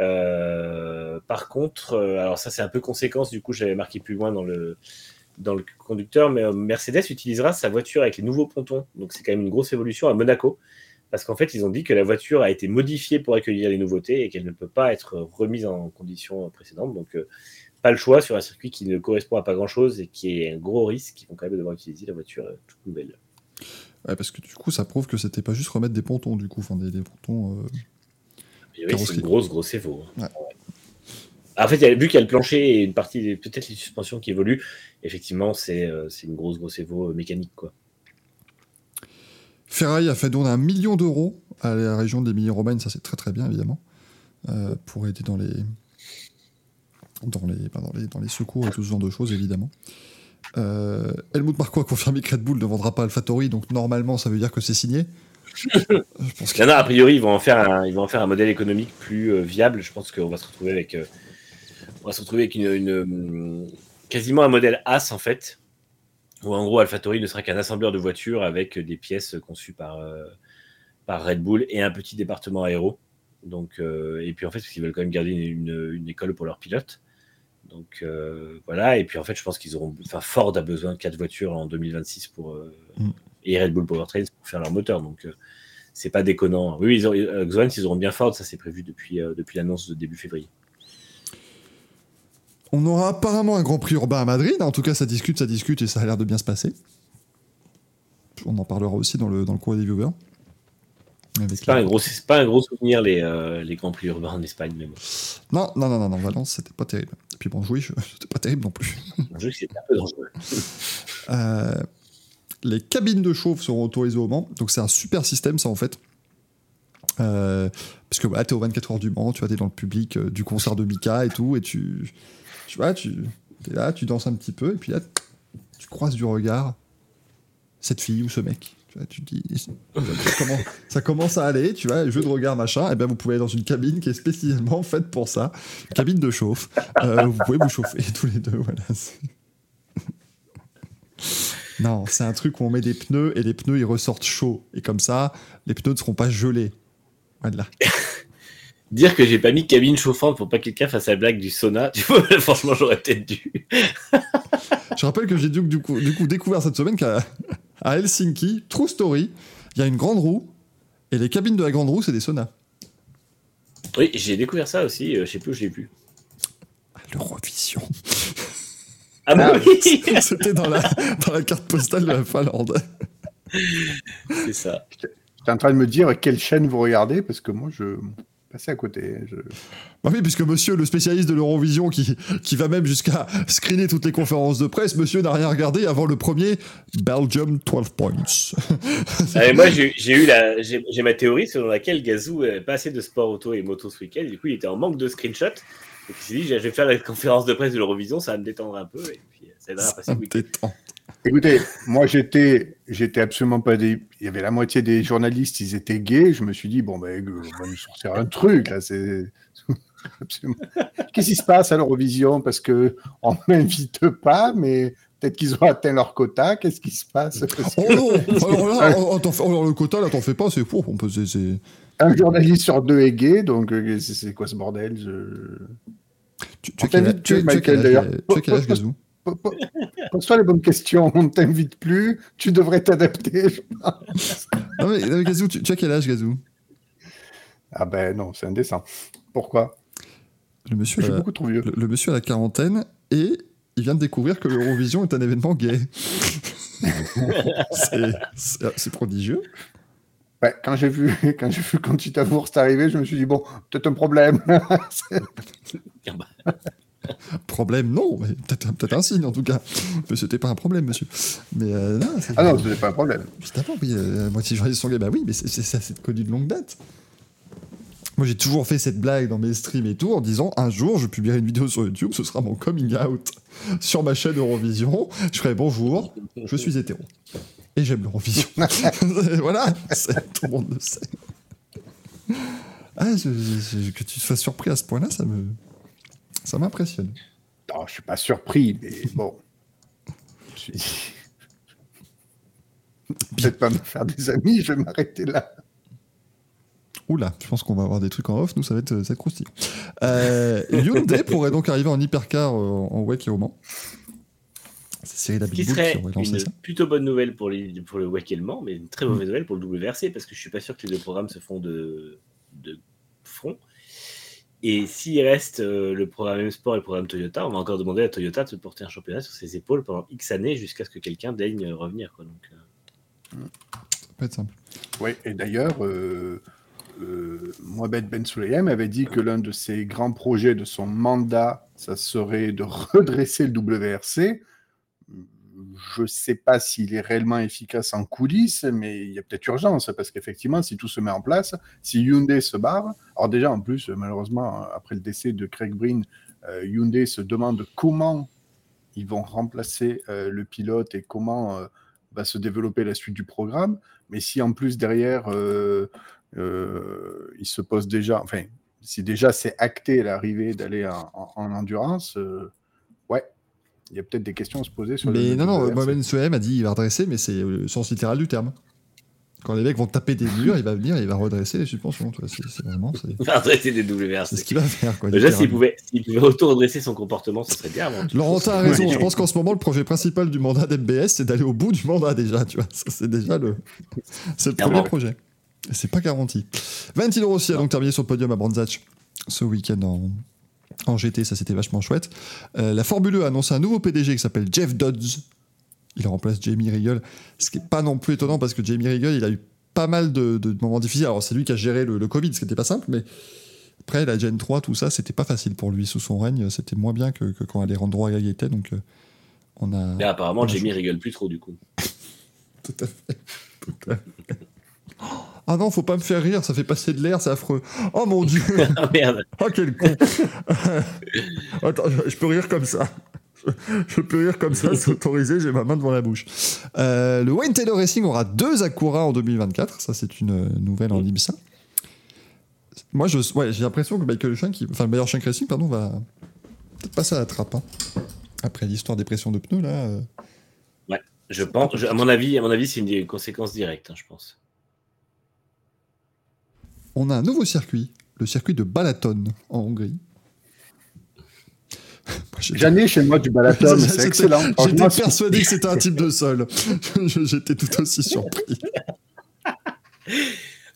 C: Euh, par contre, alors ça, c'est un peu conséquence, du coup, j'avais marqué plus loin dans le, dans le conducteur, mais Mercedes utilisera sa voiture avec les nouveaux pontons. Donc, c'est quand même une grosse évolution à Monaco parce qu'en fait, ils ont dit que la voiture a été modifiée pour accueillir les nouveautés et qu'elle ne peut pas être remise en condition précédente. Donc, euh, pas le choix sur un circuit qui ne correspond à pas grand-chose et qui est un gros risque. Ils vont quand même devoir utiliser la voiture euh, toute nouvelle.
B: ouais, parce que du coup, ça prouve que c'était pas juste remettre des pontons, du coup, enfin, des, des pontons. euh,
C: oui, c'est une grosse, grosse Evo.
B: Ouais.
C: En fait, vu qu'il y a le plancher et une partie, peut-être les suspensions qui évoluent, effectivement, c'est une grosse, grosse euh, mécanique. Quoi.
B: Ferrari a fait don d'un million d'euros à la région d'Émilie-Romagne, ça c'est très très bien évidemment, euh, pour aider dans les, dans, les, dans, les, secours et tout ce genre de choses évidemment. Euh, Helmut Marko a confirmé que Red Bull ne vendra pas AlphaTauri, donc normalement ça veut dire que c'est signé. Je
C: Non, a priori, ils vont en faire un, ils vont en faire un modèle économique plus euh, viable. Je pense qu'on va se retrouver avec, euh, on va se retrouver avec une, une, quasiment un modèle As en fait, où en gros AlphaTauri ne sera qu'un assembleur de voitures avec des pièces conçues par, euh, par Red Bull et un petit département aéro. Donc, euh, et puis en fait, parce qu'ils veulent quand même garder une, une- une école pour leurs pilotes. Donc euh, voilà, et puis en fait, je pense qu'ils auront. Enfin, Ford a besoin de quatre voitures en 2026 pour.
B: Mm.
C: Et Red Bull Powertrain pour faire leur moteur. Donc c'est pas déconnant. Oui, ils ont, ils auront bien Ford, ça c'est prévu depuis, depuis l'annonce de début février.
B: On aura apparemment un Grand Prix urbain à Madrid, en tout cas ça discute, ça discute et ça a l'air de bien se passer. On en parlera aussi dans le, dans le courrier des viewers.
C: C'est pas, un gros- pas un gros souvenir les, euh, les Grands Prix urbains en Espagne, mais bon.
B: Non, non, non, non, non, Valence c'était pas terrible. Et puis bon, oui, c'était pas terrible non plus.
C: C'était un peu dangereux.
B: Euh, les cabines de chauffe seront autorisées au Mans. Donc c'est un super système, ça, en fait. Euh, parce que voilà, t'es aux 24 heures du Mans, tu vois, t'es dans le public du concert de Mika et tout, et tu, tu vois, tu es là, tu danses un petit peu, et puis là, tu croises du regard cette fille ou ce mec. Tu vois, tu te dis, ça commence, à aller, tu vois, jeu de regard, machin, et bien vous pouvez aller dans une cabine qui est spécialement faite pour ça, cabine de chauffe. Euh, vous pouvez vous chauffer tous les deux, voilà. non, c'est un truc où on met des pneus et les pneus ils ressortent chauds. Et comme ça, les pneus ne seront pas gelés. Voilà.
C: Dire que j'ai pas mis de cabine chauffante pour pas que quelqu'un fasse la blague du sauna, tu vois, franchement, j'aurais peut-être dû.
B: Je rappelle que j'ai du, du coup, du coup découvert cette semaine qu'à à Helsinki, True Story, il y a une grande roue et les cabines de la grande roue, c'est des saunas.
C: Oui, j'ai découvert ça aussi, euh, je sais plus où je l'ai vu.
B: Ah, L'Eurovision.
C: Ah, bah oui
B: C'était dans la, dans la carte postale de la Finlande.
C: C'est ça.
D: J'étais en train de me dire quelle chaîne vous regardez, parce que moi, je passais à côté. Je...
B: Bah oui, puisque monsieur, le spécialiste de l'Eurovision, qui, qui va même jusqu'à screener toutes les conférences de presse, monsieur n'a rien regardé avant le premier Belgium 12 points.
C: Ah, moi, j'ai eu la, j'ai ma théorie selon laquelle Gazou n'avait pas assez de sport auto et moto ce week-end. Du coup, il était en manque de screenshots. Donc, il s'est dit, je vais faire la conférence de presse de l'Eurovision, ça va me détendre un peu. Et puis, ça aidera à passer
B: Ça
C: le week-end.
D: Écoutez, moi, j'étais, j'étais absolument pas des. Il y avait la moitié des journalistes, ils étaient gays. Je me suis dit, bon, ben, on va nous sortir un truc, là. C'est. Absolument. Qu'est-ce qui se passe à l'Eurovision? Parce que on m'invite pas, mais peut-être qu'ils ont atteint leur quota. Qu'est-ce qui se passe?
B: Oh non Alors là, le quota, là, t'en fais pas, c'est. On peut, c'est-
D: Un journaliste sur deux est gay, donc euh, c'est quoi ce bordel? Je-
B: Tu, tu, as quel, quel âge, quel Gazou?
D: Pose-toi les bonnes questions. On ne t'invite plus. Tu devrais t'adapter.
B: Non mais, non, mais Gazou, tu, tu as quel âge, Gazou?
D: Ah ben non, c'est indécent. Pourquoi?
B: Le monsieur,
D: Je
B: a,
D: beaucoup trop vieux.
B: le, le monsieur a la quarantaine et il vient de découvrir que l'Eurovision est un événement gay. C'est- prodigieux.
D: Ouais, quand j'ai vu, quand j'ai vu quand tu t'avoures c'est arrivé, je me suis dit bon, peut-être un problème.
B: Problème, non, mais peut-être peut un signe en tout cas. Mais c'était pas un problème, monsieur. Mais euh, non, c'est-
D: ah non, pas un problème.
B: Évidemment, oui, euh, moitié journaliste anglais, bah oui, mais c'est ça, c'est connu de longue date. Moi, j'ai toujours fait cette blague dans mes streams et tout, en disant un jour, je publierai une vidéo sur YouTube, ce sera mon coming out sur ma chaîne Eurovision. Je ferai bonjour, je suis hétéro. Et j'aime l'Eurovision. voilà, tout le monde le sait. Ah, je- je- que tu sois surpris à ce point-là, ça me. Ça m'impressionne.
D: Non, je suis pas surpris, mais bon. Je suis dit, Peut-être pas me faire des amis, je vais m'arrêter là.
B: Oula, je pense qu'on va avoir des trucs en off, nous ça va être, ça va être croustillant. Euh, Hyundai pourrait donc arriver en hypercar euh, en WEC et au Mans. C'est Cyril
C: qui serait
B: qui
C: une
B: ça.
C: plutôt bonne nouvelle pour, les, pour le WEC et le Mans, mais une très mauvaise nouvelle pour le WRC, parce que je suis pas sûr que les deux programmes se font de, de front. Et s'il reste euh, le programme M-Sport et le programme Toyota, on va encore demander à Toyota de se porter un championnat sur ses épaules pendant X années jusqu'à ce que quelqu'un daigne euh, revenir. Quoi. Donc, euh,
B: Ça peut être simple.
D: Oui, et d'ailleurs, euh, euh, Mohamed Ben Sulayem avait dit que l'un de ses grands projets de son mandat, ça serait de redresser le WRC. Je ne sais pas s'il est réellement efficace en coulisses, mais il y a peut-être urgence, parce qu'effectivement, si tout se met en place, si Hyundai se barre, alors déjà, en plus, malheureusement, après le décès de Craig Breen, euh, Hyundai se demande comment ils vont remplacer euh, le pilote et comment euh, va se développer la suite du programme. Mais si en plus derrière, il se pose déjà, enfin, si déjà c'est acté l'arrivée d'aller en, en- en endurance, il y a peut-être des questions à se poser sur
B: Mais
D: le.
B: non, non. Mohamed Souhem a dit il va redresser, mais c'est le sens littéral du terme. Quand les mecs vont taper des murs, il va venir, il va redresser les suspensions. tu vois, C'est c'est vraiment c'est
C: on va redresser des
B: c'est
C: WRC.
B: ce qu'il va faire. Quoi,
C: Déjà, s'il pouvait, s'il pouvait auto-redresser son comportement, ce serait bien.
B: Laurentin a raison. Je pense qu'en ce moment, le projet principal du mandat d'MBS, c'est d'aller au bout du mandat déjà. Tu vois, Ça, c'est déjà le, c'est le premier projet. Et c'est pas garanti. Valentino Rossi a donc terminé sur le podium à Brandzach ce week-end en, en GT. Ça, c'était vachement chouette. Euh, la Formule 1 a annoncé un nouveau PDG qui s'appelle Jeff Dodds. Il remplace Jamie Riegel. Ce qui est pas non plus étonnant parce que Jamie Riegel, il a eu pas mal de, de moments difficiles. Alors, c'est lui qui a géré le, le Covid, ce qui n'était pas simple, mais après, la Gen 3, tout ça, c'était pas facile pour lui sous son règne. C'était moins bien que, que quand Alejandro Agag était. Donc, euh, on a.
C: Mais apparemment,
B: on a
C: Jamie rigole plus trop du coup.
B: Tout à fait. Tout à fait. Ah non, faut pas me faire rire, ça fait passer de l'air, c'est affreux. Oh mon dieu,
C: ah merde
B: oh quel con. Attends, je, je peux rire comme ça. Je, peux rire comme ça, c'est autorisé, j'ai ma main devant la bouche. Euh, le Wayne Taylor Racing aura deux Acura en 2024, ça c'est une euh, nouvelle en IMSA. Moi, ouais, j'ai l'impression que Michael Shank, enfin, le meilleur Shank Racing, pardon, va peut-être passer à la trappe. hein. Après l'histoire des pressions de pneus, là. euh,
C: Je pense, je- à mon avis, à mon avis, c'est une des conséquences directes, hein, je pense.
B: On a un nouveau circuit, le circuit de Balaton en Hongrie.
D: J'en ai chez moi du balaton,
B: J'étais-
D: c'est excellent.
B: J'étais persuadé que c'était un type de sol. J'étais tout aussi surpris.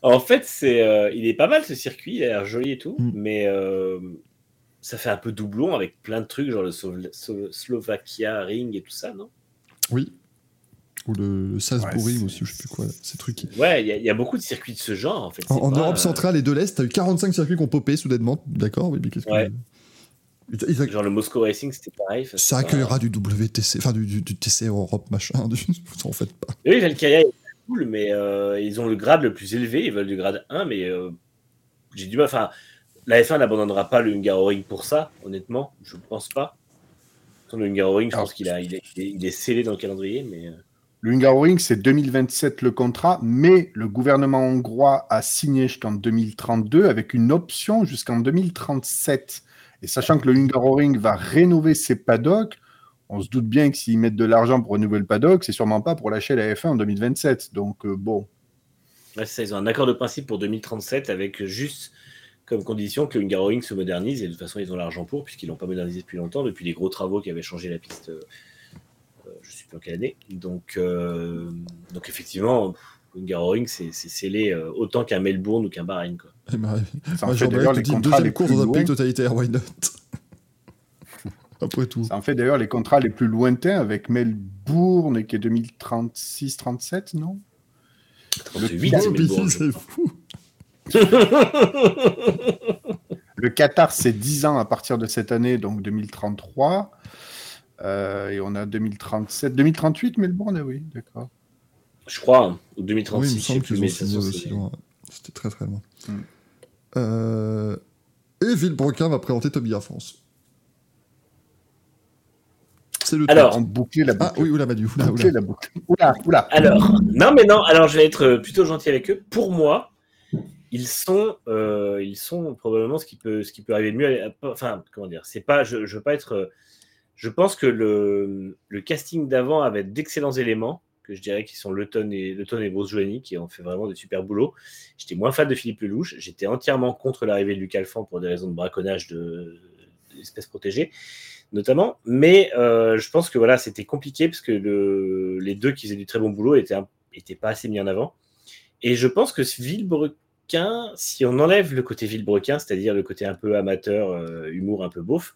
C: En fait, c'est, euh, il est pas mal ce circuit, il a l'air joli et tout,
B: Mm.
C: mais euh, ça fait un peu doublon avec plein de trucs, genre le Slo- Slo- Slovakia Ring et tout ça, non?
B: Oui. Ou le, le Salzbourg
D: Ouais,
B: aussi, ou je sais plus quoi. Ces trucs. qui-
C: Ouais, il y, a- il y a beaucoup de circuits de ce genre en fait.
B: En,
C: c'est
B: en
C: pas,
B: Europe
C: euh,
B: centrale et de l'Est, t'as eu 45 circuits qui ont popé soudainement. D'accord, oui, mais qu'est-ce que.
C: Ouais.
B: Ils- ils-
C: Genre le Moscow Racing, c'était pareil.
B: ça accueillera du WTC, enfin du, du- du TC Europe, machin. Du... Vous en faites pas.
C: Oui, Valkyria est cool, mais euh, ils ont le grade le plus élevé, ils veulent du grade 1, mais euh, j'ai du mal. Enfin, la F1 n'abandonnera pas le Hungaroring pour ça, honnêtement, je pense pas. Sur Le Hungaroring, je pense qu'il a, il est, il est scellé dans le calendrier, mais. Euh,
D: Hungaroring, c'est 2027 le contrat, mais le gouvernement hongrois a signé jusqu'en 2032 avec une option jusqu'en 2037. Et sachant que le Hungaroring va rénover ses paddocks, on se doute bien que s'ils mettent de l'argent pour renouveler le paddock, c'est sûrement pas pour lâcher la F1 en 2027. Donc euh, bon,
C: ils ont un accord de principe pour 2037 avec juste comme condition que le Hungaroring se modernise et de toute façon ils ont l'argent pour puisqu'ils l'ont pas modernisé depuis longtemps depuis les gros travaux qui avaient changé la piste je sais plus en quelle année. Donc, euh, donc effectivement, Hungaroring, c'est c'est scellé euh, autant qu'un Melbourne ou qu'un Bahreïn. Quoi.
B: Eh ben,
D: Ça en fait d'ailleurs
B: ai
D: les contrats
B: deuxième
D: les
B: course
D: plus
B: dans un pays totalitaire, why not? Après tout.
D: Ça en fait d'ailleurs les contrats les plus lointains avec Melbourne, qui est 2036-37, non?
C: 38,
D: Le
C: c'est
B: Oh,
C: Melbourne.
B: Billy, c'est fou.
D: Le Qatar, c'est 10 ans à partir de cette année, donc 2033. Euh, et on a 2037, 2038 Melbourne, ah oui, d'accord.
C: Je crois, hein, ou
B: Oui,
C: 2036.
B: il me semble qu'ils ont signé aussi loin. C'était très très loin.
D: Mm.
B: Euh, Et Villebrequin va présenter Gear France. C'est le
C: Alors.
D: On bouclait la
B: Ah
D: boucle.
B: oui, oula, Manu. Oula,
D: Boucler
B: oula.
D: la boucle. Oula, oula.
C: Alors, non, mais non, alors je vais être euh, plutôt gentil avec eux. Pour moi, ils sont, euh, ils sont probablement ce qui peut, ce qui peut arriver de mieux. à- Enfin, comment dire, c'est pas, je, je veux pas être. Je pense que le, casting d'avant avait d'excellents éléments, que je dirais qui sont Le Ton et, le et Bruce qui ont fait vraiment des super boulots. J'étais moins fan de Philippe Lelouch. J'étais entièrement contre l'arrivée de Luc Alphand pour des raisons de braconnage de- d'espèces protégées notamment. Mais euh, je pense que voilà, c'était compliqué parce que le, les deux qui faisaient du très bon boulot étaient, un- étaient pas assez mis en avant. Et je pense que Villebrequin, si on enlève le côté Villebrequin, c'est-à-dire le côté un peu amateur, euh, humour un peu beauf,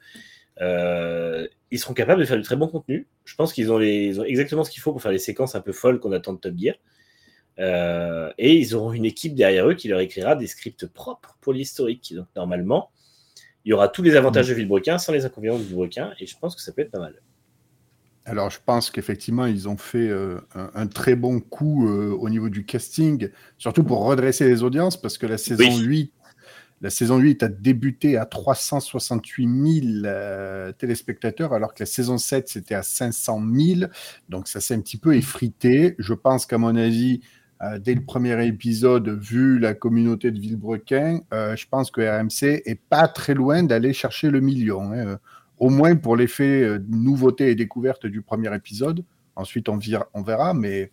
C: euh, ils seront capables de faire du très bon contenu. Je pense qu'ils ont, les- ils ont exactement ce qu'il faut pour faire les séquences un peu folles qu'on attend de Top Gear. Euh, et ils auront une équipe derrière eux qui leur écrira des scripts propres pour l'historique. Donc normalement, il y aura tous les avantages de Villebrequin sans les inconvénients de Villebrequin, et je pense que ça peut être pas mal.
D: Alors, je pense qu'effectivement, ils ont fait euh, un, un très bon coup euh, au niveau du casting, surtout pour redresser les audiences, parce que la saison
C: Oui.
D: 8, la saison 8 a débuté à 368 000 euh, téléspectateurs, alors que la saison 7, c'était à 500 000. Donc, ça s'est un petit peu effrité. Je pense qu'à mon avis, euh, dès le premier épisode, vu la communauté de Villebrequin, euh, je pense que RMC est pas très loin d'aller chercher le million. hein. Au moins pour l'effet nouveauté et découverte du premier épisode. Ensuite, on, vira- on verra, mais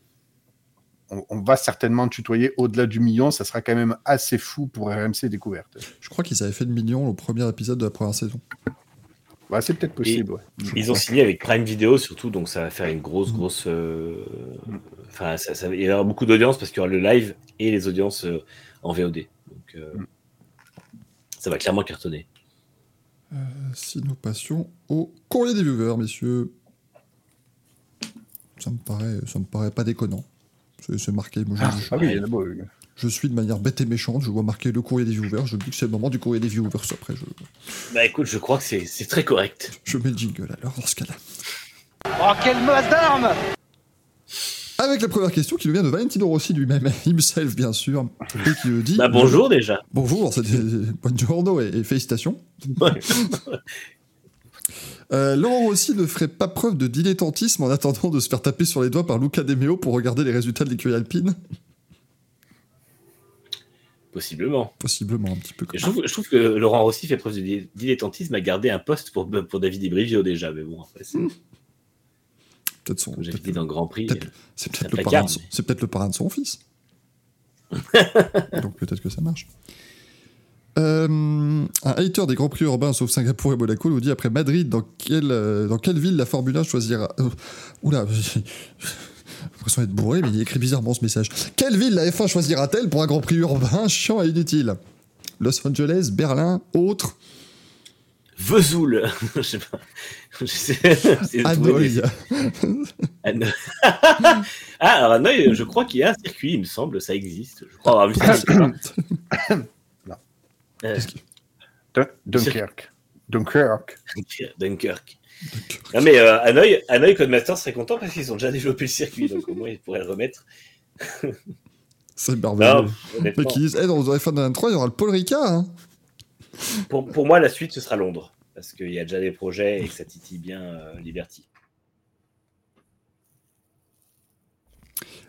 D: on, on va certainement tutoyer au-delà du million. Ça sera quand même assez fou pour RMC Découverte.
B: Je crois qu'ils avaient fait le million au premier épisode de la première saison.
D: Ouais, c'est peut-être possible. ouais.
C: Ils ont signé avec Prime Video surtout, donc ça va faire une grosse, grosse. euh, Enfin, ça, ça- il y aura beaucoup d'audience parce qu'il y aura le live et les audiences euh, en VOD. Donc, euh, ça va clairement cartonner.
B: Si nous passions au courrier des viewers, messieurs. Ça me paraît, ça me paraît pas déconnant. C'est marqué. Moi, je, je-
D: Ah oui, il y en a beau, oui.
B: je suis de manière bête et méchante. Je vois marquer le courrier des viewers. Je dis que c'est le moment du courrier des viewers. Après, je,
C: Bah écoute, je crois que c'est c'est très correct.
B: je mets le jingle alors dans ce cas-là.
E: Oh, quelle masse d'armes
B: Avec la première question qui nous vient de Valentino Rossi lui-même, himself bien sûr, et qui nous dit
C: Bah bonjour déjà.
B: Bonjour, c'est buongiorno et, et félicitations.
C: Ouais.
B: Euh, Laurent Rossi ne ferait pas preuve de dilettantisme en attendant de se faire taper sur les doigts par Luca De Meo pour regarder les résultats de l'écurie alpine
C: Possiblement.
B: Possiblement un petit peu comme
C: Je trouve, je trouve que Laurent Rossi fait preuve de dil- dilettantisme à garder un poste pour, pour David Ibrivio déjà, mais bon, après, c'est
B: peut-être son. peut-être-
C: dit dans le Grand Prix.
B: peut-être le,
C: mais-
B: c'est peut-être le parrain de son fils. Donc peut-être que ça marche. Euh, un hater des Grands Prix urbains, sauf Singapour et Monaco, nous dit après Madrid, dans quelle, euh, dans quelle ville la Formule 1 choisira? euh, oula, j'ai l'impression d'être bourré, mais il écrit bizarrement ce message. Quelle ville la F1 choisira-t-elle pour un Grand Prix urbain chiant et inutile? Los Angeles, Berlin, autre?
C: Vesoul Je sais pas. Je sais-
B: Hanoï.
C: ah, alors Hanoï, je crois qu'il y a un circuit, il me semble, ça existe. Je crois avoir vu ça. Quelque part. Euh,
D: Dun- Dunkerque. Dunkerque.
C: Dunkirk. Non mais euh, Hanoï, Hanoï Codemaster serait content parce qu'ils ont déjà développé le circuit, donc au moins ils pourraient le remettre.
B: C'est merveilleux. Mais qui disent, eh, dans le F1 23, il y aura le Paul Ricard. Hein.
C: pour, pour moi, la suite, ce sera Londres. Parce qu'il y a déjà des projets et que ça titille bien euh, Liberty.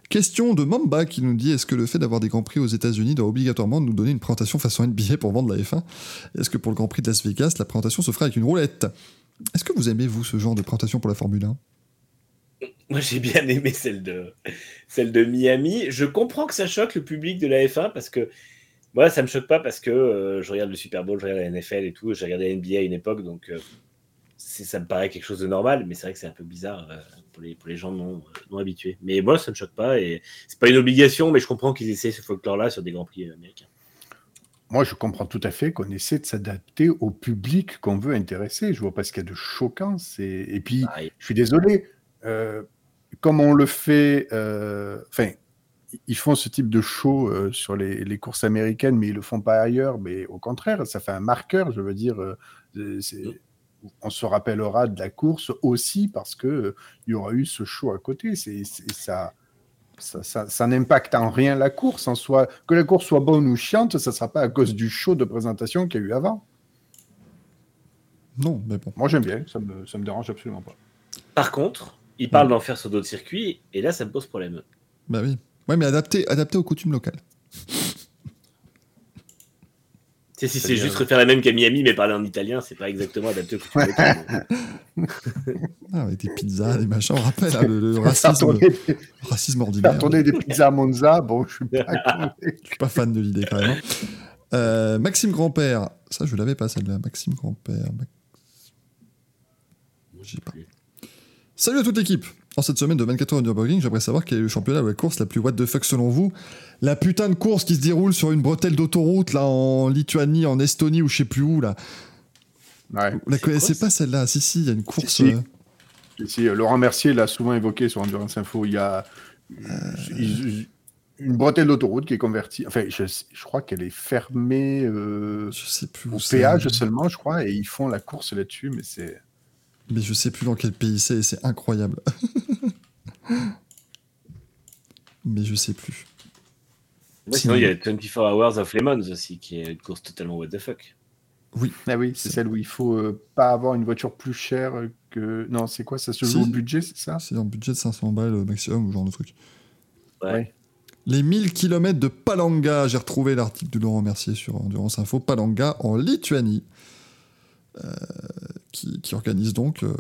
B: Question de Mamba qui nous dit est-ce que le fait d'avoir des grands prix aux États-Unis doit obligatoirement nous donner une présentation façon NBA pour vendre la F1 Est-ce que pour le Grand Prix de Las Vegas, la présentation se fera avec une roulette? Est-ce que vous aimez, vous, ce genre de présentation pour la Formule 1
C: Moi, j'ai bien aimé celle de, celle de Miami. Je comprends que ça choque le public de la F1 parce que moi, ça me choque pas parce que euh, je regarde le Super Bowl, je regarde la NFL et tout. J'ai regardé la NBA à une époque, donc euh, ça me paraît quelque chose de normal, mais c'est vrai que c'est un peu bizarre euh, pour, les, pour les gens non, euh, non habitués. Mais moi, ça me choque pas et c'est pas une obligation, mais je comprends qu'ils essaient ce folklore-là sur des grands prix américains.
D: Moi, je comprends tout à fait qu'on essaie de s'adapter au public qu'on veut intéresser. Je vois pas ce qu'il y a de choquant. Et puis,
C: Pareil.
D: je suis désolé, euh, comme on le fait, euh, enfin, ils font ce type de show euh, sur les, les courses américaines, mais ils le font pas ailleurs. Mais au contraire, ça fait un marqueur. Je veux dire, euh, c'est- on se rappellera de la course aussi parce que euh, il y aura eu ce show à côté. C'est ça. Ça, ça- ça n'impacte en rien la course en soi. Que la course soit bonne ou chiante, ça ne sera pas à cause du show de présentation qu'il y a eu avant.
B: Non, mais bon.
D: Moi, j'aime bien, ça me, ça me dérange absolument pas.
C: Par contre, ils parlent d'en faire sur d'autres circuits et là, ça me pose problème.
B: Bah oui. Ouais, mais adapté, adapté aux coutumes locales.
C: Sais, si c'est juste refaire la même qu'à Miami, mais parler en italien, c'est pas exactement adapté au locales.
B: Ah, avec des pizzas, des machins, on rappelle hein, le, racisme, le racisme ordinaire.
D: faire tourner des pizzas à Monza, bon, je suis pas.
B: Je suis pas fan de l'idée quand même. hein. Euh, Maxime Grand-Père, ça je l'avais pas celle-là. Maxime Grand-Père. Max- pas. Salut à toute l'équipe. En cette semaine de 24 heures de Nürburgring, j'aimerais savoir quel est le championnat ou la course la plus what the fuck selon vous. La putain de course qui se déroule sur une bretelle d'autoroute là en Lituanie, en Estonie ou je sais plus où là.
D: Ouais.
B: Vous la connaissez pas celle-là Si si, il y a une course.
D: si.
B: euh,
D: Si, euh, Laurent Mercier l'a souvent évoqué sur Endurance Info. Il y a
B: Euh.
D: une bretelle d'autoroute qui est convertie. Enfin, je, je crois qu'elle est fermée euh,
B: je sais plus.
D: au
B: où c'est.
D: péage seulement, je crois, et ils font la course là-dessus, mais c'est.
B: Mais je sais plus dans quel pays c'est et c'est incroyable. Mais je sais plus.
C: Sinon, il y a 24 Hours of Lemons aussi, qui est une course totalement what the fuck.
D: Ah oui, c'est celle où il faut euh, pas avoir une voiture plus chère que. Non, c'est quoi Ça se joue au budget, c'est ça?
B: C'est un budget de 500 balles euh, maximum ou genre de truc.
C: Ouais.
D: Ouais.
B: Les 1000 km de Palanga, j'ai retrouvé l'article de Laurent Mercier sur Endurance Info, Palanga en Lituanie, euh, qui, qui organise donc euh,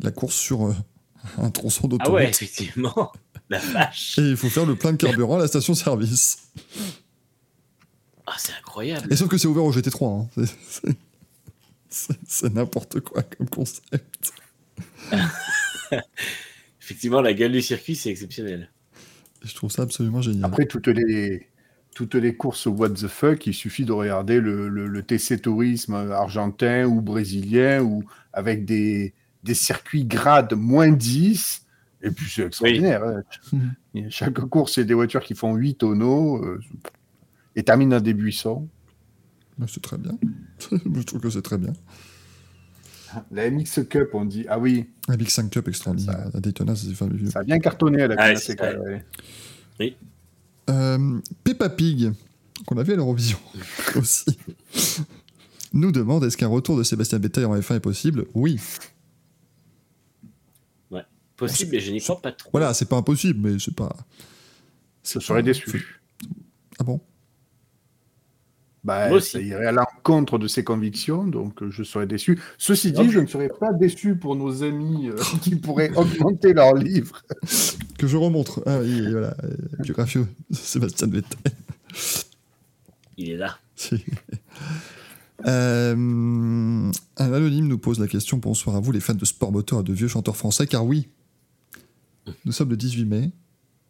B: la course sur euh, un tronçon
C: Ah
B: d'autoroute.
C: ouais, effectivement. La vache.
B: Et il faut faire le plein de carburant à la station-service.
C: Ah, c'est incroyable.
B: Et sauf que c'est ouvert au GT3. hein. C'est- n'importe quoi comme concept.
C: Effectivement, la gueule du circuit, c'est exceptionnel.
B: Je trouve ça absolument génial.
D: Après, toutes les, toutes les courses what the fuck, il suffit de regarder le, le- le TC Tourisme argentin ou brésilien ou avec des, des circuits grades moins 10. Et puis c'est extraordinaire. hein. Chaque course, c'est des voitures qui font 8 tonneaux euh, et terminent dans des buissons.
B: C'est très bien. je trouve que c'est très bien.
D: La MX Cup, on dit, ah oui,
B: La Big 5 Cup extraordinaire. À Daytona, c'est fabuleux.
D: ça a bien cartonné à la
C: Ah, c'est
D: Seca,
C: vrai.
D: ouais.
B: Euh, Peppa Pig, qu'on a vu à l'Eurovision aussi, nous demande est-ce qu'un retour de Sébastien Vettel en F1 est possible? Oui.
C: Possible, mais je n'y crois pas trop.
B: Voilà, c'est pas impossible, mais c'est pas.
D: Je serais déçu.
B: Ah bon?
D: Bah,
C: Moi aussi.
D: ça irait à l'encontre de ses convictions, donc euh, je serais déçu. Ceci dit,
C: Non.
D: je ne serais pas déçu pour nos amis euh, qui pourraient augmenter leur livre.
B: Que je remontre. Ah oui, voilà. euh, Biographie de Sébastien Vettel.
C: Il est là.
B: Si. Euh, un anonyme nous pose la question bonsoir à vous, les fans de sport moteur et de vieux chanteurs français, car oui, nous sommes le 18 mai.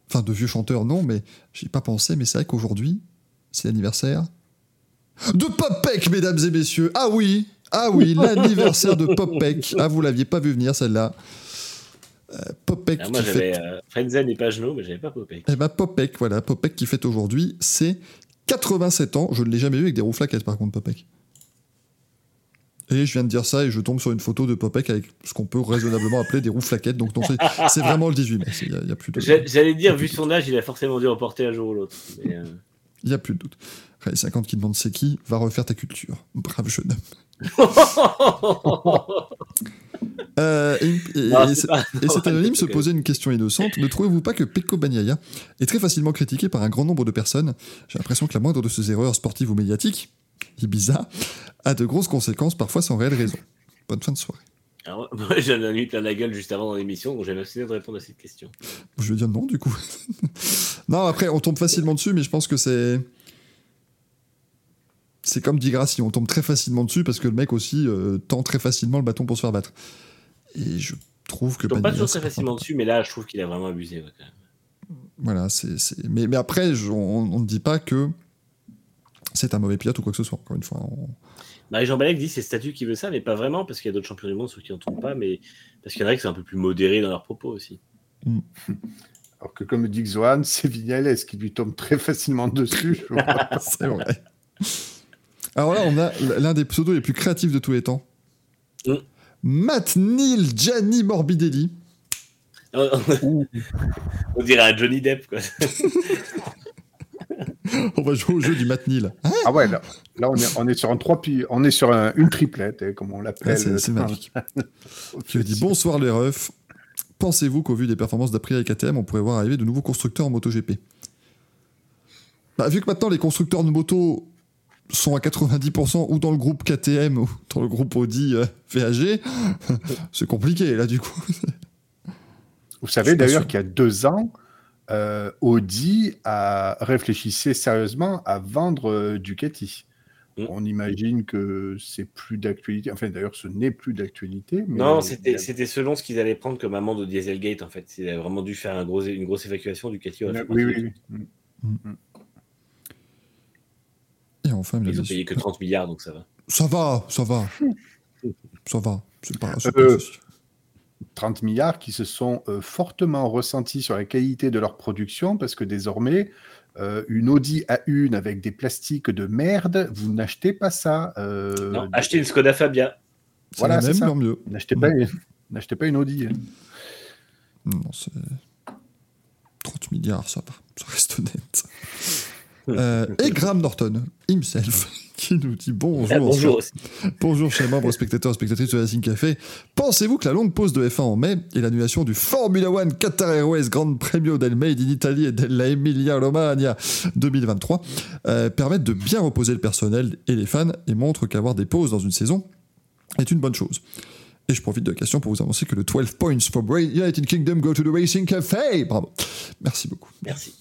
B: Enfin, de vieux chanteurs, non, mais j'y ai pas pensé, mais c'est vrai qu'aujourd'hui, c'est l'anniversaire de Popek, mesdames et messieurs. Ah oui, ah oui, l'anniversaire de Popek. Ah, vous l'aviez pas vu venir celle-là. Euh, Popek
C: Ah, moi,
B: qui
C: j'avais
B: fête
C: euh, Frenzen et Pagenot, mais j'avais pas Popek.
B: eh ben Popek, voilà, Popek qui fête aujourd'hui, c'est 87 ans. Je ne l'ai jamais vu avec des roues flaquettes par contre, Popek. Et je viens de dire ça et je tombe sur une photo de Popek avec ce qu'on peut raisonnablement appeler des roues flaquettes. Donc c'est vraiment le 18 mai. Il n'y a, y a plus de
C: J'a- J'allais dire, vu son âge, il a forcément dû remporter un jour ou l'autre. Mais, euh,
B: y a plus de doute. Rallye 50 qui demande c'est qui, va refaire ta culture. Brave jeune homme. Euh, et et-
C: Non,
B: et
C: c'est
B: c'est-
C: pas-
B: Et cet anonyme se posait une question innocente. Ne trouvez-vous pas que Pecco Bagnaia est très facilement critiqué par un grand nombre de personnes? J'ai l'impression que la moindre de ses erreurs sportives ou médiatiques, Ibiza, a de grosses conséquences, parfois sans réelle raison. Bonne fin de soirée.
C: Alors, moi, j'en ai eu plein la gueule juste avant dans l'émission, donc j'ai m'abstenu de répondre à cette question.
B: Je vais dire non, du coup. non, après, on tombe facilement dessus, mais je pense que c'est. c'est comme dit Grassi, on tombe très facilement dessus parce que le mec aussi euh, tend très facilement le bâton pour se faire battre. Et je trouve que
C: Je tombe pas toujours très facilement dessus, mais là, je trouve qu'il a vraiment abusé. ouais, quand même.
B: Voilà, c'est, Mais, mais après, je- on ne dit pas que c'est un mauvais pilote ou quoi que ce soit. Encore une fois, on-
C: Marie-Jean Balek dit que c'est Statut qui veut ça, mais pas vraiment, parce qu'il y a d'autres champions du monde sur qui on tombe pas, mais parce qu'il y en a qui sont un peu plus modérés dans leurs propos aussi.
D: Alors que comme dit Xoan, c'est Vignales qui lui tombe très facilement dessus.
B: c'est vrai. Alors là, on a l'un des pseudos les plus créatifs de tous les temps.
C: Mm.
B: Matt Neal Gianni Morbidelli.
C: On on dirait un Johnny Depp, quoi.
B: On va jouer au jeu du. Hein
D: ah ouais, là, là on, est, on est sur un trois pi- on est sur un- une triplette, hein, comme on
B: Ah,
D: l'appelle.
B: c'est, c'est magique. Qui a dit bonsoir les refs. Pensez-vous qu'au vu des performances d'Aprilia et KTM, on pourrait voir arriver de nouveaux constructeurs en MotoGP? Bah, Vu que maintenant les constructeurs de moto sont à 90% ou dans le groupe KTM ou dans le groupe Audi euh, VAG, c'est compliqué là du coup.
D: Vous
B: Je
D: savez d'ailleurs qu'il y a deux ans, euh, Audi a réfléchissait sérieusement à vendre euh, Ducati.
C: Mm.
D: On imagine que c'est plus d'actualité. Enfin, d'ailleurs, ce n'est plus d'actualité. mais-
C: Non, c'était c'était selon ce qu'ils allaient prendre comme amende au Dieselgate, en fait. Ils avaient vraiment dû faire un gros, une grosse évacuation du Cathy.
D: Oui, oui, oui. Mm.
B: Et enfin, mesdames
C: Ils ont payé que 30 milliards, donc ça va.
B: Ça va, ça va. Ça va. C'est pas,
D: Euh. 30 milliards qui se sont euh, fortement ressentis sur la qualité de leur production parce que désormais, euh, une Audi A1 avec des plastiques de merde, vous n'achetez pas ça. euh,
C: Non, acheter une Skoda Fabia.
D: Voilà, c'est
B: même,
D: ça.
B: mieux.
D: N'achetez pas, une- n'achetez pas une Audi. hein.
B: Non, c'est. 30 milliards, ça va. Ça reste honnête. Euh, et Graham Norton, himself, qui nous dit bonjour.
C: Ah, bonjour.
B: Bonjour chers membres, spectateurs spectatrices de Racing Café. Pensez-vous que la longue pause de F1 en mai et l'annulation du Formula One Qatar Airways Grand Premio del Made in Italy et della Emilia Romagna 2023 euh, permettent de bien reposer le personnel et les fans et montrent qu'avoir des pauses dans une saison est une bonne chose et je profite de la question pour vous annoncer que le 12 points for United Kingdom go to the Racing Café. Bravo. Merci beaucoup.
C: Merci.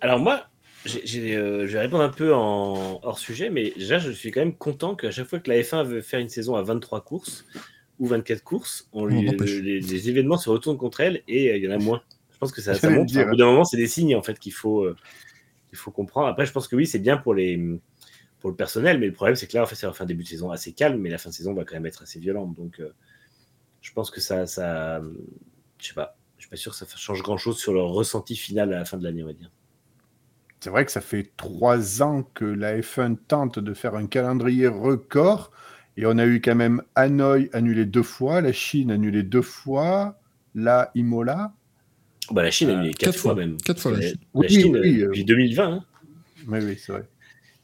C: Alors moi, euh, je vais répondre un peu en hors sujet, mais déjà, je suis quand même content qu'à chaque fois que la F1 veut faire une saison à 23 courses ou 24 courses, on lui,
B: On empêche.
C: les, les événements se retournent contre elle et euh, il y en a moins. Je pense que ça, ça
D: le
C: montre.
D: dire.
C: Au bout d'un moment, c'est des signes en fait qu'il faut, euh, qu'il faut comprendre. Après, je pense que oui, c'est bien pour les pour le personnel, mais le problème, c'est que là, en fait, ça va faire un début de saison assez calme, mais la fin de saison va quand même être assez violente. Donc, euh, je pense que ça, ça, je sais pas, je suis pas sûr que ça change grand chose sur leur ressenti final à la fin de l'année, on va dire.
D: C'est vrai que ça fait trois ans que la F1 tente de faire un calendrier record et on a eu quand même Hanoï annulé deux fois, la Chine annulée deux fois, la Imola.
C: Bah, la Chine,
D: Euh,
C: elle est quatre,
B: quatre
C: fois,
B: fois.
C: même.
B: Quatre fois la Chine.
C: La
D: Oui,
C: Chine,
D: oui,
C: euh,
D: euh,
C: depuis 2020. hein.
D: Oui, oui, c'est vrai.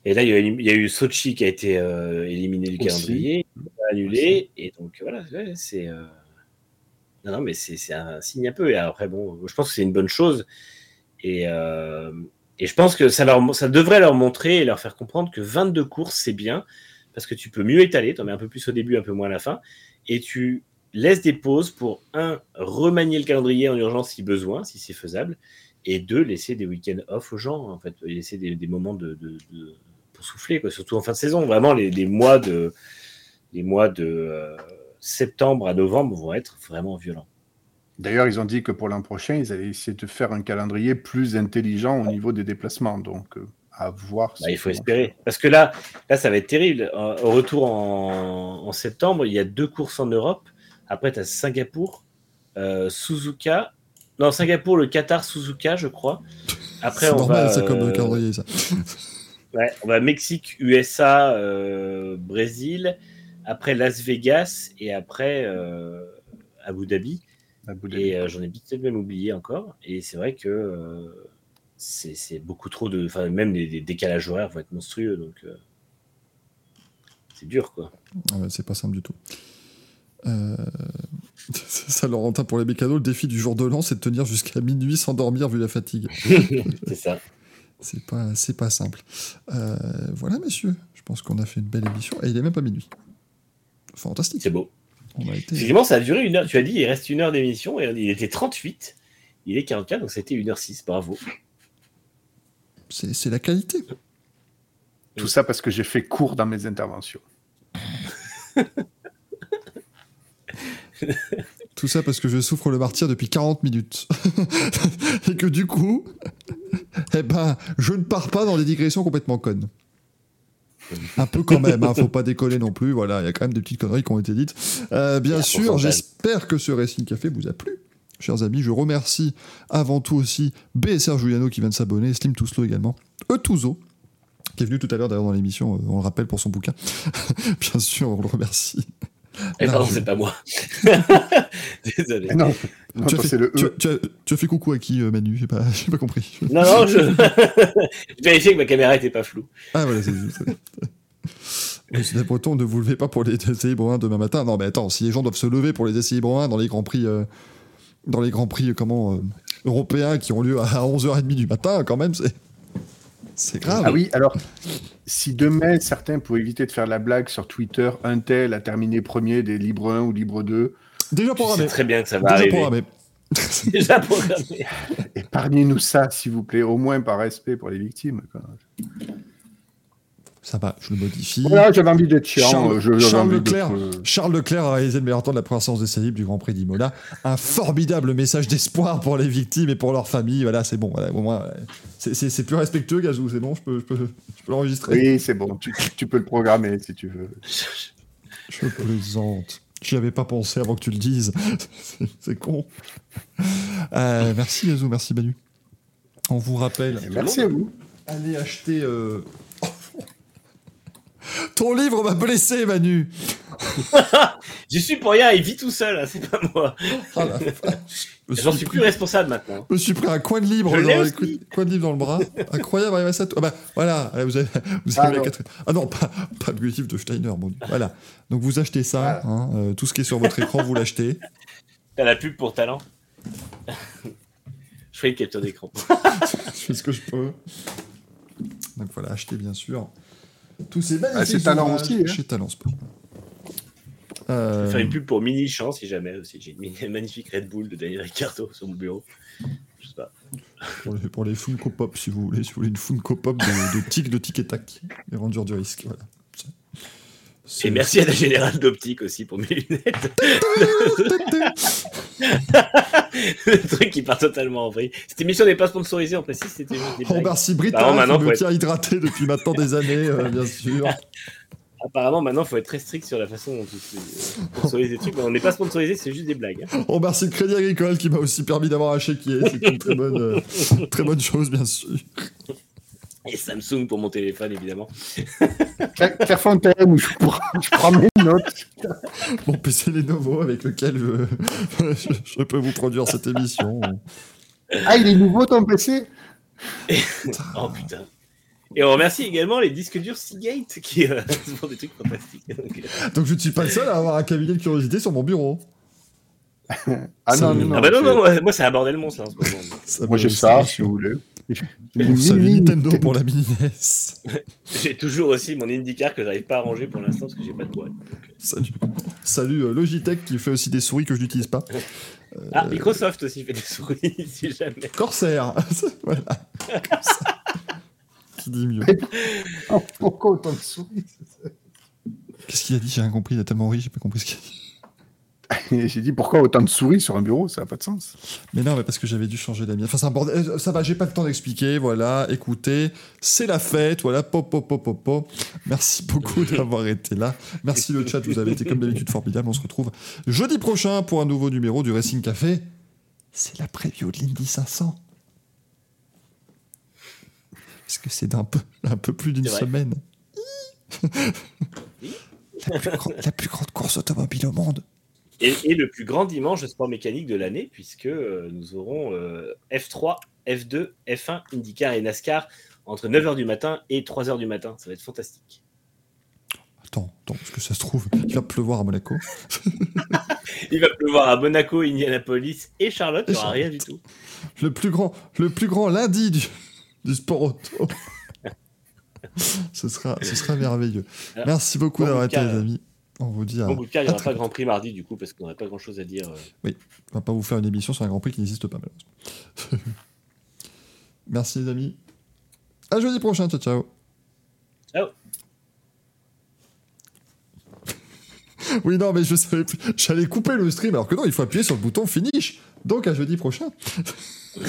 C: Et là, il y, a, il y a eu Sochi qui a été euh, éliminé du calendrier, annulé. Et donc, voilà, ouais, c'est. euh, Non, non, mais c'est c'est un signe un peu. Et après, bon, je pense que c'est une bonne chose. Et, euh, et je pense que ça, devrait leur montrer et leur faire comprendre que 22 courses, c'est bien. Parce que tu peux mieux étaler. Tu en mets un peu plus au début, un peu moins à la fin. Et tu laisses des pauses pour, un, remanier le calendrier en urgence si besoin, si c'est faisable. Et deux, laisser des week-ends off aux gens, en fait. Laisser des, moments de, pour souffler, surtout en fin de saison. Vraiment, les, les mois de, les mois de euh, septembre à novembre vont être vraiment violents.
D: D'ailleurs, ils ont dit que pour l'an prochain, ils allaient essayer de faire un calendrier plus intelligent au niveau des déplacements. Donc, euh, à voir.
C: Bah, il faut espérer. Parce que là, là, ça va être terrible. Au retour en, en septembre, il y a deux courses en Europe. Après, tu as Singapour, euh, Suzuka. Non, Singapour, le Qatar, Suzuka, je crois. Après,
B: C'est
C: on
B: normal,
C: va,
B: c'est comme
C: euh,
B: le calendrier, ça.
C: Ouais, on va Mexique, USA, euh, Brésil, après Las Vegas et après euh, Abu Dhabi.
D: Abu Dhabi.
C: Et euh, j'en ai peut-être même oublié encore. Et c'est vrai que euh, c'est beaucoup trop de. Enfin, même les, les décalages horaires vont être monstrueux. Donc, euh, c'est dur, quoi.
B: Ah ouais, c'est pas simple du tout. Euh, ça, Laurentin, pour les mécanos, le défi du jour de l'an, c'est de tenir jusqu'à minuit sans dormir vu la fatigue.
C: c'est ça.
B: C'est pas, c'est pas simple. Euh, voilà, messieurs, je pense qu'on a fait une belle émission. Et il est même pas minuit. Fantastique.
C: C'est beau.
B: On a été...
C: Effectivement, ça a duré une heure. Tu as dit, il reste une heure d'émission. Et il était 38. Il est 44, donc c'était 1h06. Bravo.
B: C'est c'est la qualité.
D: Tout ça parce que j'ai fait court dans mes interventions.
B: Tout ça parce que je souffre le martyr depuis 40 minutes. Et que du coup, eh ben, je ne pars pas dans des digressions complètement connes. Un peu quand même, hein, faut pas décoller non plus. Voilà, il y a quand même des petites conneries qui ont été dites. Euh, bien sûr, j'espère que ce Racing Café vous a plu. Chers amis, je remercie avant tout aussi BSR Giuliano qui vient de s'abonner, Slim Touslo également, Etuzo, qui est venu tout à l'heure d'ailleurs dans l'émission, euh, on le rappelle pour son bouquin. bien sûr, on le remercie.
C: Eh,
B: Non,
C: pardon,
B: je-
C: c'est pas moi. Désolé.
D: Eh non, non,
B: tu, as fait,
D: c'est le
B: tu, as, tu as- tu as fait coucou à qui, euh, Manu? J'ai pas, pas compris.
C: Non, non, je. je vérifiais que ma caméra était pas floue.
B: Ah voilà, c'est c'est- breton, ne vous levez pas pour les essais libres 1 demain matin. Non, mais attends, si les gens doivent se lever pour les essais libres 1 dans les grands prix, euh, dans les grands prix euh, comment, euh, européens qui ont lieu à 11h30 du matin, quand même, c'est. C'est grave.
D: Ah oui, alors, si demain, certains, pour éviter de faire la blague sur Twitter, un tel a terminé premier des Libre 1 ou Libre 2,
B: Déjà programmé.
C: très bien que ça va
B: Déjà
C: arriver.
B: programmé.
C: Déjà programmé.
D: épargnez-nous ça, s'il vous plaît, au moins par respect pour les victimes. quoi.
B: Ça va, je le modifie.
D: Voilà, j'avais envie d'être chiant.
B: Charles,
D: euh, je-
B: Charles Leclerc,
D: euh,
B: Charles Leclerc a réalisé le meilleur temps de la première séance d'essai libre du Grand Prix d'Imola. Un formidable message d'espoir pour les victimes et pour leurs familles. Voilà, c'est bon. Voilà, au moins, c'est- plus respectueux, Gazou. C'est bon, je peux, je peux, je peux l'enregistrer.
D: Oui, c'est bon, tu, tu peux le programmer si tu veux.
B: Je plaisante. J'y avais pas pensé avant que tu le dises. C'est- con. Euh, merci Yazoo, merci Manu. On vous rappelle,
D: merci à vous.
B: allez acheter. euh, Ton livre m'a blessé, Manu.
C: J'y suis pour rien, il vit tout seul, hein, c'est pas moi.
B: Ah,
C: J'en
B: suis pris-
C: plus responsable maintenant.
B: Je me suis pris un coin de libre, dans le,
C: aussi.
B: coin de livre dans le bras. Incroyable, arrive à ça. Ah bah, voilà, allez, vous avez, vous
D: Ah
B: avez
D: non.
B: Ah non, pas, pas de livre de Steiner, mon Dieu. Voilà. Donc vous achetez ça,
D: Voilà.
B: hein, euh, tout ce qui est sur votre écran, vous l'achetez.
C: T'as la pub pour talent. Je ferai une capture d'écran.
B: je fais ce que je peux. Donc voilà, achetez bien sûr. Tous ces magnifiques
D: Ah, c'est Talent aussi, hein.
B: Chez Talent Sport.
C: Je
B: Euh,
C: vais faire une pub pour Mini Champ si jamais aussi. J'ai une magnifique Red Bull de Daniel Ricciardo sur mon bureau. Je sais pas.
B: pour, les, pour les Funko Pop, si vous voulez. Si vous voulez une Funko Pop de, de tic, de tic et tac. Les Rangers du risque. Voilà.
C: Et merci à la Générale d'Optique aussi pour mes lunettes. Le truc qui part totalement en vrille. Cette émission n'est pas sponsorisée, on précise, c'était juste des
B: Brita,
C: Bah, maintenant,
B: qui
C: être-
B: tient hydraté depuis maintenant des années, euh, bien sûr.
C: Apparemment, maintenant, il faut être très strict sur la façon dont on sponsorise des trucs. Mais on n'est pas sponsorisé, c'est juste des blagues. hein.
B: On remercie le Crédit Agricole qui m'a aussi permis d'avoir un chéquier. C'est une très bonne, euh, très bonne chose, bien sûr.
C: Et Samsung pour mon téléphone, évidemment.
D: Claire- Clairefontaine, où je prends, je prends mes notes.
B: Mon PC Lenovo avec lequel je, je, je peux vous produire cette émission.
D: Ah, il est nouveau ton PC
C: Oh putain. Et on remercie également les disques durs Seagate qui euh, font des trucs fantastiques. Donc, euh,
B: Donc je ne suis pas le seul à avoir un cabinet de curiosité sur mon bureau.
D: Ah non, non, non.
C: ah bah non, non, moi, moi, c'est un bordel monstre là, en ce moment.
D: Moi
B: me-
D: j'ai ça, si vous voulez.
B: Salut Nintendo pour la mini NES.
C: J'ai toujours aussi mon IndyCar que j'arrive pas à ranger pour l'instant parce que j'ai pas de boîte.
B: Salut, Salut euh, Logitech qui fait aussi des souris que je n'utilise pas.
C: Ah, Microsoft aussi fait des souris si jamais.
B: Corsair. voilà. Comme ça. Qui dit mieux?
D: Pourquoi autant de souris?
B: Qu'est-ce qu'il a dit? J'ai rien compris. Il a tellement ri, j'ai pas compris ce qu'il a dit.
D: J'ai dit pourquoi autant de souris sur un bureau? Ça n'a pas de sens.
B: Mais non, mais parce que j'avais dû changer la mienne. Enfin, c'est un bordel. Euh, Ça va, j'ai pas le temps d'expliquer. Voilà, écoutez, c'est la fête. Voilà, pop, pop, pop, pop, pop. Merci beaucoup d'avoir été là. Merci le chat, vous avez été comme d'habitude formidable. On se retrouve jeudi prochain pour un nouveau numéro du Racing Café. C'est la preview de l'Indy 500. Parce que c'est d'un peu, un peu plus d'une semaine. la, plus grande, la plus grande course automobile au monde.
C: Et, et le plus grand dimanche de sport mécanique de l'année, puisque euh, nous aurons euh, F3, F2, F1, IndyCar et NASCAR entre 9h du matin et 3h du matin. Ça va être fantastique.
B: Attends, attends, parce que ça se trouve, il va pleuvoir à Monaco.
C: Il va pleuvoir à Monaco, Indianapolis et Charlotte. Il n'y aura rien du tout.
B: le plus grand, le plus grand lundi du, du sport auto. ce, sera, ce sera merveilleux.
C: Alors,
B: Merci beaucoup d'avoir été, les amis. On vous dit à,
C: Bon, il n'y aura pas Grand Prix mardi du coup, parce qu'on n'aurait pas grand chose à dire. euh.
B: On va pas vous faire une émission sur un Grand Prix qui n'existe pas, malheureusement. Merci, les amis. À jeudi prochain. Ciao, ciao.
C: Ciao.
B: Oui, non, mais je savais plus. J'allais couper le stream, alors que non, il faut appuyer sur le bouton finish. Donc à jeudi prochain.